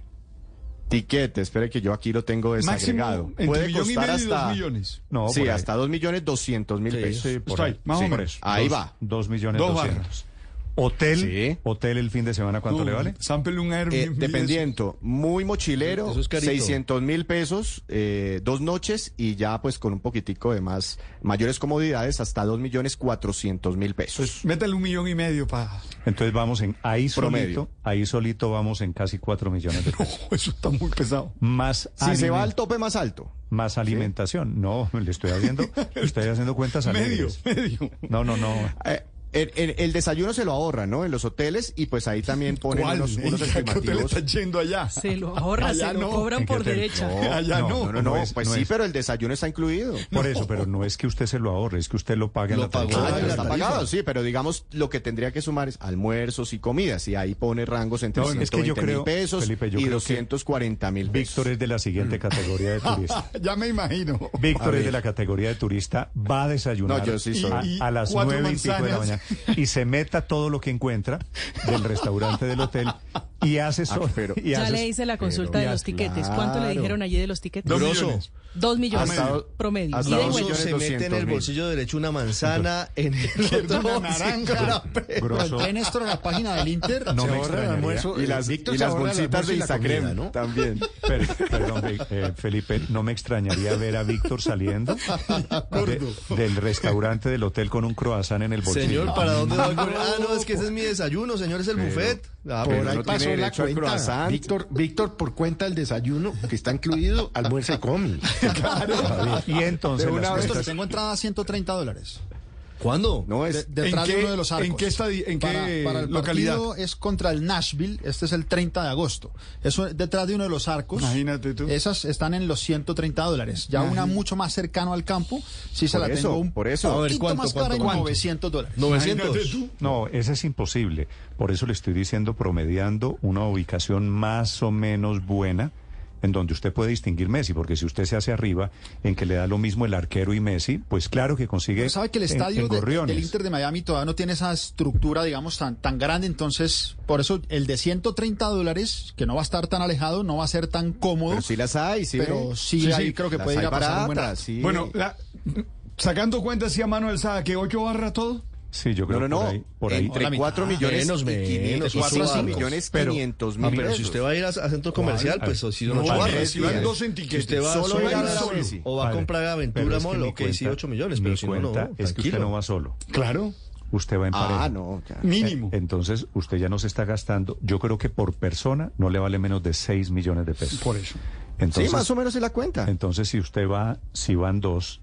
Tiquete, espere que yo aquí lo tengo desagregado. Máximo Puede costar medio y dos hasta millones. No, sí, hasta dos millones doscientos mil Sí, pesos. Sí, por ahí. ahí, más o Sí, por menos. eso. Ahí Dos- va. Dos millones Dos doscientos. barras. Hotel, Sí. hotel el fin de semana, ¿cuánto le vale? Sample un Eh, Airbnb. dependiendo, muy mochilero, Eso es carito. 600 mil pesos, eh, dos noches y ya pues con un poquitico de más, mayores comodidades, hasta dos millones cuatrocientos mil pesos. Pues métale un millón y medio para... Entonces vamos en, ahí Promedio. solito, ahí solito vamos en casi 4 millones de pesos. Eso está muy pesado. Más, si se va al tope más alto. más alimentación. No, le estoy haciendo, le estoy haciendo cuentas Medio, alegres. medio. No, no, no. Eh, el, el- el desayuno se lo ahorra, ¿no? En los hoteles y pues ahí también ponen ¿Cuál? unos, unos ¿En qué hotel estimativos. está yendo allá? Se lo ahorra, Allá se lo cobran ¿En qué por derecha. No, Allá no. no, no, no, no es- pues no sí, es. pero el desayuno está incluido. Por eso, pero no es que usted se lo ahorre, es que usted lo paga en la tarifa. Ah, está tarifa. pagado, sí, pero digamos lo que tendría que sumar es almuerzos y comidas y ahí pone rangos entre No, es que yo 120 mil creo, pesos Felipe, yo y creo que 240 mil pesos. Víctor es de la siguiente categoría de turista. ya me imagino. Víctor es de la categoría de turista, va a desayunar No, yo sí soy. a, a las nueve y pico de la mañana. Y se meta todo lo que encuentra del restaurante del hotel y hace solo. Ah, pero- y Ya le hice la consulta de los tiquetes. ¿Cuánto le dijeron allí de los tiquetes? Dos millones. Dos millones Hasta promedio. hasta y dos vuelta. Grosso se mete en el 200 mil. bolsillo derecho una manzana, en el otro una naranja. Grosso. Néstor, a la página del Inter. No se me ahorra el extrañaría. almuerzo. Y las, Víctor y bolsitas de Instagram ¿no? también. Per- perdón, eh, Felipe, no me extrañaría ver a Víctor saliendo de- del restaurante del hotel con un croissant en el bolsillo. Señor, ¿para dónde va a comer? Ah, no, es que ese es mi desayuno, señor, es el Pero- buffet. Ah, Por pero ahí no pasó la cuenta. Víctor, Víctor, por cuenta del desayuno, que está incluido, almuerza y come. Y entonces De una vez tengo entrada a 130 dólares. ¿Cuándo? No es Detrás ¿En de qué- uno de los arcos. en qué estadi- en qué para, para el localidad? partido es contra el Nashville. Este es el 30 de agosto. Eso es detrás de uno de los arcos. Imagínate tú. Esas están en los 130 dólares. Ya una mucho más cercano al campo, sí se Por la eso, tengo un por eso. A ver, poquito ¿cuánto, más cuánto, cara en cuánto? 900 dólares. 900. No, ese es imposible. Por eso le estoy diciendo promediando una ubicación más o menos buena en donde usted puede distinguir Messi, porque si usted se hace arriba en que le da lo mismo el arquero y Messi, pues claro que consigue Pero sabe que el estadio en de- Gorriones. del Inter de Miami todavía no tiene esa estructura, digamos, tan, tan grande. Entonces, por eso el de 130 dólares, que no va a estar tan alejado, no va a ser tan cómodo. Pero sí las hay, sí. Pero sí, ahí creo que Las puede ir a pasar un buen baratas, rato. sí. Bueno, la- sacando cuentas, sí, a Manuel Sada, que 8 barra todo. Sí, yo No, creo no, por no. ahí, por ahí. Entre Hola, 4 mitad. millones Menos, y menos, 500, ocho 4 barras. millones Pero- 500 Ah, mil pero si usted va a ir a, a centro comercial, pues si No, barras. sí, Si van dos en Si usted va Solo solo ir a a a solo, o va a comprar Aventura que Mall, ok, sí, cuenta- 8 millones, mi pero si no, no, es que usted tranquilo. no va solo. Claro. Usted va en pareja. Ah, no, ya. Mínimo. Entonces, usted ya no se está gastando. Yo creo que por persona no le vale menos de 6 millones de pesos. Por eso. Entonces, sí, más o menos es la cuenta. entonces si usted va, si van dos,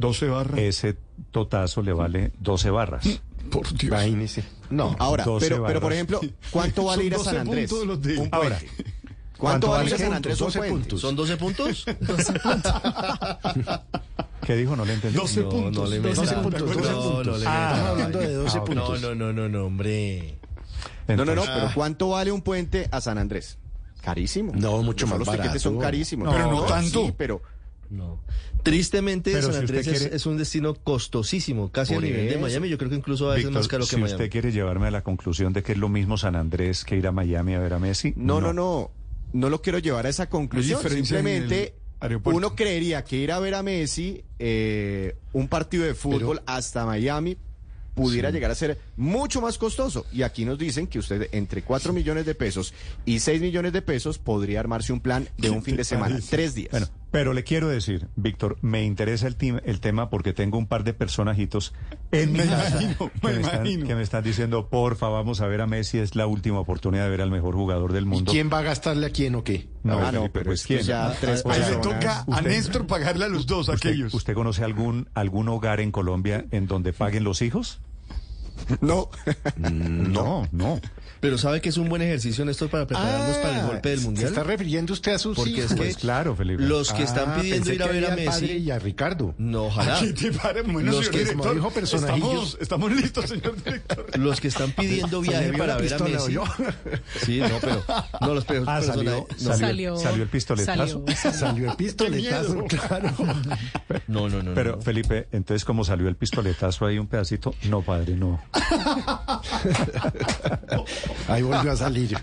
12 barras. ese totazo le vale 12 barras. Por Dios. Imagínese. No, ahora, 12 pero, pero por ejemplo, ¿cuánto vale Son ir a 12 San Andrés? puntos los de- Un Ahora. ¿Cuánto, ¿cuánto vale ir a vale San? Andrés? Un 12 puente? puntos. ¿Son 12 puntos? ¿Qué dijo? No le entendí. 12 No, puntos. no le 12 meta. puntos. 12 No, no puntos. le Ah. Estamos hablando de 12 ah, puntos. No, no, no, no, no, hombre. No, no, no, Entonces- pero ¿cuánto vale un puente a San Andrés? Carísimo. No, mucho Los más Los tiquetes son carísimos. Pero no tanto. Sí, pero No. Tristemente, Pero San si Andrés es, quiere- es un destino costosísimo, casi Por al nivel de. Miami. Yo creo que incluso a veces Víctor, más caro que si Miami. usted quiere llevarme a la conclusión de que es lo mismo San Andrés que ir a Miami a ver a Messi. No, no, no. No lo quiero llevar a esa conclusión. Simplemente uno creería que ir a ver a Messi eh, un partido de fútbol hasta Miami pudiera Sí. llegar a ser mucho más costoso. Y aquí nos dicen que usted entre 4 millones de pesos y 6 millones de pesos podría armarse un plan de un fin de semana, parece? tres días. Bueno, pero le quiero decir, Víctor, me interesa el, tim- el tema porque tengo un par de personajitos en mi Me casa imagino, que, me me están, imagino. que me están diciendo, porfa, vamos a ver a Messi, es la última oportunidad de ver al mejor jugador del ¿Y mundo. quién va a gastarle a quién o qué? No, Ah, Felipe, pero pues quién. ya Ah, tres o sea, Ahí le toca a usted- Néstor pagarle a los dos, a usted- aquellos. ¿Usted conoce algún, algún hogar en Colombia en donde paguen los hijos? No. no, no. Pero ¿sabe que es un buen ejercicio, Néstor, para prepararnos para el golpe del ¿Se Mundial? está refiriendo usted a sus Porque hijos? es que Pues claro, Felipe. los que están Ah, pidiendo ir a que ver a Messi... y a Ricardo. No, ojalá. Aquí te pare, bueno, Los que- director, dijo. Estamos, estamos listos, señor director. Los que están pidiendo Se viaje para ver a Messi. Sí, no, pero no los pe- Ah, salió, salió, no. Salió. salió el pistoletazo. Salió. Salió el pistoletazo, claro. No, no, no. Pero no. Felipe, entonces como salió el pistoletazo ahí un pedacito, no, padre, no. Ahí volvió a salir.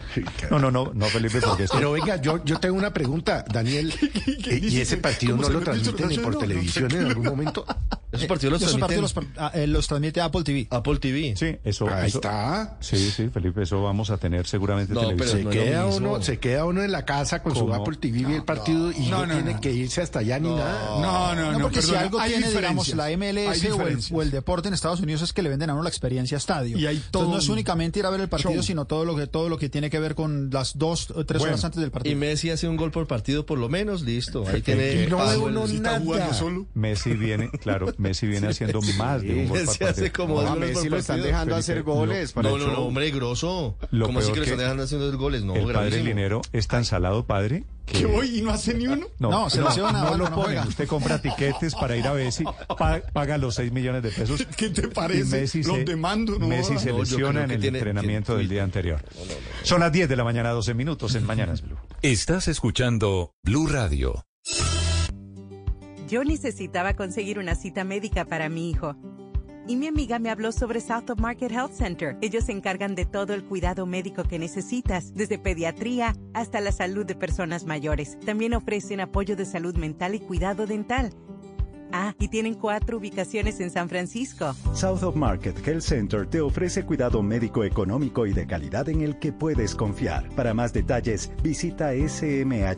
No, no, no, no, Felipe, porque esto... Pero venga, yo, yo tengo una pregunta, Daniel. eh, ¿Y ese partido ¿Cómo no se lo transmiten ni por? No, no televisión sé. en algún momento? Esos partidos los Esos transmiten partidos los, ah, eh, los transmite Apple TV. Apple TV. Sí, eso... Ahí eso- está. Sí, sí, Felipe, eso vamos a tener seguramente No, pero televisión. Se no es lo queda, uno, se queda uno en la casa con su ¿Cómo? Apple TV y el partido y no, No, no, tiene no. que irse hasta allá ni nada. No, no, no. porque si perdona, algo hay tiene, digamos, la MLS o el, o el deporte en Estados Unidos es que le venden a uno la experiencia estadio. Y hay todo Entonces no es únicamente ir a ver el partido, show. Sino todo lo que todo lo que tiene que ver con las dos o tres Bueno, horas antes del Y partido. Messi hace un gol por partido por lo menos, listo. Ahí tiene... Y no de el- uno nada. Messi viene, claro, Messi viene haciendo más de un gol por Messi hace partido. como No, a Messi por lo están partido. dejando Felipe, hacer goles para No, no, no, hombre, grosso. Lo ¿Cómo así que lo están dejando haciendo goles? No, el padre. Linero es tan salado, padre, que... ¿Qué voy y no hace ni uno? No, se lesiona, no lo no ponen. Usted compra tiquetes para ir a Messi, pa- paga los 6 millones de pesos. ¿Qué te parece? Messi Los se, demando, no Messi se No, lesiona en el tiene- entrenamiento tiene- del día anterior. Son las 10 de la mañana, 12 minutos en Mañanas Blue. Estás escuchando Blue Radio. Yo necesitaba conseguir una cita médica para mi hijo. Y mi amiga me habló sobre South of Market Health Center. Ellos se encargan de todo el cuidado médico que necesitas, desde pediatría hasta la salud de personas mayores. También ofrecen apoyo de salud mental y cuidado dental. Ah, y tienen cuatro ubicaciones en San Francisco. South of Market Health Center te ofrece cuidado médico económico y de calidad en el que puedes confiar. Para más detalles, visita smhcsf.org.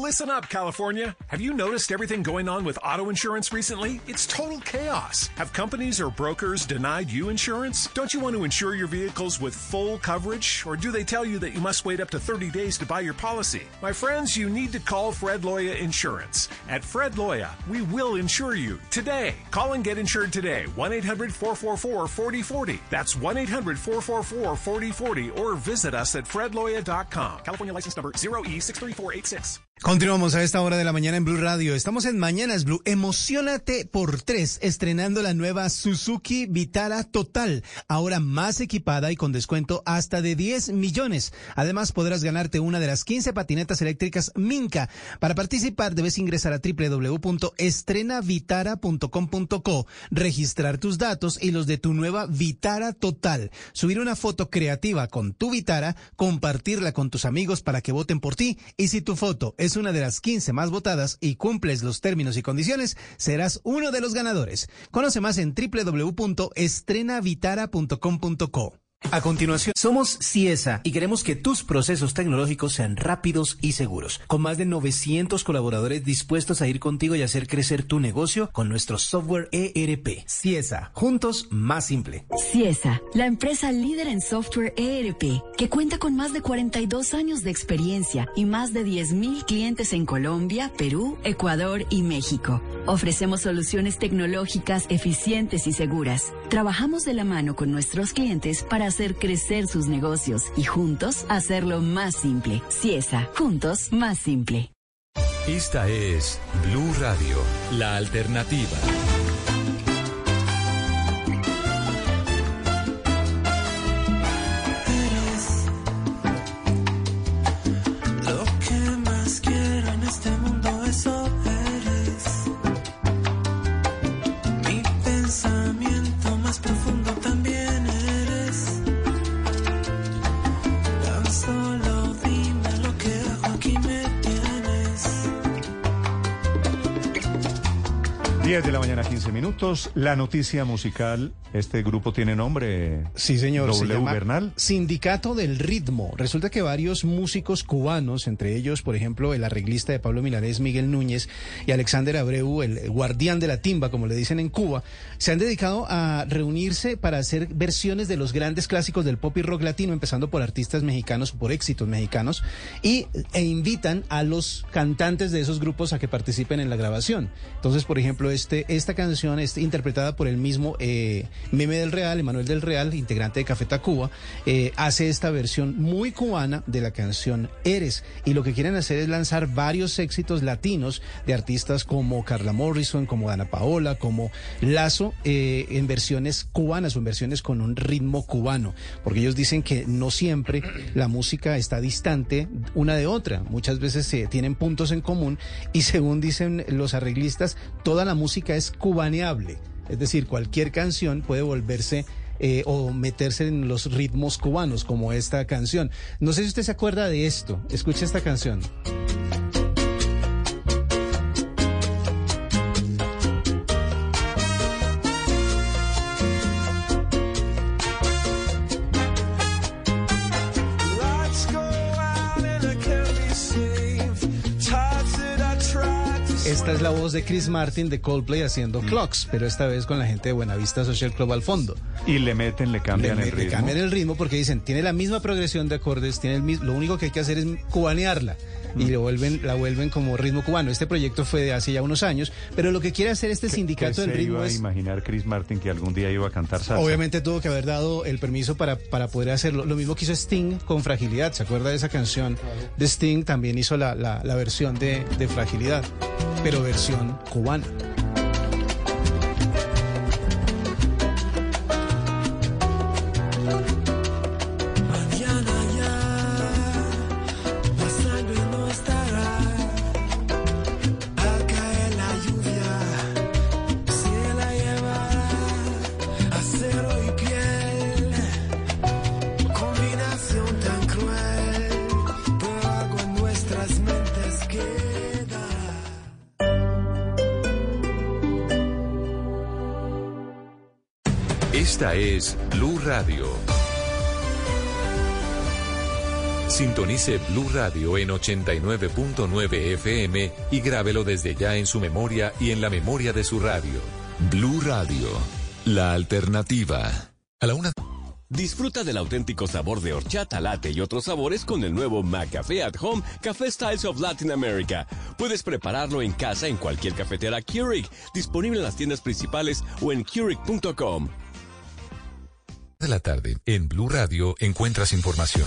Listen up, California. Have you noticed everything going on with auto insurance recently? It's total chaos. Have companies or brokers denied you insurance? Don't you want to insure your vehicles with full coverage? Or do they tell you that you must wait up to 30 days to buy your policy? My friends, you need to call Fred Loya Insurance. At Fred Loya, we will insure you today. Call and get insured today. 1 800 444 4040. That's 1 800 444 4040. Or visit us at fredloya.com. California license number E 0E63486. Continuamos a esta hora de la mañana en Blue Radio. Estamos en Mañanas Blue. Emocionate por tres, estrenando la nueva Suzuki Vitara Total, ahora más equipada y con descuento hasta de 10 millones. Además, podrás ganarte una de las 15 patinetas eléctricas Minca. Para participar, debes ingresar a www.estrenavitara.com.co, registrar tus datos y los de tu nueva Vitara Total, subir una foto creativa con tu Vitara, compartirla con tus amigos para que voten por ti y si tu foto es una de las 15 más votadas y cumples los términos y condiciones, serás uno de los ganadores. Conoce más en www.estrenavitara.com.co. A continuación, somos CIESA y queremos que tus procesos tecnológicos sean rápidos y seguros. Con más de 900 colaboradores dispuestos a ir contigo y hacer crecer tu negocio con nuestro software ERP. CIESA, juntos más simple. CIESA, la empresa líder en software ERP, que cuenta con más de 42 años de experiencia y más de 10.000 clientes en Colombia, Perú, Ecuador y México. Ofrecemos soluciones tecnológicas eficientes y seguras. Trabajamos de la mano con nuestros clientes para hacer crecer sus negocios y juntos hacerlo más simple. CIESA, juntos más simple. Esta es Blue Radio, la alternativa. 10 de la mañana, 15 minutos. La noticia musical. Este grupo tiene nombre. Sí, señor. se W llama Bernal. Sindicato del Ritmo. Resulta que varios músicos cubanos, entre ellos, por ejemplo, el arreglista de Pablo Milanés, Miguel Núñez, y Alexander Abreu, el guardián de la timba, como le dicen en Cuba, se han dedicado a reunirse para hacer versiones de los grandes clásicos del pop y rock latino, empezando por artistas mexicanos o por éxitos mexicanos, y, e invitan a los cantantes de esos grupos a que participen en la grabación. Entonces, por ejemplo, este, esta canción es interpretada por el mismo eh, Meme del Real, Emanuel del Real, integrante de Café Tacuba, eh, hace esta versión muy cubana de la canción Eres. Y lo que quieren hacer es lanzar varios éxitos latinos de artistas como Carla Morrison, como Dana Paola, como Lazo, eh, en versiones cubanas o en versiones con un ritmo cubano. Porque ellos dicen que no siempre la música está distante una de otra. Muchas veces se tienen puntos en común y según dicen los arreglistas, toda la música es cubaneable. Es decir, cualquier canción puede volverse eh, o meterse en los ritmos cubanos, como esta canción. No sé si usted se acuerda de esto. Escuche esta canción. Esta es la voz de Chris Martin de Coldplay haciendo Clocks, pero esta vez con la gente de Buenavista Social Club al fondo. Y le meten, le cambian le, el le ritmo. cambian el ritmo porque dicen, tiene la misma progresión de acordes, tiene el mis- lo único que hay que hacer es cubanearla. Y lo vuelven, la vuelven como ritmo cubano. Este proyecto fue de hace ya unos años, pero lo que quiere hacer este ¿Qué sindicato del se ritmo iba a es imaginar Chris Martin que algún día iba a cantar salsa? Obviamente tuvo que haber dado el permiso para, para poder hacerlo. Lo mismo que hizo Sting con Fragilidad. ¿Se acuerda de esa canción de Sting? También hizo la, la- la versión de, de Fragilidad, pero versión cubana. Esta es Blue Radio. Sintonice Blue Radio en 89.9 FM y grábelo desde ya en su memoria y en la memoria de su radio. Blue Radio, la alternativa. A la una. Disfruta del auténtico sabor de horchata, latte y otros sabores con el nuevo McCafé at Home Café Styles of Latin America. Puedes prepararlo en casa en cualquier cafetera Keurig, disponible en las tiendas principales o en Keurig.com. de la tarde, en Blue Radio encuentras información.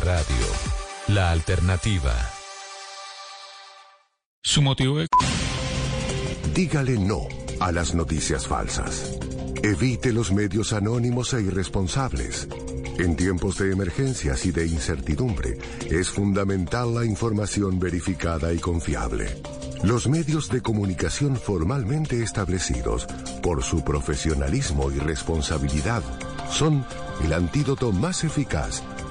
radio. La alternativa. Su motivo de... Dígale no a las noticias falsas. Evite los medios anónimos e irresponsables. En tiempos de emergencias y de incertidumbre, es fundamental la información verificada y confiable. Los medios de comunicación formalmente establecidos, por su profesionalismo y responsabilidad, son el antídoto más eficaz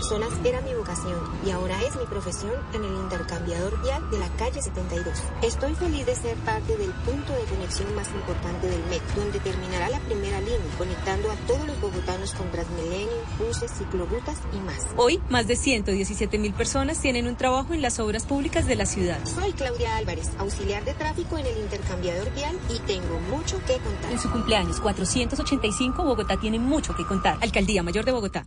Personas era mi vocación y ahora es mi profesión en el intercambiador vial de la calle 72. Estoy feliz de ser parte del punto de conexión más importante del MET, donde terminará la primera línea, conectando a todos los bogotanos con Transmilenio, buses, ciclorutas y más. Hoy, más de 117 mil personas tienen un trabajo en las obras públicas de la ciudad. Soy Claudia Álvarez, auxiliar de tráfico en el intercambiador vial y tengo mucho que contar. En su cumpleaños 485, Bogotá tiene mucho que contar. Alcaldía Mayor de Bogotá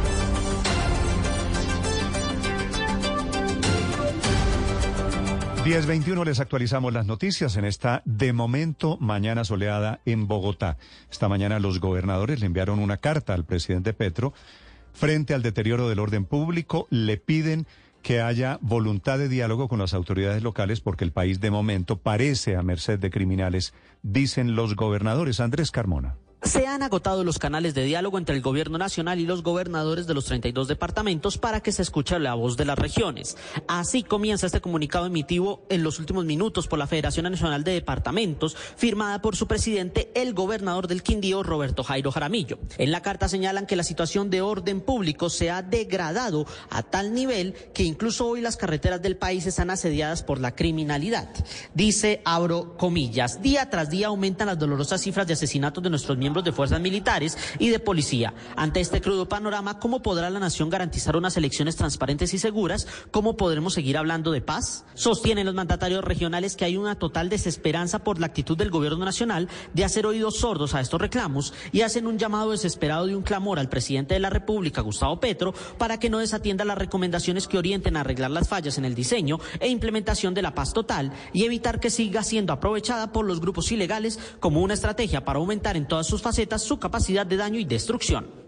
10.21 les actualizamos las noticias en esta de momento mañana soleada en Bogotá. Esta mañana los gobernadores le enviaron una carta al presidente Petro frente al deterioro del orden público. Le piden que haya voluntad de diálogo con las autoridades locales porque el país de momento parece a merced de criminales, dicen los gobernadores. Andrés Carmona. Se han agotado los canales de diálogo entre el gobierno nacional y los gobernadores de los 32 departamentos para que se escuche la voz de las regiones. Así comienza este comunicado emitido en los últimos minutos por la Federación Nacional de Departamentos, firmada por su presidente, el gobernador del Quindío, Roberto Jairo Jaramillo. En la carta señalan que la situación de orden público se ha degradado a tal nivel que incluso hoy las carreteras del país están asediadas por la criminalidad. Dice, abro comillas, día tras día aumentan las dolorosas cifras de asesinatos de nuestros miembros de fuerzas militares y de policía. Ante este crudo panorama, ¿cómo podrá la nación garantizar unas elecciones transparentes y seguras? ¿Cómo podremos seguir hablando de paz? Sostienen los mandatarios regionales que hay una total desesperanza por la actitud del gobierno nacional de hacer oídos sordos a estos reclamos y hacen un llamado desesperado de un clamor al presidente de la República, Gustavo Petro, para que no desatienda las recomendaciones que orienten a arreglar las fallas en el diseño e implementación de la paz total y evitar que siga siendo aprovechada por los grupos ilegales como una estrategia para aumentar en todas sus facetas su capacidad de daño y destrucción.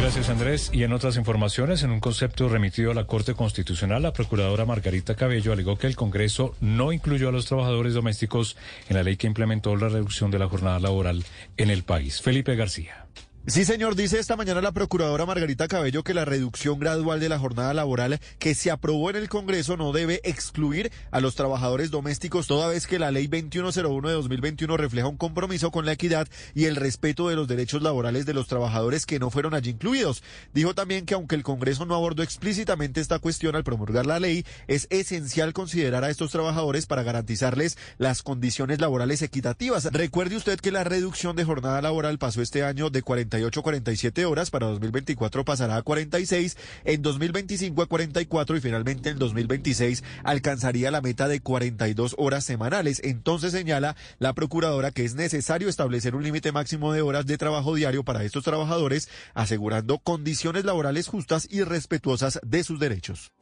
Gracias Andrés. Y en otras informaciones, en un concepto remitido a la Corte Constitucional, la procuradora Margarita Cabello alegó que el Congreso no incluyó a los trabajadores domésticos en la ley que implementó la reducción de la jornada laboral en el país. Felipe García. Sí, señor, dice esta mañana la procuradora Margarita Cabello que la reducción gradual de la jornada laboral que se aprobó en el Congreso no debe excluir a los trabajadores domésticos, toda vez que la ley 2101 de 2021 refleja un compromiso con la equidad y el respeto de los derechos laborales de los trabajadores que no fueron allí incluidos. Dijo también que aunque el Congreso no abordó explícitamente esta cuestión al promulgar la ley, es esencial considerar a estos trabajadores para garantizarles las condiciones laborales equitativas. Recuerde usted que la reducción de jornada laboral pasó este año de 40 48, 47 horas, para 2024 pasará a 46, en 2025 a 44 y finalmente en 2026 alcanzaría la meta de 42 horas semanales. Entonces señala la procuradora que es necesario establecer un límite máximo de horas de trabajo diario para estos trabajadores, asegurando condiciones laborales justas y respetuosas de sus derechos.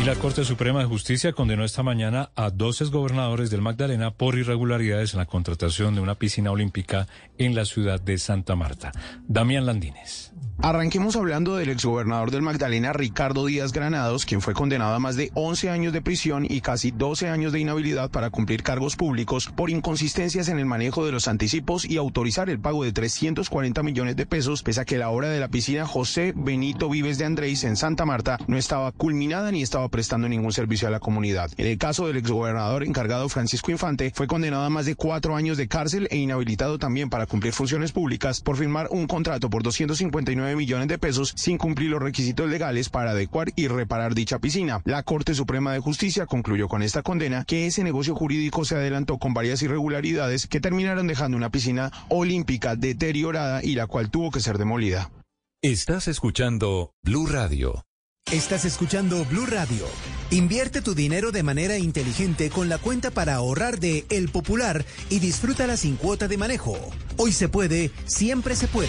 Y la Corte Suprema de Justicia condenó esta mañana a 12 gobernadores del Magdalena por irregularidades en la contratación de una piscina olímpica en la ciudad de Santa Marta. Damián Landines. Arranquemos hablando del exgobernador del Magdalena, Ricardo Díaz Granados, quien fue condenado a más de 11 años de prisión y casi 12 años de inhabilidad para cumplir cargos públicos por inconsistencias en el manejo de los anticipos y autorizar el pago de 340 millones de pesos, pese a que la obra de la piscina José Benito Vives de Andrés en Santa Marta no estaba culminada ni estaba prestando ningún servicio a la comunidad. En el caso del exgobernador encargado Francisco Infante, fue condenado a más de cuatro años de cárcel e inhabilitado también para cumplir funciones públicas por firmar un contrato por 259 millones de pesos sin cumplir los requisitos legales para adecuar y reparar dicha piscina. La Corte Suprema de Justicia concluyó con esta condena que ese negocio jurídico se adelantó con varias irregularidades que terminaron dejando una piscina olímpica deteriorada y la cual tuvo que ser demolida. Estás escuchando Blue Radio. Estás escuchando Blue Radio. Invierte tu dinero de manera inteligente con la cuenta para ahorrar de El Popular y disfrútala sin cuota de manejo. Hoy se puede, siempre se puede.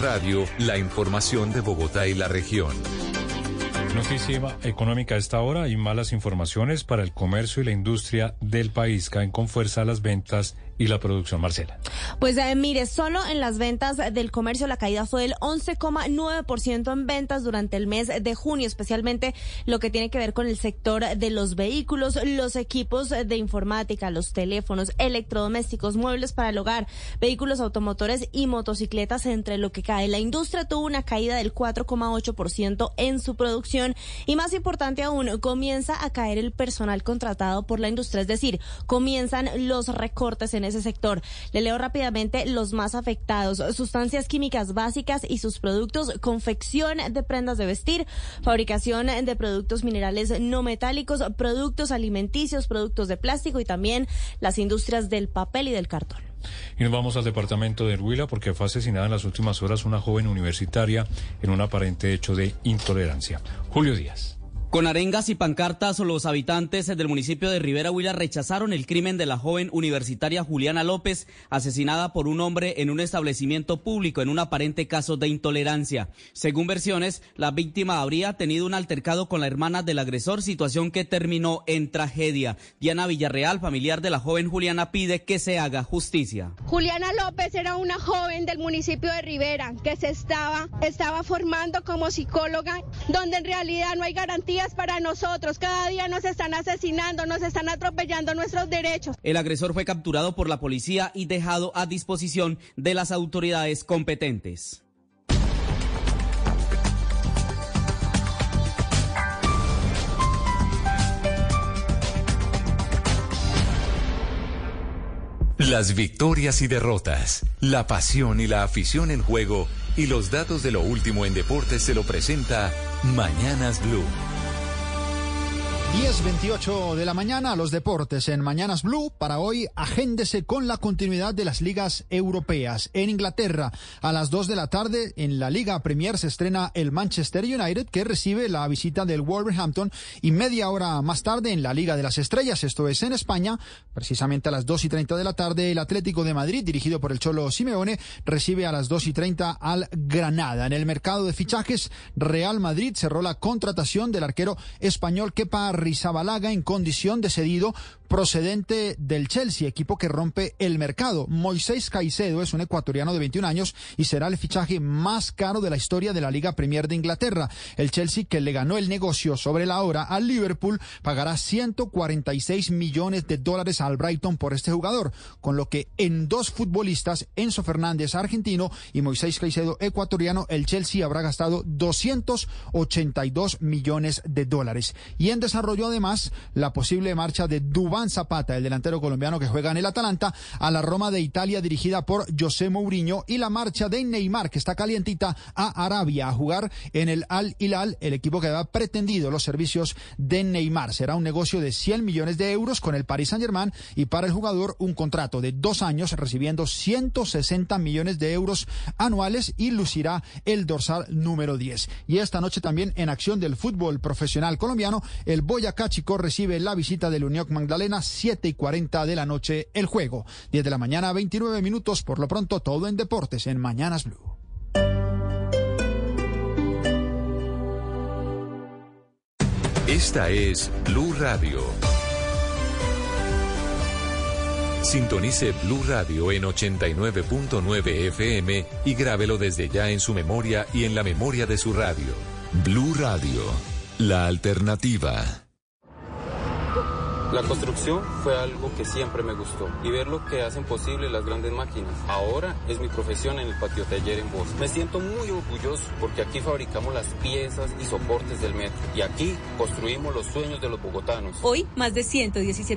Radio, la información de Bogotá y la región. Noticia económica a esta hora y malas informaciones para el comercio y la industria del país. Caen con fuerza las ventas y la producción, Marcela. Pues eh, mire, solo en las ventas del comercio la caída fue del 11,9% en ventas durante el mes de junio, especialmente lo que tiene que ver con el sector de los vehículos, los equipos de informática, los teléfonos, electrodomésticos, muebles para el hogar, vehículos automotores y motocicletas, entre lo que cae. La industria tuvo una caída del 4,8% en su producción y más importante aún, comienza a caer el personal contratado por la industria, es decir, comienzan los recortes en ese sector. Le leo rápidamente los más afectados. Sustancias químicas básicas y sus productos, confección de prendas de vestir, fabricación de productos minerales no metálicos, productos alimenticios, productos de plástico y también las industrias del papel y del cartón. Y nos vamos al departamento de Huila porque fue asesinada en las últimas horas una joven universitaria en un aparente hecho de intolerancia. Julio Díaz. Con arengas y pancartas, los habitantes del municipio de Rivera Huila rechazaron el crimen de la joven universitaria Juliana López, asesinada por un hombre en un establecimiento público en un aparente caso de intolerancia. Según versiones, la víctima habría tenido un altercado con la hermana del agresor, situación que terminó en tragedia. Diana Villarreal, familiar de la joven Juliana, pide que se haga justicia. Juliana López era una joven del municipio de Rivera que se estaba, estaba formando como psicóloga, donde en realidad no hay garantía para nosotros. Cada día nos están asesinando, nos están atropellando nuestros derechos. El agresor fue capturado por la policía y dejado a disposición de las autoridades competentes. Las victorias y derrotas, la pasión y la afición en juego y los datos de lo último en deportes se lo presenta Mañanas Blue. 10.28 de la mañana, los deportes en Mañanas Blue. Para hoy, agéndese con la continuidad de las ligas europeas. En Inglaterra, a las 2 de la tarde, en la Liga Premier se estrena el Manchester United, que recibe la visita del Wolverhampton. Y media hora más tarde, en la Liga de las Estrellas, esto es en España, precisamente a las 2 y 30 de la tarde, el Atlético de Madrid, dirigido por el Cholo Simeone, recibe a las 2 y 30 al Granada. En el mercado de fichajes, Real Madrid cerró la contratación del arquero español Kepa Rizabalaga en condición de cedido procedente del Chelsea, equipo que rompe el mercado. Moisés Caicedo es un ecuatoriano de 21 años y será el fichaje más caro de la historia de la Liga Premier de Inglaterra. El Chelsea, que le ganó el negocio sobre la hora al Liverpool, pagará 146 millones de dólares al Brighton por este jugador, con lo que en dos futbolistas, Enzo Fernández argentino y Moisés Caicedo ecuatoriano, el Chelsea habrá gastado 282 millones de dólares. Y en desarrollo además la posible marcha de Zapata, el delantero colombiano que juega en el Atalanta, a la Roma de Italia dirigida por José Mourinho y la marcha de Neymar, que está calientita, a Arabia a jugar en el Al Hilal, el equipo que había pretendido los servicios de Neymar. Será un negocio de 100 millones de euros con el Paris Saint-Germain y para el jugador un contrato de dos años recibiendo 160 millones de euros anuales y lucirá el dorsal número 10. Y esta noche también en acción del fútbol profesional colombiano, el Boyacá Chico recibe la visita del Unión Magdalena, 7 y 40 de la noche el juego. 10 de la mañana, 29 minutos, por lo pronto todo en deportes en Mañanas Blue. Esta es Blue Radio. Sintonice Blue Radio en 89.9 FM y grábelo desde ya en su memoria y en la memoria de su radio. Blue Radio, la alternativa. La construcción fue algo que siempre me gustó y ver lo que hacen posible las grandes máquinas. Ahora es mi profesión en el patio taller en Voz. Me siento muy orgulloso porque aquí fabricamos las piezas y soportes del metro y aquí construimos los sueños de los bogotanos. Hoy, más de 117